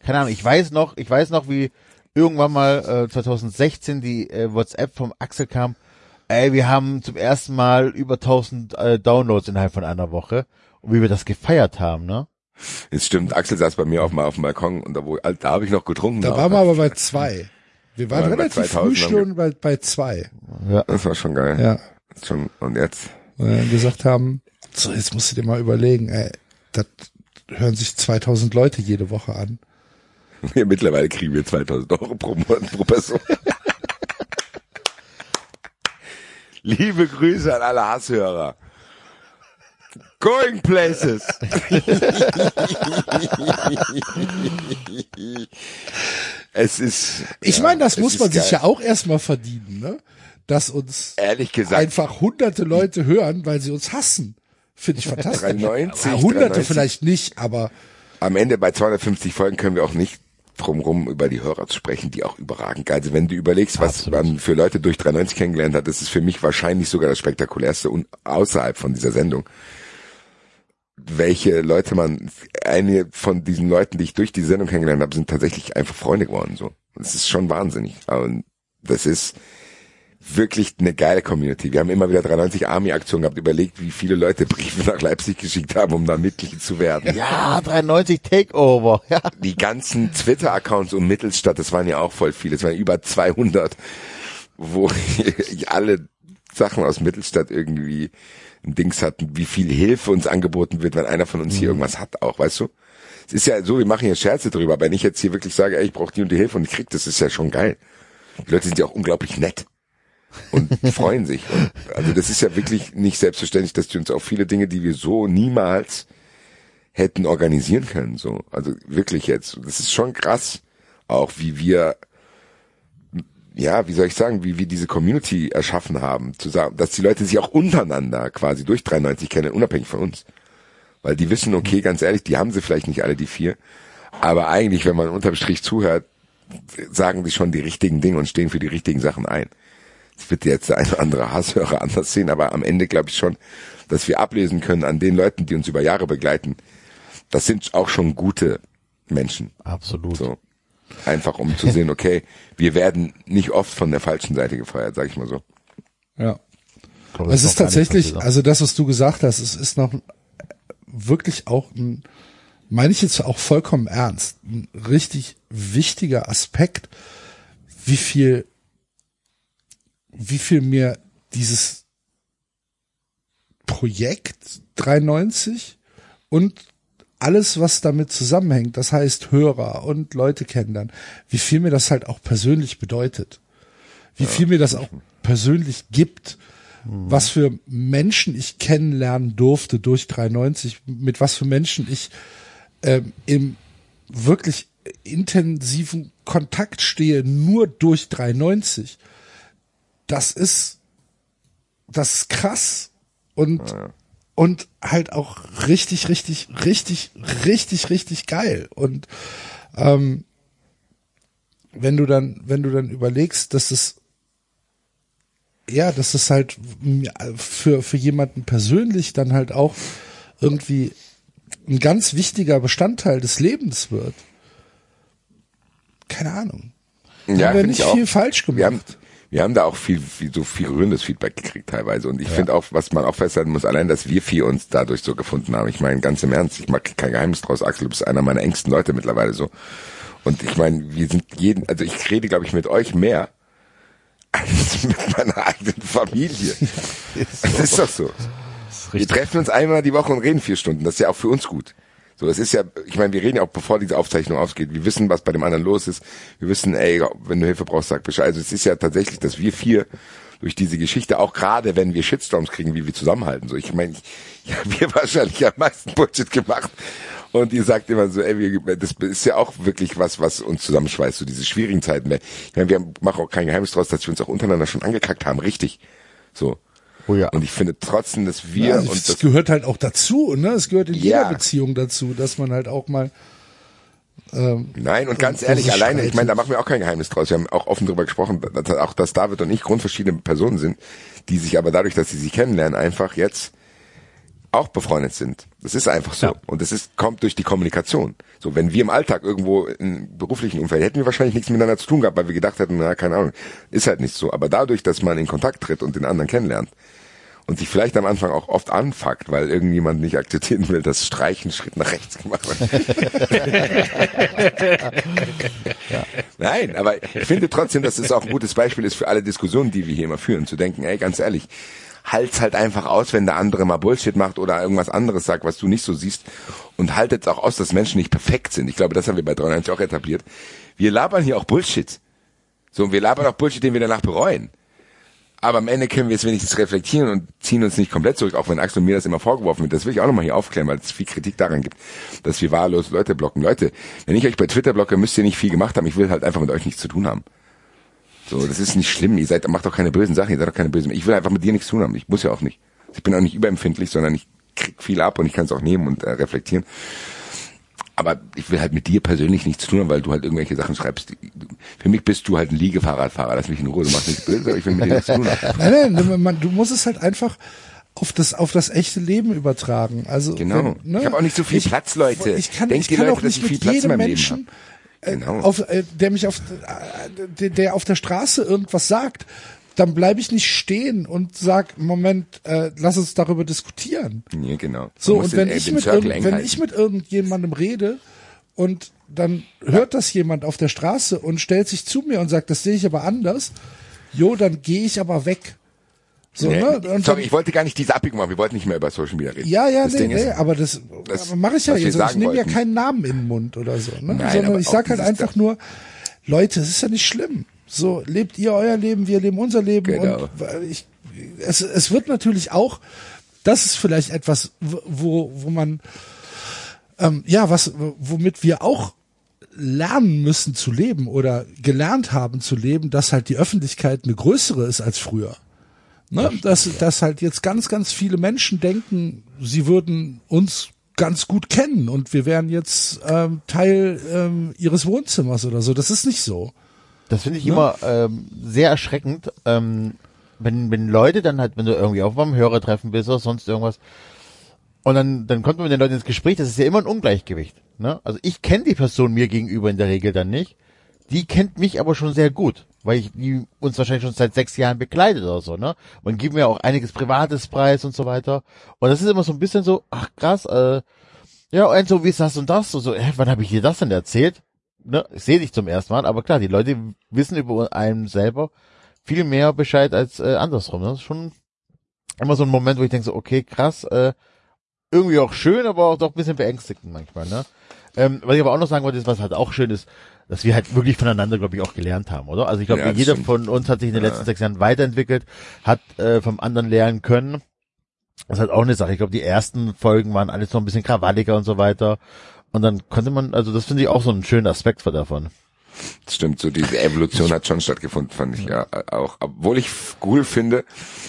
keine Ahnung, ich weiß noch, ich weiß noch, wie irgendwann mal äh, 2016 die äh, WhatsApp vom Axel kam, ey, wir haben zum ersten Mal über 1000 äh, Downloads innerhalb von einer Woche und wie wir das gefeiert haben, ne? Es stimmt, Axel saß bei mir auf, mal auf dem Balkon und da, wo, da habe ich noch getrunken. Da waren wir aber bei zwei. Wir waren waren bei relativ 2000 früh schon bei, bei zwei. Das war schon geil. Ja. Schon, und jetzt? Weil wir gesagt haben, so jetzt musst du dir mal überlegen, ey, das hören sich 2000 Leute jede Woche an. Wir mittlerweile kriegen wir 2000 Euro pro Monat pro Person. Liebe Grüße an alle Hasshörer. Going places. es ist. Ich ja, meine, das muss man sich geil. ja auch erstmal verdienen, ne? Dass uns Ehrlich gesagt, einfach hunderte Leute hören, weil sie uns hassen. Finde ich fantastisch. 93, Ja, hunderte 93. vielleicht nicht, aber am Ende bei 250 Folgen können wir auch nicht drumrum über die Hörer zu sprechen, die auch überragend geil sind. Wenn du überlegst, was Absolut. man für Leute durch 93 kennengelernt hat, das ist für mich wahrscheinlich sogar das spektakulärste und außerhalb von dieser Sendung. Welche Leute man, eine von diesen Leuten, die ich durch die Sendung kennengelernt habe, sind tatsächlich einfach Freunde geworden, so. Das ist schon wahnsinnig. Und das ist wirklich eine geile Community. Wir haben immer wieder 93 Army-Aktionen gehabt, überlegt, wie viele Leute Briefe nach Leipzig geschickt haben, um da Mitglied zu werden Ja, 93 Takeover. Ja. die ganzen Twitter-Accounts um Mittelstadt, das waren ja auch voll viele, es waren über 200, wo alle Sachen aus Mittelstadt irgendwie ein Dings hatten, wie viel Hilfe uns angeboten wird, wenn einer von uns hier irgendwas hat auch, weißt du? Es ist ja so, wir machen hier Scherze drüber, aber wenn ich jetzt hier wirklich sage, ey, ich brauche die und die Hilfe und ich krieg, das ist ja schon geil. Die Leute sind ja auch unglaublich nett und freuen sich. Und also das ist ja wirklich nicht selbstverständlich, dass die uns auch viele Dinge, die wir so niemals hätten organisieren können. So, also wirklich jetzt. Das ist schon krass, auch wie wir, ja, wie soll ich sagen, wie wir diese Community erschaffen haben, zu sagen, dass die Leute sich auch untereinander quasi durch 93 kennen, unabhängig von uns, weil die wissen, okay, ganz ehrlich, die haben sie vielleicht nicht alle die vier, aber eigentlich, wenn man unterm Strich zuhört, sagen die schon die richtigen Dinge und stehen für die richtigen Sachen ein. Das wird jetzt der eine oder andere Hasshörer anders sehen, aber am Ende glaube ich schon, dass wir ablesen können an den Leuten, die uns über Jahre begleiten. Das sind auch schon gute Menschen. Absolut. So. Einfach um zu sehen, okay, wir werden nicht oft von der falschen Seite gefeuert, sag ich mal so. ja. Glaube, Es ist nicht tatsächlich, also das, was du gesagt hast, es ist noch wirklich auch ein, meine ich jetzt auch vollkommen ernst, ein richtig wichtiger Aspekt, wie viel, wie viel mir dieses Projekt 93 und alles, was damit zusammenhängt, das heißt Hörer und Leute kennenlernen, wie viel mir das halt auch persönlich bedeutet. Wie viel mir das auch persönlich gibt. Was für Menschen ich kennenlernen durfte durch 93, mit was für Menschen ich ähm, im wirklich intensiven Kontakt stehe, nur durch 93. Das ist, das ist krass und, und halt auch richtig, richtig, richtig, richtig, richtig geil. Und ähm, wenn du dann, wenn du dann überlegst, dass es ja, dass es halt für, für jemanden persönlich dann halt auch irgendwie ein ganz wichtiger Bestandteil des Lebens wird. Keine Ahnung. Da haben wir nicht viel falsch gemacht. Wir haben, wir haben da auch viel, viel so viel rührendes Feedback gekriegt teilweise. Und ich finde auch, was man auch festhalten muss, allein, dass wir vier uns dadurch so gefunden haben. Ich meine, ganz im Ernst, ich mag kein Geheimnis draus, Axel, du bist einer meiner engsten Leute mittlerweile so. Und ich meine, wir sind jeden, also ich rede, glaube ich, mit euch mehr als mit meiner eigenen Familie. Das ist doch so. Wir treffen uns einmal die Woche und reden vier Stunden. Das ist ja auch für uns gut. So, das ist ja, ich meine, wir reden ja auch bevor diese Aufzeichnung ausgeht. Wir wissen, was bei dem anderen los ist. Wir wissen, ey, wenn du Hilfe brauchst, sag Bescheid. Also es ist ja tatsächlich, dass wir vier durch diese Geschichte, auch gerade wenn wir Shitstorms kriegen, wie wir zusammenhalten. So, ich meine, ich, ja, wir wahrscheinlich am meisten Bullshit gemacht. Und ihr sagt immer so, ey, wir, das ist ja auch wirklich was, was uns zusammenschweißt, so diese schwierigen Zeiten. Ich meine, wir machen auch kein Geheimnis draus, dass wir uns auch untereinander schon angekackt haben, richtig. So. Oh ja. Und ich finde trotzdem, dass wir Ja, also und das das gehört halt auch dazu, ne? Es gehört in Ja. jeder Beziehung dazu, dass man halt auch mal ähm, Nein, und ganz Und ehrlich, alleine, ich meine, da machen wir auch kein Geheimnis draus. Wir haben auch offen darüber gesprochen, dass, auch dass David und ich grundverschiedene Personen sind, die sich aber dadurch, dass sie sich kennenlernen, einfach jetzt auch befreundet sind. Das ist einfach so. Ja. Und das ist, kommt durch die Kommunikation. So, wenn wir im Alltag irgendwo im beruflichen Umfeld hätten wir wahrscheinlich nichts miteinander zu tun gehabt, weil wir gedacht hätten, na, keine Ahnung, ist halt nicht so. Aber dadurch, dass man in Kontakt tritt und den anderen kennenlernt und sich vielleicht am Anfang auch oft anfuckt, weil irgendjemand nicht akzeptieren will, dass Streichen einen Schritt nach rechts gemacht wird. Nein, aber ich finde trotzdem, dass es auch ein gutes Beispiel ist für alle Diskussionen, die wir hier immer führen, zu denken, ey, ganz ehrlich, halt's halt einfach aus, wenn der andere mal Bullshit macht oder irgendwas anderes sagt, was du nicht so siehst und haltet's auch aus, dass Menschen nicht perfekt sind. Ich glaube, das haben wir bei 93 auch etabliert. Wir labern hier auch Bullshit. So, und wir labern auch Bullshit, den wir danach bereuen. Aber am Ende können wir es wenigstens reflektieren und ziehen uns nicht komplett zurück, auch wenn Axel mir das immer vorgeworfen wird. Das will ich auch nochmal hier aufklären, weil es viel Kritik daran gibt, dass wir wahllos Leute blocken. Leute, wenn ich euch bei Twitter blocke, müsst ihr nicht viel gemacht haben. Ich will halt einfach mit euch nichts zu tun haben. So, das ist nicht schlimm. Ihr seid, macht doch keine bösen Sachen. Ihr seid doch keine bösen. Ich will einfach mit dir nichts zu tun haben. Ich muss ja auch nicht. Ich bin auch nicht überempfindlich, sondern ich krieg viel ab und ich kann es auch nehmen und äh, reflektieren. Aber ich will halt mit dir persönlich nichts tun weil du halt irgendwelche Sachen schreibst. Für mich bist du halt ein Liegefahrradfahrer. Lass mich in Ruhe. Du machst nichts böse, aber ich will mit dir nichts tun. Nein, nein, man, du musst es halt einfach auf das auf das echte Leben übertragen. Also Genau. wenn, ne, Ich hab auch nicht so viel Platz, Leute. Ich kann, Denkt ich kann Leute, auch dass nicht ich viel mit jedem Menschen, äh, Genau. auf, äh, der mich auf, äh, der, der auf der Straße irgendwas sagt, dann bleibe ich nicht stehen und sag, Moment, äh, lass uns darüber diskutieren. Ja, genau. So, und wenn äh, ich den mit, irgend, wenn ich mit irgendjemandem rede und dann hört das jemand auf der Straße und stellt sich zu mir und sagt, das sehe ich aber anders, jo, dann gehe ich aber weg. So, Nee, ne? Und sorry, ich wollte gar nicht diese Abbiegung machen. Wir wollten nicht mehr über Social Media reden. ja, ja, das nee, Ding nee, ist, aber das, das, mache ich ja jetzt. Ich nehme ja keinen Namen in den Mund oder so, ne? Nein, sondern ich auch sag halt einfach nur, Leute, es ist ja nicht schlimm. So, lebt ihr euer Leben, wir leben unser Leben Genau. und ich, es, es wird natürlich auch, das ist vielleicht etwas, wo, wo man, ähm, ja, was, womit wir auch lernen müssen zu leben oder gelernt haben zu leben, dass halt die Öffentlichkeit eine größere ist als früher. Ne? Dass, dass halt jetzt ganz, ganz viele Menschen denken, sie würden uns ganz gut kennen und wir wären jetzt ähm, Teil ähm, ihres Wohnzimmers oder so. Das ist nicht so. Das finde ich immer ähm, sehr erschreckend, ähm, wenn, wenn Leute dann halt, wenn du irgendwie auf einem Hörertreffen bist oder sonst irgendwas, und dann, dann kommt man mit den Leuten ins Gespräch, das ist ja immer ein Ungleichgewicht. Ne? Also ich kenne die Person mir gegenüber in der Regel dann nicht. Die kennt mich aber schon sehr gut, weil ich die uns wahrscheinlich schon seit sechs Jahren begleitet oder so, ne? Man gibt mir auch einiges Privates preis und so weiter. Und das ist immer so ein bisschen so, ach krass, äh, ja, und so, wie ist das und das? So, so hä, wann habe ich dir das denn erzählt? Ne? Ich sehe dich zum ersten Mal, aber klar, die Leute wissen über einen selber viel mehr Bescheid als äh, andersrum. ne? Das ist schon immer so ein Moment, wo ich denke so, okay, krass, äh, irgendwie auch schön, aber auch doch ein bisschen beängstigend manchmal, ne? Ähm, was ich aber auch noch sagen wollte, ist, was halt auch schön ist, dass wir halt wirklich voneinander, glaube ich, auch gelernt haben, oder? Also ich glaube, Ja, jeder stimmt. von uns hat sich in den letzten sechs Jahren weiterentwickelt, hat äh, vom anderen lernen können. Das ist halt auch eine Sache. Ich glaube, die ersten Folgen waren alles noch ein bisschen krawalliger und so weiter. Und dann konnte man, also das finde ich auch so einen schönen Aspekt davon. Das stimmt, so diese Evolution hat schon stattgefunden, fand ich ja auch. Obwohl ich cool finde,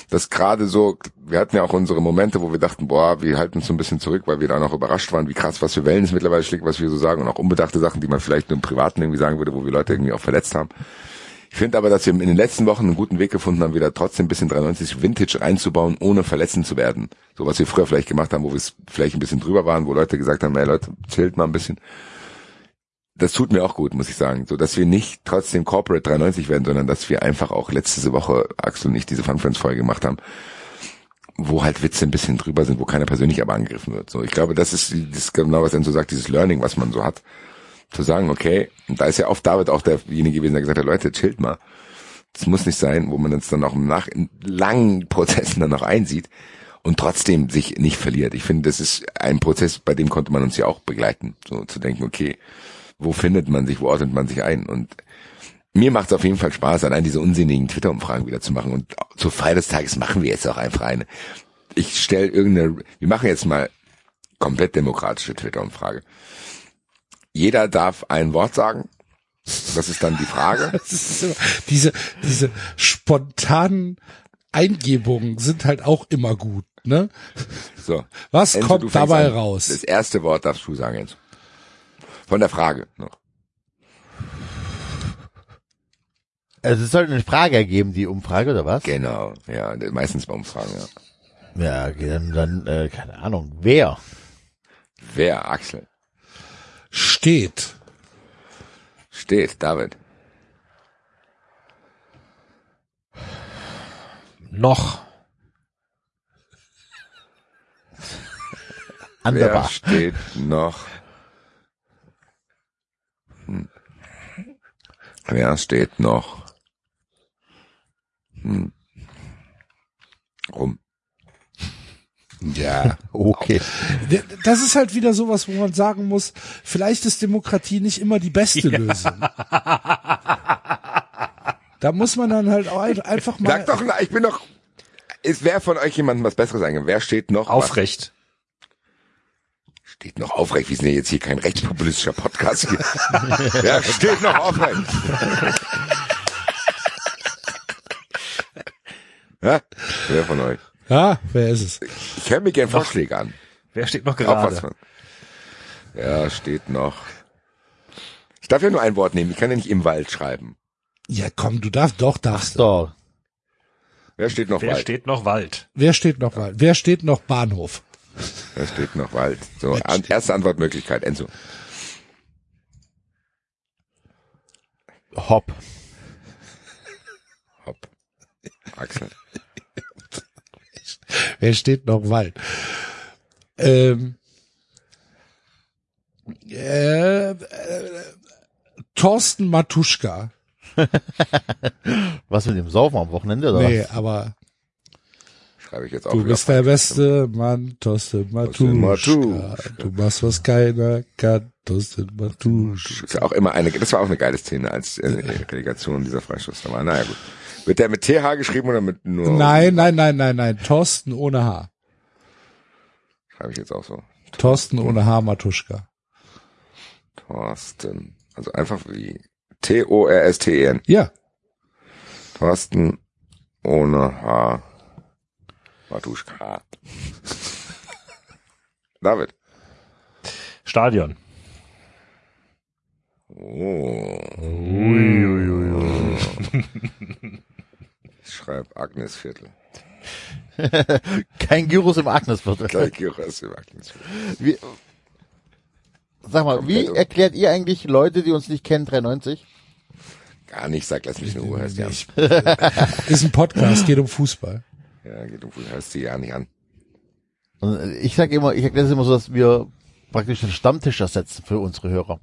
dass gerade so, wir hatten ja auch unsere Momente, wo wir dachten, boah, wir halten uns so ein bisschen zurück, weil wir da noch überrascht waren, wie krass, was für Wellen es mittlerweile schlägt, was wir so sagen und auch unbedachte Sachen, die man vielleicht nur im Privaten irgendwie sagen würde, wo wir Leute irgendwie auch verletzt haben. Ich finde aber, dass wir in den letzten Wochen einen guten Weg gefunden haben, wieder trotzdem ein bisschen 93 Vintage reinzubauen, ohne verletzend zu werden. So was wir früher vielleicht gemacht haben, wo wir es vielleicht ein bisschen drüber waren, wo Leute gesagt haben, ey Leute, chillt mal ein bisschen das tut mir auch gut, muss ich sagen. So, dass wir nicht trotzdem Corporate 93 werden, sondern dass wir einfach auch letzte Woche, Axel und ich, diese Fun Friends Folge gemacht haben, wo halt Witze ein bisschen drüber sind, wo keiner persönlich aber angegriffen wird. So, ich glaube, das ist, das ist genau, was er so sagt, dieses Learning, was man so hat. Zu sagen, okay, und da ist ja oft David auch derjenige gewesen, der gesagt hat, Leute, chillt mal. Das muss nicht sein, wo man uns dann auch im nach, in langen Prozessen dann noch einsieht und trotzdem sich nicht verliert. Ich finde, das ist ein Prozess, bei dem konnte man uns ja auch begleiten, so zu denken, okay, wo findet man sich, wo ordnet man sich ein? Und mir macht es auf jeden Fall Spaß, allein diese unsinnigen Twitter-Umfragen wieder zu machen. Und zur Feier des Tages machen wir jetzt auch einfach eine. Ich stelle irgendeine, wir machen jetzt mal komplett demokratische Twitter-Umfrage. Jeder darf ein Wort sagen. Das ist dann die Frage. Diese, diese spontanen Eingebungen sind halt auch immer gut, ne? So. Was Enzo, kommt dabei an. raus? Das erste Wort darfst du sagen, Enzo. Von der Frage noch. Also es soll eine Frage ergeben, die Umfrage, oder was? Genau, ja, meistens bei Umfragen, ja. Ja, dann, dann äh, keine Ahnung. Wer? Wer, Axel? Steht. Steht, David. Noch. An der Wer steht noch? Hm. Wer steht noch? Hm. Rum. Ja. Okay. Das ist halt wieder sowas, wo man sagen muss, vielleicht ist Demokratie nicht immer die beste Lösung. Da muss man dann halt auch einfach mal. Sag doch, ich bin doch. Ist wer von euch jemandem was Besseres eingeben? Wer steht noch? Aufrecht. Was? Steht noch aufrecht. Wir sind ja jetzt hier kein rechtspopulistischer Podcast. Hier. wer steht noch aufrecht? ja? Wer von euch? Ja, wer ist es? Ich höre mir gern Vorschläge an. Wer steht noch gerade? von. Ja, steht noch. Ich darf ja nur ein Wort nehmen. Ich kann ja nicht im Wald schreiben. Ja, komm, du darfst doch, darfst du. So. Wer steht noch Wer Wald? steht noch Wald? Wer steht noch Wald? Wer steht noch Bahnhof? Wer steht noch Wald? So, an, erste Antwortmöglichkeit, Enzo. Hopp. Hopp. Axel. Wer steht noch Wald? Ähm, äh, äh, Thorsten Matuschka. Was mit dem Saufen am Wochenende, oder Nee, was? aber Schreibe ich jetzt auch du bist der beste Mann, Thorsten Matuschka. Matuschka. Du machst, was keiner kann, Thorsten Matuschka. ist ja auch immer eine, das war auch eine geile Szene als äh, Relegation dieser Freistoß da war. Naja, gut. Wird der mit TH geschrieben oder mit nur? Nein, nein, nein, nein, nein. Thorsten ohne H. Schreibe ich jetzt auch so. Thorsten ohne H, Matuschka. Thorsten. Also einfach wie T-O-R-S-T-E-N. Ja. Thorsten ohne H. Matuschka. David. Stadion. Oh. Ich schreibe Agnesviertel. Kein Gyros im Agnesviertel. Gleich Gyros im Agnesviertel. Wie, sag mal, wie erklärt ihr eigentlich Leute, die uns nicht kennen, 390? Gar nicht, sag, lass mich in Ruhe, hörst du Ich, ist ein Podcast, geht um Fußball. Ja, geht um hörst du ja nicht an. Und ich sage immer, ich erkläre es immer so, dass wir praktisch einen Stammtisch ersetzen für unsere Hörer.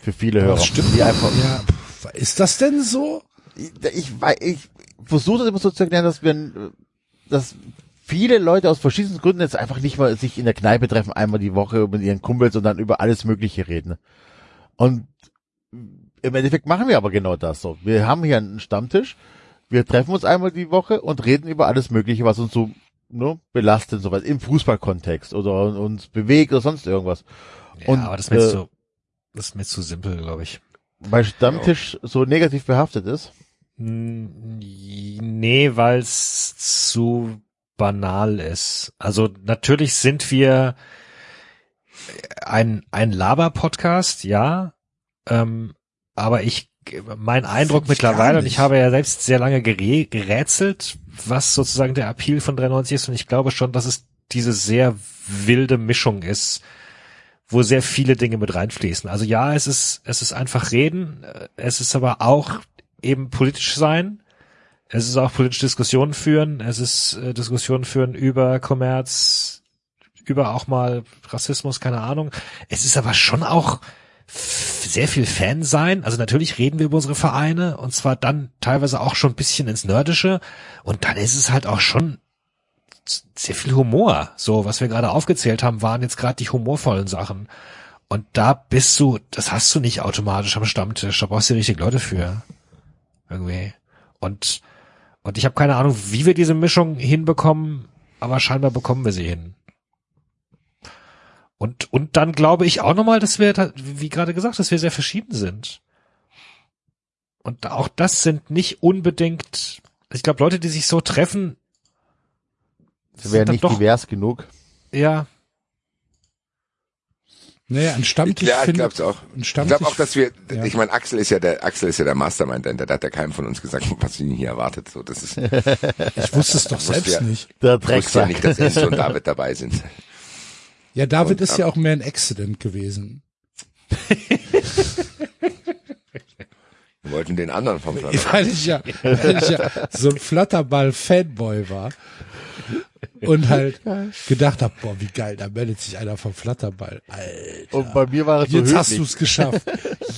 Für viele Hörer. Das stimmt. Die einfach, Ja, ist das denn so? Ich, ich, ich versuche das immer so zu erklären, dass wir, dass viele Leute aus verschiedensten Gründen jetzt einfach nicht mal sich in der Kneipe treffen, einmal die Woche mit ihren Kumpels und dann über alles Mögliche reden. Und im Endeffekt machen wir aber genau das so. Wir haben hier einen Stammtisch, wir treffen uns einmal die Woche und reden über alles Mögliche, was uns so ne, belastet, sowas im Fußballkontext oder uns bewegt oder sonst irgendwas. Ja, Und, aber das ist mir äh, zu, das ist mir zu simpel, glaube ich. Weil Stammtisch so negativ behaftet ist. Nee, weil es zu banal ist. Also natürlich sind wir ein, ein Laber-Podcast, ja. Ähm, aber ich, mein Eindruck mittlerweile, und ich habe ja selbst sehr lange gerä gerätselt, was sozusagen der Appeal von 93 ist, und ich glaube schon, dass es diese sehr wilde Mischung ist, wo sehr viele Dinge mit reinfließen. Also ja, es ist, es ist einfach reden, äh, es ist aber auch eben politisch sein. Es ist auch politische Diskussionen führen, es ist äh, Diskussionen führen über Kommerz, über auch mal Rassismus, keine Ahnung. Es ist aber schon auch sehr viel Fan sein. Also natürlich reden wir über unsere Vereine und zwar dann teilweise auch schon ein bisschen ins Nerdische und dann ist es halt auch schon sehr viel Humor. So, was wir gerade aufgezählt haben, waren jetzt gerade die humorvollen Sachen. Und da bist du, das hast du nicht automatisch am Stammtisch. Da brauchst du die richtigen Leute für. Irgendwie. Und, und ich habe keine Ahnung, wie wir diese Mischung hinbekommen, aber scheinbar bekommen wir sie hin. Und, und dann glaube ich auch nochmal, dass wir, wie gerade gesagt, dass wir sehr verschieden sind. Und auch das sind nicht unbedingt, ich glaube, Leute, die sich so treffen, Sie wären nicht doch- divers genug. ja, Nee, ein Stammtisch Ja, ich glaub's auch. ein Ich glaube auch, dass wir, Ja. ich meine, Axel ist ja der, Axel ist ja der Mastermind, der hat ja keinem von uns gesagt, was ihn hier erwartet. So, das ist, ich wusste es doch selbst ja. nicht. Der wusste ja Drecksack. nicht, dass Enzo und David dabei sind. Ja, David Und, ist ja auch mehr ein Accident gewesen. Wir wollten den anderen vom Flatter. Weil ich ja, weil ich ja so ein Flatterball-Fanboy war. Und halt gedacht hab, boah, wie geil, da meldet sich einer vom Flatterball. Alter. Und bei mir war es so Jetzt hast höflich. du's geschafft.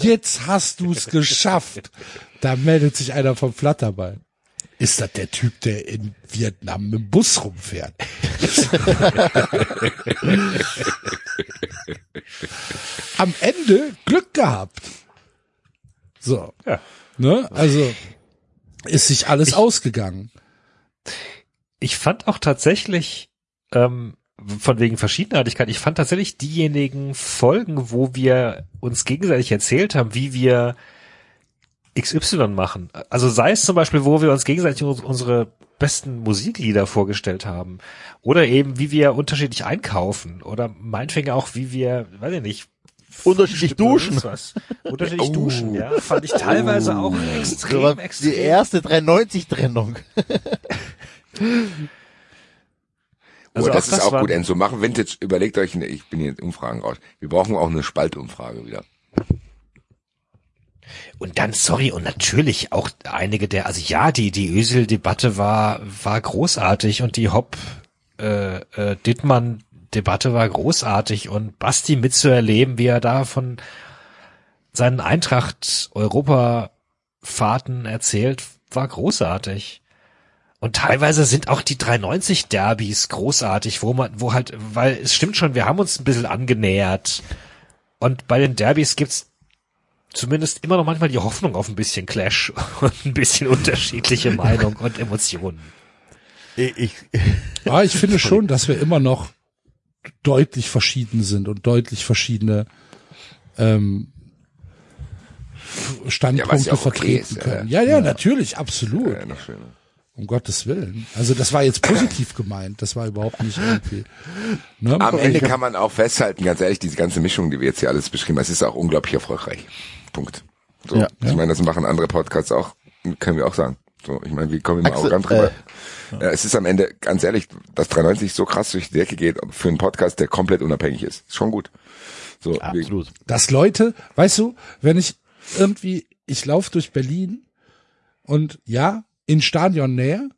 Jetzt hast du's geschafft. Da meldet sich einer vom Flatterball. Ist das der Typ, der in Vietnam mit dem Bus rumfährt? Am Ende Glück gehabt. So. Ja. Ne? Also ist sich alles ausgegangen. Ich fand auch tatsächlich, ähm, von wegen Verschiedenartigkeit, ich fand tatsächlich diejenigen Folgen, wo wir uns gegenseitig erzählt haben, wie wir XY machen. Also sei es zum Beispiel, wo wir uns gegenseitig uns- unsere besten Musiklieder vorgestellt haben. Oder eben, wie wir unterschiedlich einkaufen. Oder meinetwegen auch, wie wir, weiß ich nicht, Unterschiedlich duschen. Was. Unterschiedlich Oh. duschen, ja. Fand ich teilweise auch Das extrem, extrem. die erste 390-Trennung. Also oh, das auch ist das auch gut, Enzo. Machen Vintage, überlegt euch, eine- ich bin hier in Umfragen raus. Wir brauchen auch eine Spaltumfrage wieder. Und dann, sorry, und natürlich auch einige der, also ja, die, die Ösel-Debatte war, war großartig und die Hopp, äh, äh, Dittmann-Debatte war großartig und Basti mitzuerleben, wie er da von seinen Eintracht-Europa-Fahrten erzählt, war großartig. Und teilweise sind auch die 390 Derbys großartig, wo man, wo halt, weil es stimmt schon, wir haben uns ein bisschen angenähert. Und bei den Derbys gibt's zumindest immer noch manchmal die Hoffnung auf ein bisschen Clash und ein bisschen unterschiedliche Meinung und Emotionen. Ich, ich, Ja, ich finde schon, dass wir immer noch deutlich verschieden sind und deutlich verschiedene ähm, Standpunkte Ja, okay vertreten ist, können. ja. Ja, ja, natürlich, absolut. Ja, noch schöner. Um Gottes Willen. Also das war jetzt positiv gemeint. Das war überhaupt nicht irgendwie. Ne? Am Ende kann man auch festhalten, ganz ehrlich, diese ganze Mischung, die wir jetzt hier alles beschrieben haben, es ist auch unglaublich erfolgreich. Punkt. So, Ja. ich meine, das machen andere Podcasts auch, können wir auch sagen. So, ich meine, wir kommen immer Axel, arrogant drüber. Ja, es ist am Ende, ganz ehrlich, dass 390 so krass durch die Decke geht für einen Podcast, der komplett unabhängig ist. Ist schon gut. So, absolut. dass Leute, weißt du, wenn ich irgendwie, ich laufe durch Berlin und ja, in Stadionnähe,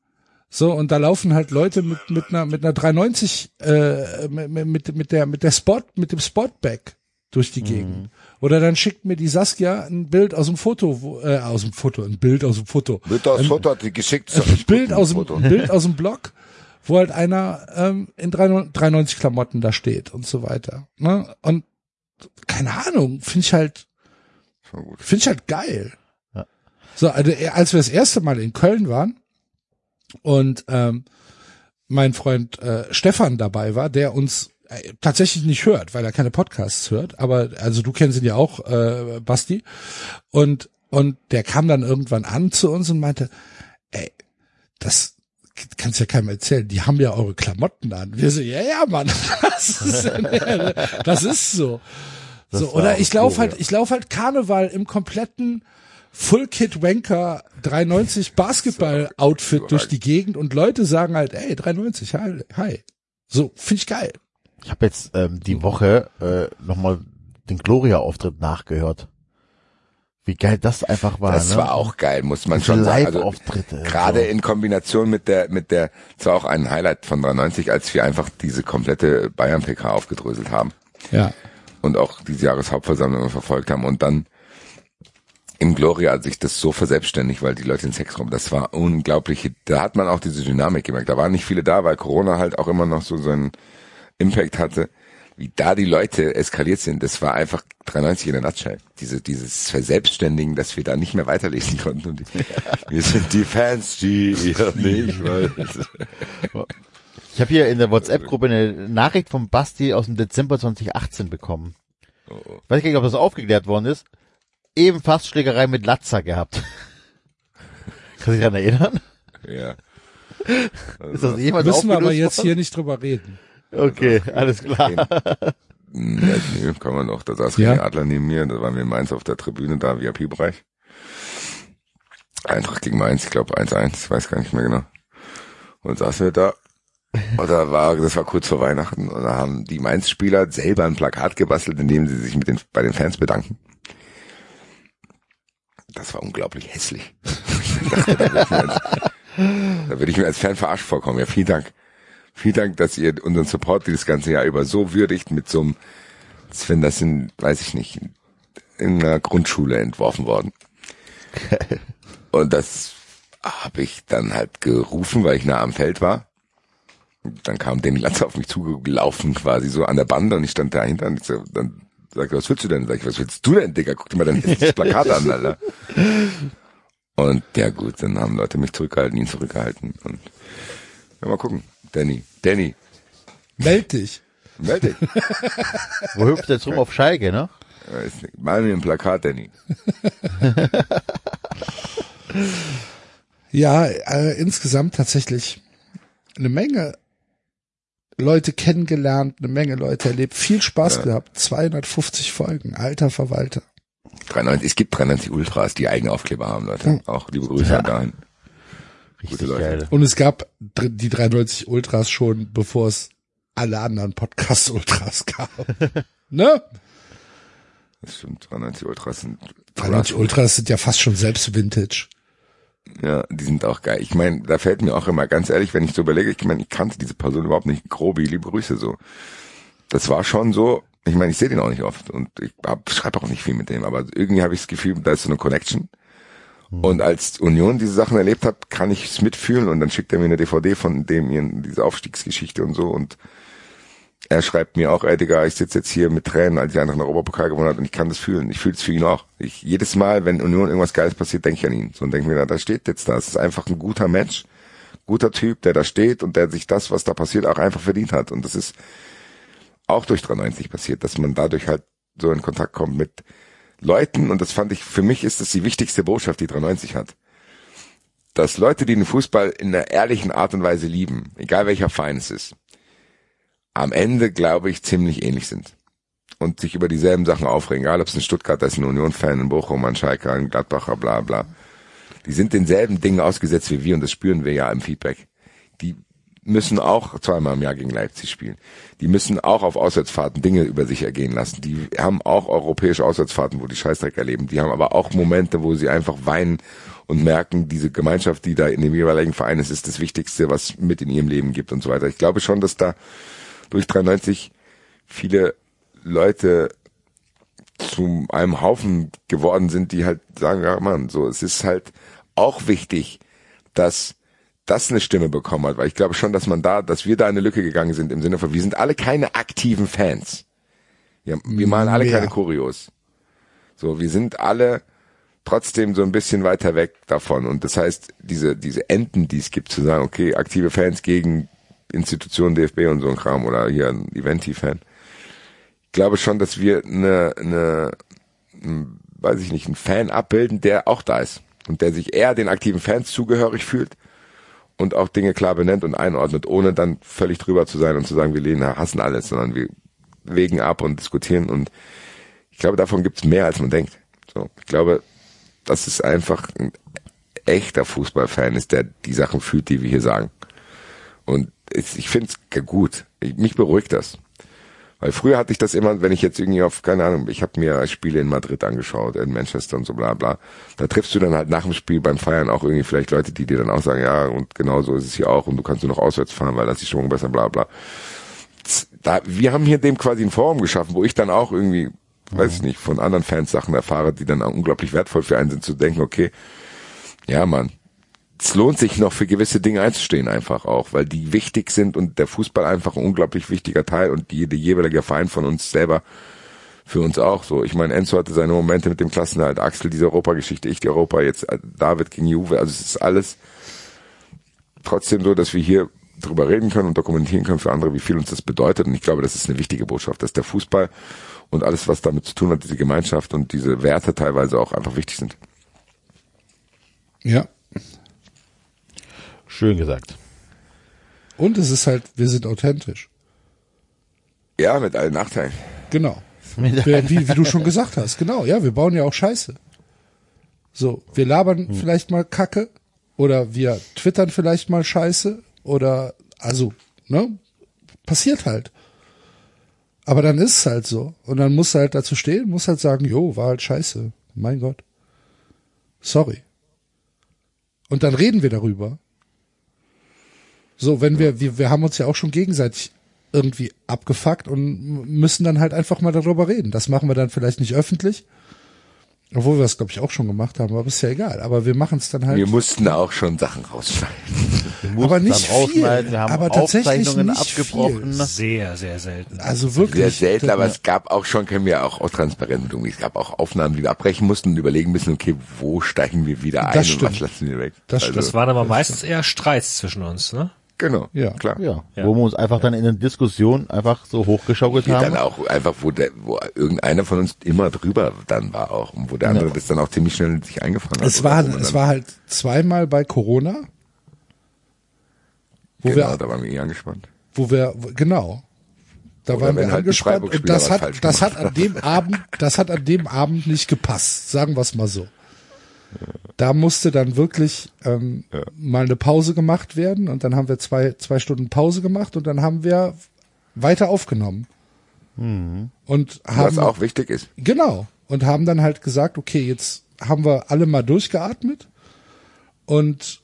so, und da laufen halt Leute mit, mit einer, mit einer 390, äh, mit, mit, mit der, mit der Sport, mit dem Sportback durch die Gegend. Oder dann schickt mir die Saskia ein Bild aus dem Foto, wo, äh, aus dem Foto, ein Bild aus dem Foto. wird das Foto hat die geschickt. Ein Bild aus dem, Bild aus dem Blog, wo halt einer ähm, in 390 Klamotten da steht und so weiter. Ne? Und keine Ahnung, finde ich halt, finde ich halt geil. So, also, äh, als wir das erste Mal in Köln waren und ähm, mein Freund äh, Stefan dabei war, der uns äh, tatsächlich nicht hört, weil er keine Podcasts hört, aber also du kennst ihn ja auch, äh, Basti, und und der kam dann irgendwann an zu uns und meinte, ey, das kannst ja keinem erzählen, die haben ja eure Klamotten an. Wir so, ja, ja, Mann, das ist, das ist so. Das so oder ich laufe halt, ich laufe halt Karneval im kompletten Full Kit Wanker 390 Basketball Outfit durch die Gegend und Leute sagen halt, ey, 390, hi, hi. So, finde ich geil. Ich habe jetzt ähm, die Woche äh, nochmal den Gloria-Auftritt nachgehört. Wie geil das einfach war. Das ne? war auch geil, muss man schon sagen. Also, Live-Auftritte. Gerade so. in Kombination mit der, mit der, das war auch ein Highlight von 390, als wir einfach diese komplette Bayern-PK aufgedröselt haben Ja. und auch diese Jahreshauptversammlung verfolgt haben und dann im Gloria hat sich das so verselbstständigt, weil die Leute in Sex rum, das war unglaublich. Da hat man auch diese Dynamik gemerkt. Da waren nicht viele da, weil Corona halt auch immer noch so seinen Impact hatte. wie da die Leute eskaliert sind, das war einfach 93 in der Nutshell. Diese, dieses Verselbstständigen, dass wir da nicht mehr weiterlesen konnten. Und die, wir sind die Fans, die ihr nicht wollt. Ich habe hier in der WhatsApp-Gruppe eine Nachricht vom Basti aus dem Dezember 2018 bekommen. Oh, oh. Weiß gar nicht, ob das aufgeklärt worden ist. Eben fast Schlägerei mit Latza gehabt. Kannst du dich daran erinnern? Ja. Ist das jemals Müssen wir aber jetzt worden? hier nicht drüber reden. Okay, alles klar. Ja, nee, kann man noch. Da saß Ja. René Adler neben mir, da waren wir in Mainz auf der Tribüne, da VIP-Bereich. Eintracht gegen Mainz, ich glaube 1-1, ich weiß gar nicht mehr genau. Und saßen wir da. Und da war, das war kurz vor Weihnachten, und da haben die Mainz-Spieler selber ein Plakat gebastelt, in dem sie sich mit den, bei den Fans bedanken. Das war unglaublich hässlich. Dachte, da würde ich mir als- da würde ich mir als Fan verarscht vorkommen. Ja, vielen Dank. Vielen Dank, dass ihr unseren Support dieses ganze Jahr über so würdigt mit so einem, Sven, das sind, weiß ich nicht, in einer Grundschule entworfen worden. Und das habe ich dann halt gerufen, weil ich nah am Feld war. Und dann kam Danny Latz auf mich zugelaufen, quasi so an der Bande und ich stand dahinter und ich so, dann sagte, was willst du denn? Sag ich, was willst du denn, Digga? Guck dir mal dein hässliches Plakat an, Alter. Und ja gut, dann haben Leute mich zurückgehalten, ihn zurückgehalten. Und ja, mal gucken. Danny, Danny, Meld dich. melde dich. Wo hüpft jetzt rum auf Schalke, ne? Mal mir ein Plakat, Danny. Ja, äh, insgesamt tatsächlich eine Menge Leute kennengelernt, eine Menge Leute erlebt, viel Spaß gehabt. 250 Folgen, alter Verwalter. 93, es gibt 93 Ultras, die eigene Aufkleber haben, Leute. Auch liebe Grüße Ja. dahin. Richtig Gute Leute. geil. Und es gab die 93 Ultras schon, bevor es alle anderen Podcast Ultras gab. ne? Das stimmt, 93 Ultras sind 93 Ultras sind ja fast schon selbst Vintage. Ja, die sind auch geil. Ich meine, da fällt mir auch immer ganz ehrlich, wenn ich so überlege, ich meine, ich kannte diese Person überhaupt nicht. Grobi, liebe Grüße so. Das war schon so, ich meine, ich sehe den auch nicht oft und ich schreibe auch nicht viel mit dem, aber irgendwie habe ich das Gefühl, da ist so eine Connection. Und als Union diese Sachen erlebt hat, kann ich es mitfühlen und dann schickt er mir eine DVD von dem ihren, diese Aufstiegsgeschichte und so und er schreibt mir auch, Digga, ich sitze jetzt hier mit Tränen, als die den Europapokal gewonnen hat und ich kann das fühlen. Ich fühle es für ihn auch. Ich, jedes Mal, wenn Union irgendwas Geiles passiert, denke ich an ihn. So und denke mir, na, da steht jetzt da. Es ist einfach ein guter Mensch, guter Typ, der da steht und der sich das, was da passiert, auch einfach verdient hat. Und das ist auch durch 93 passiert, dass man dadurch halt so in Kontakt kommt mit Leuten und das fand ich, für mich ist das die wichtigste Botschaft, die 93 hat. Dass Leute, die den Fußball in einer ehrlichen Art und Weise lieben, egal welcher Verein es ist, am Ende, glaube ich, ziemlich ähnlich sind. Und sich über dieselben Sachen aufregen, egal ob es ein Stuttgarter ist, ein Union-Fan, ein Bochum, ein Schalke, ein Gladbacher, bla bla. Die sind denselben Dingen ausgesetzt wie wir und das spüren wir ja im Feedback. Die müssen auch zweimal im Jahr gegen Leipzig spielen. Die müssen auch auf Auswärtsfahrten Dinge über sich ergehen lassen. Die haben auch europäische Auswärtsfahrten, wo die Scheißdreck erleben. Die haben aber auch Momente, wo sie einfach weinen und merken, diese Gemeinschaft, die da in dem jeweiligen Verein ist, ist das Wichtigste, was mit in ihrem Leben gibt und so weiter. Ich glaube schon, dass da durch 93 viele Leute zu einem Haufen geworden sind, die halt sagen, ja Mann, so, es ist halt auch wichtig, dass das eine Stimme bekommen hat, weil ich glaube schon, dass man da, dass wir da eine Lücke gegangen sind im Sinne von, wir sind alle keine aktiven Fans. Wir, wir malen alle Mehr. keine Choreos. So, wir sind alle trotzdem so ein bisschen weiter weg davon. Und das heißt, diese, diese Enden, die es gibt, zu sagen, okay, aktive Fans gegen Institutionen, DFB und so ein Kram oder hier ein Eventi-Fan. Ich glaube schon, dass wir eine, eine, ein, weiß ich nicht, einen Fan abbilden, der auch da ist und der sich eher den aktiven Fans zugehörig fühlt und auch Dinge klar benennt und einordnet, ohne dann völlig drüber zu sein und zu sagen, wir lehnen, hassen alles, sondern wir wägen ab und diskutieren und ich glaube, davon gibt's mehr, als man denkt. So, ich glaube, dass es einfach ein echter Fußballfan ist, der die Sachen fühlt, die wir hier sagen. Und ich finde es gut. Ich, mich beruhigt das. Weil früher hatte ich das immer, wenn ich jetzt irgendwie auf, keine Ahnung, ich habe mir Spiele in Madrid angeschaut, in Manchester und so bla bla. Da triffst du dann halt nach dem Spiel beim Feiern auch irgendwie vielleicht Leute, die dir dann auch sagen, ja, und genau so ist es hier auch und du kannst nur noch auswärts fahren, weil das ist Stimmung besser, bla bla. Da, wir haben hier dem quasi ein Forum geschaffen, wo ich dann auch irgendwie, weiß ich nicht, von anderen Fans Sachen erfahre, die dann auch unglaublich wertvoll für einen sind, zu denken, okay, ja Mann, es lohnt sich noch für gewisse Dinge einzustehen einfach auch, weil die wichtig sind und der Fußball einfach ein unglaublich wichtiger Teil und die, der jeweilige Verein von uns selber für uns auch so. Ich meine, Enzo hatte seine Momente mit dem Klassenhalt, Axel diese Europageschichte, ich die Europa, jetzt äh, David gegen Juve, also es ist alles trotzdem so, dass wir hier drüber reden können und dokumentieren können für andere, wie viel uns das bedeutet und ich glaube, das ist eine wichtige Botschaft, dass der Fußball und alles, was damit zu tun hat, diese Gemeinschaft und diese Werte teilweise auch einfach wichtig sind. Ja. Schön gesagt. Und es ist halt, wir sind authentisch. Ja, mit allen Nachteilen. Genau. Wir, wie, wie du schon gesagt hast, genau, ja, wir bauen ja auch Scheiße. So, wir labern vielleicht mal Kacke oder wir twittern vielleicht mal Scheiße oder also, ne? Passiert halt. Aber dann ist es halt so. Und dann musst du halt dazu stehen, musst halt sagen, jo, war halt scheiße. Mein Gott. Sorry. Und dann reden wir darüber. So, wenn wir, wir, wir haben uns ja auch schon gegenseitig irgendwie abgefuckt und müssen dann halt einfach mal darüber reden. Das machen wir dann vielleicht nicht öffentlich. Obwohl wir es, glaube ich, auch schon gemacht haben, aber ist ja egal. Aber wir machen es dann halt. Wir mussten auch schon Sachen rausschneiden. Wir mussten Aber nicht viel. Wir haben Aber tatsächlich nicht abgebrochen. Sehr, sehr selten. also Sehr wirklich. selten, aber es gab auch schon, können wir auch, auch transparent mit umgehen. Es gab auch Aufnahmen, die wir abbrechen mussten und überlegen müssen, okay, wo steigen wir wieder ein Das und was stimmt. lassen wir weg. Das also, Das waren aber meistens eher Streits zwischen uns, ne? Genau, Ja. klar. Ja, Ja. wo wir uns einfach dann in der Diskussion einfach so hochgeschaukelt Die haben. dann auch einfach, wo der, wo irgendeiner von uns immer drüber dann war auch und wo der andere das dann auch ziemlich schnell sich eingefangen hat. Es oder war, es war halt zweimal bei Corona, wo genau, wir, da waren wir eh angespannt. wo wir, genau. Da Oder waren wir halt angespannt und das hat, das hat an dem Abend, das hat an dem Abend nicht gepasst, sagen wir es mal so. Da musste dann wirklich ähm, mal eine Pause gemacht werden und dann haben wir zwei, zwei Stunden Pause gemacht und dann haben wir weiter aufgenommen. Und Was haben auch wichtig ist. Genau. Und haben dann halt gesagt, okay, jetzt haben wir alle mal durchgeatmet und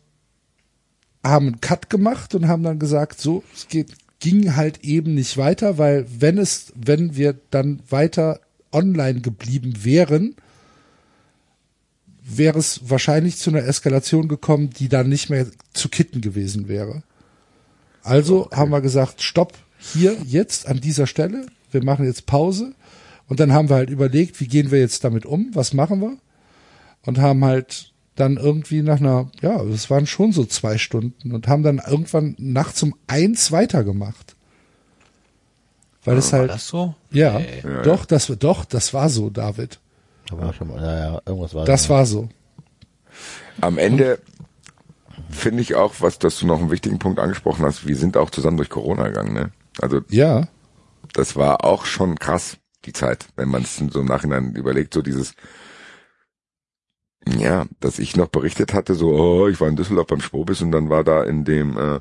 haben einen Cut gemacht und haben dann gesagt, so, es geht, ging halt eben nicht weiter, weil wenn es, wenn wir dann weiter online geblieben wären, wäre es wahrscheinlich zu einer Eskalation gekommen, die dann nicht mehr zu kitten gewesen wäre. Also haben wir gesagt, stopp, hier, jetzt, an dieser Stelle, wir machen jetzt Pause. Und dann haben wir halt überlegt, wie gehen wir jetzt damit um, was machen wir? Und haben halt dann irgendwie nach einer, ja, es waren schon so zwei Stunden und haben dann irgendwann nachts um eins weitergemacht. Weil es War halt, das so? ja, Nee. doch, das, doch, das war so, David. Aber schon mal, ja, ja, irgendwas war Das da. war so. Am Ende finde ich auch, was, dass du noch einen wichtigen Punkt angesprochen hast, wir sind auch zusammen durch Corona gegangen, ne? Also Ja, das war auch schon krass, die Zeit, wenn man es so im Nachhinein überlegt, so dieses, ja, dass ich noch berichtet hatte, so, oh, ich war in Düsseldorf beim Spobis und dann war da in dem, äh,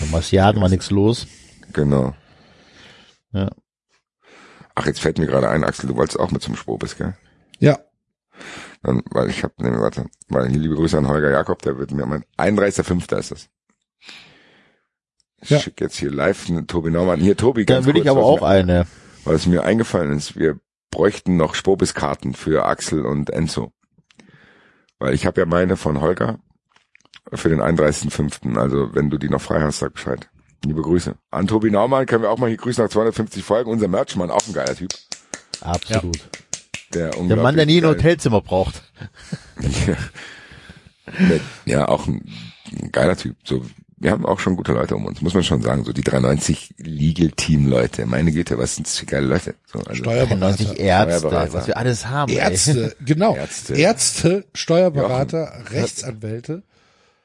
Beim Marciaden war nichts los. genau. Ja. Ach, jetzt fällt mir gerade ein, Axel, du wolltest auch mit zum Spobis, gell? Ja, Dann, weil ich habe, ne, warte, weil hier liebe Grüße an Holger Jakob, der wird mir mein 31.05. ist das. Ich Ja. schick jetzt hier live eine Tobi Naumann. Hier, Tobi, ganz Dann will kurz, ich aber auch mir, eine. weil es mir eingefallen ist, wir bräuchten noch Spobis-Karten für Axel und Enzo. Weil ich habe ja meine von Holger für den 31.05. Also wenn du die noch frei hast, sag Bescheid. Liebe Grüße. An Tobi Naumann können wir auch mal hier grüßen nach 250 Folgen. Unser Merchmann, auch ein geiler Typ. Absolut. Der, Der Mann, der nie ein Hotelzimmer braucht. Der- ja, auch ein, ein geiler Typ. So, wir haben auch schon gute Leute um uns, muss man schon sagen. So die 390 Legal Team Leute. Meine Güte, was sind das für geile Leute? So, also, Steuerberater. 90 Ärzte, Steuerberater. was wir alles haben. ey. Ärzte, genau. Ärzte. Ärzte, Steuerberater, Rechtsanwälte.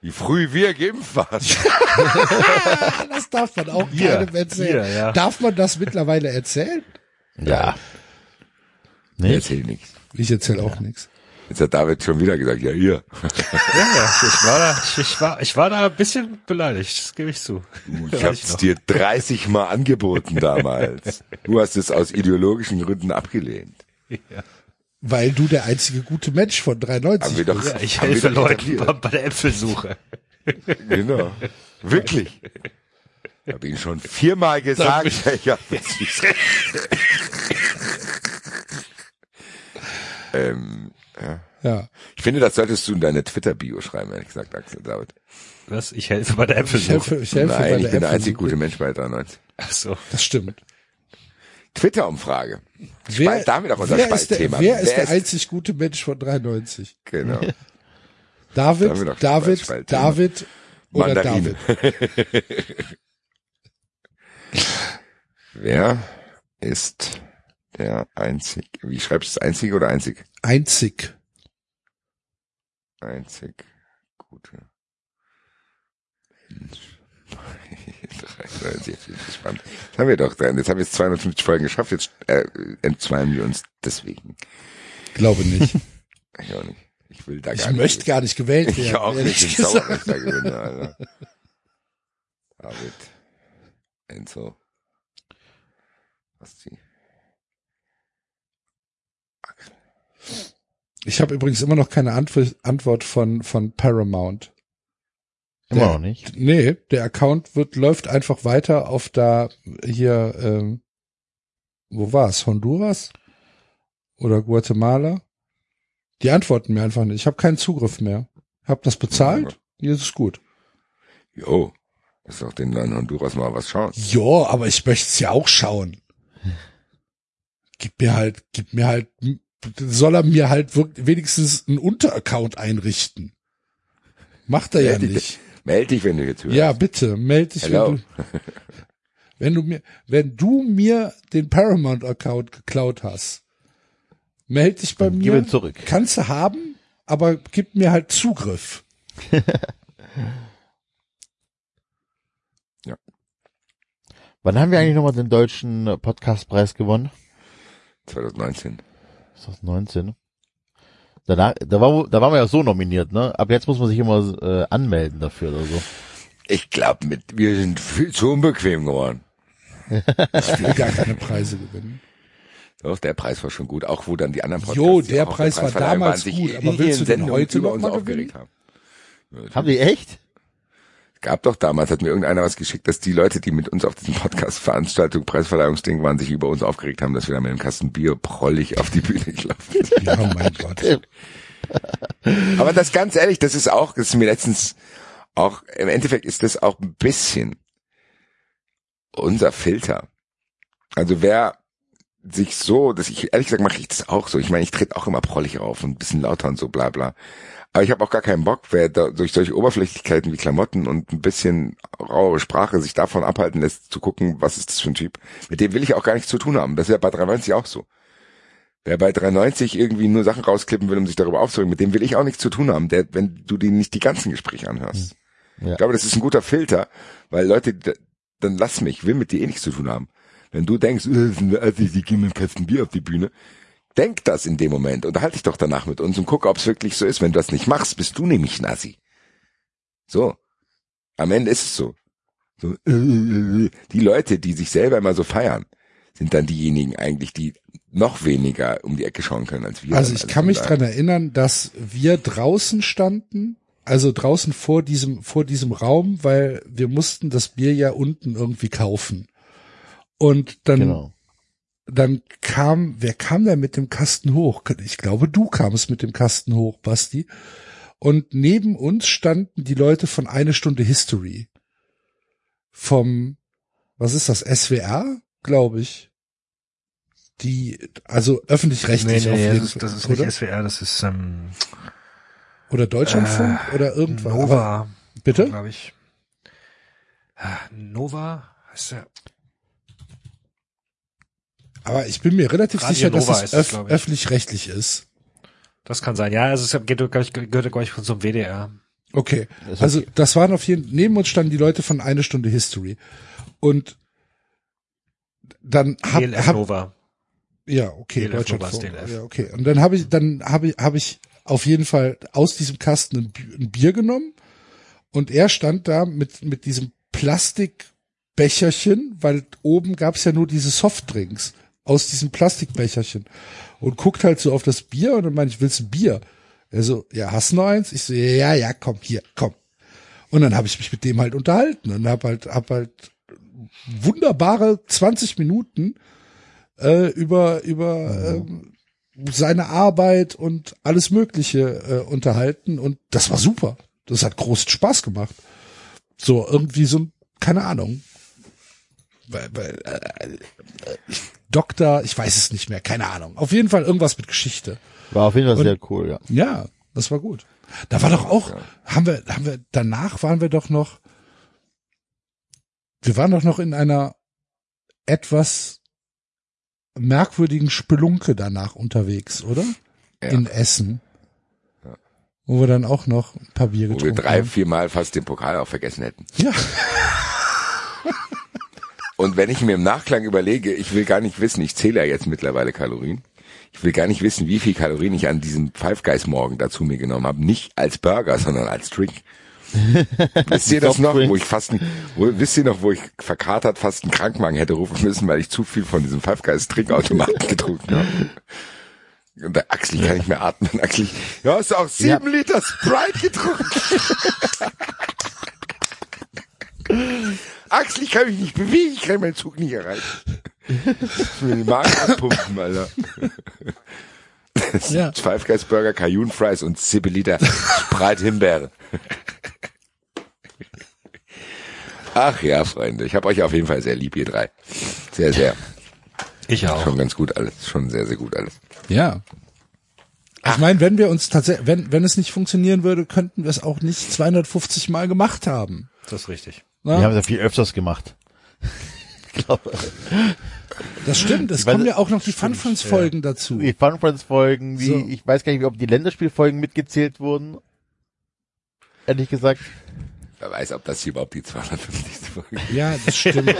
wie früh wir geimpft waren. Das darf man auch Hier, keinem erzählen. hier, ja. Darf man das mittlerweile erzählen? Ja. Ich Nicht? erzähl nichts. Ich erzähle auch nichts. Jetzt hat David schon wieder gesagt, ja hier. Ja, ich war da, ich war, ich war da ein bisschen beleidigt, das gebe ich zu. Ich hab's dir 30 Mal angeboten damals. Du hast es aus ideologischen Gründen abgelehnt. Weil du der einzige gute Mensch von Haben 390 wir doch, Ja, ich haben helfe doch Leuten etabliert. bei, bei der Äpfelsuche. Genau. Wirklich. Ich habe Ihnen schon viermal gesagt, ja, ähm, ja. Ja. Ich finde, das solltest du in deine Twitter-Bio schreiben, ehrlich gesagt, Axel David. Was? Ich helfe bei der Ich Apfelsuche. helfe, ich helfe bei Nein, ich der bin der einzig gute Mensch bei 93. Ach so. Das stimmt. Twitter-Umfrage. Wer, damit auch unser wer ist der, Spaltthema. wer ist Wer der ist- einzig gute Mensch von 93? Genau. David, David. David oder Mandarine. David? Wer ist der einzig, wie schreibst du das einzige oder einzig? Einzig. Einzig gute Mensch. 93, jetzt bin ich gespannt. Jetzt haben wir doch, dann. jetzt haben wir jetzt 250 Folgen geschafft, jetzt äh, entzweien wir uns deswegen. Glaube nicht. Ich auch nicht. Ich will da Ich gar möchte nicht. gar nicht gewählt werden. Ich auch nicht. Ich bin sauer, dass ich da gewinne, Alter. David. Enzo. Was die? Ich habe übrigens immer noch keine Antw Antwort von, von Paramount. Immer Der- noch nicht. Nee, der Account wird, läuft einfach weiter auf da hier, ähm, wo war's? Honduras? Oder Guatemala? Die antworten mir einfach nicht. Ich habe keinen Zugriff mehr. Hab das bezahlt? Hier ist es gut. Jo. Ist doch den in Honduras mal was schauen. Ja, aber ich möchte es ja auch schauen. Gib mir halt, gib mir halt, soll er mir halt wenigstens einen Unteraccount einrichten. Macht er ja Meld dich, nicht. meld dich, wenn du jetzt hörst. Ja, bitte, melde dich, Hello. wenn du, wenn du mir, wenn du mir den Paramount-Account geklaut hast, melde dich bei Gib mir. ihn zurück. Kannst du haben, aber gib mir halt Zugriff. Wann haben wir eigentlich nochmal den deutschen Podcastpreis gewonnen? 2019. Ist das 19? Danach, da, war, da waren wir ja so nominiert, ne? Ab jetzt muss man sich immer äh, anmelden dafür oder so. Ich glaube, mit wir sind viel zu unbequem geworden. Ich will gar keine Preise gewinnen. Doch, der Preis war schon gut, auch wo dann die anderen Jo, die der auch auf Preis war damals gut, aber willst du den Sendungen heute über noch uns mal aufgeregt gewinnen? haben. Haben die echt? Gab doch damals, hat mir irgendeiner was geschickt, dass die Leute, die mit uns auf diesem Podcast-Veranstaltung, Preisverleihungsding waren, sich über uns aufgeregt haben, dass wir da mit einem Kasten Bier prollig auf die Bühne gelaufen sind. Ja, mein Gott. Aber das ganz ehrlich, das ist auch, das ist mir letztens auch, im Endeffekt ist das auch ein bisschen unser Filter. Also wer sich so, dass ich, ehrlich gesagt mache ich das auch so. Ich meine, ich trete auch immer prollig auf und ein bisschen lauter und so bla bla. Aber ich habe auch gar keinen Bock, wer da durch solche Oberflächlichkeiten wie Klamotten und ein bisschen raue Sprache sich davon abhalten lässt, zu gucken, was ist das für ein Typ. Mit dem will ich auch gar nichts zu tun haben. Das ist ja bei 390 auch so. Wer bei 390 irgendwie nur Sachen rausklippen will, um sich darüber aufzuregen, mit dem will ich auch nichts zu tun haben, der, wenn du dir nicht die ganzen Gespräche anhörst. Ja. Ich glaube, das ist ein guter Filter, weil Leute, dann lass mich, will mit dir eh nichts zu tun haben. Wenn du denkst, äh, Assis, die gehen mit einem Kasten Bier auf die Bühne, denk das in dem Moment, unterhalte dich doch danach mit uns und guck, ob es wirklich so ist. Wenn du das nicht machst, bist du nämlich Assi. So. Am Ende ist es so. so die Leute, die sich selber immer so feiern, sind dann diejenigen eigentlich, die noch weniger um die Ecke schauen können als wir. Also ich kann mich dran erinnern, dass wir draußen standen, also draußen vor diesem, vor diesem Raum, weil wir mussten das Bier ja unten irgendwie kaufen. Und dann, Genau. Dann kam, wer kam denn mit dem Kasten hoch? Ich glaube, du kamst mit dem Kasten hoch, Basti. Und neben uns standen die Leute von eine Stunde History. Vom, was ist das, SWR, glaube ich. Die, also öffentlich-rechtlich auf jeden das, Fall. das ist oder? nicht SWR, das ist ähm, Oder Deutschlandfunk oder irgendwas. Aber, Nova, bitte? glaube ich. Ah, Nova heißt der. Aber ich bin mir relativ Radio sicher, dass Nova es ist es, glaub ich. öffentlich-rechtlich ist. Das kann sein. Ja, also es geht, glaub ich, gehört, glaube ich, zum WDR. Okay. Also okay. das waren auf jeden neben uns standen die Leute von eine Stunde History. Und dann hab, DLF hab Nova. ja, okay, DLF Deutschlandfunk. Nova ist DLF. Ja, okay. Und dann habe ich dann habe ich habe ich auf jeden Fall aus diesem Kasten ein, ein Bier genommen und er stand da mit mit diesem Plastikbecherchen, weil oben gab's ja nur diese Softdrinks aus diesem Plastikbecherchen und guckt halt so auf das Bier und dann meine ich, willst ein Bier? Er so, ja, hast du noch eins? Ich so, ja, ja, komm, hier, komm. Und dann habe ich mich mit dem halt unterhalten und hab halt, hab halt wunderbare 20 Minuten äh, über über ähm, seine Arbeit und alles Mögliche äh, unterhalten und das war super. Das hat großen Spaß gemacht. So irgendwie so, keine Ahnung. Weil, weil, äh, äh, Doktor, ich weiß es nicht mehr, keine Ahnung. Auf jeden Fall irgendwas mit Geschichte. War auf jeden Fall Und- sehr cool, ja. Ja, das war gut. Da war doch auch, haben wir, haben wir, danach waren wir doch noch, wir waren doch noch in einer etwas merkwürdigen Spelunke danach unterwegs, oder? Ja. In Essen. Wo wir dann auch noch ein paar Bier Wo wir getrunken drei, haben. vier Mal fast den Pokal auch vergessen hätten. Ja, Und wenn ich mir im Nachklang überlege, ich will gar nicht wissen, ich zähle ja jetzt mittlerweile Kalorien. Ich will gar nicht wissen, wie viel Kalorien ich an diesem Five Guys morgen dazu mir genommen habe. Nicht als Burger, sondern als Drink. wisst ihr das noch, wo ich fast, ein, wo, wisst ihr noch, wo ich verkatert fast einen Krankmagen hätte rufen müssen, weil ich zu viel von diesem Five Guys Trinkautomaten getrunken habe? Und der Axel, ich kann nicht mehr atmen. Axel, ja, hast du auch sieben Liter Sprite getrunken? Axel, ich kann mich nicht bewegen, ich kann meinen Zug nicht erreichen. Ich will den Magen abpumpen, Alter. ja. Five Guys Burger, Cajun Fries und 7 Liter Sprite Himbeere. Ach ja, Freunde, ich habe euch auf jeden Fall sehr lieb, ihr drei. Sehr, sehr. Ich auch. Schon ganz gut alles. Schon sehr, sehr gut alles. Ja. Ich meine, wenn wir uns tatsächlich, wenn, wenn es nicht funktionieren würde, könnten wir es auch nicht 250 Mal gemacht haben. Das ist richtig. Na? Wir haben es ja viel öfters gemacht. ich glaube, Das stimmt, es kommen ja auch noch die Fun Friends Folgen dazu. die Fun Friends Folgen, die, So. ich weiß gar nicht, ob die Länderspielfolgen mitgezählt wurden. Ehrlich gesagt. Wer weiß, ob das hier überhaupt die 250. Folge ist. Ja, das stimmt.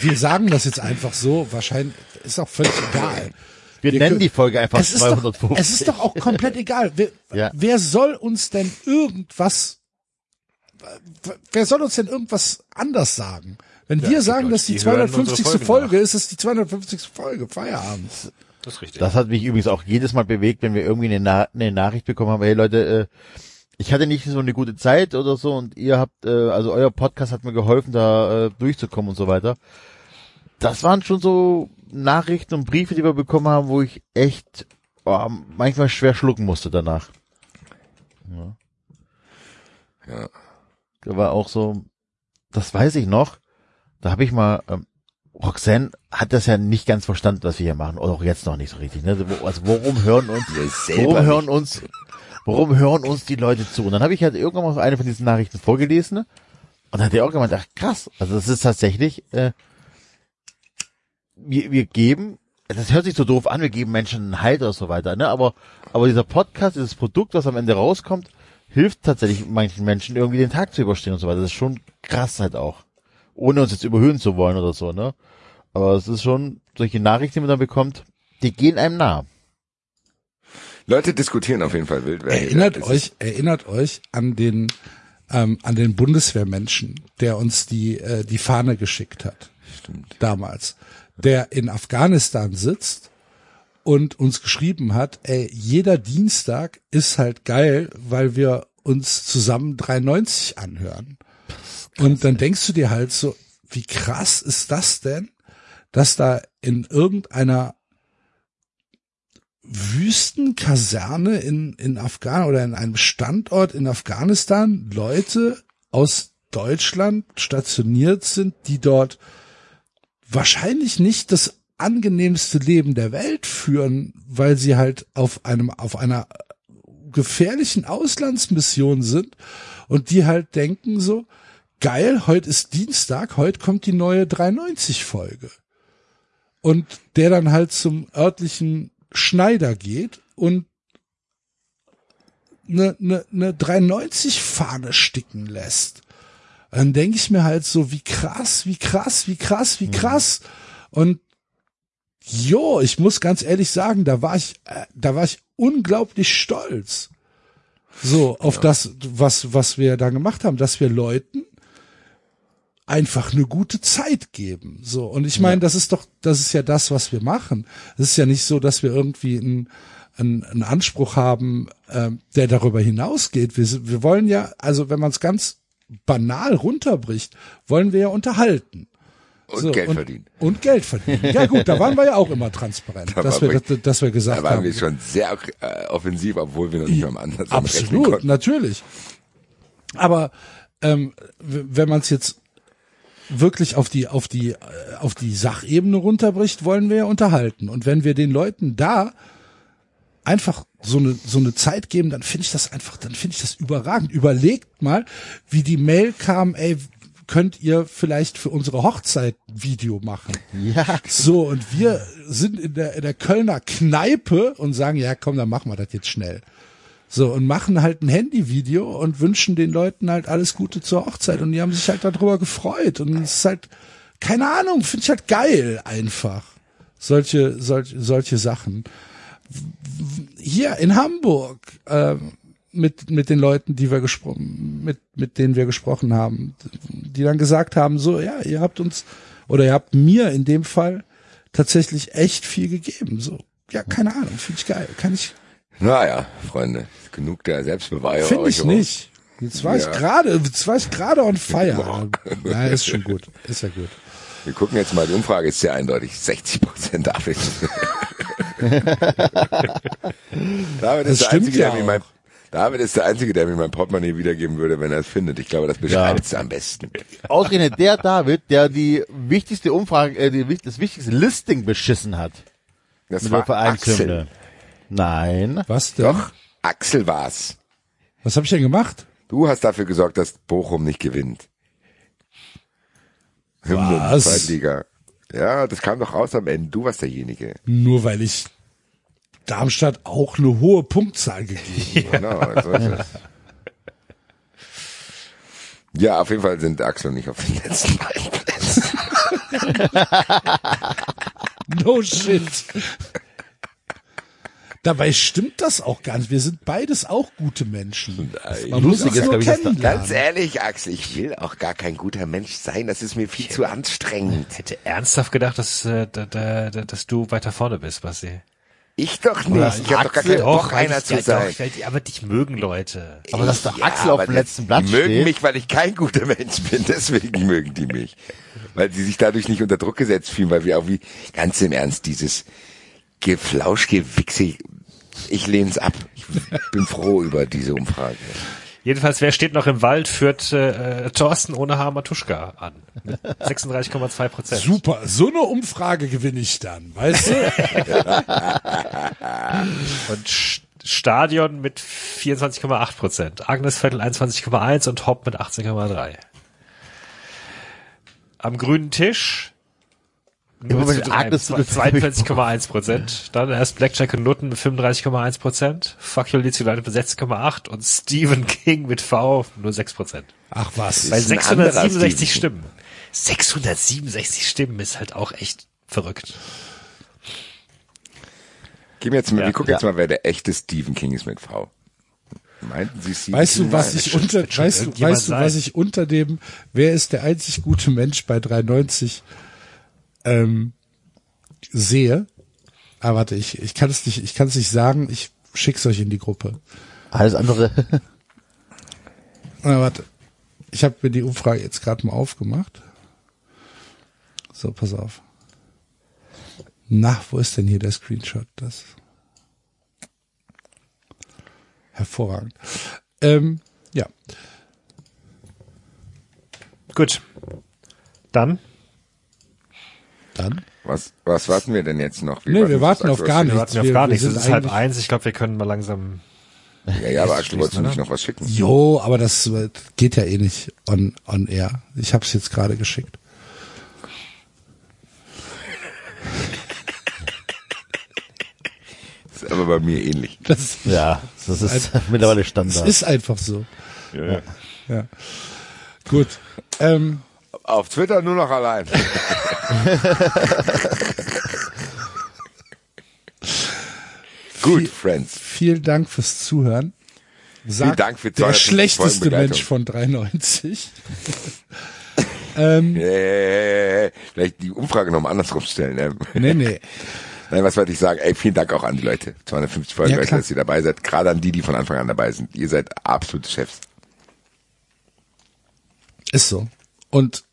Wir sagen das jetzt einfach so, wahrscheinlich ist auch völlig egal. Wir, Wir nennen können- die Folge einfach Es ist, doch, 250. es ist doch auch komplett egal. Wer, Ja. wer soll uns denn irgendwas, wer soll uns denn irgendwas anders sagen? Wenn wir sagen, dass die die hören unsere 250. Folgen Folge nach. ist, ist die 250. Folge. Feierabend. Das ist richtig. Das hat mich übrigens auch jedes Mal bewegt, wenn wir irgendwie eine, Na eine Nachricht bekommen haben, hey Leute, äh, ich hatte nicht so eine gute Zeit oder so und ihr habt, äh, also euer Podcast hat mir geholfen, da äh, durchzukommen und so weiter. Das waren schon so Nachrichten und Briefe, die wir bekommen haben, wo ich echt oh, manchmal schwer schlucken musste danach. Ja. Ja. Da war auch so, das weiß ich noch, da habe ich mal, ähm, Roxanne hat das ja nicht ganz verstanden, was wir hier machen, oder auch jetzt noch nicht so richtig. Ne? Wo- Also worum hören uns, worum hören uns, warum hören uns die Leute zu? Und dann habe ich halt irgendwann mal so eine von diesen Nachrichten vorgelesen ne? und dann hat er auch gemeint, ach krass, also das ist tatsächlich, äh, wir, wir geben, das hört sich so doof an, wir geben Menschen einen Halt oder so weiter, ne? Aber, aber dieser Podcast, dieses Produkt, was am Ende rauskommt, hilft tatsächlich manchen Menschen irgendwie den Tag zu überstehen und so weiter. Das ist schon krass halt auch. Ohne uns jetzt überhöhen zu wollen oder so, ne? Aber es ist schon, solche Nachrichten, die man dann bekommt, die gehen einem nah. Leute diskutieren auf jeden Fall wild. Erinnert euch, erinnert euch an den, ähm, an den Bundeswehrmenschen, der uns die, äh, die Fahne geschickt hat. Stimmt. Damals. Der in Afghanistan sitzt und uns geschrieben hat, ey, jeder Dienstag ist halt geil, weil wir uns zusammen 93 anhören. Und dann denkst du dir halt so, wie krass ist das denn, dass da in irgendeiner Wüstenkaserne in, in Afghanistan oder in einem Standort in Afghanistan Leute aus Deutschland stationiert sind, die dort wahrscheinlich nicht das angenehmste Leben der Welt führen, weil sie halt auf einem, auf einer gefährlichen Auslandsmission sind und die halt denken so, geil, heute ist Dienstag, heute kommt die neue 93 Folge. Und der dann halt zum örtlichen Schneider geht und eine, eine, eine 93 Fahne sticken lässt. Dann denke ich mir halt so, wie krass, wie krass, wie krass, wie krass. Und jo, ich muss ganz ehrlich sagen, da war ich, äh, da war ich unglaublich stolz. So, auf das, was, was wir da gemacht haben, dass wir Leuten einfach eine gute Zeit geben. So, und ich meine, das ist doch, das ist ja das, was wir machen. Es ist ja nicht so, dass wir irgendwie einen, einen, einen Anspruch haben, ähm, der darüber hinausgeht. Wir, wir wollen ja, also wenn man es ganz banal runterbricht, wollen wir ja unterhalten. Und Geld verdienen. Und Geld verdienen. Ja gut, da waren wir ja auch immer transparent, Da dass wir, wir- dass, wir gesagt Da waren haben. wir schon sehr äh, offensiv, obwohl wir noch nicht mal rechnen Absolut, natürlich. Aber ähm, wenn man es jetzt wirklich auf die auf die äh, auf die Sachebene runterbricht, wollen wir ja unterhalten. Und wenn wir den Leuten da einfach so eine so eine Zeit geben, dann finde ich das einfach, dann finde ich das überragend. Überlegt mal, wie die Mail kam, ey, könnt ihr vielleicht für unsere Hochzeit ein Video machen? Ja. So, und wir sind in der, in der Kölner Kneipe und sagen, ja, komm, dann machen wir das jetzt schnell. So, und machen halt ein Handyvideo und wünschen den Leuten halt alles Gute zur Hochzeit. Und die haben sich halt darüber gefreut. Und es ist halt, keine Ahnung, finde ich halt geil einfach. Solche, solche, solche Sachen. Hier in Hamburg, ähm, mit, mit den Leuten, die wir gesprochen, mit, mit denen wir gesprochen haben, die dann gesagt haben, so, ja, ihr habt uns, oder ihr habt mir in dem Fall tatsächlich echt viel gegeben. So, ja, keine Ahnung, finde ich geil. Kann ich, Naja, Freunde, genug der Selbstbeweihräucherung. finde ich nicht. Jetzt war ich Ja. gerade, jetzt war ich gerade on fire. Na, ist schon gut. Ist ja gut. Wir gucken jetzt mal, die Umfrage ist sehr eindeutig. 60 Prozent David. David Das ist der stimmt Einzige, ja der mir mein, David ist der Einzige, der mir mein Portemonnaie wiedergeben würde, wenn er es findet. Ich glaube, das beschreibt es am besten. Ausgerechnet der David, der die wichtigste Umfrage, äh, die, das wichtigste Listing beschissen hat. Das war Axel. Vereinshymne. Nein. Was denn? Doch, Axel war's. Was habe ich denn gemacht? Du hast dafür gesorgt, dass Bochum nicht gewinnt. Hymnen, Was? Zweitliga. Ja, das kam doch raus am Ende. Du warst derjenige. Nur weil ich Darmstadt auch eine hohe Punktzahl gegeben Genau, so ist es. Ja, auf jeden Fall sind Axel und ich auf den letzten beiden Plätzen. No shit. Dabei stimmt das auch gar nicht. Wir sind beides auch gute Menschen. Man muss Lustig uns ist, nur ich, dass. Ganz ehrlich, Axel, ich will auch gar kein guter Mensch sein. Das ist mir viel zu anstrengend. Hätte ernsthaft gedacht, dass, äh, da, da, da, dass du weiter vorne bist, Basti. Ich doch nicht. Ich habe doch gar keinen Bock, weil einer ich- zu ja, sein. Doch, aber dich mögen Leute. Aber dass der Ja, Axel auf dem letzten Blatt Die mögen steht. mich, weil ich kein guter Mensch bin. Deswegen mögen die mich. Weil sie sich dadurch nicht unter Druck gesetzt fühlen, weil wir auch wie, ganz im Ernst, dieses Geflauschgewichse, ich lehne es ab. Ich bin froh über diese Umfrage. Jedenfalls, wer steht noch im Wald, führt äh, Thorsten ohne Haar Matuschka an. Mit 36,2 Prozent. Super, so eine Umfrage gewinne ich dann, weißt du? Und Stadion mit 24,8 Prozent. Agnes Vettel 21,1 und Hopp mit 18,3. Am grünen Tisch Ja, Moment, Agnes Vettel- 42,1 Prozent. Dann erst Blackjack und Nutten mit 35,1 Prozent. Fuck You Leeds United mit 6,8 und Stephen King mit V nur 6 Prozent. Ach was. Bei ist ein anderer 667 Stephen Stimmen. 667 Stimmen ist halt auch echt verrückt. Gehen wir jetzt mal, Ja. wir gucken jetzt mal, wer der echte Stephen King ist mit V. Meinten Sie Stephen Weißt du, King? was Nein. ich unter, weißt du, weißt du, was ich unter dem, wer ist der einzig gute Mensch bei 93 ähm, sehe? Ah, warte, ich, ich kann es nicht, ich kann es nicht sagen, ich schick's euch in die Gruppe. Alles andere. Na, warte. Ich habe mir die Umfrage jetzt gerade mal aufgemacht. So, pass auf. Na, wo ist denn hier der Screenshot? Das. Hervorragend. Ähm, ja. Gut. Dann Dann. Was, was warten wir denn jetzt noch? Nee, wir warten auf gar was wir nichts. warten auf wir- gar nichts. Es sind ist halb eins. Ich glaube, wir können mal langsam. Ja, ja, aber Axel, wolltest du schließen, nicht noch was schicken? Jo, aber das geht ja eh nicht on, on air. Ich habe es jetzt gerade geschickt. Das ist aber bei mir ähnlich. Das, Ja, das ist mittlerweile das Standard. ist einfach so. Ja. Gut. Ähm, Auf Twitter nur noch allein. Gut, Friends. vielen Dank fürs Zuhören. Sagt Vielen Dank für der 250 schlechteste. Mensch von 93. ähm, Äh, vielleicht die Umfrage nochmal andersrum stellen. Ne? nee, nee. Nein, was wollte ich sagen? Ey, vielen Dank auch an die Leute. 250 Folgen, Ja, Leute, dass ihr dabei seid. Gerade an die, die von Anfang an dabei sind. Ihr seid absolute Chefs. Ist so. Und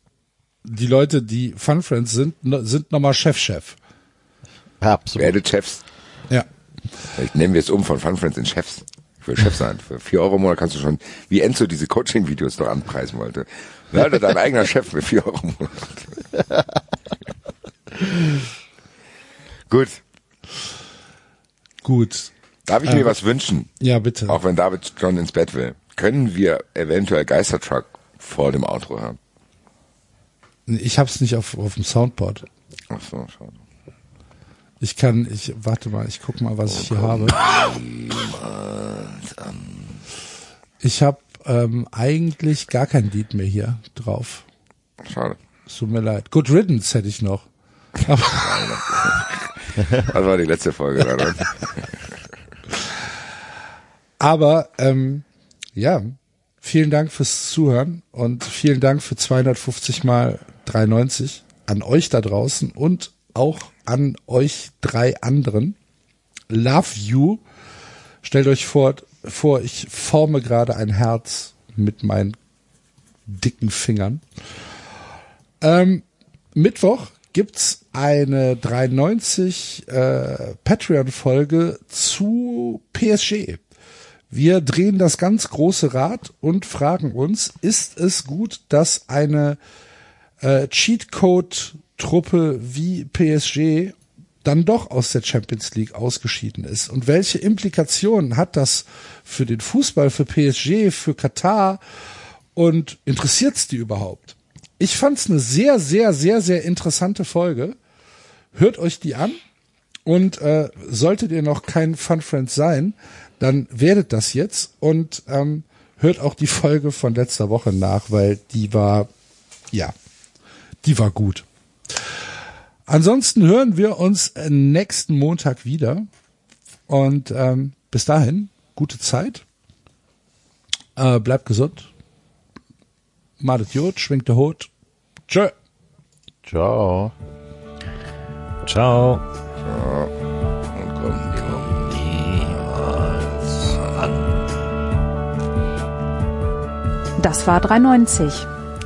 die Leute, die Fun Friends sind, sind nochmal Chef-Chef. Absolut. Werdet Chefs. Ja. Vielleicht nehmen wir es um von Fun Friends in Chefs. Ich will Chef sein. Für vier Euro im Monat kannst du schon, wie Enzo diese Coaching-Videos doch anpreisen wollte. Werde dein eigener Chef für vier Euro im Monat. Gut. Gut. Darf ich mir was wünschen? Ja, bitte. Auch wenn David schon ins Bett will. Können wir eventuell Geistertruck vor dem Outro hören? Ich hab's nicht auf, auf dem Soundboard. Ach so, schade. Ich kann, ich, warte mal, ich guck mal, was ich hier habe. Ich habe ähm, eigentlich gar kein Lied mehr hier drauf. Schade. Es tut mir leid. Good Riddance hätte ich noch. Aber, Das war die letzte Folge. Oder? aber ähm, ja, vielen Dank fürs Zuhören und vielen Dank für 250 mal 93 an euch da draußen und auch an euch drei anderen. Love you. Stellt euch vor, vor, ich forme gerade ein Herz mit meinen dicken Fingern. Ähm, Mittwoch gibt's eine 93 äh, Patreon-Folge zu PSG. Wir drehen das ganz große Rad und fragen uns, ist es gut, dass eine äh, Cheatcode-Truppe wie PSG dann doch aus der Champions League ausgeschieden ist? Und welche Implikationen hat das für den Fußball, für PSG, für Katar? Und interessiert's die überhaupt? Ich fand's eine sehr, sehr, sehr, sehr interessante Folge. Hört euch die an und äh, solltet ihr noch kein Fun Friend sein, dann werdet das jetzt und ähm, hört auch die Folge von letzter Woche nach, weil die war, ja, die war gut. Ansonsten hören wir uns nächsten Montag wieder und ähm, bis dahin gute Zeit, äh, bleibt gesund, madet Jod, schwingt der Hut, tschö. Ciao. Ciao. Die Das war 390.